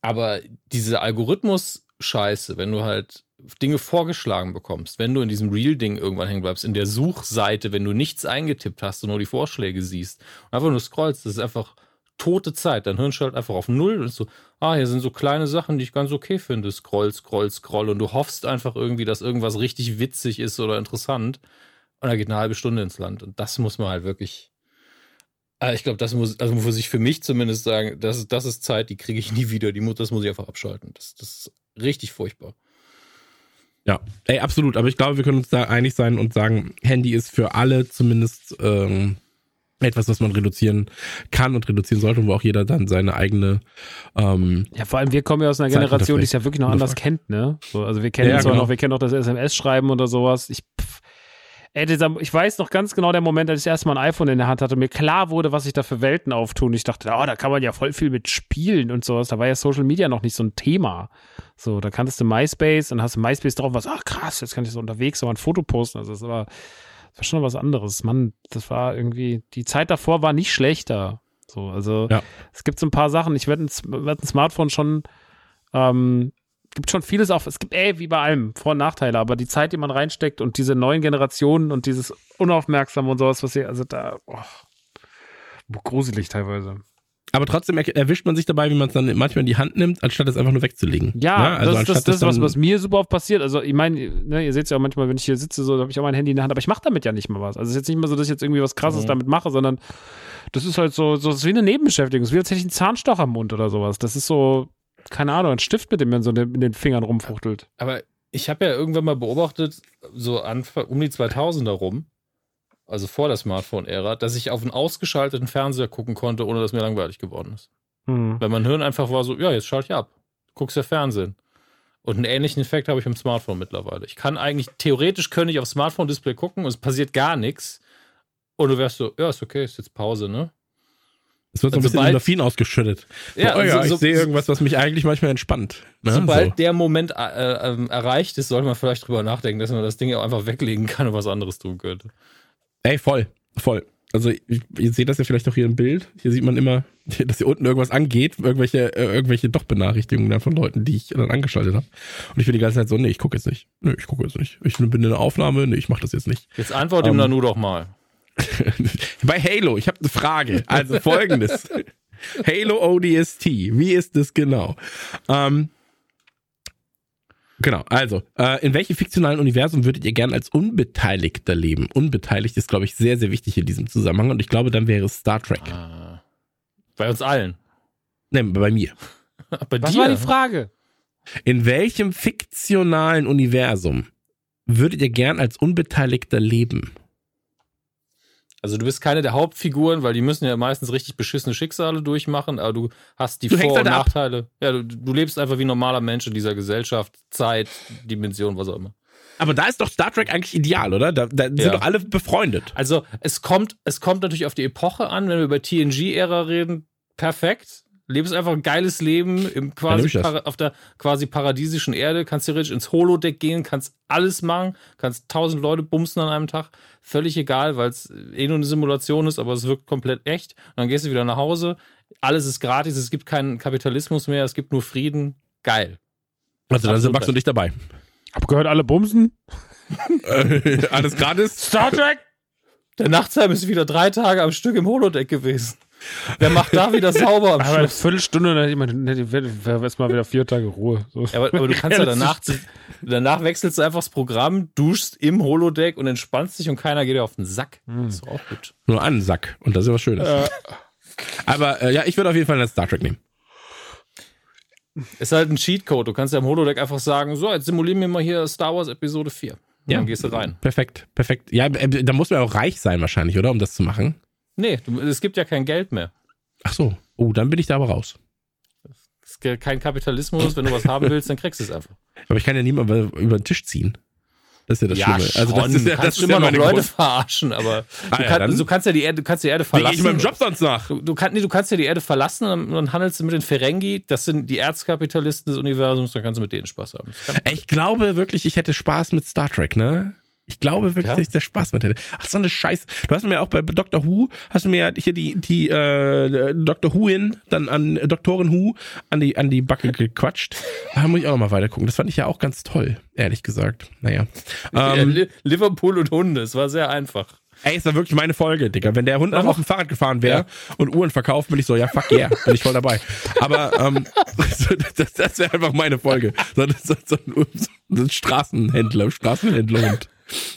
aber diese Algorithmus-Scheiße, wenn du halt Dinge vorgeschlagen bekommst, wenn du in diesem Real-Ding irgendwann hängen bleibst, in der Suchseite, wenn du nichts eingetippt hast und nur die Vorschläge siehst, und einfach nur scrollst, das ist einfach tote Zeit. Dein Hirn schaltet einfach auf Null und so, ah, hier sind so kleine Sachen, die ich ganz okay finde. Scroll, scroll, scroll. Und du hoffst einfach irgendwie, dass irgendwas richtig witzig ist oder interessant. Und da geht eine halbe Stunde ins Land. Und das muss man halt wirklich. Äh, Ich glaube, das muss, also muss ich für mich zumindest sagen, das ist, das ist Zeit, die kriege ich nie wieder. Die muss, das muss ich einfach abschalten. Das, das ist richtig furchtbar. Ja, ey, absolut. Aber ich glaube, wir können uns da einig sein und sagen, Handy ist für alle zumindest ähm, etwas, was man reduzieren kann und reduzieren sollte, wo auch jeder dann seine eigene ähm, Ja, vor allem wir kommen ja aus einer Zeit Generation, die es ja wirklich noch anders kennt, ne? So, also wir kennen Ja, zwar genau. noch, wir kennen auch das SMS-Schreiben oder sowas. Ich, pff, Ey, dieser, ich weiß noch ganz genau der Moment, als ich erstmal ein iPhone in der Hand hatte und mir klar wurde, was sich da für Welten auftun. Ich dachte, oh, da kann man ja voll viel mit spielen und sowas. Da war ja Social Media noch nicht so ein Thema. So, da kanntest du MySpace und hast MySpace drauf, was, ach krass, jetzt kann ich so unterwegs so ein Foto posten. Also das war, das war schon was anderes. Mann, das war irgendwie, die Zeit davor war nicht schlechter. So, also Ja. es gibt so ein paar Sachen. Ich werde ein, werd ein Smartphone schon, ähm, gibt schon vieles auch, es gibt, ey, wie bei allem, Vor- und Nachteile, aber die Zeit, die man reinsteckt und diese neuen Generationen und dieses Unaufmerksame und sowas, was hier, also da, oh, gruselig teilweise. Aber trotzdem er- erwischt man sich dabei, wie man es dann manchmal in die Hand nimmt, anstatt es einfach nur wegzulegen. Ja, Ne? Also das, das, das was, was mir super oft passiert. Also, ich meine, ne, ihr seht es ja auch manchmal, wenn ich hier sitze, so habe ich auch mein Handy in der Hand, aber ich mache damit ja nicht mal was. Also, es ist jetzt nicht mal so, dass ich jetzt irgendwie was Krasses Mhm. damit mache, sondern das ist halt so, so ist wie eine Nebenbeschäftigung. Es ist wie als hätte ich einen Zahnstocher im Mund oder sowas. Das ist so, keine Ahnung, ein Stift, mit dem man so in den Fingern rumfuchtelt. Aber ich habe ja irgendwann mal beobachtet, so Anfang, um die 2000er rum, also vor der Smartphone-Ära, dass ich auf einen ausgeschalteten Fernseher gucken konnte, ohne dass mir langweilig geworden ist. Hm. Weil mein Hirn einfach war so, ja, jetzt schalte ich ab. Du guckst ja Fernsehen. Und einen ähnlichen Effekt habe ich im Smartphone mittlerweile. Ich kann eigentlich, theoretisch könnte ich aufs Smartphone-Display gucken und es passiert gar nichts. Und du wärst so, ja, ist okay, ist jetzt Pause, ne? Es wird so ein Und bisschen sobald- Endorphin ausgeschüttet. Ja, oh ja, so- so- ich sehe irgendwas, was mich eigentlich manchmal entspannt. Ne? Sobald so. der Moment äh, ähm, erreicht ist, sollte man vielleicht drüber nachdenken, dass man das Ding auch einfach weglegen kann und was anderes tun könnte. Ey, voll, voll. Also ich, ihr seht das ja vielleicht auch hier im Bild. Hier sieht man immer, dass hier unten irgendwas angeht, irgendwelche, äh, irgendwelche doch Benachrichtigungen dann von Leuten, die ich dann angeschaltet habe. Und ich bin die ganze Zeit so, nee, ich gucke jetzt nicht. Nee, ich gucke jetzt nicht. Ich bin in der Aufnahme, nee, ich mache das jetzt nicht. Jetzt antwort ihm Ähm, Nanu doch mal. Bei Halo, ich habe eine Frage. Also folgendes. Halo ODST, wie ist das genau? Ähm, genau, also, äh, in welchem fiktionalen Universum würdet ihr gern als Unbeteiligter leben? Unbeteiligt ist, glaube ich, sehr, sehr wichtig in diesem Zusammenhang und ich glaube, dann wäre es Star Trek. Ah. Bei uns allen. Ne, bei mir. Bei Was dir? war die Frage? In welchem fiktionalen Universum würdet ihr gern als Unbeteiligter leben? Also du bist keine der Hauptfiguren, weil die müssen ja meistens richtig beschissene Schicksale durchmachen, aber du hast die Du Vor- und halt ab. Nachteile. Ja, du, du lebst einfach wie ein normaler Mensch in dieser Gesellschaft, Zeit, Dimension, was auch immer. Aber da ist doch Star Trek eigentlich ideal, oder? Da, da sind Ja. doch alle befreundet. Also es kommt, es kommt natürlich auf die Epoche an, wenn wir über TNG-Ära reden, perfekt. Lebst einfach ein geiles Leben im quasi auf der quasi paradiesischen Erde, kannst theoretisch ins Holodeck gehen, kannst alles machen, kannst tausend Leute bumsen an einem Tag, völlig egal, weil es eh nur eine Simulation ist, aber es wirkt komplett echt. Und dann gehst du wieder nach Hause, alles ist gratis, es gibt keinen Kapitalismus mehr, es gibt nur Frieden, geil. Also dann sind Max und ich dabei. Hab gehört, alle bumsen? Äh, Alles gratis? Star Trek? Der Nachtsheim ist wieder drei Tage am Stück im Holodeck gewesen. Wer macht da wieder sauber am Aber eine Schluss? Viertelstunde, dann hätte ich mal, hätte wieder vier Tage Ruhe. So. Ja, aber, aber du kannst ja danach, danach wechselst du einfach das Programm, duschst im Holodeck und entspannst dich und keiner geht dir auf den Sack. Das ist doch auch gut. Nur einen Sack. Und das ist ja was Schönes. Aber äh, ja, ich würde auf jeden Fall einen Star Trek nehmen. Ist halt ein Cheatcode. Du kannst ja im Holodeck einfach sagen, so, jetzt simulieren wir mal hier Star Wars Episode 4. Und Ja. dann gehst du rein. Perfekt, perfekt. Ja, äh, da muss man auch reich sein wahrscheinlich, oder? Um das zu machen. Nee, es gibt ja kein Geld mehr. Ach so. Oh, dann bin ich da aber raus. Es gibt kein Kapitalismus. Wenn du was haben willst, dann kriegst du es einfach. Aber ich kann ja niemand über den Tisch ziehen. Das ist ja das Schlimme. Also das schon. ist ja, du das kannst ist immer ja noch Leute Grund. verarschen, aber Ah, du, ja, kannst, dann- du kannst ja die Erde, kannst die Erde Wie verlassen. ich meinem Job sonst nach? Du, du, kannst, nee, du kannst ja die Erde verlassen und dann, handelst du mit den Ferengi, das sind die Erzkapitalisten des Universums, dann kannst du mit denen Spaß haben. Kann- Ich glaube wirklich, ich hätte Spaß mit Star Trek, ne? Ich glaube wirklich, Ja? dass ich da Spaß mit hätte. Ach, so eine Scheiße. Du hast mir auch bei Dr. Who, hast du mir hier die, die äh, Dr. Who hin, dann an äh, Doktorin Who an die, an die Backe gequatscht. Da muss ich auch noch mal weiter gucken. Das fand ich ja auch ganz toll, ehrlich gesagt. Naja. Ja, Ähm, Li- Liverpool und Hunde, es war sehr einfach. ey, es war wirklich meine Folge, Digga. Wenn der Hund noch auf dem Fahrrad gefahren wäre und Uhren verkauft, bin ich so, ja, fuck yeah, bin ich voll dabei. Aber ähm, das, das wäre einfach meine Folge. So, so, so, ein, so ein Straßenhändler, Straßenhändlerhund.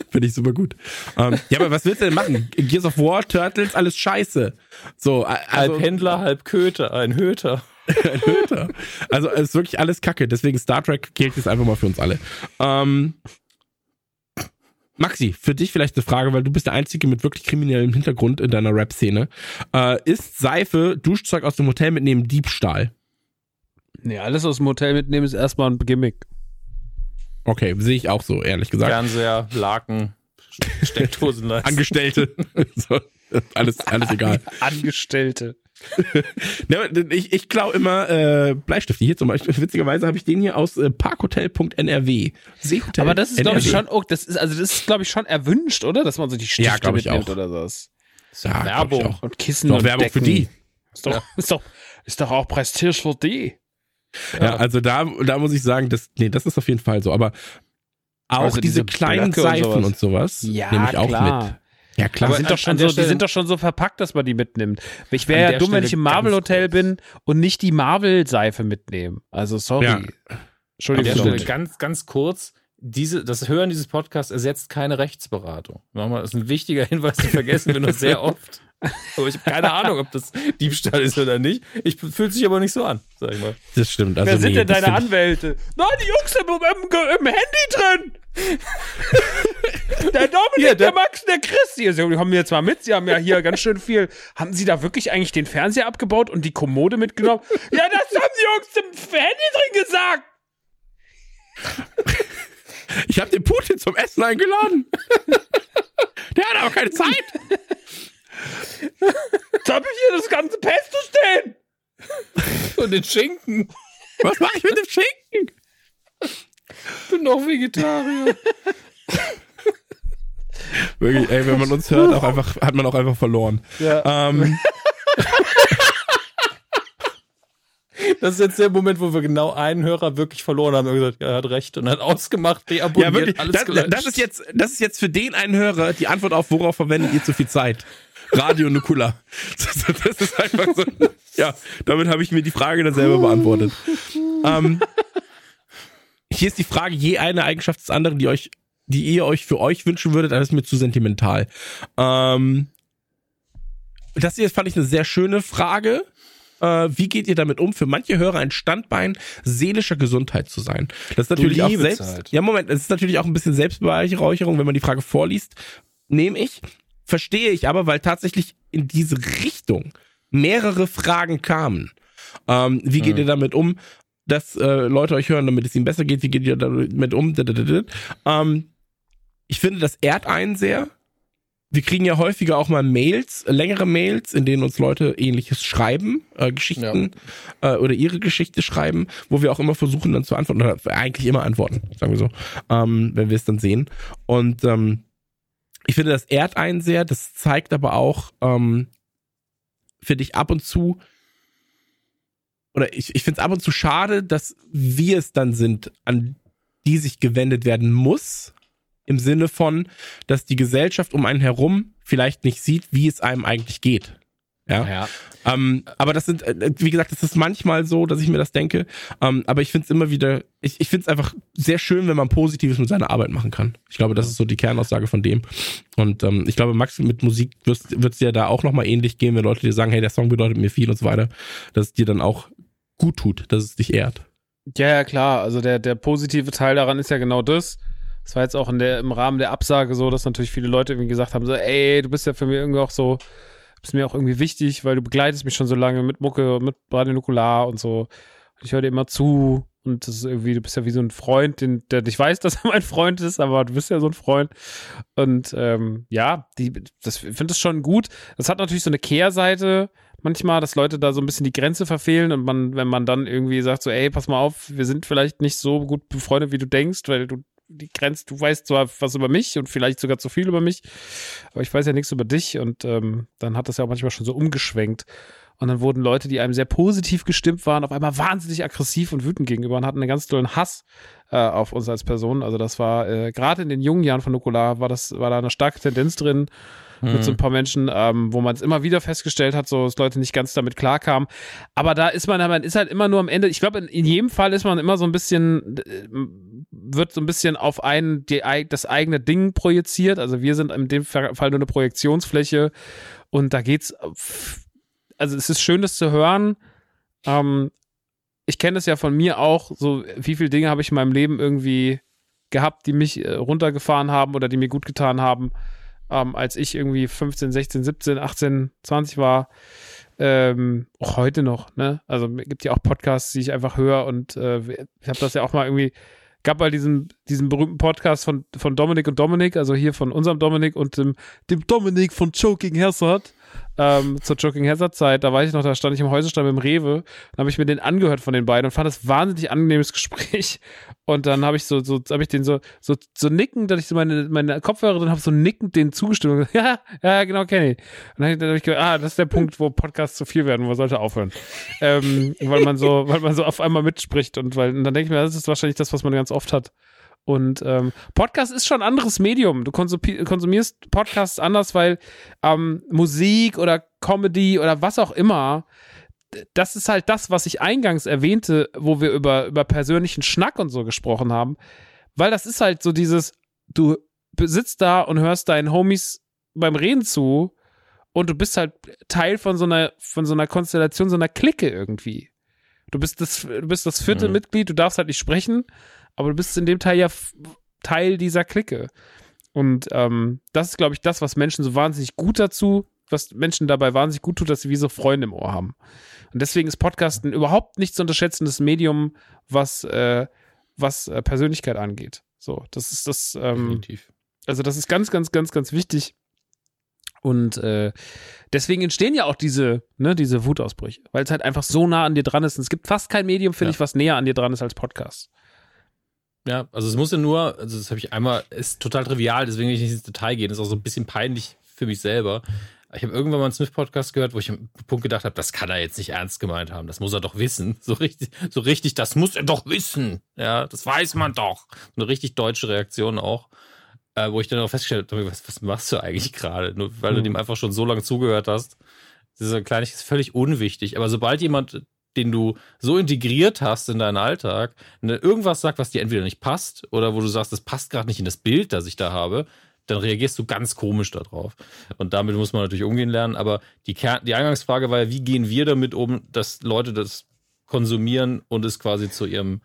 Finde ich super gut. Ähm, ja, aber was willst du denn machen? Gears of War, Turtles, alles scheiße. So, also, halb Händler, halb Köter, ein Höter. ein Höter. Also es ist wirklich alles Kacke. Deswegen Star Trek gilt jetzt einfach mal für uns alle. Ähm, Maxi, für dich vielleicht eine Frage, weil du bist der Einzige mit wirklich kriminellem Hintergrund in deiner Rap-Szene. Äh, ist Seife, Duschzeug aus dem Hotel mitnehmen Diebstahl? Nee, alles aus dem Hotel mitnehmen ist erstmal ein Gimmick. Okay, sehe ich auch so, ehrlich gesagt. Fernseher, Laken, Steckdosenleiste. Angestellte. so, alles, alles egal. Angestellte. Ich ich klaue immer äh, Bleistifte. Hier zum Beispiel, witzigerweise habe ich den hier aus äh, parkhotel.nrw. Seehotel. Aber das ist, glaube ich, schon, oh, das ist, also das ist, glaube ich, schon erwünscht, oder? Dass man so die Stifte Ja, mitnimmt auch. oder sowas. ja, auch. Und Kissen Doch und Werbung für Decken. die. Ist doch, ist doch, ist doch auch Prestige für die. Ja, also da, da muss ich sagen, das, nee, das ist auf jeden Fall so. Aber auch Also diese, diese kleinen Blöcke und Seifen sowas. und sowas, Ja, nehme ich auch klar. mit. Ja, klar. Die Aber sind, doch schon so, der die Stelle- sind doch schon so verpackt, dass man die mitnimmt. Ich wäre ja der dumm, wenn ich Stelle im Marvel-Hotel bin und nicht die Marvel-Seife mitnehme. Also sorry. Ja. An der Entschuldigung. Stelle ganz, ganz kurz. Diese, das Hören dieses Podcasts ersetzt keine Rechtsberatung. Nochmal, das ist ein wichtiger Hinweis, den vergessen wir nur sehr oft. Aber ich habe keine Ahnung, ob das Diebstahl ist oder nicht. Ich fühlt sich aber nicht so an, sag ich mal. das stimmt. Also Wer sind nee, denn deine Anwälte? Nein, die Jungs sind im, im, im Handy drin. der Dominik, Hier, der, der- Max, der Chris. Hier, Sie kommen jetzt mal mit. Sie haben ja hier ganz schön viel. Haben Sie da wirklich eigentlich den Fernseher abgebaut und die Kommode mitgenommen? ja, das haben die Jungs im Handy drin gesagt. Ich habe den Putin zum Essen eingeladen. Der hat aber keine Zeit. Jetzt habe ich hier das ganze Pesto stehen. Und den Schinken. Was mache ich mit dem Schinken? Ich bin doch Vegetarier. Wirklich, ey, wenn man uns hört, auch einfach, hat man auch einfach verloren. Ja. Ähm, Das ist jetzt der Moment, wo wir genau einen Hörer wirklich verloren haben. Er hat gesagt, er hat recht und hat ausgemacht, deabonniert, ja, wirklich. alles Das, das, ist jetzt, das ist jetzt für den einen Hörer die Antwort auf, worauf verwendet ihr zu viel Zeit? Radio Nukula. Das, das ist einfach so. Ja, damit habe ich mir die Frage dann selber beantwortet. Ähm, hier ist die Frage, je eine Eigenschaft des anderen, die euch, die ihr euch für euch wünschen würdet, das ist mir zu sentimental. Ähm, das hier fand ich eine sehr schöne Frage. Äh, wie geht ihr damit um? Für manche Hörer ein Standbein seelischer Gesundheit zu sein. Das ist natürlich auch selbst. halt. Ja, Moment, es ist natürlich auch ein bisschen Selbstbereicherung, wenn man die Frage vorliest. Nehme ich, verstehe ich aber, weil tatsächlich in diese Richtung mehrere Fragen kamen. Ähm, wie geht ihr damit um, dass äh, Leute euch hören, damit es ihnen besser geht? Wie geht ihr damit um? Ähm, ich finde, das ehrt einen sehr. Wir kriegen ja häufiger auch mal Mails, längere Mails, in denen uns Leute ähnliches schreiben, äh, Geschichten äh, oder ihre Geschichte schreiben, wo wir auch immer versuchen dann zu antworten, oder eigentlich immer antworten, sagen wir so, ähm, wenn wir es dann sehen. Und ähm, ich finde, das ehrt einen sehr, das zeigt aber auch, ähm, finde ich ab und zu, oder ich, ich finde es ab und zu schade, dass wir es dann sind, an die sich gewendet werden muss, im Sinne von, dass die Gesellschaft um einen herum vielleicht nicht sieht, wie es einem eigentlich geht. Ja. ja. Ähm, aber das sind, äh, wie gesagt, das ist manchmal so, dass ich mir das denke. Ähm, aber ich finde es immer wieder, ich, ich finde es einfach sehr schön, wenn man Positives mit seiner Arbeit machen kann. Ich glaube, das ist so die Kernaussage von dem. Und ähm, ich glaube, Max, mit Musik wird es dir da auch nochmal ähnlich gehen, wenn Leute dir sagen, hey, der Song bedeutet mir viel und so weiter, dass es dir dann auch gut tut, dass es dich ehrt. Ja, ja, klar. Also der, der positive Teil daran ist ja genau das. Das war jetzt auch in der, im Rahmen der Absage so, dass natürlich viele Leute irgendwie gesagt haben, so, ey, du bist ja für mich irgendwie auch so, bist mir auch irgendwie wichtig, weil du begleitest mich schon so lange mit Mucke, mit Radio Nukular und so. Ich höre dir immer zu und das ist irgendwie, du bist ja wie so ein Freund, den, der nicht weiß, dass er mein Freund ist, aber du bist ja so ein Freund. Und ähm, ja, die, das ich finde das schon gut. Das hat natürlich so eine Kehrseite manchmal, dass Leute da so ein bisschen die Grenze verfehlen und man, wenn man dann irgendwie sagt, so, ey, pass mal auf, wir sind vielleicht nicht so gut befreundet, wie du denkst, weil du die Grenze, du weißt zwar was über mich und vielleicht sogar zu viel über mich, aber ich weiß ja nichts über dich und ähm, dann hat das ja auch manchmal schon so umgeschwenkt. Und dann wurden Leute, die einem sehr positiv gestimmt waren, auf einmal wahnsinnig aggressiv und wütend gegenüber und hatten einen ganz tollen Hass äh, auf uns als Person. Also das war äh, gerade in den jungen Jahren von Nukular war das war da eine starke Tendenz drin mit so ein paar Menschen, ähm, wo man es immer wieder festgestellt hat, so dass Leute nicht ganz damit klarkamen. Aber da ist man, man ist halt immer nur am Ende. Ich glaube, in, in jedem Fall ist man immer so ein bisschen, äh, wird so ein bisschen auf einen die, das eigene Ding projiziert. Also wir sind in dem Fall nur eine Projektionsfläche und da geht's. auf- Also es ist schön, das zu hören. Ähm, ich kenne das ja von mir auch. So wie viele Dinge habe ich in meinem Leben irgendwie gehabt, die mich äh, runtergefahren haben oder die mir gut getan haben ähm, als ich irgendwie 15, 16, 17, 18, 20 war. Ähm, auch heute noch, ne? Also es gibt ja auch Podcasts, die ich einfach höre und äh, ich habe das ja auch mal irgendwie gab mal diesen, diesen berühmten Podcast von, von Dominik und Dominik, also hier von unserem Dominik und dem, dem Dominik von Choking Hazard ähm, zur Joking Hazard Zeit, da weiß ich noch, da stand ich im Häuserstand mit dem Rewe, dann habe ich mir den angehört von den beiden und fand das wahnsinnig angenehmes Gespräch und dann habe ich so, so habe ich den so, so, so nickend, dass ich so meine, meine Kopfhörer drin habe, so nickend den zugestimmt und gesagt, ja, ja, genau, kenne ich. Und dann, dann habe ich gedacht, ah, das ist der Punkt, wo Podcasts zu viel werden, wo man sollte aufhören. ähm, weil man so, weil man so auf einmal mitspricht und weil, und dann denke ich mir, das ist wahrscheinlich das, was man ganz oft hat. Und ähm, Podcast ist schon ein anderes Medium. Du konsumierst Podcasts anders, weil ähm, Musik oder Comedy oder was auch immer, das ist halt das, was ich eingangs erwähnte, wo wir über, über persönlichen Schnack und so gesprochen haben. Weil das ist halt so dieses, du sitzt da und hörst deinen Homies beim Reden zu und du bist halt Teil von so einer, von so einer Konstellation, so einer Clique irgendwie. Du bist das, du bist das vierte mhm. Mitglied, du darfst halt nicht sprechen, aber du bist in dem Teil ja Teil dieser Clique. Und ähm, das ist, glaube ich, das, was Menschen so wahnsinnig gut dazu, was Menschen dabei wahnsinnig gut tut, dass sie wie so Freunde im Ohr haben. Und deswegen ist Podcasten überhaupt nicht zu unterschätzendes Medium, was, äh, was äh, Persönlichkeit angeht. So, das ist das. Ähm, Definitiv. Also, das ist ganz, ganz, ganz, ganz wichtig. Und äh, deswegen entstehen ja auch diese, ne, diese Wutausbrüche, weil es halt einfach so nah an dir dran ist. Und es gibt fast kein Medium, finde ja. ich, was näher an dir dran ist als Podcast. Ja, also es muss ja nur, also das habe ich einmal, ist total trivial, deswegen will ich nicht ins Detail gehen, ist auch so ein bisschen peinlich für mich selber. Ich habe irgendwann mal einen Smith-Podcast gehört, wo ich am Punkt gedacht habe, das kann er jetzt nicht ernst gemeint haben. Das muss er doch wissen. So richtig, so richtig, das muss er doch wissen. Ja, das weiß man doch. Eine richtig deutsche Reaktion auch. Äh, wo ich dann auch festgestellt habe, was, was machst du eigentlich gerade? Nur weil hm. du dem einfach schon so lange zugehört hast. Kleinigkeit ist völlig unwichtig. Aber sobald jemand den du so integriert hast in deinen Alltag, ne, irgendwas sagt, was dir entweder nicht passt oder wo du sagst, das passt gerade nicht in das Bild, das ich da habe, dann reagierst du ganz komisch darauf. Und damit muss man natürlich umgehen lernen. Aber die, Kern die Eingangsfrage war ja, wie gehen wir damit um, dass Leute das konsumieren und es quasi zu ihrem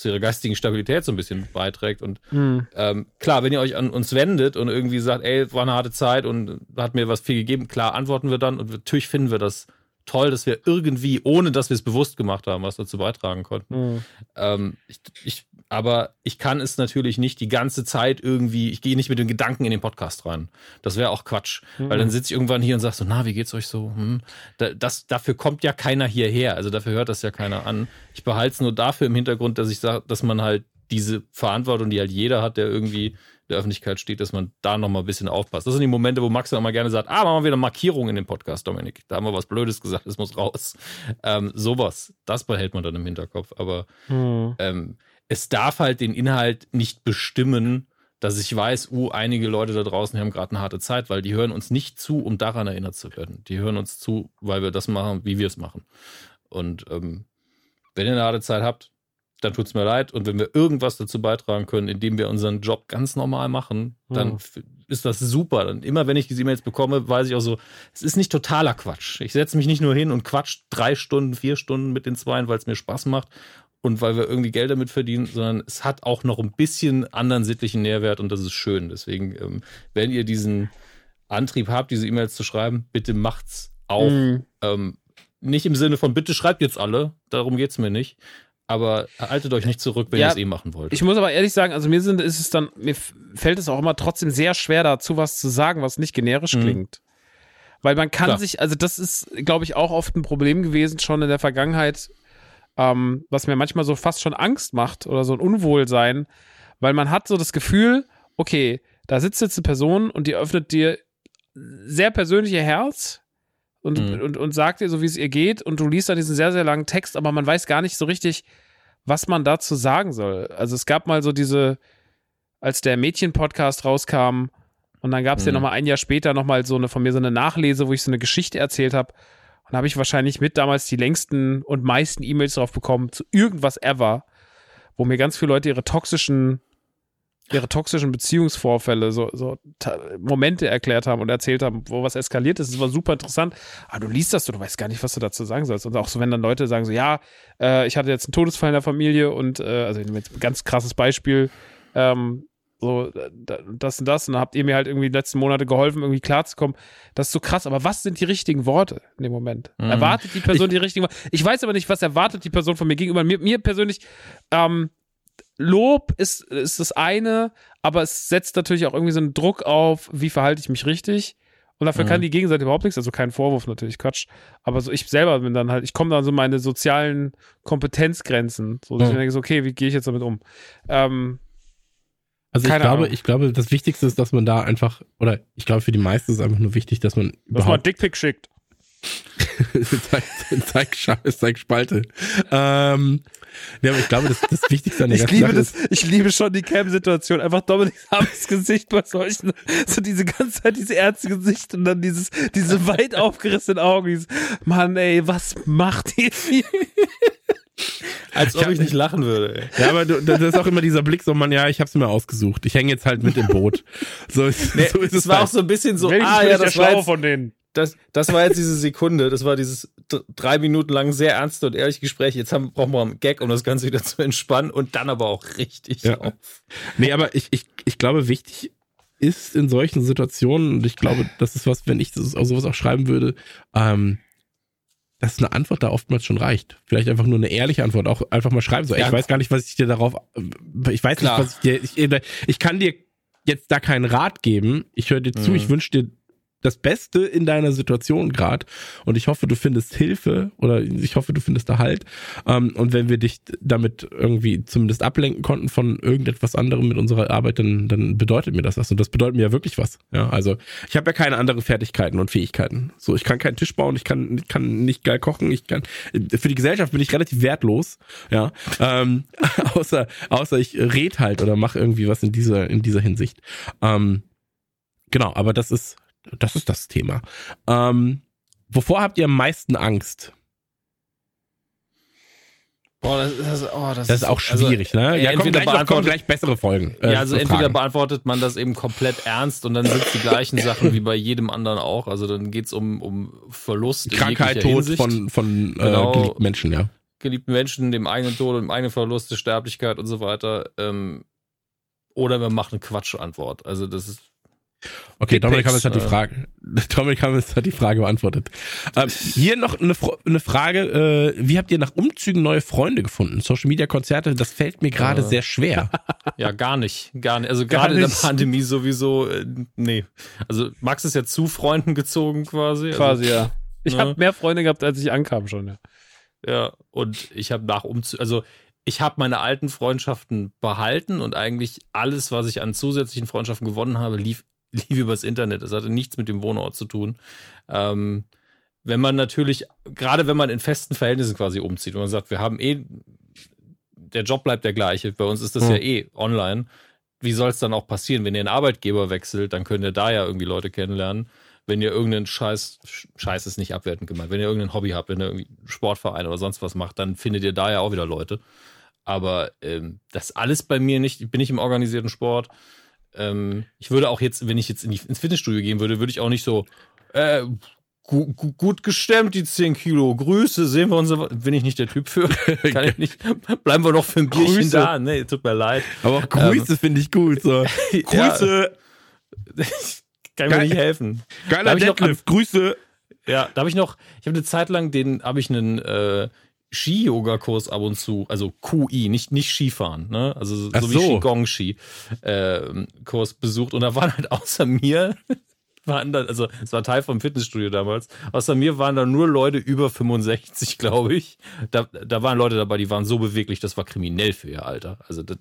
zu ihrer geistigen Stabilität so ein bisschen beiträgt. Und mhm. ähm, klar, wenn ihr euch an uns wendet und irgendwie sagt, ey, war eine harte Zeit und hat mir was viel gegeben, klar antworten wir dann und natürlich finden wir das toll, dass wir irgendwie, ohne dass wir es bewusst gemacht haben, was dazu beitragen konnten. Mhm. Ähm, ich, ich, aber ich kann es natürlich nicht die ganze Zeit irgendwie, ich gehe nicht mit den Gedanken in den Podcast rein. Das wäre auch Quatsch. Mhm. Weil dann sitze ich irgendwann hier und sage so, na, wie geht's euch so? Hm? Da, das, dafür kommt ja keiner hierher. Also dafür hört das ja keiner an. Ich behalte es nur dafür im Hintergrund, dass ich sage, dass man halt diese Verantwortung, die halt jeder hat, der irgendwie der Öffentlichkeit steht, dass man da nochmal ein bisschen aufpasst. Das sind die Momente, wo Max dann mal gerne sagt, ah, machen wir wieder Markierung in dem Podcast, Dominik. Da haben wir was Blödes gesagt, es muss raus. Ähm, sowas, das behält man dann im Hinterkopf. Aber mhm. ähm, es darf halt den Inhalt nicht bestimmen, dass ich weiß, uh, einige Leute da draußen haben gerade eine harte Zeit, weil die hören uns nicht zu, um daran erinnert zu werden. Die hören uns zu, weil wir das machen, wie wir es machen. Und ähm, wenn ihr eine harte Zeit habt, dann tut es mir leid. Und wenn wir irgendwas dazu beitragen können, indem wir unseren Job ganz normal machen, dann mhm. ist das super. Und immer wenn ich diese E-Mails bekomme, weiß ich auch so, es ist nicht totaler Quatsch. Ich setze mich nicht nur hin und quatsch drei Stunden, vier Stunden mit den Zweien, weil es mir Spaß macht und weil wir irgendwie Geld damit verdienen, sondern es hat auch noch ein bisschen anderen sittlichen Nährwert und das ist schön. Deswegen, ähm, wenn ihr diesen Antrieb habt, diese E-Mails zu schreiben, bitte macht's auch. Mhm. Ähm, nicht im Sinne von, bitte schreibt jetzt alle, darum geht's mir nicht, aber haltet euch nicht zurück, wenn ja, ihr es eh machen wollt. Ich muss aber ehrlich sagen, also mir sind, ist es dann, mir fällt es auch immer trotzdem sehr schwer dazu, was zu sagen, was nicht generisch mhm. klingt. Weil man kann Klar. sich, also das ist, glaube ich, auch oft ein Problem gewesen, schon in der Vergangenheit, ähm, was mir manchmal so fast schon Angst macht oder so ein Unwohlsein, weil man hat so das Gefühl, okay, da sitzt jetzt eine Person und die öffnet dir sehr persönliche Herz und, mhm. und, und sagt dir so, wie es ihr geht und du liest dann diesen sehr, sehr langen Text, aber man weiß gar nicht so richtig, was man dazu sagen soll. Also es gab mal so diese, als der Mädchen-Podcast rauskam und dann gab es mhm. ja nochmal ein Jahr später nochmal so eine von mir so eine Nachlese, wo ich so eine Geschichte erzählt habe. Und habe ich wahrscheinlich mit damals die längsten und meisten E-Mails drauf bekommen zu irgendwas ever, wo mir ganz viele Leute ihre toxischen ihre toxischen Beziehungsvorfälle, so, so Momente erklärt haben und erzählt haben, wo was eskaliert ist. Das war super interessant. Aber du liest das, du weißt gar nicht, was du dazu sagen sollst. Und auch so, wenn dann Leute sagen so, ja, äh, ich hatte jetzt einen Todesfall in der Familie und, äh, also jetzt ein ganz krasses Beispiel, ähm, so, das und das, und dann habt ihr mir halt irgendwie die letzten Monate geholfen, irgendwie klarzukommen. Das ist so krass, aber was sind die richtigen Worte in dem Moment? Mhm. Erwartet die Person ich, die richtigen Worte? Ich weiß aber nicht, was erwartet die Person von mir gegenüber. Mir, mir persönlich, ähm, Lob ist, ist das eine, aber es setzt natürlich auch irgendwie so einen Druck auf, wie verhalte ich mich richtig. Und dafür Mhm. kann die Gegenseite überhaupt nichts, also kein Vorwurf natürlich, Quatsch. Aber so ich selber bin dann halt, ich komme dann so meine sozialen Kompetenzgrenzen. So, dass Mhm. ich denke, so, okay, wie gehe ich jetzt damit um? Ähm, Also ich glaube, Ahnung. ich glaube, das Wichtigste ist, dass man da einfach, oder ich glaube, für die meisten ist es einfach nur wichtig, dass man dass man überhaupt Dickpick schickt. zeig, zeig, Scha- zeig Spalte. Ähm, ja, aber ich glaube, das, das Wichtigste an der Ich ganzen liebe Sache das, ist, ich liebe schon die Cam-Situation. Einfach Dominik Habs Gesicht bei solchen, so diese ganze Zeit dieses ernste Gesicht und dann dieses, diese weit aufgerissenen Augen. Dieses, Mann, ey, was macht ihr hier? Als ob hab- ich nicht lachen würde. Ey. ja, aber du, das ist auch immer dieser Blick, so man, ja, ich hab's mir ausgesucht. Ich hänge jetzt halt mit im Boot. So ist, Nee, so ist es es war halt. auch so ein bisschen so, Wenigstens ah bin ja, ich der das war, Schlaue jetzt, von denen. Das, das war jetzt diese Sekunde, das war dieses drei Minuten lang sehr ernste und ehrliche Gespräch. Jetzt haben, brauchen wir einen Gag, um das Ganze wieder zu entspannen und dann aber auch richtig Ja. drauf. Nee, aber ich, ich, ich glaube, wichtig ist in solchen Situationen, und ich glaube, das ist was, wenn ich das, auch sowas auch schreiben würde, ähm, dass eine Antwort da oftmals schon reicht. Vielleicht einfach nur eine ehrliche Antwort, auch einfach mal schreiben. So, ey, Ja. ich weiß gar nicht, was ich dir darauf, ich weiß Klar. nicht, was ich dir, ich, ich kann dir jetzt da keinen Rat geben. Ich höre dir zu, Mhm. ich wünsche dir das Beste in deiner Situation gerade und ich hoffe, du findest Hilfe oder ich hoffe, du findest da Halt. Ähm, und wenn wir dich damit irgendwie zumindest ablenken konnten von irgendetwas anderem mit unserer Arbeit, dann, dann bedeutet mir das was. Und das bedeutet mir ja wirklich was. Ja, also ich habe ja keine anderen Fertigkeiten und Fähigkeiten. So, ich kann keinen Tisch bauen, ich kann, ich kann nicht geil kochen, ich kann für die Gesellschaft bin ich relativ wertlos. Ja, ähm, außer außer ich red halt oder mache irgendwie was in dieser in dieser Hinsicht. Ähm, genau, aber das ist das ist das Thema. Ähm, wovor habt ihr am meisten Angst? Boah, das, das, oh, das, Das ist auch schwierig, ne? äh, Ja, kommen entweder gleich, noch, kommen gleich bessere Folgen. äh, ja, also Fragen. entweder beantwortet man das eben komplett ernst und dann sind es die gleichen Sachen wie bei jedem anderen auch. Also dann geht's um, um Verlust Krankheit, Tod Hinsicht. von, von Genau. äh, geliebten Menschen, ja. geliebten Menschen, dem eigenen Tod, dem eigenen Verlust, der Sterblichkeit und so weiter. Ähm, oder wir machen eine Quatschantwort. Also das ist Okay, Dick Dominik Hammes hat die äh. Frage. Dominik Hammes hat die Frage beantwortet. Ähm, hier noch eine, eine Frage: äh, Wie habt ihr nach Umzügen neue Freunde gefunden? Social Media Konzerte, das fällt mir gerade Äh. sehr schwer. ja gar nicht, gar nicht. Also gerade in der. Pandemie sowieso, äh, nee. Also Max ist ja zu Freunden gezogen quasi. Quasi, ja. Ich ne? habe mehr Freunde gehabt, als ich ankam schon, ja. Also, ja, und ich habe nach Umzügen, also ich habe meine alten Freundschaften behalten und eigentlich alles, was ich an zusätzlichen Freundschaften gewonnen habe, lief, lief übers Internet. Das hatte nichts mit dem Wohnort zu tun. Ähm, wenn man natürlich, gerade wenn man in festen Verhältnissen quasi umzieht und man sagt, wir haben eh, der Job bleibt der gleiche, bei uns ist das Hm. ja eh online. Wie soll es dann auch passieren, wenn ihr einen Arbeitgeber wechselt, dann könnt ihr da ja irgendwie Leute kennenlernen. Wenn ihr irgendeinen Scheiß, Scheiß ist nicht abwertend gemeint, wenn ihr irgendein Hobby habt, wenn ihr irgendwie Sportverein oder sonst was macht, dann findet ihr da ja auch wieder Leute. Aber ähm, das alles bei mir nicht, ich bin nicht im organisierten Sport. Ähm, ich würde auch jetzt, wenn ich jetzt in die, ins Fitnessstudio gehen würde, würde ich auch nicht so, äh, gu, gu, gut gestemmt, die 10 Kilo. Grüße, sehen wir uns. Bin ich nicht der Typ für. Kann ich nicht. Bleiben wir doch für ein Bierchen Grüße. da. Nee, tut mir leid. Aber auch Grüße finde ich gut. So. Grüße, Ja, kann mir Geil. nicht helfen. geiler noch Deadlift, Grüße. Ja, da habe ich noch, ich habe eine Zeit lang, den habe ich einen äh, Ski-Yoga-Kurs ab und zu, also QI, nicht, nicht Skifahren, ne? Also so, Ach wie so. Qigong-Ski-Kurs besucht. Und da waren halt außer mir, waren dann, also es war Teil vom Fitnessstudio damals, außer mir waren da nur Leute über 65, glaube ich. Da, da waren Leute dabei, die waren so beweglich, das war kriminell für ihr Alter. Also das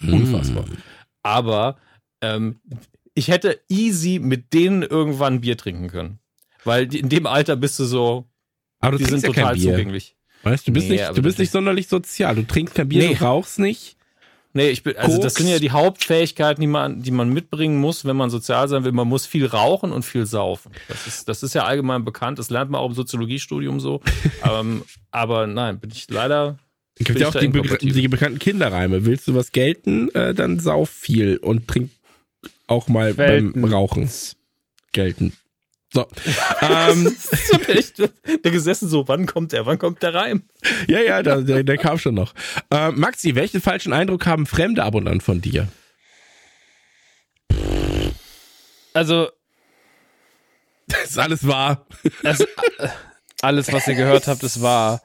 unfassbar. Aber ähm, ich hätte easy mit denen irgendwann ein Bier trinken können. Weil in dem Alter bist du so, Aber du die sind ja total zugänglich. Weißt du, du bist, Nee, nicht, du bist nicht sonderlich sozial. Du trinkst kein Bier, Nee. du rauchst nicht. Nee, ich bin, also das sind ja die Hauptfähigkeiten, die man, die man mitbringen muss, wenn man sozial sein will. Man muss viel rauchen und viel saufen. Das ist, das ist ja allgemein bekannt. Das lernt man auch im Soziologiestudium so. ähm, aber nein, bin ich leider. Es gibt ja auch die, be die bekannten Kinderreime. Willst du was gelten, äh, dann sauf viel und trink auch mal Welten. beim Rauchen gelten. So. ähm, der gesessen so, wann kommt der, wann kommt der Reim? ja, ja, der, der, der kam schon noch. Äh, Maxi, welchen falschen Eindruck haben Fremde ab und an von dir? Also, Das ist alles wahr. das, äh, alles, was ihr gehört habt, ist wahr.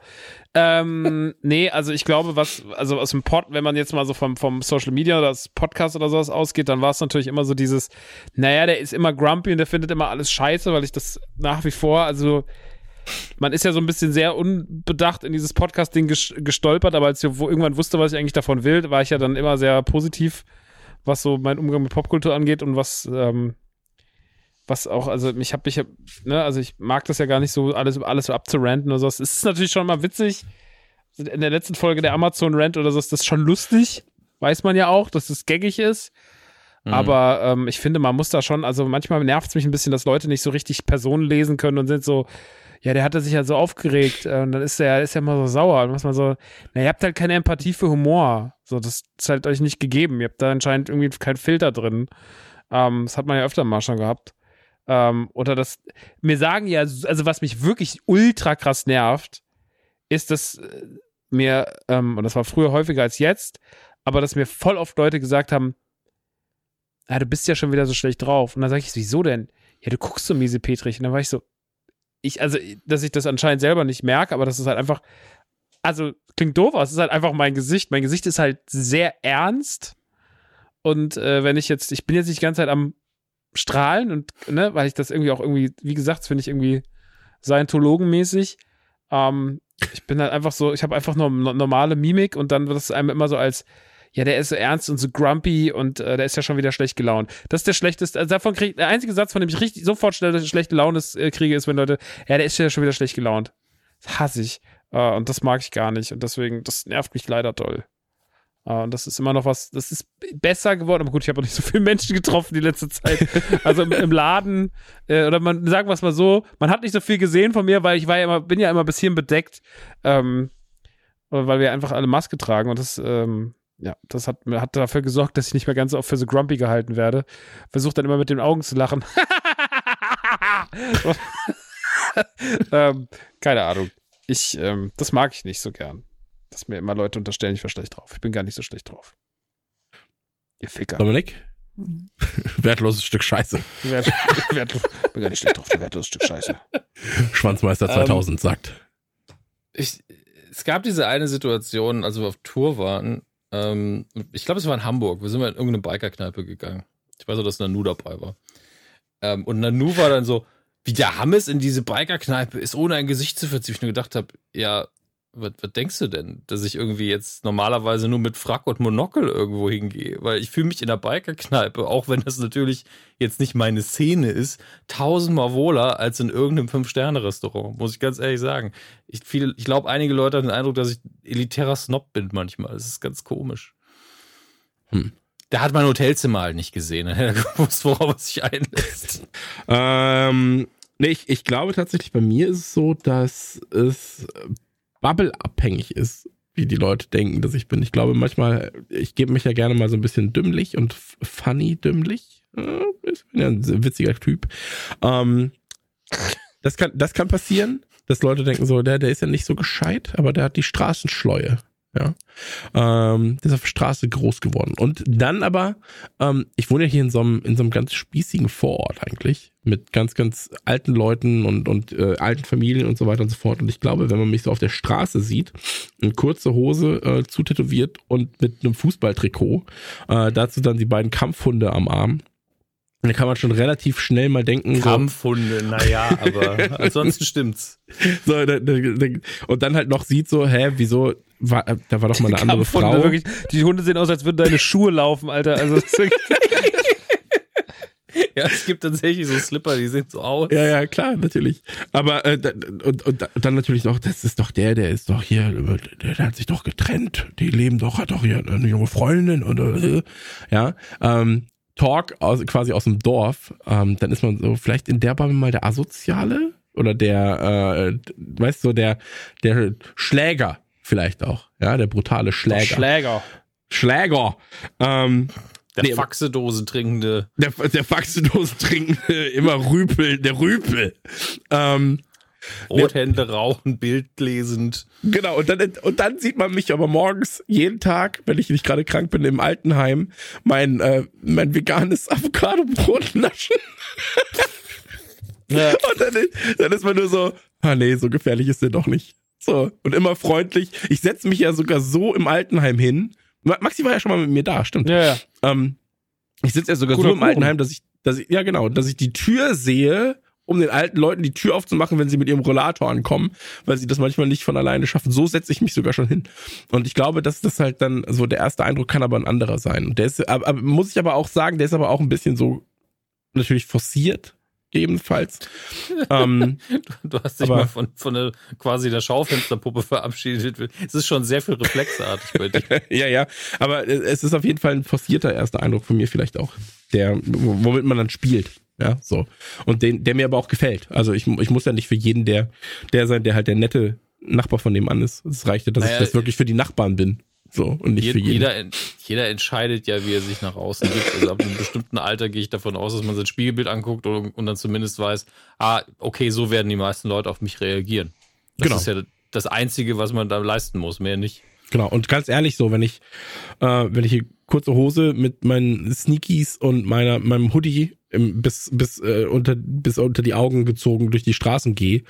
Ähm, nee, also ich glaube, was, also aus dem Pod, wenn man jetzt mal so vom, vom Social Media oder das Podcast oder sowas ausgeht, dann war es natürlich immer so dieses, naja, der ist immer grumpy und der findet immer alles scheiße, weil ich das nach wie vor, also man ist ja so ein bisschen sehr unbedacht in dieses Podcast-Ding gestolpert, aber als ich irgendwann wusste, was ich eigentlich davon will, war ich ja dann immer sehr positiv, was so mein Umgang mit Popkultur angeht und was, ähm, was auch, also ich habe mich, ne, also ich mag das ja gar nicht so, alles, alles so abzuranten oder so. Es ist natürlich schon mal witzig. In der letzten Folge der Amazon-Rant oder so ist das schon lustig. Weiß man ja auch, dass das gaggig ist. Mhm. Aber ähm, ich finde, man muss da schon, also manchmal nervt es mich ein bisschen, dass Leute nicht so richtig Personen lesen können und sind so, ja, der hatte sich ja so aufgeregt äh, und dann ist er ist ja mal so sauer. Und muss man so, na, ihr habt halt keine Empathie für Humor. So, das ist halt euch nicht gegeben. Ihr habt da anscheinend irgendwie keinen Filter drin. Ähm, das hat man ja öfter mal schon gehabt. Ähm, oder das, mir sagen ja, also was mich wirklich ultra krass nervt, ist, dass äh, mir, ähm, und das war früher häufiger als jetzt, aber dass mir voll oft Leute gesagt haben, ah, du bist ja schon wieder so schlecht drauf. Und dann sage ich, wieso denn? Ja, du guckst so miese Petrich. Und dann war ich so, ich, also, dass ich das anscheinend selber nicht merke, aber das ist halt einfach, also klingt doof, aber es ist halt einfach mein Gesicht. Mein Gesicht ist halt sehr ernst. Und äh, wenn ich jetzt, ich bin jetzt nicht die ganze Zeit am strahlen und, ne, weil ich das irgendwie auch irgendwie, wie gesagt, finde ich irgendwie Scientologenmäßig. Ähm, ich bin halt einfach so, ich habe einfach nur normale Mimik und dann wird es einem immer so als, ja, der ist so ernst und so grumpy und äh, der ist ja schon wieder schlecht gelaunt. Das ist der schlechteste, also davon kriege der einzige Satz, von dem ich richtig sofort schnell schlechte Laune äh, kriege, ist, wenn Leute, ja, der ist ja schon wieder schlecht gelaunt. Das hasse ich. Äh, und das mag ich gar nicht. Und deswegen, das nervt mich leider doll. Uh, und das ist immer noch was, das ist besser geworden. Aber gut, ich habe auch nicht so viele Menschen getroffen die letzte Zeit. Also im, im Laden, äh, oder man, sagen wir es mal so, man hat nicht so viel gesehen von mir, weil ich war ja immer, bin ja immer ein bisschen bedeckt, ähm, weil wir einfach alle Maske tragen und das, ähm, ja, das hat, hat dafür gesorgt, dass ich nicht mehr ganz so oft für so grumpy gehalten werde. Versuche dann immer mit den Augen zu lachen. ähm, keine Ahnung. Ich, ähm, das mag ich nicht so gern dass mir immer Leute unterstellen, ich war schlecht drauf. Ich bin gar nicht so schlecht drauf. Ihr Ficker. Dominik? Wertloses Stück Scheiße. Wert, wertlos, bin gar nicht schlecht drauf, wertloses Stück Scheiße. Schwanzmeister 2000 ähm, sagt. Ich, es gab diese eine Situation, als wir auf Tour waren. Ähm, ich glaube, es war in Hamburg. Wir sind mal in irgendeine Bikerkneipe gegangen. Ich weiß auch, dass Nanu dabei war. Ähm, und Nanu war dann so, wie der Hammes in diese Bikerkneipe ist, ohne ein Gesicht zu verziehen. Ich nur gedacht habe, ja, was, was denkst du denn, dass ich irgendwie jetzt normalerweise nur mit Frack und Monokel irgendwo hingehe? Weil ich fühle mich in der Bikerkneipe, auch wenn das natürlich jetzt nicht meine Szene ist, tausendmal wohler als in irgendeinem Fünf-Sterne-Restaurant, muss ich ganz ehrlich sagen. Ich, ich glaube, einige Leute haben den Eindruck, dass ich elitärer Snob bin manchmal. Das ist ganz komisch. Hm. Der hat mein Hotelzimmer halt nicht gesehen. Dann hätte er gewusst, worauf er sich einlässt. ähm, nee, ich, ich glaube tatsächlich, bei mir ist es so, dass es Bubble-abhängig ist, wie die Leute denken, dass ich bin. Ich glaube manchmal, ich gebe mich ja gerne mal so ein bisschen dümmlich und funny dümmlich. Ich bin ja ein witziger Typ. Ähm, das kann, das kann passieren, dass Leute denken so, der, der ist ja nicht so gescheit, aber der hat die Straßenschleue. Ja. Ähm, der ist auf der Straße groß geworden. Und dann aber, ähm, ich wohne ja hier in so einem, in so einem ganz spießigen Vorort eigentlich, mit ganz, ganz alten Leuten und, und äh, alten Familien und so weiter und so fort. Und ich glaube, wenn man mich so auf der Straße sieht, in kurze Hose äh, zutätowiert und mit einem Fußballtrikot, äh, dazu dann die beiden Kampfhunde am Arm, da kann man schon relativ schnell mal denken. Kampfhunde, so, naja, aber ansonsten stimmt's. So, da, da, da, und dann halt noch sieht so, hä, wieso, war, da war doch mal eine andere Frau. Wirklich, die Hunde sehen aus, als würden deine Schuhe laufen, Alter. Also, ja, es gibt tatsächlich so Slipper, die sehen so aus. Ja, ja, klar, natürlich. Aber äh, und, und dann natürlich noch, das ist doch der, der ist doch hier, der, der hat sich doch getrennt. Die leben doch, hat doch hier eine junge Freundin oder äh, ja. Ähm, Talk aus, quasi aus dem Dorf, ähm, dann ist man so vielleicht in der Bubble mal der Asoziale oder der, äh, weißt du, der, der Schläger vielleicht auch, ja, der brutale Schläger. Der Schläger. Schläger. Ähm, der nee, Faxedose trinkende. Der, der Faxedose trinkende, immer Rüpel, der Rüpel. Ähm, Rothände rauchen, bildlesend. Genau, und dann, und dann sieht man mich aber morgens jeden Tag, wenn ich nicht gerade krank bin, im Altenheim, mein, äh, mein veganes Avocado-Brot naschen. Ja. Und dann, dann ist man nur so, ah nee, so gefährlich ist der doch nicht. So, und immer freundlich. Ich setze mich ja sogar so im Altenheim hin. Maxi war ja schon mal mit mir da, stimmt. Ja, ja. Ähm, ich sitze ja sogar Guter so im. Altenheim, dass ich, dass ich, ja genau, dass ich die Tür sehe, um den alten Leuten die Tür aufzumachen, wenn sie mit ihrem Rollator ankommen, weil sie das manchmal nicht von alleine schaffen. So setze ich mich sogar schon hin. Und ich glaube, dass das halt dann, so der erste Eindruck kann aber ein anderer sein. Und der ist, aber, aber, muss ich aber auch sagen, der ist aber auch ein bisschen so natürlich forciert, gegebenenfalls. ähm, Du hast dich Aber- mal von, von der, quasi der Schaufensterpuppe verabschiedet. Es ist schon sehr viel reflexartig bei dir. ja, ja. Aber es ist auf jeden Fall ein forcierter erster Eindruck von mir vielleicht auch, der, womit man dann spielt. Ja, so. Und den, der mir aber auch gefällt. Also ich, ich muss ja nicht für jeden der, der sein, der halt der nette Nachbar von dem an ist. Es reicht ja, dass Naja, ich das wirklich für die Nachbarn bin. So. Und nicht Je- für jeden. Jeder, jeder entscheidet ja, wie er sich nach außen gibt. Also ab einem bestimmten Alter gehe ich davon aus, dass man sein Spiegelbild anguckt und, und dann zumindest weiß, ah, okay, so werden die meisten Leute auf mich reagieren. Das Genau. ist ja das Einzige, was man da leisten muss, mehr nicht. Genau. Und ganz ehrlich so, wenn ich, äh, wenn ich hier kurze Hose mit meinen Sneakies und meiner, meinem Hoodie im, bis, bis, äh, unter, bis unter die Augen gezogen durch die Straßen gehe,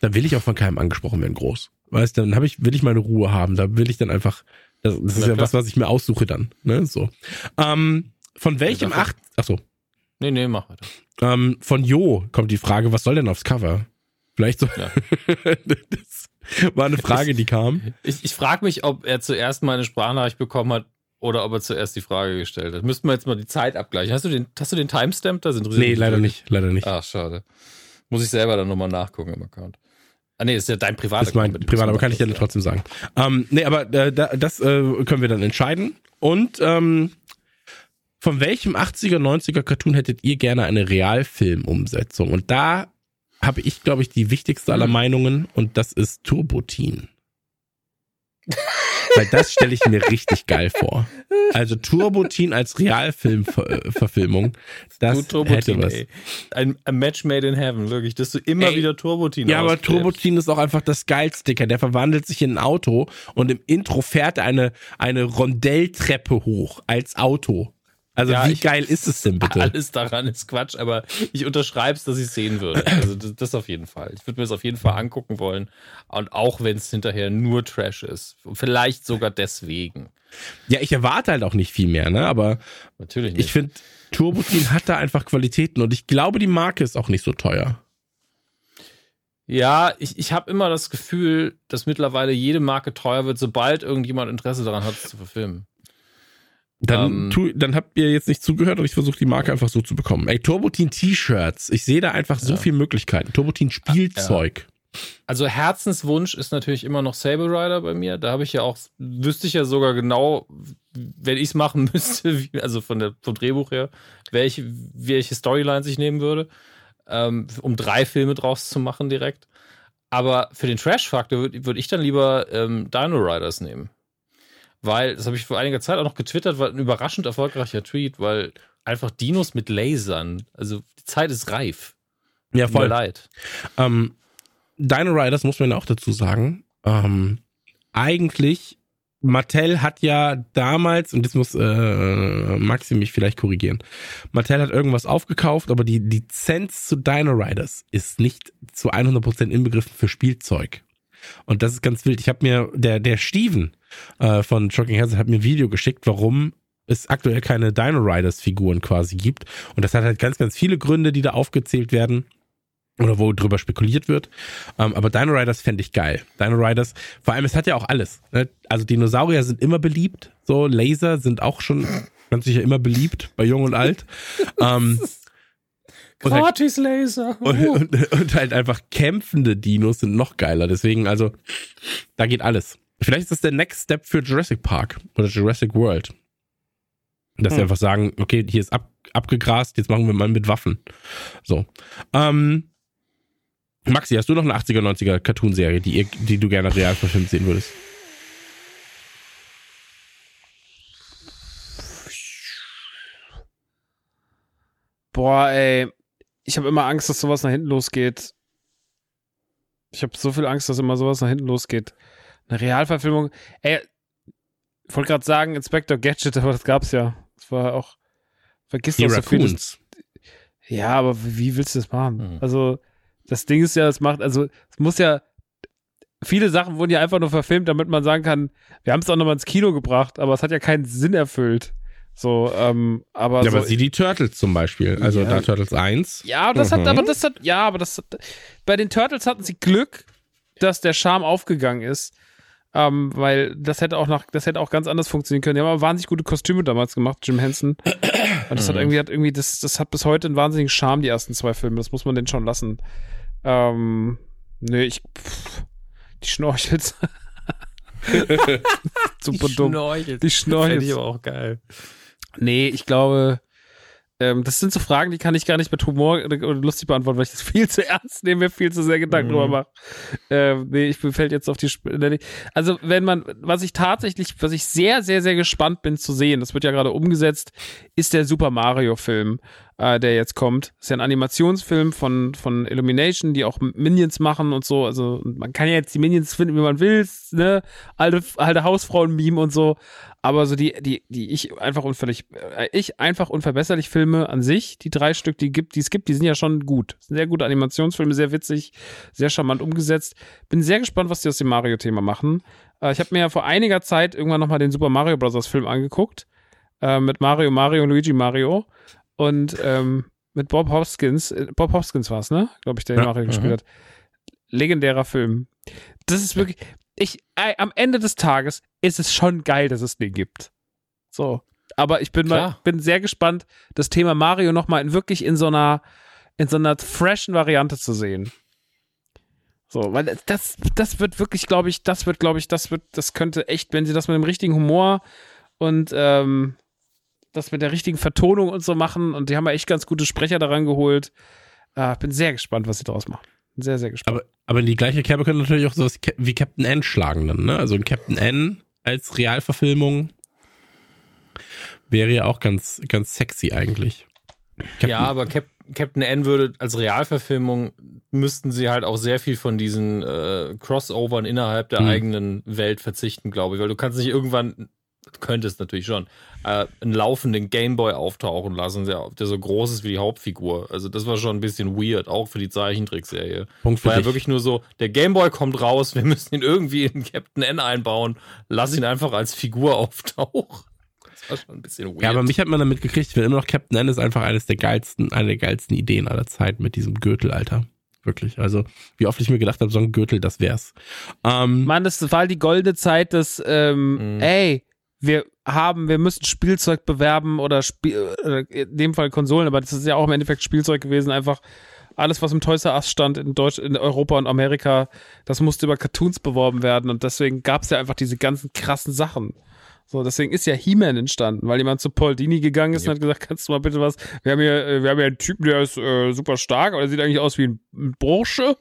dann will ich auch von keinem angesprochen werden, groß. Weißt du, dann habe ich, will ich meine Ruhe haben. Da will ich dann einfach, das, das ist ja klar. was, was ich mir aussuche dann. Ne? So. Ähm, von welchem dafür- acht, ach so, Nee, nee, mach weiter. ähm, von Jo kommt die Frage, was soll denn aufs Cover? Vielleicht so. Ja. das war eine Frage, die kam. Ich, ich frage mich, ob er zuerst mal eine Sprachnachricht bekommen hat oder ob er zuerst die Frage gestellt hat. Müssten wir jetzt mal die Zeit abgleichen. Hast du den, hast du den Timestamp? Das interessiert Nee, leider nicht, leider nicht. Ach, schade. Muss ich selber dann nochmal nachgucken im Account. Ah, nee, das ist ja dein privater Das ist mein Account, mit dem privat, du aber kann ich dir gemacht trotzdem sagen. Ähm, nee, aber äh, da, das äh, können wir dann entscheiden. Und ähm, von welchem 80er, 90er Cartoon hättet ihr gerne eine Realfilmumsetzung? Und da habe ich, glaube ich, die wichtigste aller Hm. Meinungen und das ist Turbotin. Weil das stelle ich mir richtig geil vor. Also Turbotin als Realfilmverfilmung, das Du Turbotin, hätte was. ey. Ein, Match made in heaven, wirklich, dass du immer Ey, wieder Turbotin Ja, aber. Turbotin ist auch einfach das Geilsticker. Der verwandelt sich in ein Auto und im Intro fährt er eine, eine Rondelltreppe hoch als Auto. Also Ja, wie ich- geil ist es denn bitte? Alles daran ist Quatsch, aber ich unterschreibe es, dass ich es sehen würde. Also das, das auf jeden Fall. Ich würde mir das auf jeden Fall angucken wollen. Und auch wenn es hinterher nur Trash ist. Vielleicht sogar deswegen. Ja, ich erwarte halt auch nicht viel mehr, ne? Aber Natürlich nicht. ich finde, Turbotin hat da einfach Qualitäten und ich glaube, die Marke ist auch nicht so teuer. ja, ich, ich habe immer das Gefühl, dass mittlerweile jede Marke teuer wird, sobald irgendjemand Interesse daran hat, es zu verfilmen. Dann, Ähm. tu, dann habt ihr jetzt nicht zugehört und ich versuche die Marke einfach so zu bekommen. Ey, Turbotin T-Shirts. Ich sehe da einfach so Ja. viele Möglichkeiten. Turbotin Spielzeug. Also Herzenswunsch ist natürlich immer noch Saber Rider bei mir. Da habe ich ja auch, wüsste ich ja sogar genau, wenn ich es machen müsste, wie, also von der, vom Drehbuch her, welche, welche Storylines ich nehmen würde, ähm, um drei Filme draus zu machen direkt. Aber für den Trash-Faktor würde würd ich dann lieber ähm, Dino Riders nehmen. Weil, das habe ich vor einiger Zeit auch noch getwittert, war ein überraschend erfolgreicher Tweet, weil einfach Dinos mit Lasern, also die Zeit ist reif. Ja, Tut mir voll. leid. Ähm, Dino Riders muss man ja auch dazu sagen. Ähm, eigentlich, Mattel hat ja damals, und das muss äh, Maxi mich vielleicht korrigieren, Mattel hat irgendwas aufgekauft, aber die Lizenz zu Dino Riders ist nicht zu 100% inbegriffen für Spielzeug. Und das ist ganz wild. Ich habe mir, der, der Steven äh, von Shocking Hazard hat mir ein Video geschickt, warum es aktuell keine Dino Riders Figuren quasi gibt. Und das hat halt ganz, ganz viele Gründe, die da aufgezählt werden oder wo drüber spekuliert wird. Ähm, aber Dino Riders fände ich geil. Dino Riders, vor allem, es hat ja auch alles. Ne? Also Dinosaurier sind immer beliebt, so Laser sind auch schon ganz sicher immer beliebt, bei Jung und Alt. ähm, und, halt, Gratis Laser. und, und, und halt einfach kämpfende Dinos sind noch geiler. Deswegen, also, da geht alles. Vielleicht ist das der Next Step für Jurassic Park oder Jurassic World. Dass sie Hm. einfach sagen, okay, hier ist ab, abgegrast, jetzt machen wir mal mit Waffen. So. Ähm, Maxi, hast du noch eine 80er, 90er Cartoon-Serie, die, ihr- die du gerne real verfilmt sehen würdest? Boah, ey. Ich habe immer Angst, dass sowas nach hinten losgeht. Ich habe so viel Angst, dass immer sowas nach hinten losgeht. Eine Realverfilmung. Ey, ich wollte gerade sagen, Inspector Gadget, aber das gab's ja. Das war auch. Vergiss doch so. Raccoons. Ja, aber wie willst du das machen? Mhm. Also, das Ding ist ja, es macht, also, es muss ja, viele Sachen wurden ja einfach nur verfilmt, damit man sagen kann, wir haben es auch nochmal ins Kino gebracht, aber es hat ja keinen Sinn erfüllt. So, ähm, aber. Ja, so, aber sie die Turtles zum Beispiel. Also Ja. da Turtles 1. Ja, das Mhm. hat, aber das hat, ja, aber das hat, bei den Turtles hatten sie Glück, dass der Charme aufgegangen ist. Ähm, weil das hätte auch nach, das hätte auch ganz anders funktionieren können. Die haben aber wahnsinnig gute Kostüme damals gemacht, Jim Henson. Und das hat irgendwie, hat irgendwie, das, das hat bis heute einen wahnsinnigen Charme, die ersten zwei Filme. Das muss man denen schon lassen. Ähm, nö, ich, pff, die Schnorchels. Super dumm. Schnorchel. Die Schnorchels. Fände ich aber auch geil. Nee, ich glaube, ähm, das sind so Fragen, die kann ich gar nicht mit Humor oder, lustig beantworten, weil ich das viel zu ernst nehme, mir viel zu sehr Gedanken Mhm. drüber mache. Ähm, nee, ich fällt jetzt auf die Sp Also, wenn man, was ich tatsächlich, was ich sehr, sehr, sehr gespannt bin zu sehen, das wird ja gerade umgesetzt, ist der Super Mario-Film, äh, der jetzt kommt. Ist ja ein Animationsfilm von, von Illumination, die auch Minions machen und so. Also, man kann ja jetzt die Minions finden, wie man will, ne? Alte, alte Hausfrauen-Meme und so. Aber so die, die, die ich einfach unvöllig, äh, ich einfach unverbesserlich Filme an sich, die drei Stück, die gibt, die es gibt, die sind ja schon gut. Sehr gute Animationsfilme, sehr witzig, sehr charmant umgesetzt. Bin sehr gespannt, was die aus dem Mario-Thema machen. Äh, ich habe mir ja vor einiger Zeit irgendwann nochmal den Super Mario Bros. Film angeguckt. Äh, mit Mario, Mario und Luigi Mario. Und ähm, mit Bob Hoskins, äh, Bob Hoskins war es, ne? Glaube ich, der Ja, Mario mhm. gespielt hat. Legendärer Film. Das ist wirklich, ich, äh, am Ende des Tages ist es schon geil, dass es den gibt. So. Aber ich bin mal, Klar. bin sehr gespannt, das Thema Mario nochmal in wirklich in so einer, in so einer freshen Variante zu sehen. So, weil das, das wird wirklich, glaube ich, das wird, glaube ich, das wird, das könnte echt, wenn sie das mit dem richtigen Humor und ähm, das mit der richtigen Vertonung und so machen und die haben ja echt ganz gute Sprecher daran geholt. Äh, bin sehr gespannt, was sie daraus machen. Bin Sehr, sehr gespannt. Aber, aber in die gleiche Kerbe könnte natürlich auch sowas wie Captain N schlagen dann, ne? Also ein Captain N als Realverfilmung wäre ja auch ganz, ganz sexy eigentlich. Captain, Ja, aber Cap Captain N würde als Realverfilmung müssten sie halt auch sehr viel von diesen äh, Crossovern innerhalb der Hm. eigenen Welt verzichten, glaube ich, weil du kannst nicht irgendwann, könntest natürlich schon, äh, einen laufenden Gameboy auftauchen lassen, der, der so groß ist wie die Hauptfigur. Also das war schon ein bisschen weird, auch für die Zeichentrickserie. Punkt für War ja dich. wirklich nur so, der Gameboy kommt raus, wir müssen ihn irgendwie in Captain N einbauen, lass ihn einfach als Figur auftauchen. Das war schon ein bisschen weird. Ja, aber mich hat man damit gekriegt, ich will immer noch Captain N ist einfach eines der geilsten, eine der geilsten Ideen aller Zeit mit diesem Gürtel, Alter. Wirklich. Also, wie oft ich mir gedacht habe, so ein Gürtel, das wär's. Ähm, Mann, das war die goldene Zeit des, ähm, Mhm. ey, wir haben, wir müssen Spielzeug bewerben oder Spiel, äh, in dem Fall Konsolen, aber das ist ja auch im Endeffekt Spielzeug gewesen, einfach alles, was im Toys R Us stand in Deutsch, in Europa und Amerika, das musste über Cartoons beworben werden und deswegen gab es ja einfach diese ganzen krassen Sachen. So, deswegen ist ja He-Man entstanden, weil jemand zu Paul Dini gegangen ist und hat gesagt, kannst du mal bitte was, wir haben hier, äh, wir haben hier einen Typen, der ist äh, super stark, aber der sieht eigentlich aus wie ein, Bursche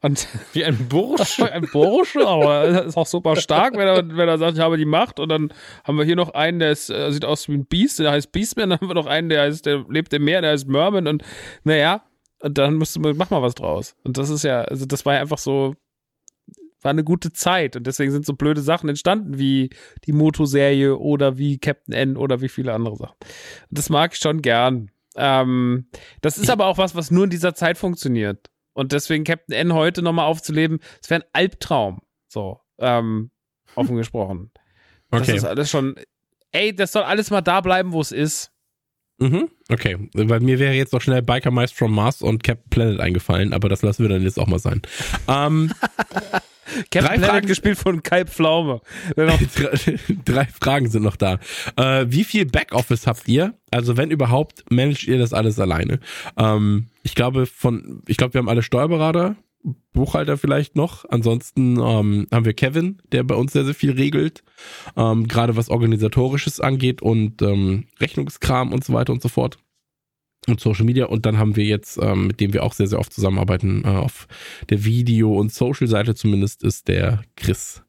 und wie ein Bursch. ein Bursche, aber er ist auch super stark, wenn er, wenn er sagt, ich habe die Macht. Und dann haben wir hier noch einen, der ist, äh, sieht aus wie ein Beast, der heißt Beastman. Dann haben wir noch einen, der heißt, der lebt im Meer, der heißt Merman. Und naja, und dann musst du, mach mal was draus. Und das ist ja, also das war ja einfach so, war eine gute Zeit. Und deswegen sind so blöde Sachen entstanden wie die Moto-Serie oder wie Captain N oder wie viele andere Sachen. Und das mag ich schon gern. Ähm, das ist aber auch was, was nur in dieser Zeit funktioniert. Und deswegen Captain N heute nochmal aufzuleben, das wäre ein Albtraum. So, ähm, offen gesprochen. Das okay. ist alles schon, ey, das soll alles mal da bleiben, wo es ist. Mhm. Okay. Weil mir wäre jetzt noch schnell Biker Mice from Mars und Captain Planet eingefallen, aber das lassen wir dann jetzt auch mal sein. ähm, Drei Planet Fragen- gespielt von Kai Pflaume. Drei Fragen sind noch da. Äh, wie viel Backoffice habt ihr? Also wenn überhaupt, managt ihr das alles alleine? Ähm, ich glaube von, ich glaube, wir haben alle Steuerberater, Buchhalter vielleicht noch. Ansonsten ähm, haben wir Kevin, der bei uns sehr, sehr viel regelt. Ähm, Gerade was organisatorisches angeht und ähm, Rechnungskram und so weiter und so fort. Und Social Media. Und dann haben wir jetzt, ähm, mit dem wir auch sehr, sehr oft zusammenarbeiten, äh, auf der Video- und Social-Seite zumindest, ist der Chris.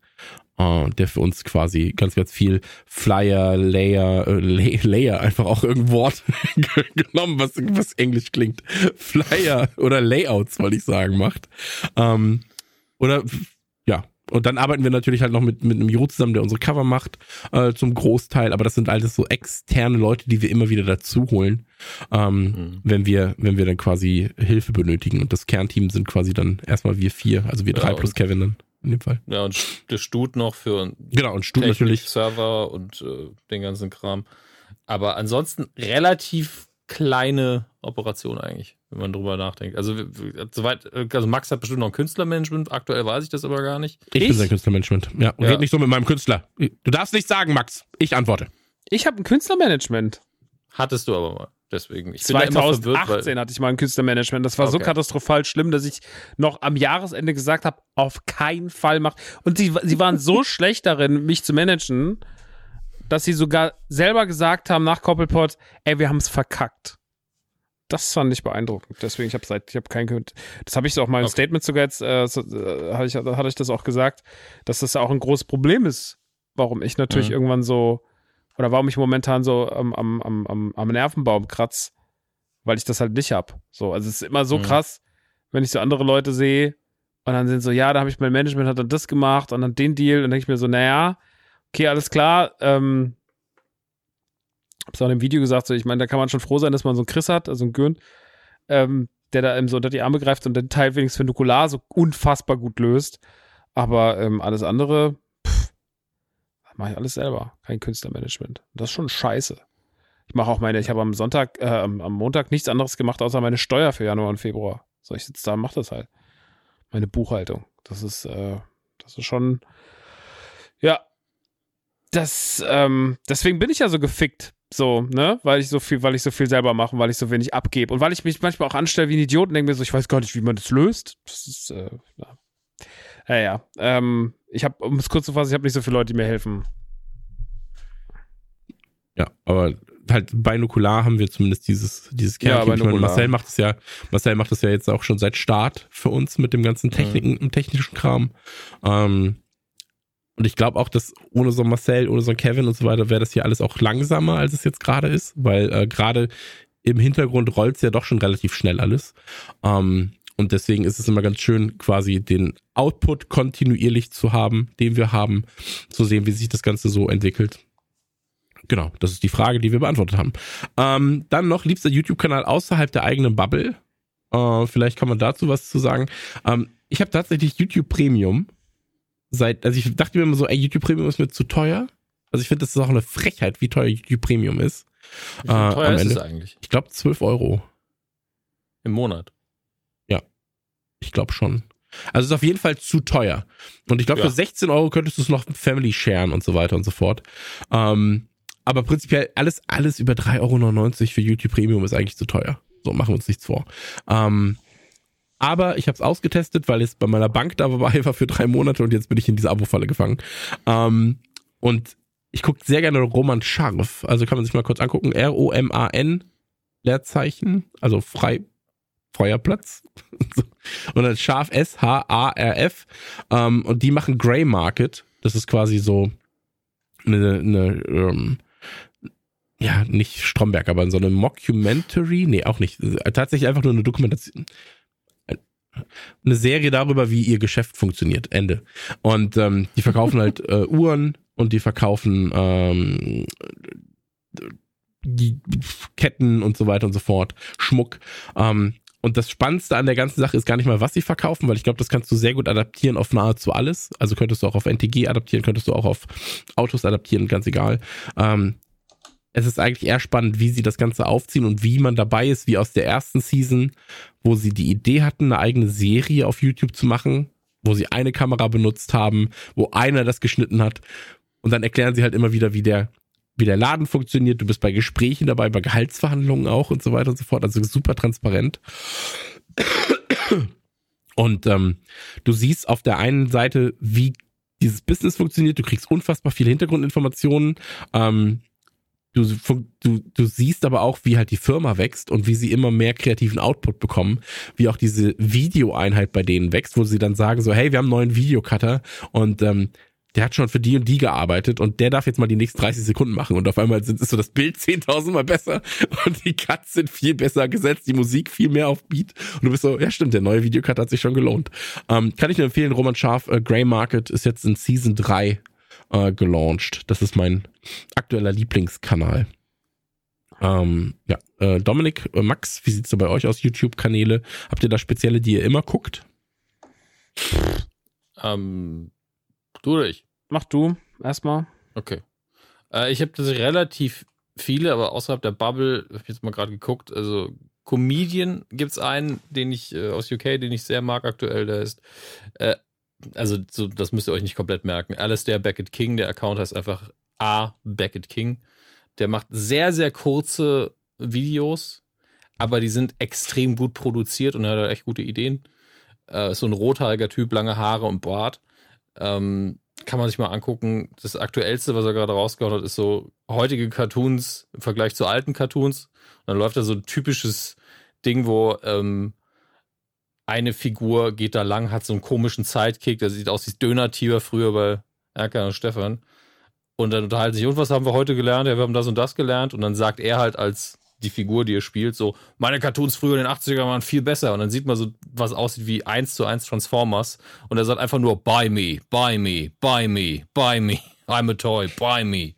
äh, der für uns quasi ganz, ganz viel Flyer, Layer, äh, Lay, Layer, einfach auch irgendein Wort genommen, was, was Englisch klingt. Flyer oder Layouts, wollte ich sagen, macht. Ähm, oder und dann arbeiten wir natürlich halt noch mit, mit einem Juro zusammen, der unsere Cover macht, äh, zum Großteil, aber das sind alles so externe Leute, die wir immer wieder dazu holen, ähm, Mhm. wenn wir, wenn wir dann quasi Hilfe benötigen. Und das Kernteam sind quasi dann erstmal wir vier, also wir Ja, drei plus Kevin dann. in dem Fall. Ja, und der Stut noch für Genau, und Stut natürlich. Server und äh, den ganzen Kram. Aber ansonsten relativ kleine Operation eigentlich, wenn man drüber nachdenkt. Also soweit, also Max hat bestimmt noch ein Künstlermanagement, aktuell weiß ich das aber gar nicht. Ich, bin sein Künstlermanagement. Ja, Ja. red nicht so mit meinem Künstler. Du darfst nicht sagen, Max. Ich antworte. Ich habe ein Künstlermanagement. Hattest du aber mal. Deswegen. Ich bin da immer verwirrt, 2018 hatte ich mal ein Künstlermanagement. Das war so Okay. katastrophal schlimm, dass ich noch am Jahresende gesagt habe, auf keinen Fall mach. Und sie, sie waren so schlecht darin, mich zu managen, dass sie sogar selber gesagt haben nach Koppelpot, ey, wir haben es verkackt. Das fand ich beeindruckend. Deswegen, ich habe seit, ich habe kein Das habe ich auch mal im Okay. Statement sogar jetzt, äh, so, äh, hatte ich, hatte ich das auch gesagt, dass das auch ein großes Problem ist, warum ich natürlich Mhm. irgendwann so oder warum ich momentan so am, am, am, am, am Nervenbaum kratz, weil ich das halt nicht hab. So, also es ist immer so Mhm. krass, wenn ich so andere Leute sehe und dann sind so, ja, da habe ich mein Management hat dann das gemacht und dann den Deal und dann denke ich mir so, naja, okay, alles klar, ähm, hab's auch in dem Video gesagt, so, ich meine, da kann man schon froh sein, dass man so einen Chris hat, also einen Gürn, ähm, der da eben so unter die Arme greift und den Teil wenigstens für Nukular so unfassbar gut löst. Aber ähm, alles andere, pff, mache ich alles selber. Kein Künstlermanagement. Das ist schon scheiße. Ich mache auch meine, ich habe am Sonntag, äh, am, Montag nichts anderes gemacht, außer meine Steuer für Januar und Februar. So, ich sitze da und mache das halt. Meine Buchhaltung. Das ist, äh, das ist schon, ja. Das, ähm, deswegen bin ich ja so gefickt. So, ne? Weil ich so viel, weil ich so viel selber mache, weil ich so wenig abgebe. Und weil ich mich manchmal auch anstelle wie ein Idiot und denke mir so, ich weiß gar nicht, wie man das löst. Das ist, äh, ja. Ja, ja. Ähm, ich habe, um es kurz zu fassen, ich habe nicht so viele Leute, die mir helfen. Ja, aber halt bei Nukular haben wir zumindest dieses, dieses Ja, Kernteam. bei ich meine. Marcel macht es ja, Marcel macht es ja jetzt auch schon seit Start für uns mit dem ganzen Techniken, im technischen Kram. Ähm, und ich glaube auch, dass ohne so Marcel, ohne so Kevin und so weiter, wäre das hier alles auch langsamer, als es jetzt gerade ist, weil äh, gerade im Hintergrund rollt es ja doch schon relativ schnell alles. Ähm, und deswegen ist es immer ganz schön, quasi den Output kontinuierlich zu haben, den wir haben, zu sehen, wie sich das Ganze so entwickelt. Genau, das ist die Frage, die wir beantwortet haben. Ähm, dann noch liebster YouTube-Kanal außerhalb der eigenen Bubble. Äh, vielleicht kann man dazu was zu sagen. Ähm, ich habe tatsächlich YouTube Premium seit, also ich dachte mir immer so, ey, YouTube Premium ist mir zu teuer. Also ich finde, das ist auch eine Frechheit, wie teuer YouTube Premium ist. Wie Äh, teuer ist es eigentlich? Ich glaube 12 Euro. Im Monat. Ich glaube schon. Also es ist auf jeden Fall zu teuer. Und ich glaube, Ja. für 16 Euro könntest du es noch Family sharen und so weiter und so fort. Ähm, aber prinzipiell alles, alles über 3,99 Euro für YouTube Premium ist eigentlich zu teuer. So, machen wir uns nichts vor. Ähm, aber ich habe es ausgetestet, weil es bei meiner Bank dabei war für drei Monate und jetzt bin ich in diese Abo-Falle gefangen. Ähm, und ich gucke sehr gerne Roman Scharf. Also kann man sich mal kurz angucken. R-O-M-A-N Leerzeichen, also frei Feuerplatz. und dann Scharf S-H-A-R-F. Ähm, und die machen Grey Market. Das ist quasi so eine, eine ähm, ja, nicht Stromberg, aber so eine Mockumentary. Nee, auch nicht. Tatsächlich einfach nur eine Dokumentation. Eine Serie darüber, wie ihr Geschäft funktioniert. Ende. Und ähm, die verkaufen halt äh, Uhren und die verkaufen ähm, die Ketten und so weiter und so fort, Schmuck. Ähm, und das Spannendste an der ganzen Sache ist gar nicht mal, was sie verkaufen, weil ich glaube, das kannst du sehr gut adaptieren auf nahezu alles. Also könntest du auch auf NTG adaptieren, könntest du auch auf Autos adaptieren, ganz egal. Ähm, es ist eigentlich eher spannend, wie sie das Ganze aufziehen und wie man dabei ist, wie aus der ersten Season, wo sie die Idee hatten, eine eigene Serie auf YouTube zu machen, wo sie eine Kamera benutzt haben, wo einer das geschnitten hat. Und dann erklären sie halt immer wieder, wie der wie der Laden funktioniert. Du bist bei Gesprächen dabei, bei Gehaltsverhandlungen auch und so weiter und so fort. Also super transparent. Und ähm, du siehst auf der einen Seite, wie dieses Business funktioniert. Du kriegst unfassbar viele Hintergrundinformationen. Ähm, du, du, du siehst aber auch, wie halt die Firma wächst und wie sie immer mehr kreativen Output bekommen, wie auch diese Videoeinheit bei denen wächst, wo sie dann sagen so, hey, wir haben einen neuen Videocutter und ähm, der hat schon für die und die gearbeitet und der darf jetzt mal die nächsten 30 Sekunden machen und auf einmal sind, ist so das Bild 10.000 mal besser und die Cuts sind viel besser gesetzt, die Musik viel mehr auf Beat und du bist so, ja stimmt, der neue Videocut hat sich schon gelohnt. Ähm, kann ich nur empfehlen, Roman Scharf, äh, Grey Market ist jetzt in Season 3 äh, gelauncht. Das ist mein aktueller Lieblingskanal. Ähm, ja, äh, Dominik, äh, Max, wie sieht's so bei euch aus, YouTube-Kanäle? Habt ihr da spezielle, die ihr immer guckt? Ähm, du oder ich? Mach du erstmal. Okay. Äh, ich habe tatsächlich relativ viele, aber außerhalb der Bubble, habe ich jetzt mal gerade geguckt, also Comedian gibt es einen, den ich äh, aus UK, den ich sehr mag aktuell, der ist, äh, also so, das müsst ihr euch nicht komplett merken. Alistair Beckett King, der Account heißt einfach A. Beckett King. Der macht sehr, sehr kurze Videos, aber die sind extrem gut produziert und er hat echt gute Ideen. Äh, ist so ein rothaariger Typ, lange Haare und Bart. Ähm, kann man sich mal angucken. Das aktuellste, was er gerade rausgehauen hat, ist so heutige Cartoons im Vergleich zu alten Cartoons. Und dann läuft da so ein typisches Ding, wo ähm, eine Figur geht da lang, hat so einen komischen Sidekick, der sieht aus wie Döner-Tier früher bei Erkan und Stefan. Und dann unterhalten sich, und was haben wir heute gelernt? Ja, wir haben das und das gelernt. Und dann sagt er halt als die Figur, die er spielt, so, meine Cartoons früher in den 80ern waren viel besser. Und dann sieht man so, was aussieht wie 1 zu 1 Transformers. Und er sagt einfach nur, buy me, buy me, buy me, buy me. I'm a toy, buy me.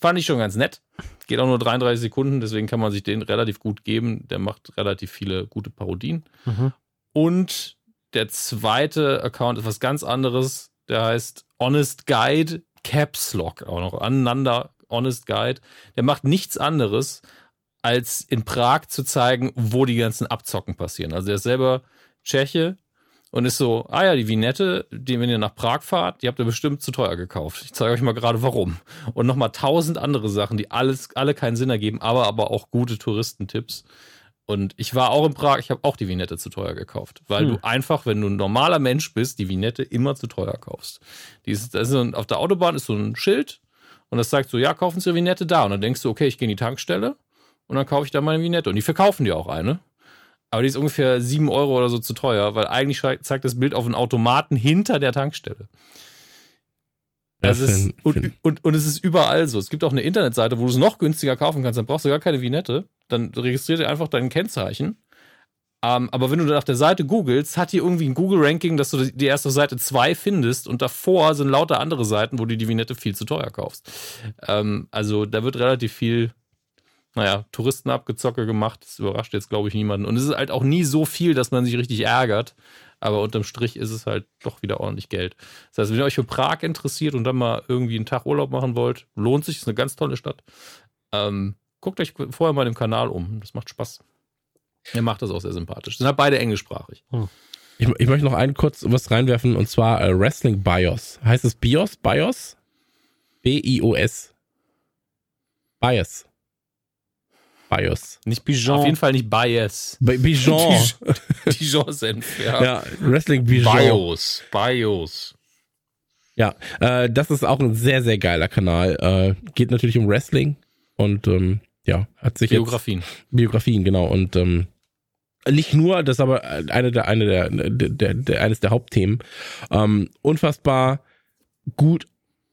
Fand ich schon ganz nett. Geht auch nur 33 Sekunden, deswegen kann man sich den relativ gut geben. Der macht relativ viele gute Parodien. Mhm. Und der zweite Account ist was ganz anderes. Der heißt Honest Guide Caps Lock auch noch aneinander Honest Guide, der macht nichts anderes, als in Prag zu zeigen, wo die ganzen Abzocken passieren. Also er ist selber Tscheche und ist so, ah ja, die Vinette, die, wenn ihr nach Prag fahrt, die habt ihr bestimmt zu teuer gekauft. Ich zeige euch mal gerade warum. Und nochmal tausend andere Sachen, die alles, alle keinen Sinn ergeben, aber, aber auch gute Touristentipps. Und ich war auch in Prag, ich habe auch die Vinette zu teuer gekauft, weil hm. du einfach, wenn du ein normaler Mensch bist, die Vinette immer zu teuer kaufst. Die ist, das ist ein, auf der Autobahn ist so ein Schild, und das sagt so, ja, kaufen Sie eine Vignette da. Und dann denkst du, okay, ich gehe in die Tankstelle und dann kaufe ich da meine Vignette. Und die verkaufen dir auch eine. Aber die ist ungefähr 7 Euro oder so zu teuer, weil eigentlich zeigt das Bild auf einen Automaten hinter der Tankstelle. Das ja, ist, und, und, und es ist überall so. Es gibt auch eine Internetseite, wo du es noch günstiger kaufen kannst. Dann brauchst du gar keine Vignette. Dann registriert ihr einfach dein Kennzeichen ähm, aber wenn du nach der Seite googelst, hat die irgendwie ein Google-Ranking, dass du die erste Seite 2 findest und davor sind lauter andere Seiten, wo du die Vignette viel zu teuer kaufst. Ähm, also da wird relativ viel, naja, Touristenabgezocke gemacht. Das überrascht jetzt, glaube ich, niemanden. Und es ist halt auch nie so viel, dass man sich richtig ärgert. Aber unterm Strich ist es halt doch wieder ordentlich Geld. Das heißt, wenn ihr euch für Prag interessiert und dann mal irgendwie einen Tag Urlaub machen wollt, lohnt sich, ist eine ganz tolle Stadt. Ähm, guckt euch vorher mal den Kanal um. Das macht Spaß. Er macht das auch sehr sympathisch. Sind halt beide englischsprachig. Hm. Ich, ich, möchte noch ein kurz was reinwerfen und zwar äh, Wrestling BIOS. Heißt es BIOS? BIOS? B-I-O-S. BIOS. BIOS. Nicht Bijon. Auf jeden Fall nicht Bias. Bijon. Bijon-Senf, ja. ja. Wrestling Bijon. BIOS. BIOS. Ja, äh, das ist auch ein sehr, sehr geiler Kanal. Äh, geht natürlich um Wrestling und ähm, ja, hat sich Biografien. Jetzt, Biografien, genau. Und ähm, nicht nur, das ist aber eine der, eine der, der, der, der eines der Hauptthemen. Ähm, unfassbar gut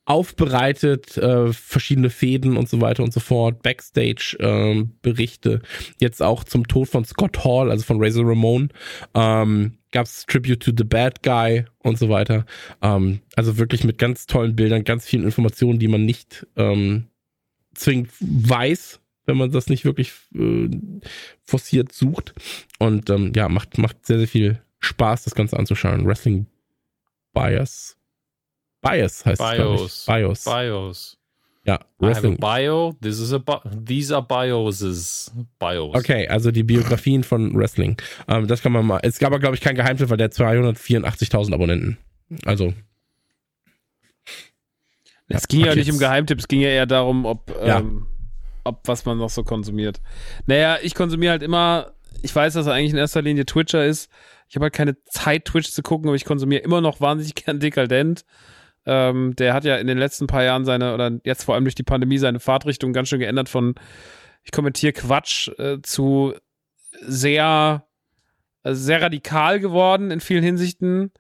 aufbereitet, äh, verschiedene Fäden und so weiter und so fort, Backstage-Berichte. Ähm, Jetzt auch zum Tod von Scott Hall, also von Razor Ramon, ähm, gab es Tribute to the Bad Guy und so weiter. Ähm, also wirklich mit ganz tollen Bildern, ganz vielen Informationen, die man nicht ähm, zwingend weiß, wenn man das nicht wirklich äh, forciert sucht. Und ähm, ja, macht, macht sehr, sehr viel Spaß, das Ganze anzuschauen. Wrestling Bias. Bias heißt Bios. es, Bios. Bios. Ja, Wrestling. I have a bio, this is a bi these are bioses. Bios. Okay, also die Biografien von Wrestling. Ähm, das kann man mal. Es gab aber, glaube ich, kein Geheimtipp, weil der 284.000 Abonnenten. Also. Es ging ja nicht jetzt. um Geheimtipp, es ging ja eher darum, ob ja. ähm, ob was man noch so konsumiert. Naja, ich konsumiere halt immer, ich weiß, dass er eigentlich in erster Linie Twitcher ist. Ich habe halt keine Zeit, Twitch zu gucken, aber ich konsumiere immer noch wahnsinnig gern Dekadent. Ähm, der hat ja in den letzten paar Jahren seine, oder jetzt vor allem durch die Pandemie, seine Fahrtrichtung ganz schön geändert von, ich kommentiere Quatsch, äh, zu sehr, äh, sehr radikal geworden in vielen Hinsichten.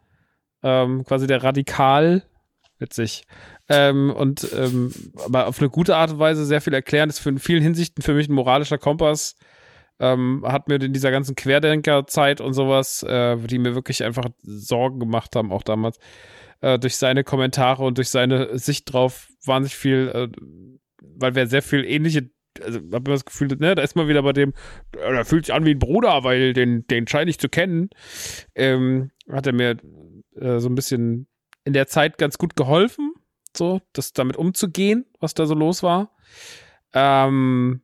Ähm, quasi der Radikal, witzig. Ähm, und ähm, aber auf eine gute Art und Weise sehr viel erklären. Ist für in vielen Hinsichten für mich ein moralischer Kompass. Ähm, hat mir in dieser ganzen Querdenkerzeit und sowas, äh, die mir wirklich einfach Sorgen gemacht haben, auch damals, äh, durch seine Kommentare und durch seine Sicht drauf wahnsinnig viel, äh, weil wir sehr viel ähnliche also habe ich das Gefühl, ne, da ist man wieder bei dem, äh, der fühlt sich an wie ein Bruder, weil den, den scheine ich zu kennen. Ähm, hat er mir äh, so ein bisschen in der Zeit ganz gut geholfen, so, das damit umzugehen, was da so los war. Ähm,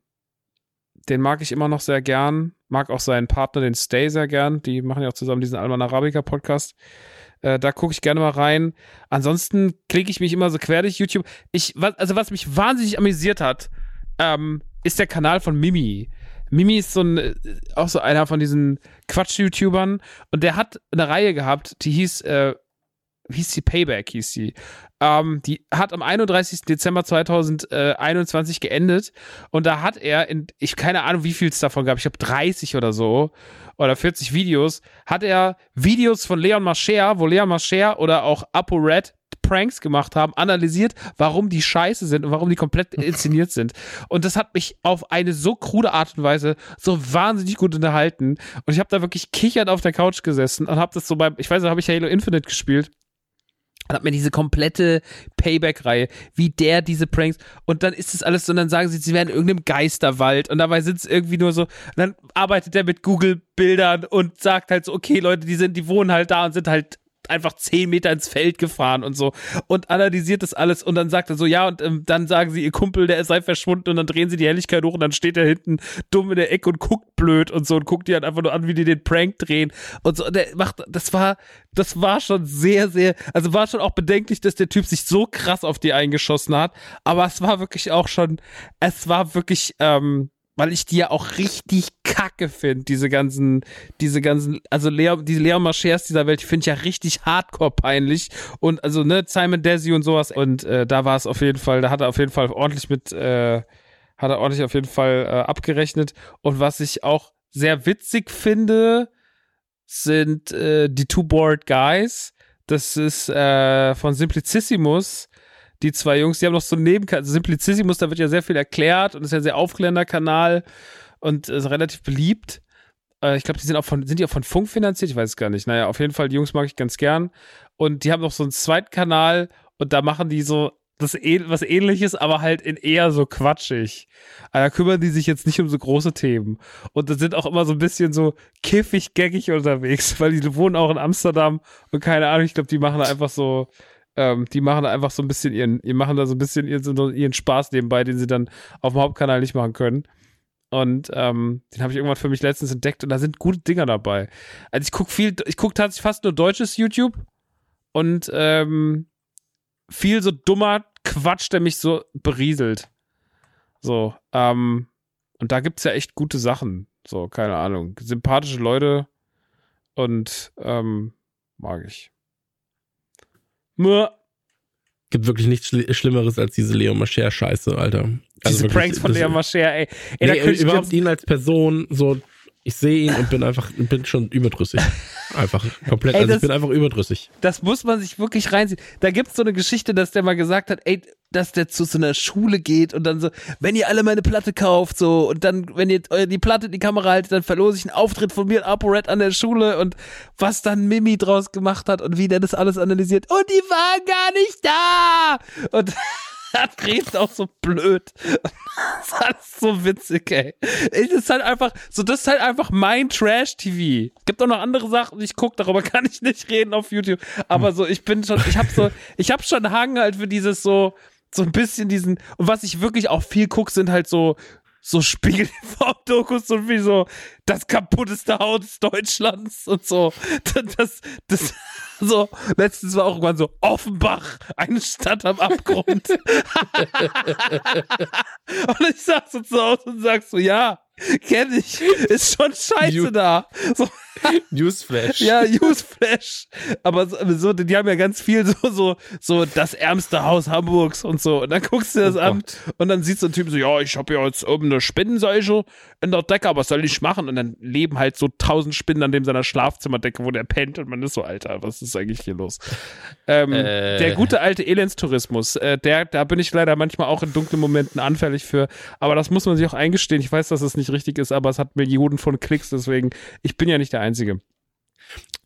den mag ich immer noch sehr gern. Mag auch seinen Partner, den Stay, sehr gern. Die machen ja auch zusammen diesen Alman Arabica Podcast. Äh, da gucke ich gerne mal rein. Ansonsten klicke ich mich immer so quer durch YouTube. Ich, was, also was mich wahnsinnig amüsiert hat, ähm, ist der Kanal von Mimi. Mimi ist so ein, äh, auch so einer von diesen Quatsch-YouTubern und der hat eine Reihe gehabt, die hieß, äh, hieß die Payback, hieß die. Ähm, die hat am 31. Dezember 2021 geendet und da hat er in, ich keine Ahnung, wie viel es davon gab, ich habe 30 oder so oder 40 Videos, hat er Videos von Leon Mascher, wo Leon Mascher oder auch Apo Red Pranks gemacht haben, analysiert, warum die scheiße sind und warum die komplett inszeniert sind. Und das hat mich auf eine so krude Art und Weise so wahnsinnig gut unterhalten. Und ich habe da wirklich kichernd auf der Couch gesessen und habe das so beim, ich weiß nicht, habe ich Halo Infinite gespielt hat mir diese komplette Payback-Reihe, wie der diese Pranks und dann ist es alles so, und dann sagen sie, sie wären in irgendeinem Geisterwald und dabei sind es irgendwie nur so, und dann arbeitet er mit Google-Bildern und sagt halt so, okay, Leute, die sind, die wohnen halt da und sind halt einfach zehn Meter ins Feld gefahren und so und analysiert das alles und dann sagt er so, ja, und ähm, dann sagen sie, ihr Kumpel, der sei verschwunden und dann drehen sie die Helligkeit hoch und dann steht er hinten dumm in der Ecke und guckt blöd und so und guckt die halt einfach nur an, wie die den Prank drehen und so. Und der macht, das war, das war schon sehr, sehr, also war schon auch bedenklich, dass der Typ sich so krass auf die eingeschossen hat, aber es war wirklich auch schon, es war wirklich, ähm, weil ich die ja auch richtig kacke finde, diese ganzen, diese ganzen, also Leo, diese Leo Marchers dieser Welt, die finde ich ja richtig hardcore peinlich. Und also, ne, Simon Desi und sowas. Und äh, da war es auf jeden Fall, da hat er auf jeden Fall ordentlich mit, äh, hat er ordentlich auf jeden Fall äh, abgerechnet. Und was ich auch sehr witzig finde, sind äh, die Two Bored Guys, das ist äh, von Simplicissimus, die zwei Jungs, die haben noch so Nebenkanal, also Simplicissimus, da wird ja sehr viel erklärt und ist ja ein sehr aufklärender Kanal und ist relativ beliebt. Äh, ich glaube, die sind auch von, sind die auch von Funk finanziert? Ich weiß es gar nicht. Naja, auf jeden Fall, die Jungs mag ich ganz gern. Und die haben noch so einen zweiten Kanal und da machen die so das was ähnliches, aber halt in eher so quatschig. Aber da kümmern die sich jetzt nicht um so große Themen. Und da sind auch immer so ein bisschen so kiffig, gaggig unterwegs, weil die wohnen auch in Amsterdam und keine Ahnung, ich glaube, die machen einfach so, ähm, die machen einfach so ein bisschen ihren, die machen da so ein bisschen ihren, ihren Spaß nebenbei, den sie dann auf dem Hauptkanal nicht machen können. Und ähm, den habe ich irgendwann für mich letztens entdeckt und da sind gute Dinger dabei. Also ich gucke viel, ich gucke tatsächlich fast nur deutsches YouTube und ähm, viel so dummer Quatsch, der mich so berieselt. So, ähm, und da gibt's ja echt gute Sachen. So, keine Ahnung. Sympathische Leute und ähm, mag ich. Mua. Gibt wirklich nichts Schli Schlimmeres als diese Leo Mascher-Scheiße, Alter. Also diese wirklich, Pranks von Leo Mascher, ey. ey nee, überhaupt ihn als Person, so, ich sehe ihn und bin einfach, bin schon überdrüssig. Einfach komplett. ey, also das, ich bin einfach überdrüssig. Das muss man sich wirklich reinziehen. Da gibt's so eine Geschichte, dass der mal gesagt hat, ey, dass der zu so einer Schule geht und dann so, wenn ihr alle meine Platte kauft, so, und dann, wenn ihr die Platte in die Kamera haltet, dann verlose ich einen Auftritt von mir in ApoRed an der Schule und was dann Mimi draus gemacht hat und wie der das alles analysiert. Und die waren gar nicht da! Und hat Dresden auch so blöd. Das ist so witzig, ey. Das ist halt einfach, so, das ist halt einfach mein Trash-TV. Gibt auch noch andere Sachen, ich gucke, darüber kann ich nicht reden auf YouTube. Aber so, ich bin schon, ich hab so, ich hab schon Hang halt für dieses so, so ein bisschen diesen, und was ich wirklich auch viel gucke, sind halt so, so Spiegel dokus und wie so das kaputteste Haus Deutschlands und so. Das, das, so, letztens war auch irgendwann so Offenbach, eine Stadt am Abgrund. und ich saß so zu Hause und sag so, ja, kenn ich, ist schon scheiße New da. So. Newsflash. Ja, Newsflash. Aber so, so, die haben ja ganz viel so, so, so das ärmste Haus Hamburgs und so. Und dann guckst du das oh an und dann siehst du einen Typ so, ja, ich habe ja jetzt oben eine Spinnenseuche in der Decke, was soll ich machen? Und dann leben halt so tausend Spinnen an dem seiner Schlafzimmerdecke, wo der pennt und man ist so, Alter, was ist eigentlich hier los? Ähm, äh. Der gute alte Elendstourismus, äh, der, da bin ich leider manchmal auch in dunklen Momenten anfällig für. Aber das muss man sich auch eingestehen. Ich weiß, dass es nicht richtig ist, aber es hat Millionen von Klicks, deswegen, ich bin ja nicht der Einzige.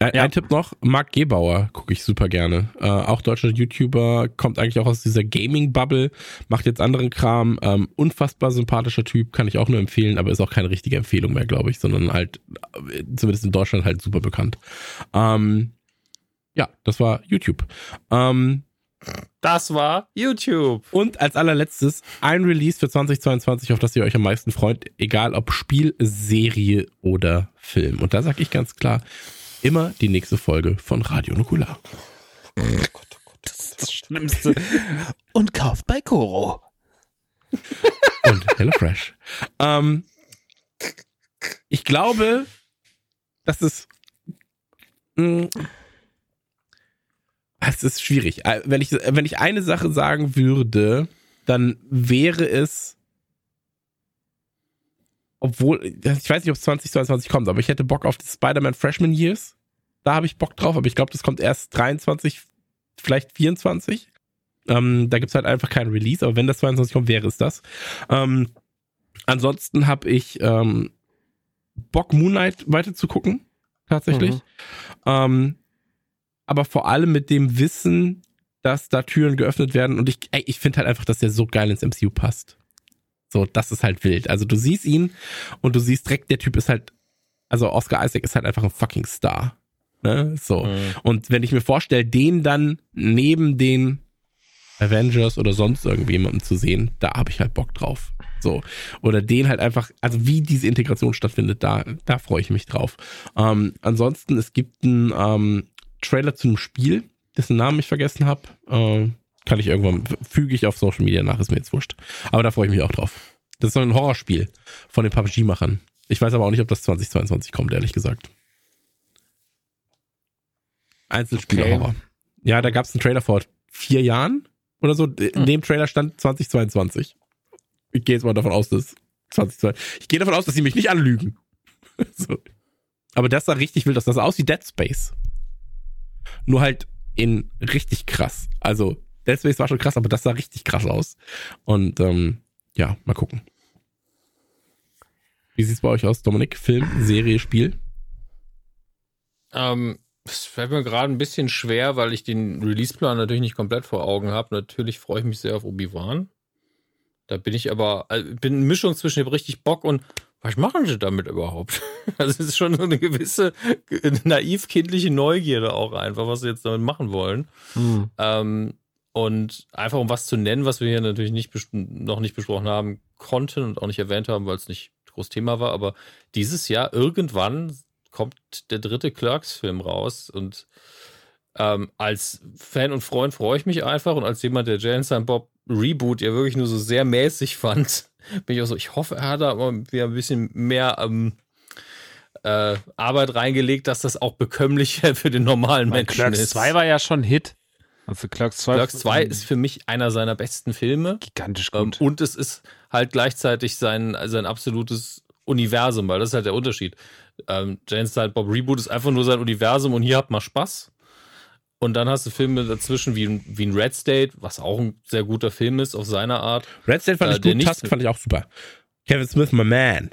Ein, ja. Tipp noch, Marc Gebauer gucke ich super gerne. Äh, auch deutscher YouTuber, kommt eigentlich auch aus dieser Gaming-Bubble, macht jetzt anderen Kram. Ähm, unfassbar sympathischer Typ, kann ich auch nur empfehlen, aber ist auch keine richtige Empfehlung mehr, glaube ich, sondern halt, äh, zumindest in Deutschland halt super bekannt. Ähm, ja, das war YouTube. Ähm, Das war YouTube. und als allerletztes ein Release für 2022, auf das ihr euch am meisten freut, egal ob Spiel, Serie oder Film. Und da sage ich ganz klar, immer die nächste Folge von Radio Nukular. Das ist das Schlimmste. Und kauft bei Koro. und HelloFresh. ähm, ich glaube, dass es. Mh, es ist schwierig. Äh, Wenn ich, wenn ich eine Sache sagen würde, dann wäre es. Obwohl, ich weiß nicht, ob es 2022 kommt, aber ich hätte Bock auf die Spider-Man Freshman Years. Da habe ich Bock drauf, aber ich glaube, das kommt erst 23, vielleicht 24. Ähm, da gibt's halt einfach keinen Release, aber wenn das 22 kommt, wäre es das. Ähm, ansonsten habe ich ähm, Bock, Moon Knight weiter zu gucken, tatsächlich. Mhm. Aber vor allem mit dem Wissen, dass da Türen geöffnet werden und ich, ey, ich finde halt einfach, dass der so geil ins MCU passt. So, das ist halt wild. Also du siehst ihn und du siehst direkt, der Typ ist halt, also Oscar Isaac ist halt einfach ein fucking Star. Ne? So. Mhm. Und wenn ich mir vorstelle, den dann neben den Avengers oder sonst irgendwie jemanden zu sehen, da habe ich halt Bock drauf. So. Oder den halt einfach, also wie diese Integration stattfindet, da, da freue ich mich drauf. Ähm, ansonsten, es gibt einen ähm, Trailer zu einem Spiel, dessen Namen ich vergessen habe. Ähm, kann ich irgendwann, füge ich auf Social Media nach, ist mir jetzt wurscht. Aber da freue ich mich auch drauf. Das ist so ein Horrorspiel von den PUBG-Machern. Ich weiß aber auch nicht, ob das 2022 kommt, ehrlich gesagt. Einzelspieler-Horror. Ja, da gab es einen Trailer vor vier Jahren oder so. In Hm. dem Trailer stand 2022. Ich gehe jetzt mal davon aus, dass 2022. Ich gehe davon aus, dass sie mich nicht anlügen. so. Aber das sah richtig wild aus. Das sah aus wie Dead Space. Nur halt in richtig krass. Also, Space war schon krass, aber das sah richtig krass aus. Und ähm, ja, mal gucken. Wie sieht's bei euch aus, Dominik? Film, Serie, Spiel? Ähm, es fällt mir gerade ein bisschen schwer, weil ich den Releaseplan natürlich nicht komplett vor Augen habe. Natürlich freue ich mich sehr auf Obi-Wan. Da bin ich aber, also bin eine Mischung zwischen, ich hab richtig Bock und was machen sie damit überhaupt? Also es ist schon so eine gewisse naiv-kindliche Neugierde auch einfach, was sie jetzt damit machen wollen. Hm. Ähm, und einfach um was zu nennen, was wir hier natürlich nicht noch nicht besprochen haben konnten und auch nicht erwähnt haben, weil es nicht groß Thema war, aber dieses Jahr irgendwann kommt der dritte Clerks-Film raus und ähm, als Fan und Freund freue ich mich einfach und als jemand, der Jane Bob Reboot ja wirklich nur so sehr mäßig fand, bin ich auch so, ich hoffe, er hat da mal wieder ein bisschen mehr ähm, äh, Arbeit reingelegt, dass das auch bekömmlicher für den normalen Mein Menschen Clerks ist. 2 war ja schon Hit. Also Clerks 2, Clerks 2 ist für mich einer seiner besten Filme. gigantisch Ähm, gut. und es ist halt gleichzeitig sein, sein absolutes Universum, weil das ist halt der Unterschied. Ähm, Jane's Silent Bob Reboot ist einfach nur sein Universum und hier habt mal Spaß. Und dann hast du Filme dazwischen wie, ein- wie ein Red State, was auch ein sehr guter Film ist auf seine Art. Red State fand Äh, ich gut, Tusk fand ich auch super. Kevin Smith, my man.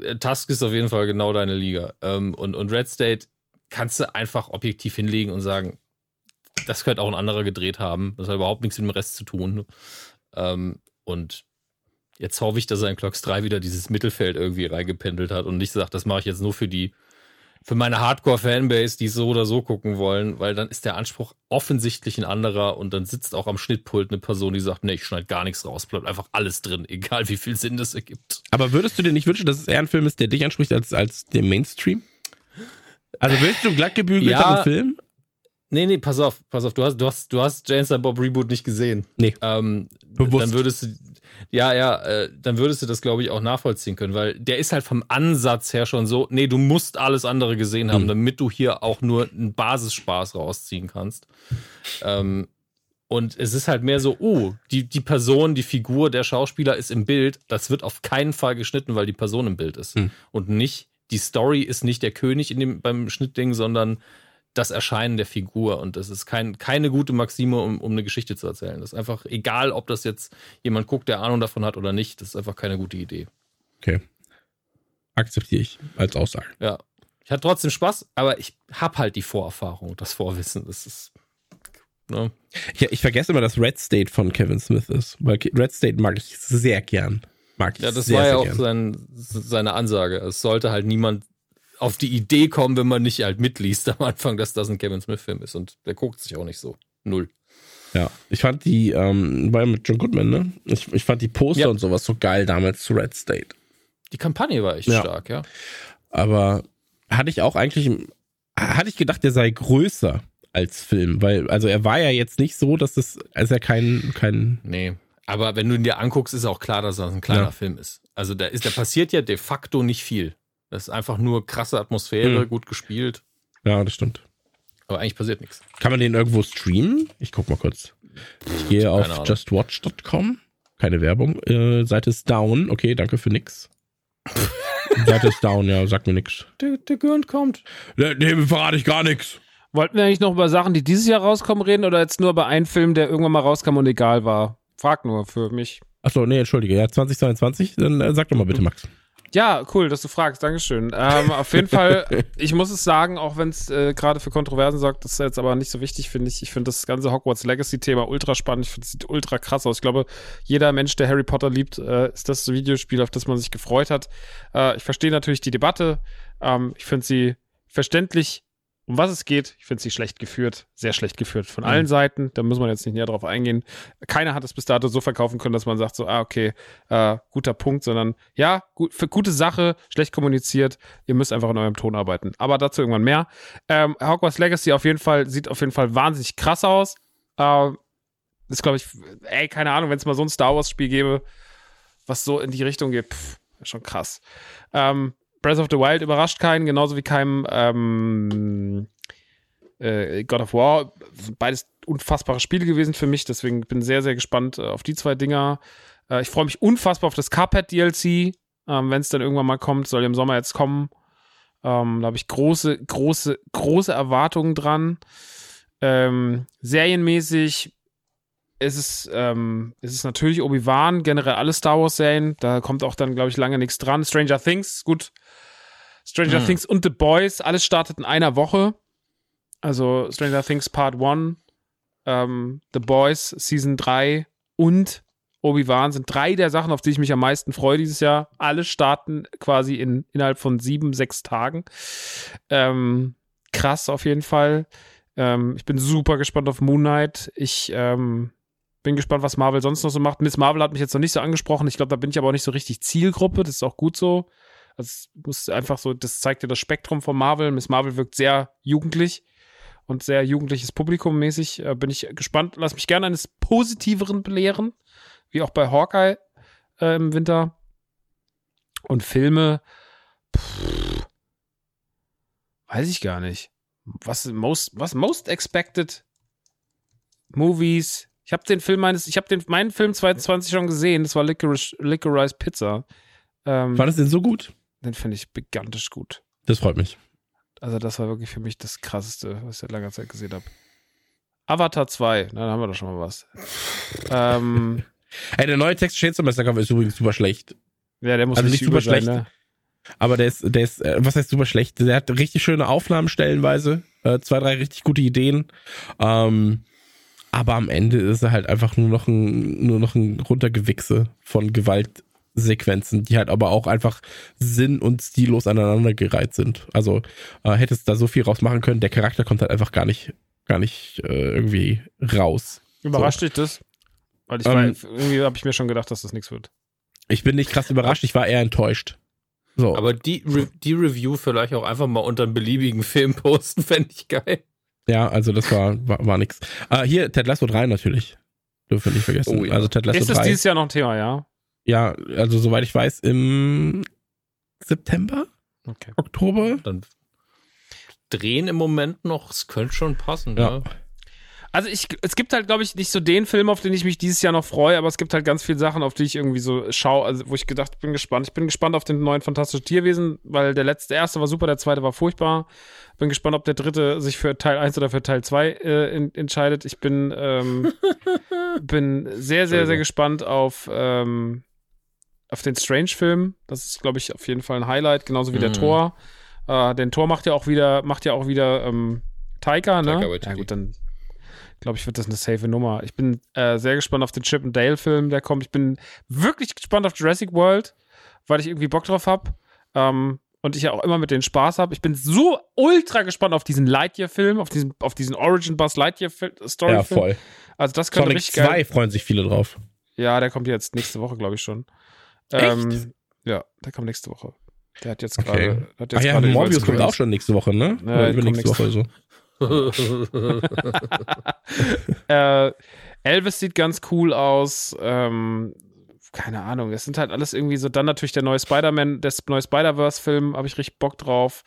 Äh, Tusk ist auf jeden Fall genau deine Liga. Ähm, und, und Red State kannst du einfach objektiv hinlegen und sagen, das könnte auch ein anderer gedreht haben. Das hat überhaupt nichts mit dem Rest zu tun. Ähm, und jetzt hoffe ich, dass er in Clocks 3 wieder dieses Mittelfeld irgendwie reingependelt hat und nicht sagt, das mache ich jetzt nur für die, für meine Hardcore-Fanbase, die so oder so gucken wollen, weil dann ist der Anspruch offensichtlich ein anderer und dann sitzt auch am Schnittpult eine Person, die sagt, nee, ich schneide gar nichts raus, bleibt einfach alles drin, egal wie viel Sinn das ergibt. Aber würdest du dir nicht wünschen, dass es eher ein Film ist, der dich anspricht als, als den Mainstream? Also willst du einen glatt gebügelteren Ja. Film? Nee, nee, pass auf, pass auf, du hast, du hast, du hast James Bob Reboot nicht gesehen. Nee. Ähm, Bewusst. Dann würdest du, ja, ja, äh, dann würdest du das, glaube ich, auch nachvollziehen können, weil der ist halt vom Ansatz her schon so, nee, du musst alles andere gesehen haben, Hm. damit du hier auch nur einen Basisspaß rausziehen kannst. Ähm, und es ist halt mehr so, oh, die, die Person, die Figur, der Schauspieler ist im Bild, das wird auf keinen Fall geschnitten, weil die Person im Bild ist. Hm. Und nicht, die Story ist nicht der König in dem, beim Schnittding, sondern das Erscheinen der Figur. Und das ist kein, keine gute Maxime, um, um eine Geschichte zu erzählen. Das ist einfach egal, ob das jetzt jemand guckt, der Ahnung davon hat oder nicht. Das ist einfach keine gute Idee. Okay. Akzeptiere ich als Aussage. Ja. Ich hatte trotzdem Spaß, aber ich habe halt die Vorerfahrung, das Vorwissen. Das ist. Ne? Ich, ich vergesse immer, dass Red State von Kevin Smith ist, weil Red State mag ich sehr gern. Mag ich Ja, das sehr, war ja auch sein, seine Ansage. Es sollte halt niemand auf die Idee kommen, wenn man nicht halt mitliest am Anfang, dass das ein Kevin Smith-Film ist. Und der guckt sich auch nicht so. Null. Ja, ich fand die, ähm, war ja mit John Goodman, ne? Ich, ich fand die Poster Ja. und sowas so geil damals zu Red State. Die Kampagne war echt Ja. stark, ja. Aber hatte ich auch eigentlich, hatte ich gedacht, der sei größer als Film, weil, also er war ja jetzt nicht so, dass das, also er kein, kein, Nee. Aber wenn du ihn dir anguckst, ist auch klar, dass das ein kleiner Ja. Film ist. Also da ist, da passiert ja de facto nicht viel. Das ist einfach nur krasse Atmosphäre, Mhm. gut gespielt. ja, das stimmt. Aber eigentlich passiert nichts. Kann man den irgendwo streamen? Ich guck mal kurz. Ich gehe keine auf justwatch.com. Keine Werbung. Äh, Seite ist down. Okay, danke für nix. Seite ist down, ja, sagt mir nix. Der, der Gürnt kommt. Ne, Dem verrate ich gar nichts. Wollten wir eigentlich noch über Sachen, die dieses Jahr rauskommen, reden oder jetzt nur über einen Film, der irgendwann mal rauskam und egal war? Frag nur für mich. Achso, nee, entschuldige. Ja, 2022? Dann äh, sag doch mal bitte, Max. Ja, cool, dass du fragst. Dankeschön. Ähm, auf jeden Fall, ich muss es sagen, auch wenn es äh, gerade für Kontroversen sorgt, das ist jetzt aber nicht so wichtig, finde ich. Ich finde das ganze Hogwarts Legacy-Thema ultra spannend. Ich finde, es sieht ultra krass aus. Ich glaube, jeder Mensch, der Harry Potter liebt, äh, ist das Videospiel, auf das man sich gefreut hat. Äh, ich verstehe natürlich die Debatte. Ähm, ich finde sie verständlich, um was es geht. Ich finde sie schlecht geführt, sehr schlecht geführt von allen Seiten. Da muss man jetzt nicht näher drauf eingehen. Keiner hat es bis dato so verkaufen können, dass man sagt so, ah, okay, äh, guter Punkt, sondern ja, gut, für gute Sache, schlecht kommuniziert. Ihr müsst einfach in eurem Ton arbeiten. Aber dazu irgendwann mehr. Ähm, Hogwarts Legacy auf jeden Fall sieht auf jeden Fall wahnsinnig krass aus. Äh, ist, glaube ich, ey, keine Ahnung, wenn es mal so ein Star Wars-Spiel gäbe, was so in die Richtung geht, pff, schon krass. Ähm, Breath of the Wild überrascht keinen, genauso wie keinem ähm, äh, God of War. Beides unfassbare Spiele gewesen für mich, deswegen bin sehr, sehr gespannt äh, auf die zwei Dinger. Äh, ich freue mich unfassbar auf das Cuphead DLC, ähm, wenn es dann irgendwann mal kommt, soll im Sommer jetzt kommen. Ähm, da habe ich große, große, große Erwartungen dran. Ähm, serienmäßig ist es, ähm, ist es natürlich Obi-Wan, generell alle Star Wars-Serien. Da kommt auch dann, glaube ich, lange nichts dran. Stranger Things, gut. Stranger Hm. Things und The Boys, alles startet in einer Woche. Also Stranger Things Part 1, ähm, The Boys Season 3 und Obi-Wan sind drei der Sachen, auf die ich mich am meisten freue dieses Jahr. Alle starten quasi in, innerhalb von sieben, sechs Tagen. Ähm, krass auf jeden Fall. Ähm, ich bin super gespannt auf Moon Knight. Ich ähm, bin gespannt, was Marvel sonst noch so macht. Miss Marvel hat mich jetzt noch nicht so angesprochen. Ich glaube, da bin ich aber auch nicht so richtig Zielgruppe. Das ist auch gut so. Also, muss einfach so, das zeigt dir das Spektrum von Marvel. Miss Marvel wirkt sehr jugendlich und sehr jugendliches Publikum mäßig. Äh, bin ich gespannt. Lass mich gerne eines Positiveren belehren, wie auch bei Hawkeye äh, im Winter. Und Filme, pff, weiß ich gar nicht. Was most, was most expected Movies? Ich habe den Film meines, ich habe den meinen Film 22 schon gesehen. Das war Licorice, Licorice Pizza. Ähm, War das denn so gut? Den finde ich gigantisch gut. Das freut mich. Also das war wirklich für mich das krasseste, was ich seit langer Zeit gesehen habe. Avatar 2, na, dann haben wir doch schon mal was. ähm, Ey, der neue Text Shadesmeister ist übrigens super schlecht. ja, der muss Also nicht super sein, schlecht. ne? Aber der ist, der ist, äh, was heißt super schlecht? Der hat richtig schöne Aufnahmen stellenweise, äh, zwei, drei richtig gute Ideen. Ähm, aber am Ende ist er halt einfach nur noch ein, nur noch ein Runtergewichse von Gewaltsequenzen, die halt aber auch einfach sinn- und stillos aneinandergereiht sind. Also äh, hättest da so viel rausmachen können, der Charakter kommt halt einfach gar nicht, gar nicht äh, irgendwie raus. Überrascht dich das? Weil ich Ähm, war, irgendwie habe ich mir schon gedacht, dass das nichts wird. Ich bin nicht krass überrascht, ich war eher enttäuscht. So. Aber die, Re die Review vielleicht auch einfach mal unter einem beliebigen Film posten, fände ich geil. Ja, also das war, war, war nix. Ah, hier, Ted Lasso 3 natürlich. Dürfen wir nicht vergessen. Oh ja. Also Ted Lasso Ist das 3. dieses Jahr noch ein Thema, ja? Ja, also soweit ich weiß, im September, Okay. Oktober. Dann drehen im Moment noch, es könnte schon passen, Ja. ja. Also ich, es gibt halt, glaube ich, nicht so den Film, auf den ich mich dieses Jahr noch freue, aber es gibt halt ganz viele Sachen, auf die ich irgendwie so schaue, also wo ich gedacht bin gespannt. Ich bin gespannt auf den neuen Fantastischen Tierwesen, weil der letzte, der erste war super, der zweite war furchtbar. Bin gespannt, ob der dritte sich für Teil 1 oder für Teil 2 äh, in, entscheidet. Ich bin, ähm, bin sehr, sehr, sehr gespannt auf, ähm, auf den Strange-Film. Das ist, glaube ich, auf jeden Fall ein Highlight, genauso wie der Mhm. Tor. Äh, den Tor macht ja auch wieder, macht ja auch wieder ähm, Taika, ne? Taika ja gut, dann glaube ich, wird das eine safe Nummer. Ich bin äh, sehr gespannt auf den Chip and Dale Film, der kommt. Ich bin wirklich gespannt auf Jurassic World, weil ich irgendwie Bock drauf habe. Ähm, und ich ja auch immer mit denen Spaß habe. Ich bin so ultra gespannt auf diesen Lightyear-Film, auf diesen, auf diesen Origin Bus Lightyear-Story. Ja, voll. Also das könnte Sonic richtig 2 geil. freuen sich viele drauf. Ja, der kommt jetzt nächste Woche, glaube ich schon. Ähm, ja, der kommt nächste Woche. Der hat jetzt Okay. gerade. Ach ja, Morbius kommt auch schon nächste Woche, ne? Ja, Oder die übernächste Woche so. Äh, Elvis sieht ganz cool aus. Ähm, keine Ahnung. Es sind halt alles irgendwie so. Dann natürlich der neue Spider-Man, der neue Spider-Verse-Film, habe ich richtig Bock drauf.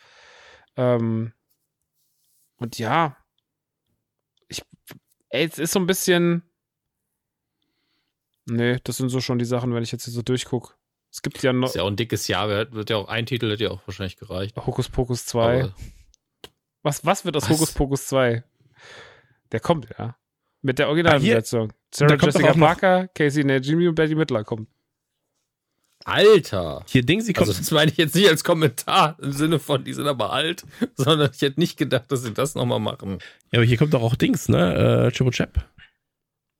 Ähm, und ja. Ich, ey, es ist so ein bisschen. Nee, das sind so schon die Sachen, wenn ich jetzt hier so durchgucke. Es gibt ja noch Ist ja auch ein dickes Jahr, wird, ja auch ein Titel hätte ja auch wahrscheinlich gereicht. Hokus Pokus 2. Aber Was, was wird aus Was? Hokus Pokus 2? Der kommt, ja. Mit der Originalbesetzung. da Sarah Jessica Parker, Casey Najimy und Betty Midler kommen. Alter! Hier Ding, sie kommt. Also das meine ich jetzt nicht als Kommentar im Sinne von, die sind aber alt, sondern ich hätte nicht gedacht, dass sie das nochmal machen. ja, aber hier kommt doch auch Dings, ne? Äh, Triple Chap.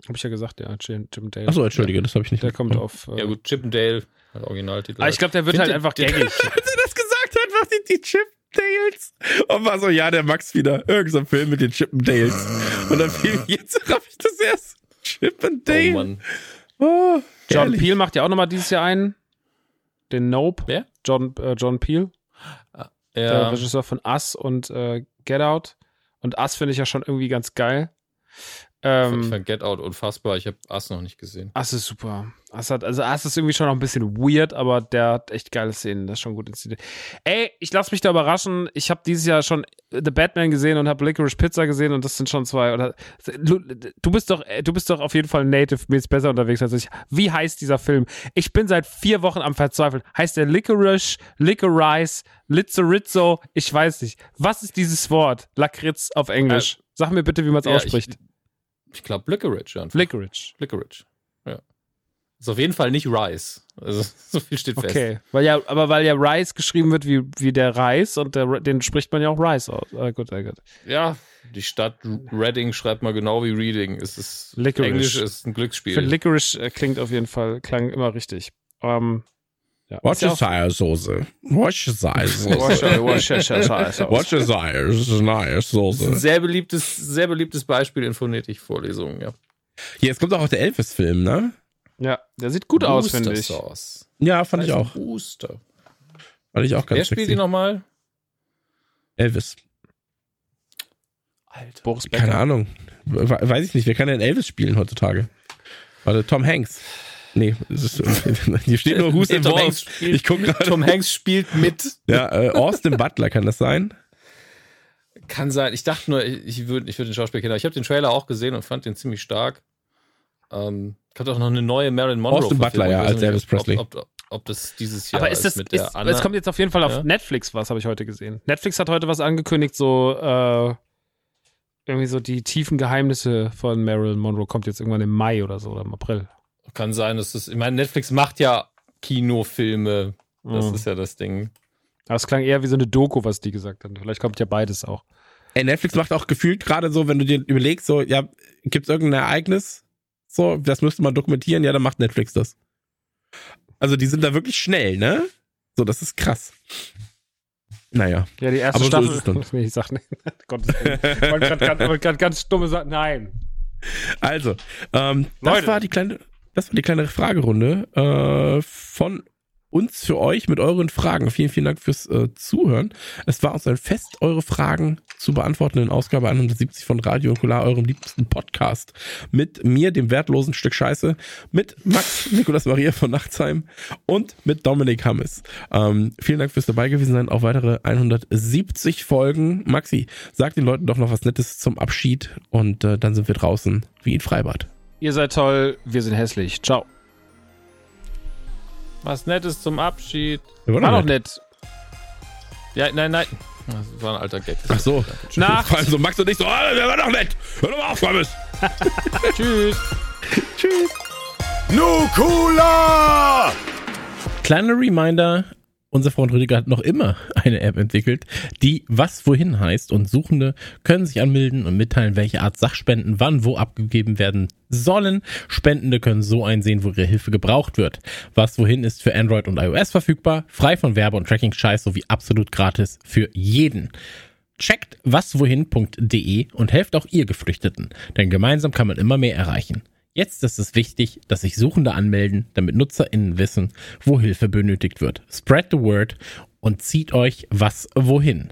Hab ich ja gesagt, ja. Jim, Jim Dale. Achso, entschuldige, das habe ich nicht Der kommt auf. Äh, Ja gut, Chippendale, der Originaltitel. Aber ich glaube, der wird Find halt den- einfach gängig. Als er das gesagt hat, war die, die Chippendales. Und war so, ja, der Max wieder. Irgend so ein Film mit den Chippendales. Und dann fiel mir jetzt raff ich das erst. Oh Chippendale. Mann. Oh, John. Peel macht ja auch nochmal dieses Jahr einen. Den Nope. Wer? John, äh, John Peel, der Ja, Regisseur von Us und äh, Get Out. Und Us finde ich ja schon irgendwie ganz geil. Ich Ähm, fand Get Out unfassbar. Ich habe Ass noch nicht gesehen. Ass ist super. Ass hat, also Ass ist irgendwie schon noch ein bisschen weird, aber der hat echt geile Szenen. Das ist schon gut inszeniert. Ey, ich lass mich da überraschen. Ich habe dieses Jahr schon The Batman gesehen und habe Licorice Pizza gesehen und das sind schon zwei. Oder, du, du bist doch, du bist doch auf jeden Fall native mäßig besser unterwegs als ich. Wie heißt dieser Film? Ich bin seit vier Wochen am Verzweifeln. Heißt der Licorice, Licorice, Lizzo Ich weiß nicht. Was ist dieses Wort? Lakritz auf Englisch. Sag mir bitte, wie man es Ja, ausspricht. Ich, ich glaube Licorice einfach. Licorice. Licorice. Ja. Ist auf jeden Fall nicht Rice. Also so viel steht fest. Okay, weil ja, aber weil ja Rice geschrieben wird wie, wie der Reis und der, den spricht man ja auch Rice aus. Ah, gut, ah, gut. Ja, die Stadt Reading schreibt mal genau wie Reading. Es ist Licorice. Englisch ist ein Für Glücksspiel. Licorice äh, klingt auf jeden Fall, klang immer richtig. Ähm, ja. Worcestershire-Soße. Worcestershire-Soße. Worcester- Worcestershire. Worcestershire Das ist ein Worcestershire-Soße. sehr beliebtes, sehr beliebtes Beispiel in Phonetikvorlesungen, ja. Hier, jetzt kommt auch der Elvis-Film, ne? Ja, der sieht gut aus, finde ich. Sauce. Ja, fand ich auch. Booster. Fand ich auch ganz Wer spielt sexy. die nochmal? Elvis. Alter. Boris Becker. Keine Ahnung. We- Weiß ich nicht. Wer kann denn Elvis spielen heutzutage? Warte, Tom Hanks. Nee, es ist, hier steht nur Who's Nee, Tom involved. Hanks spielt- Ich guck gerade. Tom Hanks spielt mit. Ja, äh, Austin Butler kann das sein? Kann sein. Ich dachte nur, ich würde ich würd den Schauspieler kennen. Ich habe den Trailer auch gesehen und fand den ziemlich stark. Ähm, kommt auch noch eine neue Marilyn Monroe. Austin Butler, ja, Ich weiß als nicht, Elvis ob- Presley. Ob, ob, ob das dieses Jahr Aber ist das, mit ist, der Anna. es kommt jetzt auf jeden Fall auf Ja? Netflix was, habe ich heute gesehen. Netflix hat heute was angekündigt, so äh, irgendwie so die tiefen Geheimnisse von Marilyn Monroe kommt jetzt irgendwann im Mai oder so oder im April. Kann sein, dass das. Ich meine, Netflix macht ja Kinofilme. Das Mhm. ist ja das Ding. Aber es klang eher wie so eine Doku, was die gesagt haben. Vielleicht kommt ja beides auch. Ey, Netflix macht auch gefühlt gerade so, wenn du dir überlegst, so, ja, gibt's irgendein Ereignis? So, das müsste man dokumentieren, ja, dann macht Netflix das. Also, die sind da wirklich schnell, ne? So, das ist krass. Naja. Ja, die erste Aber so Staffel. ist es dann. ich sag nicht. Gottes Willen. Ich wollte grad ganz- stumme sagen. Nein. Also, ähm, das Leute. war die kleine, das war die kleine Fragerunde äh, von uns für euch mit euren Fragen. Vielen, vielen Dank fürs äh, Zuhören. Es war uns ein Fest, eure Fragen zu beantworten in Ausgabe 170 von Radio Okular, eurem liebsten Podcast. Mit mir, dem wertlosen Stück Scheiße, mit Max Nikolas Maria von Nachtsheim und mit Dominik Hammes. Ähm, vielen Dank fürs dabei gewesen sein. Auf weitere 170 Folgen. Maxi, sag den Leuten doch noch was Nettes zum Abschied und äh, dann sind wir draußen wie in Freibad. Ihr seid toll, wir sind hässlich. Ciao. Was Nettes zum Abschied. Wir wollen War doch nett. Ja, nein, nein. Das war ein alter Gag. Ach so. Nacht. Vor allem so Max und ich so, ah, der war doch nett. Hör doch mal auf, Thomas. Tschüss. Tschüss. Nukula! Kleiner Reminder, unser Freund Rüdiger hat noch immer eine App entwickelt, die was wohin heißt und Suchende können sich anmelden und mitteilen, welche Art Sachspenden wann wo abgegeben werden sollen. Spendende können so einsehen, wo ihre Hilfe gebraucht wird. Was wohin ist für Android und iOS verfügbar, frei von Werbe- und Tracking-Scheiß sowie absolut gratis für jeden. Checkt waswohin.de und helft auch ihr Geflüchteten, denn gemeinsam kann man immer mehr erreichen. Jetzt ist es wichtig, dass sich Suchende anmelden, damit NutzerInnen wissen, wo Hilfe benötigt wird. Spread the word und zieht euch was wohin.